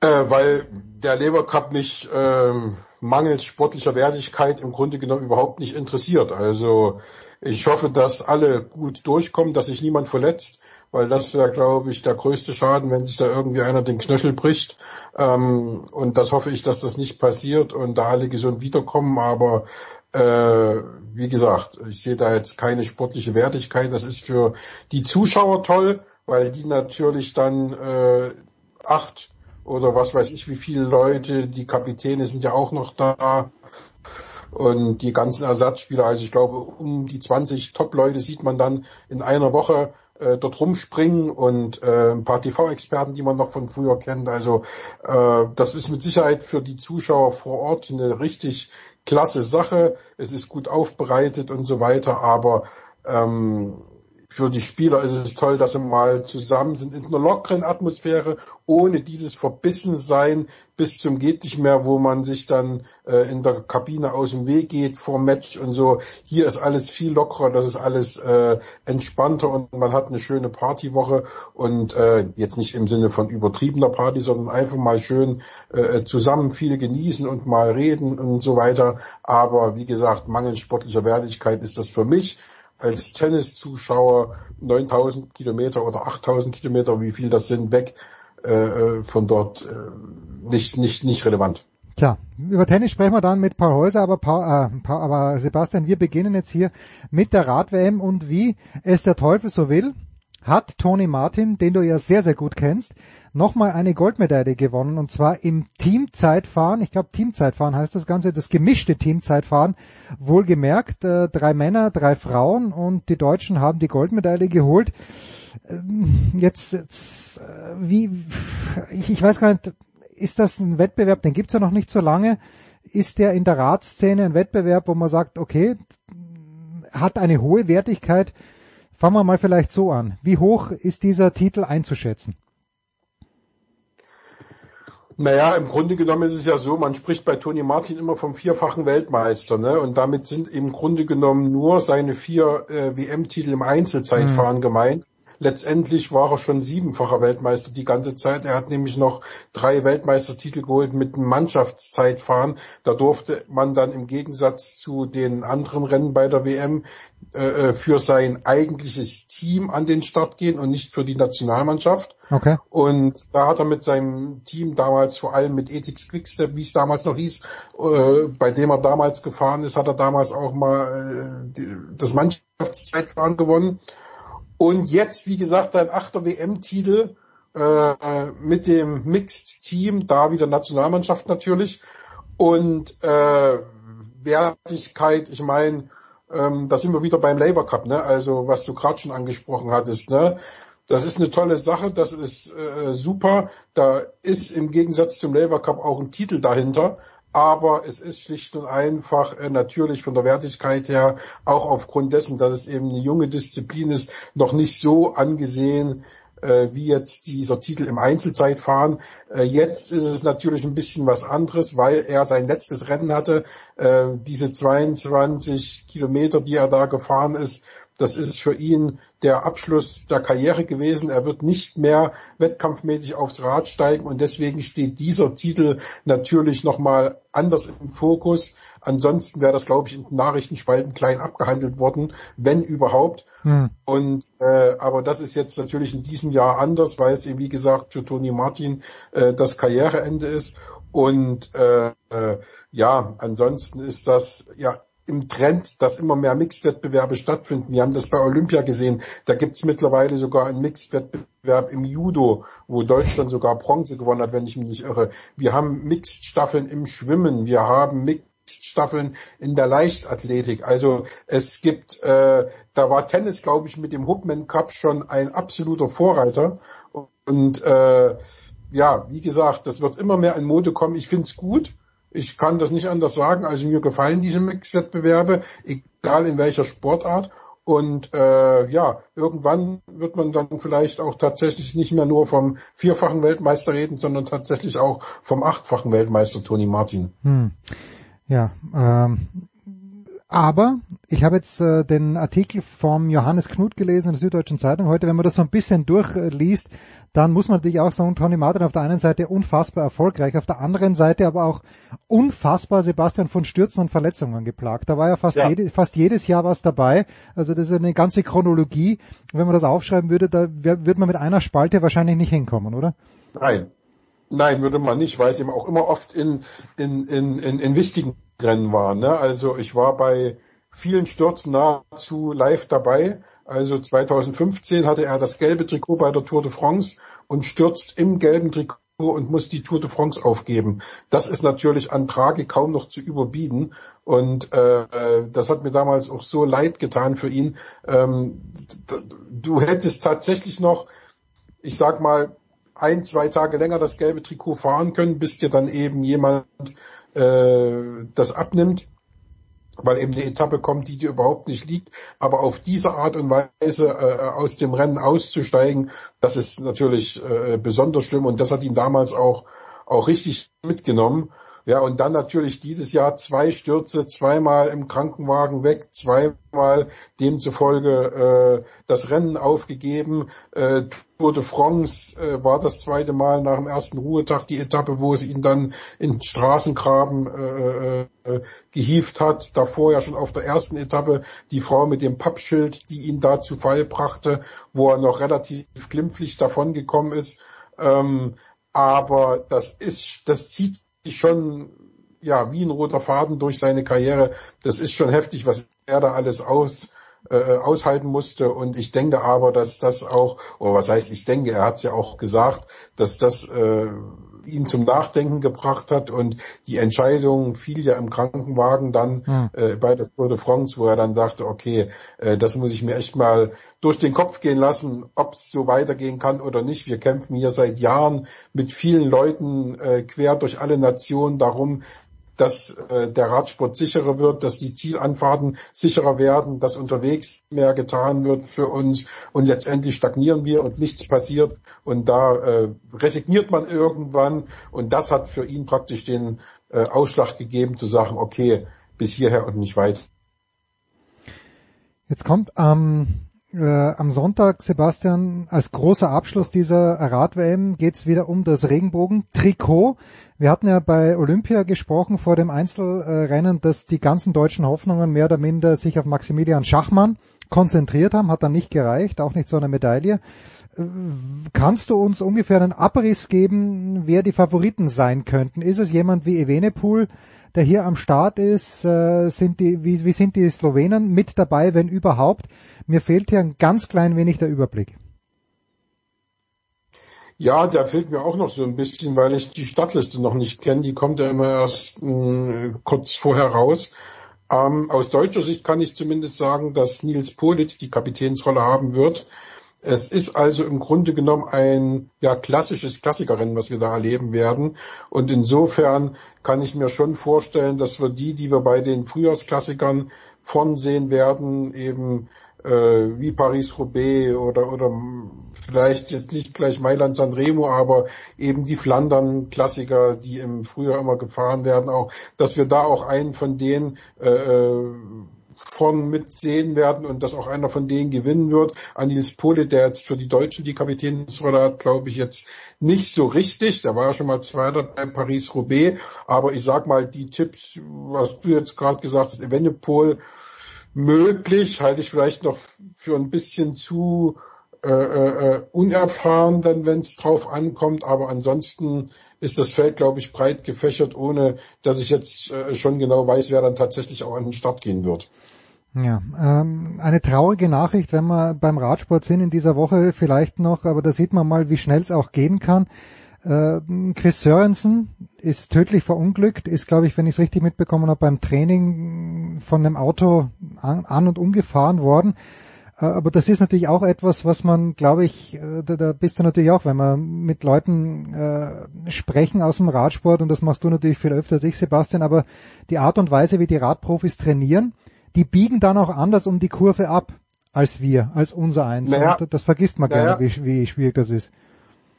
S19: Äh, weil der Labour Cup mich äh, mangels sportlicher Wertigkeit im Grunde genommen überhaupt nicht interessiert. Also ich hoffe, dass alle gut durchkommen, dass sich niemand verletzt weil das wäre, glaube ich, der größte Schaden, wenn sich da irgendwie einer den Knöchel bricht. Ähm, und das hoffe ich, dass das nicht passiert und da alle gesund wiederkommen. Aber äh, wie gesagt, ich sehe da jetzt keine sportliche Wertigkeit. Das ist für die Zuschauer toll, weil die natürlich dann äh, acht oder was weiß ich, wie viele Leute, die Kapitäne sind ja auch noch da, und die ganzen Ersatzspieler, also ich glaube, um die 20 Top-Leute sieht man dann in einer Woche äh, dort rumspringen und äh, ein paar TV-Experten, die man noch von früher kennt. Also äh, das ist mit Sicherheit für die Zuschauer vor Ort eine richtig klasse Sache. Es ist gut aufbereitet und so weiter, aber ähm, für die Spieler ist es toll, dass sie mal zusammen sind in einer lockeren Atmosphäre, ohne dieses Verbissensein bis zum geht nicht mehr, wo man sich dann äh, in der Kabine aus dem Weg geht vor Match und so. Hier ist alles viel lockerer, das ist alles äh, entspannter und man hat eine schöne Partywoche und äh, jetzt nicht im Sinne von übertriebener Party, sondern einfach mal schön äh, zusammen viel genießen und mal reden und so weiter. Aber wie gesagt, mangels sportlicher Wertigkeit ist das für mich als Tenniszuschauer 9000 Kilometer oder 8000 Kilometer, wie viel das sind, weg äh, äh, von dort äh, nicht, nicht, nicht relevant.
S1: Tja, über Tennis sprechen wir dann mit Paul Häuser, aber, Paul, äh, Paul, aber Sebastian, wir beginnen jetzt hier mit der Rad-WM und wie es der Teufel so will, hat Tony Martin, den du ja sehr, sehr gut kennst, nochmal eine Goldmedaille gewonnen und zwar im Teamzeitfahren. Ich glaube Teamzeitfahren heißt das Ganze, das gemischte Teamzeitfahren. Wohlgemerkt, äh, drei Männer, drei Frauen und die Deutschen haben die Goldmedaille geholt. Ähm, jetzt, jetzt äh, wie, ich, ich weiß gar nicht, ist das ein Wettbewerb, den gibt's ja noch nicht so lange. Ist der in der Radszene ein Wettbewerb, wo man sagt, okay, hat eine hohe Wertigkeit, Fangen wir mal vielleicht so an. Wie hoch ist dieser Titel einzuschätzen?
S19: Naja, im Grunde genommen ist es ja so, man spricht bei Tony Martin immer vom vierfachen Weltmeister, ne? Und damit sind im Grunde genommen nur seine vier äh, WM-Titel im Einzelzeitfahren mhm. gemeint. Letztendlich war er schon siebenfacher Weltmeister die ganze Zeit. Er hat nämlich noch drei Weltmeistertitel geholt mit einem Mannschaftszeitfahren. Da durfte man dann im Gegensatz zu den anderen Rennen bei der WM äh, äh, für sein eigentliches Team an den Start gehen und nicht für die Nationalmannschaft.
S1: Okay.
S19: Und da hat er mit seinem Team damals vor allem mit Ethics Quickstep, wie es damals noch hieß, äh, bei dem er damals gefahren ist, hat er damals auch mal äh, das Mannschaftszeitfahren gewonnen. Und jetzt, wie gesagt, sein achter WM-Titel äh, mit dem Mixed-Team, da wieder Nationalmannschaft natürlich. Und äh, Wertigkeit, ich meine, ähm, da sind wir wieder beim Labour Cup, ne? Also was du gerade schon angesprochen hattest, ne? Das ist eine tolle Sache, das ist äh, super. Da ist im Gegensatz zum Labour Cup auch ein Titel dahinter aber es ist schlicht und einfach äh, natürlich von der Wertigkeit her, auch aufgrund dessen, dass es eben eine junge Disziplin ist, noch nicht so angesehen äh, wie jetzt dieser Titel im Einzelzeitfahren. Äh, jetzt ist es natürlich ein bisschen was anderes, weil er sein letztes Rennen hatte. Äh, diese 22 Kilometer, die er da gefahren ist, Das ist für ihn der Abschluss der Karriere gewesen. Er wird nicht mehr wettkampfmäßig aufs Rad steigen und deswegen steht dieser Titel natürlich nochmal anders im Fokus. Ansonsten wäre das, glaube ich, in Nachrichtenspalten klein abgehandelt worden, wenn überhaupt. Hm. Und äh, aber das ist jetzt natürlich in diesem Jahr anders, weil es eben wie gesagt für Toni Martin äh, das Karriereende ist. Und äh, äh, ja, ansonsten ist das ja im Trend, dass immer mehr Mixed-Wettbewerbe stattfinden. Wir haben das bei Olympia gesehen. Da gibt's mittlerweile sogar einen Mixed-Wettbewerb im Judo, wo Deutschland sogar Bronze gewonnen hat, wenn ich mich nicht irre. Wir haben Mixed-Staffeln im Schwimmen. Wir haben Mixed Staffeln in der Leichtathletik. Also es gibt, äh, da war Tennis, glaube ich, mit dem Hubman Cup schon ein absoluter Vorreiter. Und äh, ja, wie gesagt, das wird immer mehr in Mode kommen. Ich finde es gut. Ich kann das nicht anders sagen. Also mir gefallen diese Mixwettbewerbe, egal in welcher Sportart. Und äh, ja, irgendwann wird man dann vielleicht auch tatsächlich nicht mehr nur vom vierfachen Weltmeister reden, sondern tatsächlich auch vom achtfachen Weltmeister Toni Martin.
S1: Hm. Ja, ähm, aber ich habe jetzt äh, den Artikel vom Johannes Knut gelesen in der Süddeutschen Zeitung heute. Wenn man das so ein bisschen durchliest, dann muss man natürlich auch sagen, Tony Martin auf der einen Seite unfassbar erfolgreich, auf der anderen Seite aber auch unfassbar Sebastian von Stürzen und Verletzungen geplagt. Da war ja fast, ja. Jede, fast jedes Jahr was dabei. Also das ist eine ganze Chronologie. Wenn man das aufschreiben würde, da würde man mit einer Spalte wahrscheinlich nicht hinkommen, oder?
S19: Nein. Nein, würde man nicht, weil es eben auch immer oft in, in, in, in, in wichtigen Rennen war. Ne? Also ich war bei vielen Stürzen nahezu live dabei. Also 2015 hatte er das gelbe Trikot bei der Tour de France und stürzt im gelben Trikot und muss die Tour de France aufgeben. Das ist natürlich an Tragik kaum noch zu überbieten. Und äh, äh das hat mir damals auch so leid getan für ihn. Ähm, du hättest tatsächlich noch, ich sag mal, ein, zwei Tage länger das gelbe Trikot fahren können, bis dir dann eben jemand äh, das abnimmt, weil eben eine Etappe kommt, die dir überhaupt nicht liegt. Aber auf diese Art und Weise äh, aus dem Rennen auszusteigen, das ist natürlich äh, besonders schlimm und das hat ihn damals auch auch richtig mitgenommen. Ja, und dann natürlich dieses Jahr zwei Stürze, zweimal im Krankenwagen weg, zweimal demzufolge äh, das Rennen aufgegeben. Äh, Tour de France äh, war das zweite Mal nach dem ersten Ruhetag die Etappe, wo es ihn dann in Straßengraben äh, äh, gehieft hat. Davor ja schon auf der ersten Etappe die Frau mit dem Pappschild, die ihn da zu Fall brachte, wo er noch relativ glimpflich davongekommen ist. Ähm, aber das ist, das zieht schon ja wie ein roter Faden durch seine Karriere. Das ist schon heftig, was er da alles aus äh, aushalten musste. Und ich denke aber, dass das auch, oder was heißt ich denke, er hat es ja auch gesagt, dass das äh, ihn zum Nachdenken gebracht hat und die Entscheidung fiel ja im Krankenwagen dann hm. äh, bei der Tour de France, wo er dann sagte, okay, äh, das muss ich mir echt mal durch den Kopf gehen lassen, ob es so weitergehen kann oder nicht. Wir kämpfen hier seit Jahren mit vielen Leuten äh, quer durch alle Nationen darum, dass äh, der Radsport sicherer wird, dass die Zielanfahrten sicherer werden, dass unterwegs mehr getan wird für uns. Und letztendlich stagnieren wir und nichts passiert. Und da äh, resigniert man irgendwann. Und das hat für ihn praktisch den äh, Ausschlag gegeben zu sagen, okay, bis hierher und nicht weit.
S1: Jetzt kommt am ähm äh, am Sonntag, Sebastian, als großer Abschluss dieser Rad-WM geht's wieder um das Regenbogen-Trikot. Wir hatten ja bei Olympia gesprochen vor dem Einzelrennen, dass die ganzen deutschen Hoffnungen mehr oder minder sich auf Maximilian Schachmann konzentriert haben, hat dann nicht gereicht, auch nicht zu einer Medaille. Äh, kannst du uns ungefähr einen Abriss geben, wer die Favoriten sein könnten? Ist es jemand wie Evenepoel, der hier am Start ist? Äh, sind die, wie, wie sind die Slowenen mit dabei, wenn überhaupt? Mir fehlt hier ein ganz klein wenig der Überblick.
S19: Ja, der fehlt mir auch noch so ein bisschen, weil ich die Stadtliste noch nicht kenne. Die kommt ja immer erst äh, kurz vorher raus. Ähm, aus deutscher Sicht kann ich zumindest sagen, dass Nils Polit die Kapitänsrolle haben wird. Es ist also im Grunde genommen ein ja klassisches Klassikerrennen, was wir da erleben werden. Und insofern kann ich mir schon vorstellen, dass wir die, die wir bei den Frühjahrsklassikern von sehen werden, eben äh, wie Paris-Roubaix oder, oder vielleicht jetzt nicht gleich Mailand Sanremo, aber eben die Flandern-Klassiker, die im Frühjahr immer gefahren werden, auch, dass wir da auch einen von denen äh, äh vorn mitsehen werden und dass auch einer von denen gewinnen wird. Anils Pole, der jetzt für die Deutschen die Kapitänsrolle hat, glaube ich jetzt nicht so richtig. Der war ja schon mal Zweiter bei Paris-Roubaix. Aber ich sag mal, die Tipps, was du jetzt gerade gesagt hast, Evenepoel, möglich, halte ich vielleicht noch für ein bisschen zu äh, äh, unerfahren, dann wenn es drauf ankommt. Aber ansonsten ist das Feld, glaube ich, breit gefächert, ohne dass ich jetzt äh, schon genau weiß, wer dann tatsächlich auch an den Start gehen wird.
S1: Ja, ähm, eine traurige Nachricht, wenn wir beim Radsport sind in dieser Woche vielleicht noch, aber da sieht man mal, wie schnell es auch gehen kann. Äh, Chris Sörensen ist tödlich verunglückt, ist, glaube ich, wenn ich es richtig mitbekommen habe, beim Training von einem Auto an, an und umgefahren worden. Äh, aber das ist natürlich auch etwas, was man, glaube ich, äh, da, da bist du natürlich auch, wenn wir mit Leuten äh, sprechen aus dem Radsport, und das machst du natürlich viel öfter als ich, Sebastian, aber die Art und Weise, wie die Radprofis trainieren, die biegen dann auch anders um die Kurve ab als wir, als unser eins. Naja, das vergisst man naja, gerne, wie, wie schwierig das ist.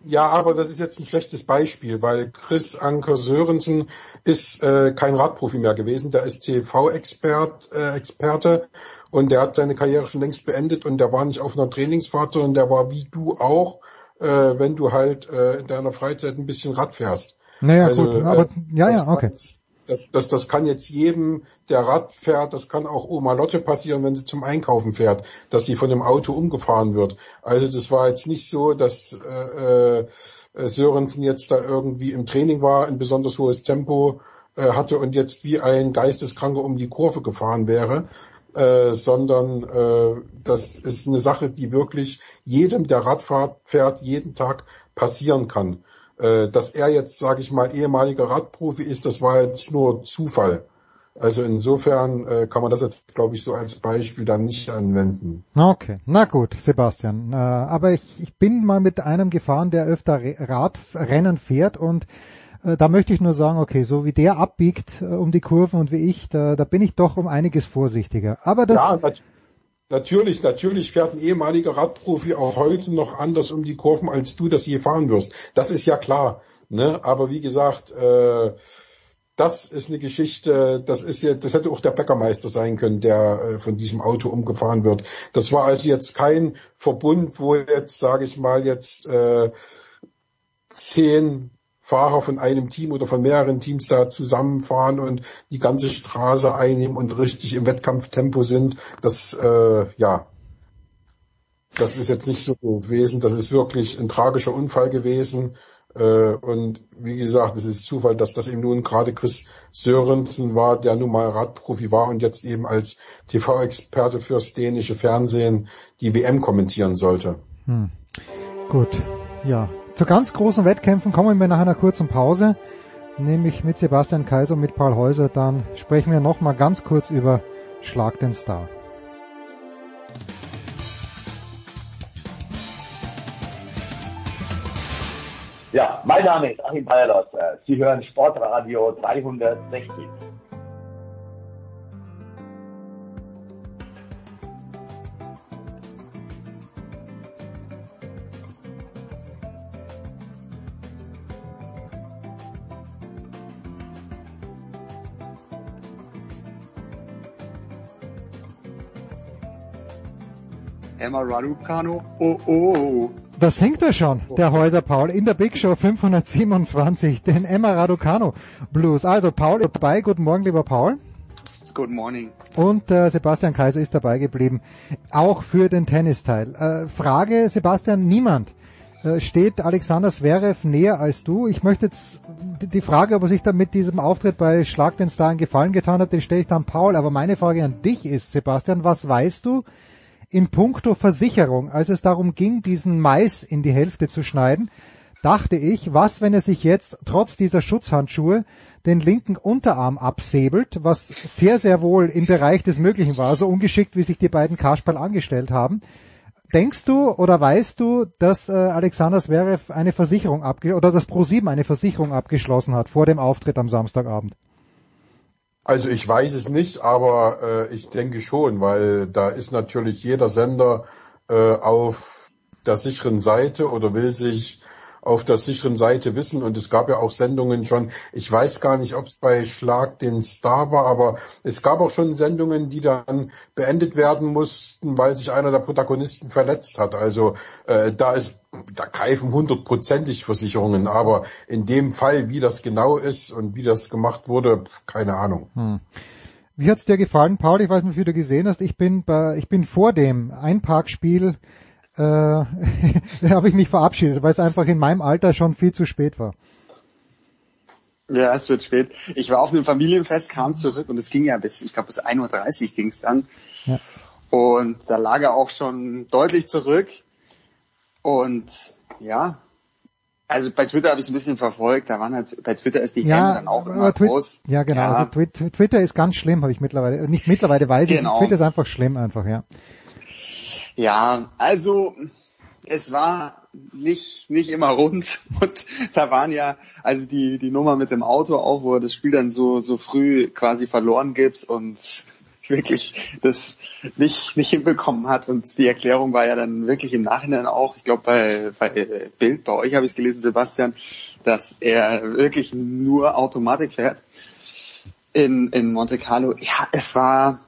S19: Ja, aber das ist jetzt ein schlechtes Beispiel, weil Chris Anker Sörensen ist äh, kein Radprofi mehr gewesen, der ist TV-Expert, äh, Experte und der hat seine Karriere schon längst beendet und der war nicht auf einer Trainingsfahrt, sondern der war wie du auch, äh, wenn du halt äh, in deiner Freizeit ein bisschen Rad fährst.
S1: Naja, also, gut, aber äh, ja, ja, okay.
S19: Das, das, das kann jetzt jedem, der Rad fährt, das kann auch Oma Lotte passieren, wenn sie zum Einkaufen fährt, dass sie von dem Auto umgefahren wird. Also das war jetzt nicht so, dass äh, äh, Sörensen jetzt da irgendwie im Training war, ein besonders hohes Tempo äh, hatte und jetzt wie ein Geisteskranker um die Kurve gefahren wäre, äh, sondern äh, das ist eine Sache, die wirklich jedem, der Radfahrt fährt, jeden Tag passieren kann. Äh, dass er jetzt, sage ich mal, ehemaliger Radprofi ist, das war jetzt nur Zufall. Also insofern äh, kann man das jetzt, glaube ich, so als Beispiel dann nicht anwenden.
S1: Okay, na gut, Sebastian. Äh, aber ich, ich bin mal mit einem gefahren, der öfter Radrennen fährt und äh, da möchte ich nur sagen, okay, so wie der abbiegt äh, um die Kurven und wie ich, da, da bin ich doch um einiges vorsichtiger. Aber das.
S19: Ja, natürlich, natürlich fährt ein ehemaliger Radprofi auch heute noch anders um die Kurven, als du das je fahren wirst. Das ist ja klar. Ne? Aber wie gesagt, äh, das ist eine Geschichte, das ist ja, das hätte auch der Bäckermeister sein können, der äh, von diesem Auto umgefahren wird. Das war also jetzt kein Verbund, wo jetzt, sage ich mal, jetzt äh, zehn Fahrer von einem Team oder von mehreren Teams da zusammenfahren und die ganze Straße einnehmen und richtig im Wettkampftempo sind. Das, äh, ja, das ist jetzt nicht so gewesen. Das ist wirklich ein tragischer Unfall gewesen. Äh, und wie gesagt, es ist Zufall, dass das eben nun gerade Chris Sörensen war, der nun mal Radprofi war und jetzt eben als TV-Experte fürs dänische Fernsehen die WM kommentieren sollte.
S1: Hm. Gut, ja, zu ganz großen Wettkämpfen kommen wir nach einer kurzen Pause, nämlich mit Sebastian Kaiser und mit Paul Häuser. Dann sprechen wir nochmal ganz kurz über Schlag den Star.
S17: Ja, mein Name ist Achim Bayerlos. Sie hören Sportradio 360.
S20: Emma Raducano. Oh, oh, oh.
S1: Das singt er schon, der Häuser Paul, in der Big Show 527, den Emma Raducano Blues. Also Paul ist dabei. Guten Morgen, lieber Paul.
S20: Good morning.
S1: Und äh, Sebastian Kaiser ist dabei geblieben, auch für den Tennisteil. Äh, Frage, Sebastian, niemand äh, steht Alexander Zverev näher als du. Ich möchte jetzt die Frage, ob er sich da mit diesem Auftritt bei Schlag den Star einen Gefallen getan hat, den stelle ich dann Paul. Aber meine Frage an dich ist, Sebastian, was weißt du in puncto Versicherung, als es darum ging, diesen Mais in die Hälfte zu schneiden, dachte ich, was, wenn er sich jetzt trotz dieser Schutzhandschuhe den linken Unterarm absäbelt, was sehr, sehr wohl im Bereich des Möglichen war, so ungeschickt, wie sich die beiden Kasperl angestellt haben. Denkst du oder weißt du, dass äh, Alexander Zverev eine Versicherung abge oder dass ProSieben eine Versicherung abgeschlossen hat vor dem Auftritt am Samstagabend?
S19: Also ich weiß es nicht, aber äh, ich denke schon, weil da ist natürlich jeder Sender äh, auf der sicheren Seite oder will sich auf der sicheren Seite wissen. Und es gab ja auch Sendungen schon, ich weiß gar nicht, ob es bei Schlag den Star war, aber es gab auch schon Sendungen, die dann beendet werden mussten, weil sich einer der Protagonisten verletzt hat. Also äh, da ist da greifen hundertprozentig Versicherungen, aber in dem Fall, wie das genau ist und wie das gemacht wurde, keine Ahnung.
S1: Hm. Wie hat's dir gefallen, Paul? Ich weiß nicht, wie du gesehen hast. Ich bin bei, ich bin vor dem Einparkspiel äh, habe ich mich verabschiedet, weil es einfach in meinem Alter schon viel zu spät war.
S20: Ja, es wird spät. Ich war auf einem Familienfest, kam zurück und es ging ja bis, ich glaube bis 1.30 Uhr ging es dann. Ja. Und da lag er auch schon deutlich zurück. Und ja, also bei Twitter habe ich es ein bisschen verfolgt, da waren halt, bei Twitter ist die ja, Hände dann auch immer groß.
S1: Ja, genau. Ja. Also Twitter ist ganz schlimm, habe ich mittlerweile, nicht mittlerweile weiß genau. ich, Twitter ist einfach schlimm einfach, ja.
S20: Ja, also es war nicht nicht immer rund und da waren ja also die die Nummer mit dem Auto auch, wo er das Spiel dann so so früh quasi verloren gibt und wirklich das nicht, nicht hinbekommen hat. Und die Erklärung war ja dann wirklich im Nachhinein auch, ich glaube bei, bei Bild, bei euch habe ich es gelesen, Sebastian, dass er wirklich nur Automatik fährt in, in Monte Carlo. Ja, es war,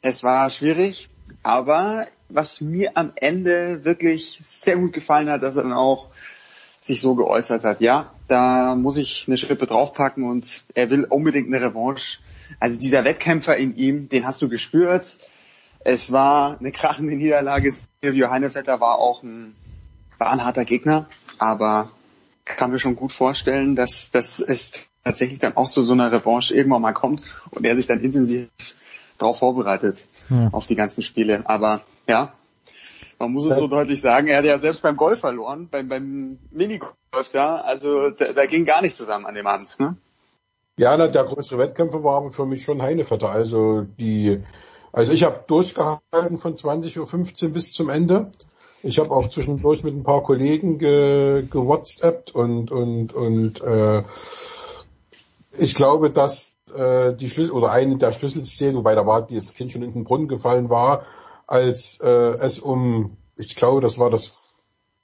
S20: es war schwierig, aber was mir am Ende wirklich sehr gut gefallen hat, dass er dann auch sich so geäußert hat. Ja, da muss ich eine Schippe draufpacken und er will unbedingt eine Revanche also dieser Wettkämpfer in ihm, den hast du gespürt. Es war eine krachende Niederlage. Silvio Heinevetter war auch ein, war ein harter Gegner, aber kann mir schon gut vorstellen, dass, dass es tatsächlich dann auch zu so einer Revanche irgendwann mal kommt und er sich dann intensiv darauf vorbereitet, ja. auf die ganzen Spiele. Aber ja, man muss es so deutlich sagen, er hat ja selbst beim Golf verloren, beim, beim Minigolf, ja, also da, da ging gar nichts zusammen an dem Abend. Ne?
S19: Ja, na, der größere Wettkämpfer war aber für mich schon Heinevetter. Also die, also ich habe durchgehalten von 20.15 Uhr bis zum Ende. Ich habe auch zwischendurch mit ein paar Kollegen ge, gewhatsappt und und und äh, ich glaube, dass äh, die Schlüssel oder eine der Schlüsselszenen, wobei da war das Kind schon in den Brunnen gefallen war, als äh, es um, ich glaube, das war das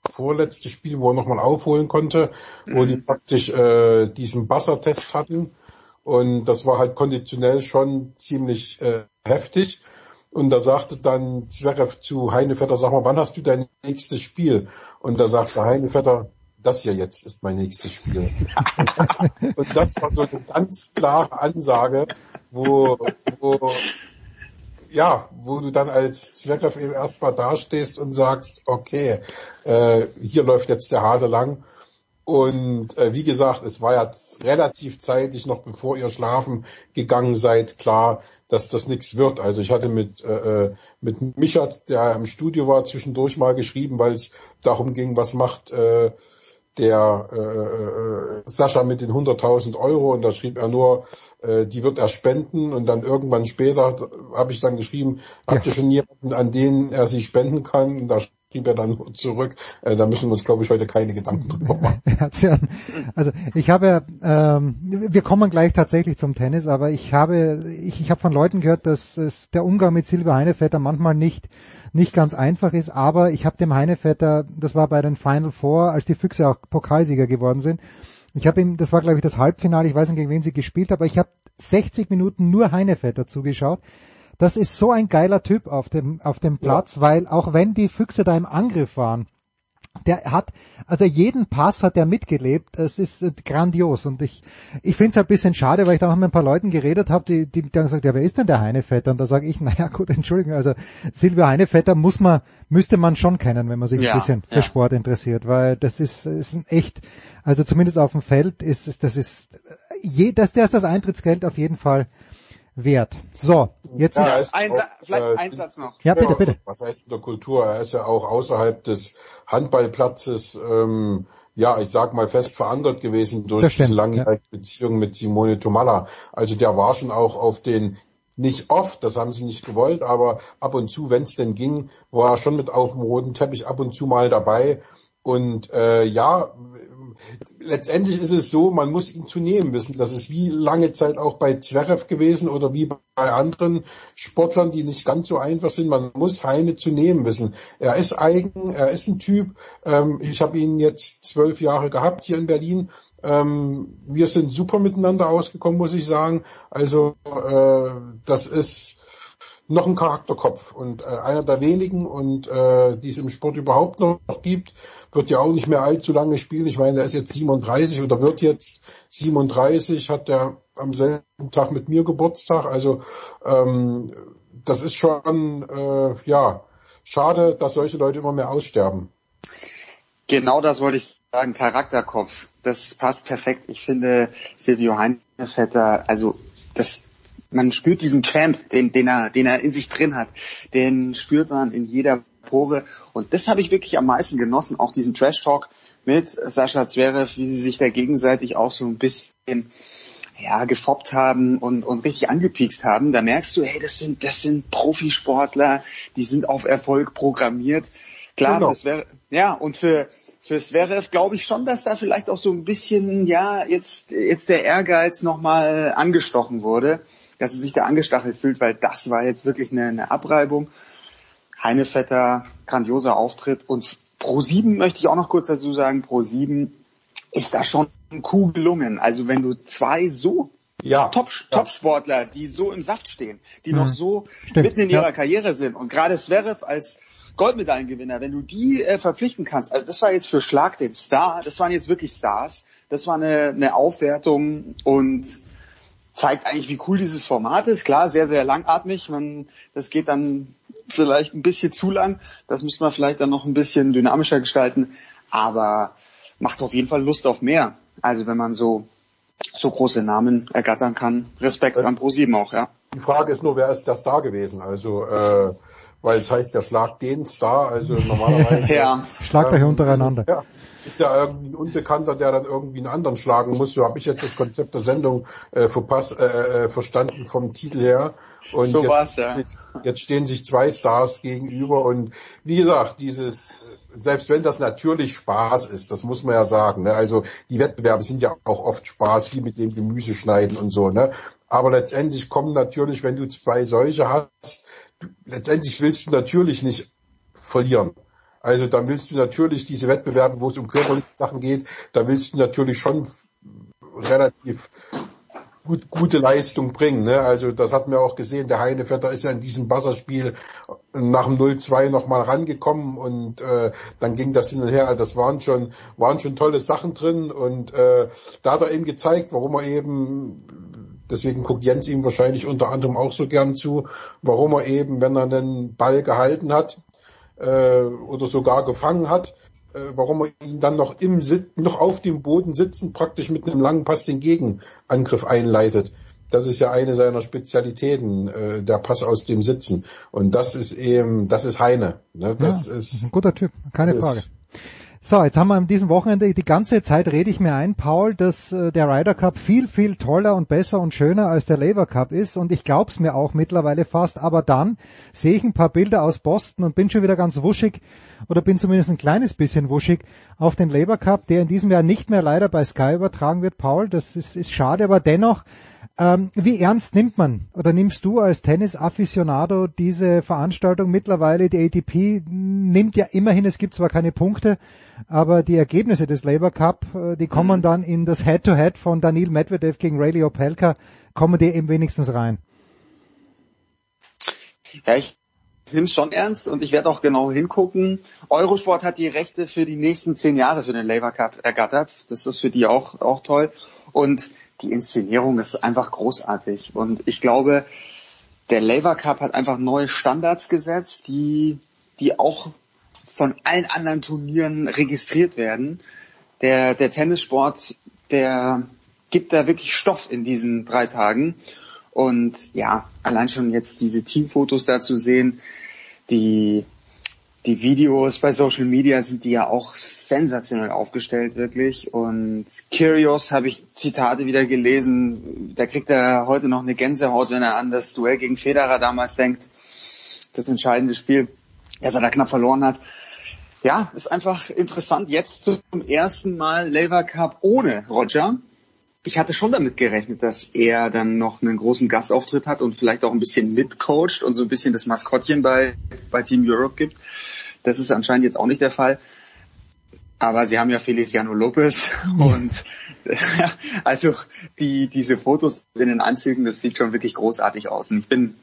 S19: vorletzte Spiel, wo er nochmal aufholen konnte, mhm. wo die mhm. praktisch äh, diesen Buzzer-Test hatten. Und das war halt konditionell schon ziemlich äh, heftig. Und da sagte dann Zverev zu Heinevetter, sag mal, wann hast du dein nächstes Spiel? Und da sagte Heinevetter, das hier jetzt ist mein nächstes Spiel. und das war so eine ganz klare Ansage, wo, wo ja, wo du dann als Zverev eben erstmal dastehst und sagst, okay, äh, hier läuft jetzt der Hase lang. Und äh, wie gesagt, es war ja relativ zeitig, noch bevor ihr schlafen gegangen seid, klar, dass das nichts wird. Also ich hatte mit, äh, äh mit Michert, der im Studio war, zwischendurch mal geschrieben, weil es darum ging, was macht äh, der äh, äh, Sascha mit den 100.000 Euro und da schrieb er nur, äh, die wird er spenden und dann irgendwann später habe ich dann geschrieben, ja. habt ihr schon jemanden, an den er sie spenden kann? Und da schrieb er dann zurück, äh, da müssen wir uns glaube ich heute keine Gedanken drüber machen.
S1: also ich habe, ähm, wir kommen gleich tatsächlich zum Tennis, aber ich habe, ich, ich habe von Leuten gehört, dass es, der Umgang mit Silvia Heinevetter manchmal nicht nicht ganz einfach ist, aber ich habe dem Heinevetter, das war bei den Final Four, als die Füchse auch Pokalsieger geworden sind, ich habe ihm, das war glaube ich das Halbfinale, ich weiß nicht gegen wen sie gespielt, aber ich habe 60 Minuten nur Heinevetter zugeschaut. Das ist so ein geiler Typ auf dem, auf dem Platz, ja. weil auch wenn die Füchse da im Angriff waren, der hat, also jeden Pass hat er mitgelebt. Es ist äh, grandios und ich, ich finde es halt ein bisschen schade, weil ich da noch mit ein paar Leuten geredet habe, die, die dann gesagt, ja, wer ist denn der Heinevetter? Und da sage ich, naja gut, Entschuldigung, also Silvio Heinevetter muss man, müsste man schon kennen, wenn man sich ja, ein bisschen ja. für Sport interessiert, weil das ist, ist ein echt, also zumindest auf dem Feld ist, ist das ist, je, das, das ist das Eintrittsgeld auf jeden Fall wert. So, jetzt ja, ist,
S20: ein, auch, vielleicht äh, ein Satz noch.
S1: Ja, bitte, bitte.
S19: Was heißt in der Kultur? Er ist ja auch außerhalb des Handballplatzes, ähm, ja, ich sag mal fest verankert gewesen durch diese langjährige ja. Beziehung mit Simone Tomalla. Also der war schon auch auf den nicht oft, das haben sie nicht gewollt, aber ab und zu, wenn es denn ging, war er schon mit auf dem roten Teppich ab und zu mal dabei. Und äh, ja, letztendlich ist es so, man muss ihn zu nehmen wissen. Das ist wie lange Zeit auch bei Zverev gewesen oder wie bei anderen Sportlern, die nicht ganz so einfach sind. Man muss Heine zu nehmen wissen. Er ist eigen, er ist ein Typ. Ähm, ich habe ihn jetzt zwölf Jahre gehabt hier in Berlin. Ähm, wir sind super miteinander ausgekommen, muss ich sagen. Also äh, das ist noch ein Charakterkopf und äh, einer der wenigen und äh, die es im Sport überhaupt noch gibt wird ja auch nicht mehr allzu lange spielen. Ich meine, er ist jetzt 37 oder wird jetzt 37, hat er am selben Tag mit mir Geburtstag. Also ähm, das ist schon äh, ja schade, dass solche Leute immer mehr aussterben.
S20: Genau das wollte ich sagen, Charakterkopf. Das passt perfekt. Ich finde Silvio Heinevetter, also das man spürt diesen Champ, den, den er, den er in sich drin hat. Den spürt man in jeder Pore. Und das habe ich wirklich am meisten genossen, auch diesen Trash Talk mit Sascha Zverev, wie sie sich da gegenseitig auch so ein bisschen ja, gefoppt haben und, und richtig angepiekst haben, da merkst du, hey, das sind, das sind Profisportler, die sind auf Erfolg programmiert. Klar, genau. für ja, und für, für Zverev glaube ich schon, dass da vielleicht auch so ein bisschen, ja, jetzt, jetzt der Ehrgeiz nochmal angestochen wurde, dass er sich da angestachelt fühlt, weil das war jetzt wirklich eine, eine Abreibung. Heinevetter, grandioser Auftritt und Pro 7 möchte ich auch noch kurz dazu sagen, Pro 7 ist da schon cool gelungen. Also wenn du zwei so ja, Top, ja. Top-Sportler, die so im Saft stehen, die mhm. noch so Stimmt. mitten in ihrer ja. Karriere sind und gerade Zverev als Goldmedaillengewinner, wenn du die äh, verpflichten kannst, also das war jetzt für Schlag den Star, das waren jetzt wirklich Stars, das war eine, eine Aufwertung und zeigt eigentlich, wie cool dieses Format ist. Klar, sehr, sehr langatmig. Man, das geht dann vielleicht ein bisschen zu lang. Das müsste man vielleicht dann noch ein bisschen dynamischer gestalten. Aber macht auf jeden Fall Lust auf mehr. Also wenn man so, so große Namen ergattern kann. Respekt äh, an ProSieben auch, ja.
S19: Die Frage ist nur, wer ist der Star gewesen? Also, äh, weil es heißt, der Schlag den Star, also normalerweise.
S1: ja. Schlagt euch untereinander.
S19: Ja ist ja irgendwie ein Unbekannter, der dann irgendwie einen anderen schlagen muss. So habe ich jetzt das Konzept der Sendung äh, verpasst, äh, äh, verstanden vom Titel her. Und
S20: so jetzt, war's, ja.
S19: Jetzt stehen sich zwei Stars gegenüber und wie gesagt, dieses, selbst wenn das natürlich Spaß ist, das muss man ja sagen, ne? also die Wettbewerbe sind ja auch oft Spaß, wie mit dem Gemüse schneiden und so, ne? aber letztendlich kommen natürlich, wenn du zwei solche hast, letztendlich willst du natürlich nicht verlieren. Also dann willst du natürlich diese Wettbewerbe, wo es um körperliche Sachen geht, da willst du natürlich schon relativ gut, gute Leistung bringen. Ne? Also das hat man auch gesehen, der Heinevetter ist ja in diesem Buzzerspiel nach dem 0-2 nochmal rangekommen und äh, dann ging das hin und her. Das waren schon, waren schon tolle Sachen drin und äh, da hat er eben gezeigt, warum er eben deswegen guckt Jens ihm wahrscheinlich unter anderem auch so gern zu, warum er eben, wenn er einen Ball gehalten hat, äh, oder sogar gefangen hat, äh, warum er ihn dann noch im Sit noch auf dem Boden sitzen praktisch mit einem langen Pass den Gegenangriff einleitet. Das ist ja eine seiner Spezialitäten, äh, der Pass aus dem Sitzen. Und das ist eben, das ist Heine. Ne? Das
S1: ja, ist ein guter Typ, keine Frage. So, jetzt haben wir an diesem Wochenende, die ganze Zeit rede ich mir ein, Paul, dass äh, der Ryder Cup viel, viel toller und besser und schöner als der Labour Cup ist. Und ich glaub's mir auch mittlerweile fast, aber dann sehe ich ein paar Bilder aus Boston und bin schon wieder ganz wuschig oder bin zumindest ein kleines bisschen wuschig auf den Labour Cup, der in diesem Jahr nicht mehr leider bei Sky übertragen wird, Paul, das ist, ist schade, aber dennoch ähm, wie ernst nimmt man oder nimmst du als Tennis-Afficionado diese Veranstaltung mittlerweile? Die ATP nimmt ja immerhin, es gibt zwar keine Punkte, aber die Ergebnisse des Labour Cup, äh, die kommen mhm. dann in das Head-to-Head -Head von Daniil Medvedev gegen Ray Opelka, kommen die eben wenigstens rein.
S20: Ja, ich nehme es schon ernst und ich werde auch genau hingucken. Eurosport hat die Rechte für die nächsten zehn Jahre für den Labour Cup ergattert. Das ist für die auch, auch toll. Und die Inszenierung ist einfach großartig. Und ich glaube, der Labour Cup hat einfach neue Standards gesetzt, die, die auch von allen anderen Turnieren registriert werden. Der, der Tennissport, der gibt da wirklich Stoff in diesen drei Tagen. Und ja, allein schon jetzt diese Teamfotos da zu sehen, die die Videos bei Social Media sind die ja auch sensationell aufgestellt, wirklich. Und Curious habe ich Zitate wieder gelesen. Da kriegt er heute noch eine Gänsehaut, wenn er an das Duell gegen Federer damals denkt. Das entscheidende Spiel, das er da knapp verloren hat. ja, ist einfach interessant. Jetzt zum ersten Mal Lever Cup ohne Roger. Ich hatte schon damit gerechnet, dass er dann noch einen großen Gastauftritt hat und vielleicht auch ein bisschen mitcoacht und so ein bisschen das Maskottchen bei, bei Team Europe gibt. Das ist anscheinend jetzt auch nicht der Fall. Aber sie haben ja Feliciano Lopez und also die, diese Fotos in den Anzügen, das sieht schon wirklich großartig aus. Und ich bin,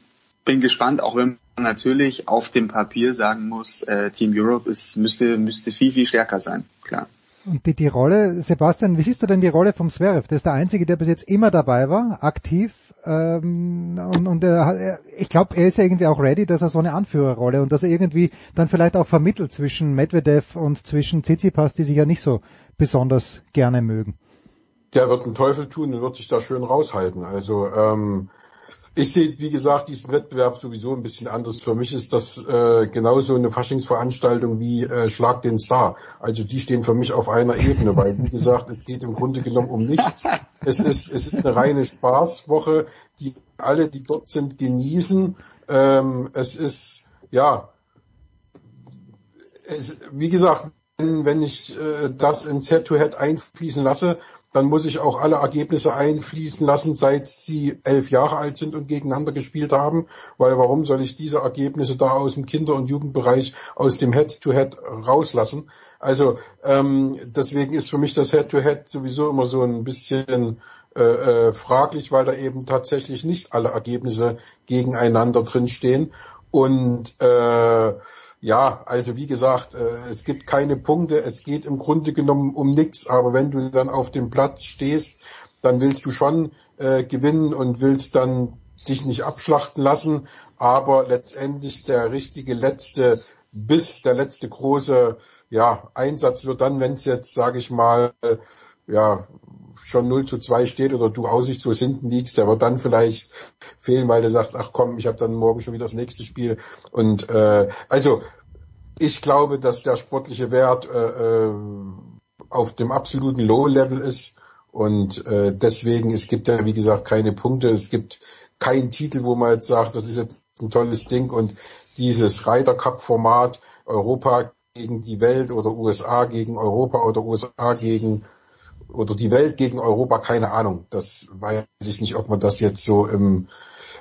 S20: bin gespannt, auch wenn man natürlich auf dem Papier sagen muss, äh, Team Europe ist, müsste, müsste viel, viel stärker sein, klar.
S1: Und die, die Rolle, Sebastian, wie siehst du denn die Rolle vom Zverev? Das ist der Einzige, der bis jetzt immer dabei war, aktiv. Ähm, und und er, ich glaube, er ist ja irgendwie auch ready, dass er so eine Anführerrolle und dass er irgendwie dann vielleicht auch vermittelt zwischen Medvedev und zwischen Tsitsipas, die sich ja nicht so besonders gerne mögen.
S19: Der wird einen Teufel tun und wird sich da schön raushalten. Also ähm, ich sehe, wie gesagt, diesen Wettbewerb sowieso ein bisschen anders. Für mich ist das äh, genauso eine Faschingsveranstaltung wie äh, Schlag den Star. Also die stehen für mich auf einer Ebene, weil wie gesagt, es geht im Grunde genommen um nichts. Es ist, es ist eine reine Spaßwoche, die alle, die dort sind, genießen. Ähm, es ist, ja, es, wie gesagt, wenn, wenn ich äh, das ins Head-to-Head -Head einfließen lasse, dann muss ich auch alle Ergebnisse einfließen lassen, seit sie elf Jahre alt sind und gegeneinander gespielt haben, weil warum soll ich diese Ergebnisse da aus dem Kinder- und Jugendbereich aus dem Head-to-Head -Head rauslassen? Also ähm, deswegen ist für mich das Head-to-Head -Head sowieso immer so ein bisschen äh, äh, fraglich, weil da eben tatsächlich nicht alle Ergebnisse gegeneinander drinstehen und äh, ja, also wie gesagt, äh, es gibt keine Punkte, es geht im Grunde genommen um nichts, aber wenn du dann auf dem Platz stehst, dann willst du schon äh, gewinnen und willst dann dich nicht abschlachten lassen, aber letztendlich der richtige letzte Biss, der letzte große ja, Einsatz wird dann, wenn es jetzt, sage ich mal, äh, ja, schon 0 zu 2 steht oder du aussichtslos hinten liegst, der wird dann vielleicht fehlen, weil du sagst, ach komm, ich habe dann morgen schon wieder das nächste Spiel. Und äh, also ich glaube, dass der sportliche Wert äh, äh auf dem absoluten Low-Level ist. Und äh, deswegen, es gibt ja, wie gesagt, keine Punkte, es gibt keinen Titel, wo man jetzt sagt, das ist jetzt ein tolles Ding und dieses Ryder Cup Format Europa gegen die Welt oder USA gegen Europa oder USA gegen oder die Welt gegen Europa, keine Ahnung. Das weiß ich nicht, ob man das jetzt so im,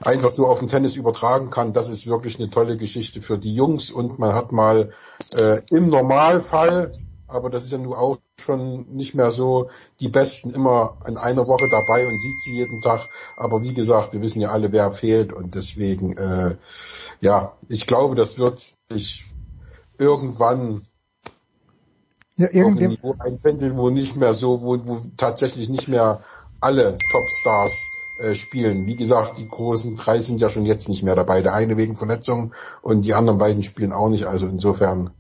S19: einfach so auf den Tennis übertragen kann. Das ist wirklich eine tolle Geschichte für die Jungs und man hat mal äh, im Normalfall, aber das ist ja nun auch schon nicht mehr so, die Besten immer in einer Woche dabei und sieht sie jeden Tag. Aber wie gesagt, wir wissen ja alle, wer fehlt und deswegen, äh, ja, ich glaube, das wird sich irgendwann
S1: ja, irgendwie...
S19: Niveau einpendeln, wo nicht mehr so, wo, wo tatsächlich nicht mehr alle Topstars äh, spielen. Wie gesagt, die großen drei sind ja schon jetzt nicht mehr dabei. Der eine wegen Verletzung und die anderen beiden spielen auch nicht. Also insofern.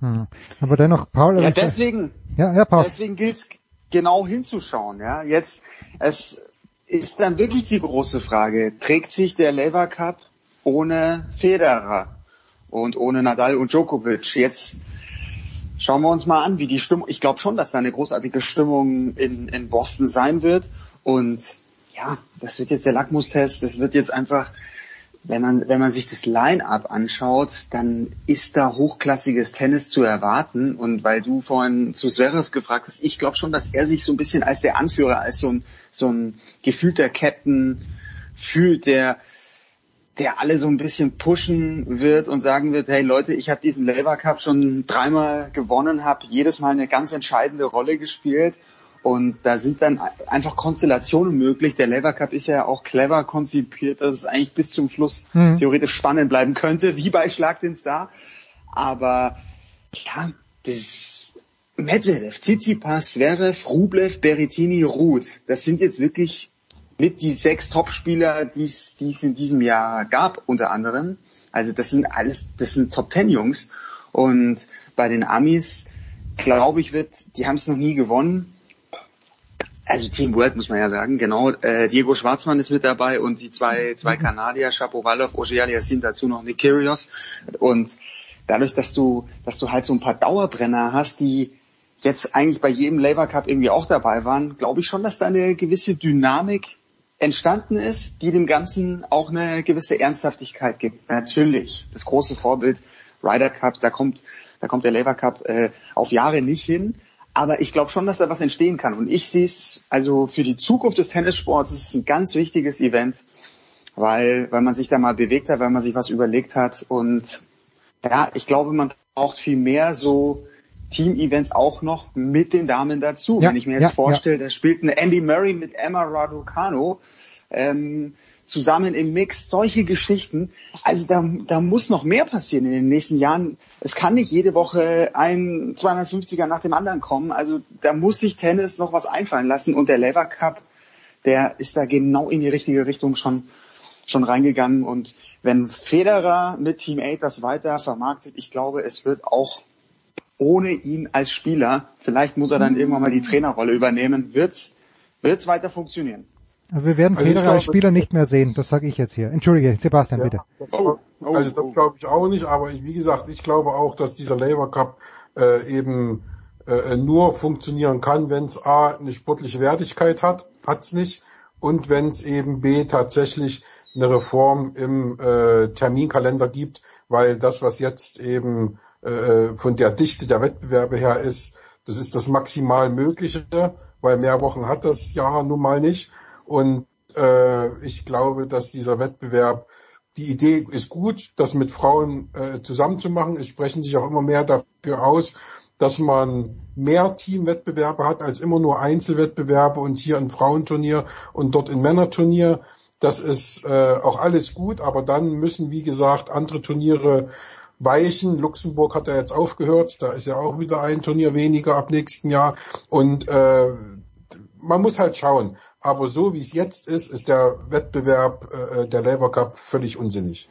S1: Hm. Aber dennoch, Paul.
S20: Ja, deswegen.
S1: Ja, ja, Paul.
S20: Deswegen gilt es genau hinzuschauen. Ja, jetzt es ist dann wirklich die große Frage: Trägt sich der Lever Cup ohne Federer und ohne Nadal und Djokovic? Jetzt schauen wir uns mal an, wie die Stimmung. Ich glaube schon, dass da eine großartige Stimmung in, in Boston sein wird. Und ja, das wird jetzt der Lackmustest. Das wird jetzt einfach, wenn man, wenn man sich das Line-up anschaut, dann ist da hochklassiges Tennis zu erwarten. Und weil du vorhin zu Zverev gefragt hast, ich glaube schon, dass er sich so ein bisschen als der Anführer, als so ein, so ein gefühlter Captain fühlt, der, der alle so ein bisschen pushen wird und sagen wird, hey Leute, ich habe diesen Lever Cup schon dreimal gewonnen, habe jedes Mal eine ganz entscheidende Rolle gespielt und da sind dann einfach Konstellationen möglich. Der Lever Cup ist ja auch clever konzipiert, dass es eigentlich bis zum Schluss mhm. theoretisch spannend bleiben könnte, wie bei Schlag den Star. Aber ja, das Medvedev, Tsitsipas, Zverev, Rublev, Berrettini, Ruth, das sind jetzt wirklich mit die sechs Topspieler, die es in diesem Jahr gab, unter anderem. Also das sind alles, das sind Top Ten Jungs. Und bei den Amis, glaube ich, wird, die haben es noch nie gewonnen also Team World muss man ja sagen, genau. Äh, Diego Schwarzmann ist mit dabei und die zwei, zwei mhm. Kanadier, Shapovalov, Ojeali sind dazu noch Nick Kyrgios. Und dadurch, dass du, dass du halt so ein paar Dauerbrenner hast, die jetzt eigentlich bei jedem Labour Cup irgendwie auch dabei waren, glaube ich schon, dass da eine gewisse Dynamik entstanden ist, die dem Ganzen auch eine gewisse Ernsthaftigkeit gibt. Natürlich, das große Vorbild Ryder Cup, da kommt da kommt der Labour Cup äh, auf Jahre nicht hin. Aber ich glaube schon, dass da was entstehen kann. Und ich sehe es, also für die Zukunft des Tennissports ist es ein ganz wichtiges Event, weil, weil man sich da mal bewegt hat, weil man sich was überlegt hat. Und ja, ich glaube, man braucht viel mehr so Team-Events auch noch mit den Damen dazu.
S1: Ja,
S20: Wenn ich mir jetzt
S1: ja,
S20: vorstelle, da spielt eine Andy Murray mit Emma Raducanu ähm, zusammen im Mix, solche Geschichten. Also da, da muss noch mehr passieren in den nächsten Jahren. Es kann nicht jede Woche ein 250er nach dem anderen kommen. Also da muss sich Tennis noch was einfallen lassen und der Lever Cup, der ist da genau in die richtige Richtung schon schon reingegangen und wenn Federer mit Team 8 das weiter vermarktet, ich glaube, es wird auch ohne ihn als Spieler, vielleicht muss er dann irgendwann mal die Trainerrolle übernehmen, wird's wird's weiter funktionieren.
S1: Also wir werden
S19: Also
S1: Federer als
S19: glaube-
S1: Spieler nicht mehr sehen, das sage ich jetzt hier. Entschuldige, Sebastian, bitte.
S19: Oh, also das glaube ich auch nicht, aber ich, wie gesagt, ich glaube auch, dass dieser Labour Cup äh, eben äh, nur funktionieren kann, wenn es A eine sportliche Wertigkeit hat, hat's nicht, und wenn es eben B tatsächlich eine Reform im äh, Terminkalender gibt, weil das, was jetzt eben äh, von der Dichte der Wettbewerbe her ist, das ist das maximal Mögliche, weil mehr Wochen hat das Jahr nun mal nicht. Und äh, ich glaube, dass dieser Wettbewerb, die Idee ist gut, das mit Frauen äh, zusammenzumachen. Es sprechen sich auch immer mehr dafür aus, dass man mehr Teamwettbewerbe hat als immer nur Einzelwettbewerbe und hier ein Frauenturnier und dort ein Männerturnier. Das ist äh, auch alles gut, aber dann müssen, wie gesagt, andere Turniere weichen. Luxemburg hat ja jetzt aufgehört, da ist ja auch wieder ein Turnier weniger ab nächsten Jahr. Und äh, man muss halt schauen. Aber so wie es jetzt ist, ist der Wettbewerb äh, der Labour Cup völlig unsinnig.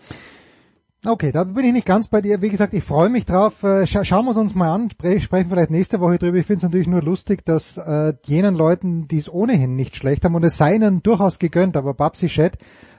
S1: Okay, da bin ich nicht ganz bei dir. Wie gesagt, ich freue mich drauf. Äh, Scha schauen wir es uns mal an. Spre sprechen vielleicht nächste Woche drüber. Ich finde es natürlich nur lustig, dass äh, jenen Leuten, die es ohnehin nicht schlecht haben, und es sei ihnen durchaus gegönnt, aber Babsi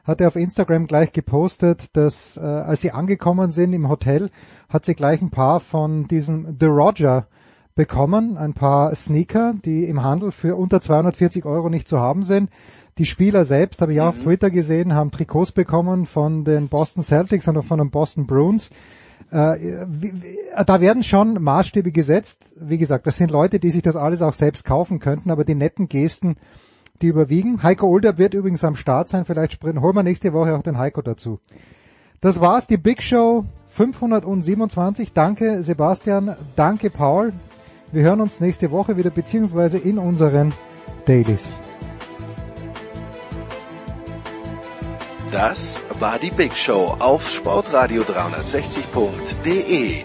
S1: Chat hatte auf Instagram gleich gepostet, dass äh, als sie angekommen sind im Hotel, hat sie gleich ein paar von diesem The Roger bekommen, ein paar Sneaker, die im Handel für unter 240 Euro nicht zu haben sind. Die Spieler selbst, habe ich auch auf Twitter gesehen, haben Trikots bekommen von den Boston Celtics und auch von den Boston Bruins. Äh, da werden schon Maßstäbe gesetzt. Wie gesagt, das sind Leute, die sich das alles auch selbst kaufen könnten, aber die netten Gesten, die überwiegen. Heiko Older wird übrigens am Start sein, vielleicht sprinten. Holen wir nächste Woche auch den Heiko dazu. Das war's, die Big Show 527. Danke Sebastian, danke Paul. Wir hören uns nächste Woche wieder, beziehungsweise in unseren Dailies.
S21: Das war die Big Show auf sportradio360.de.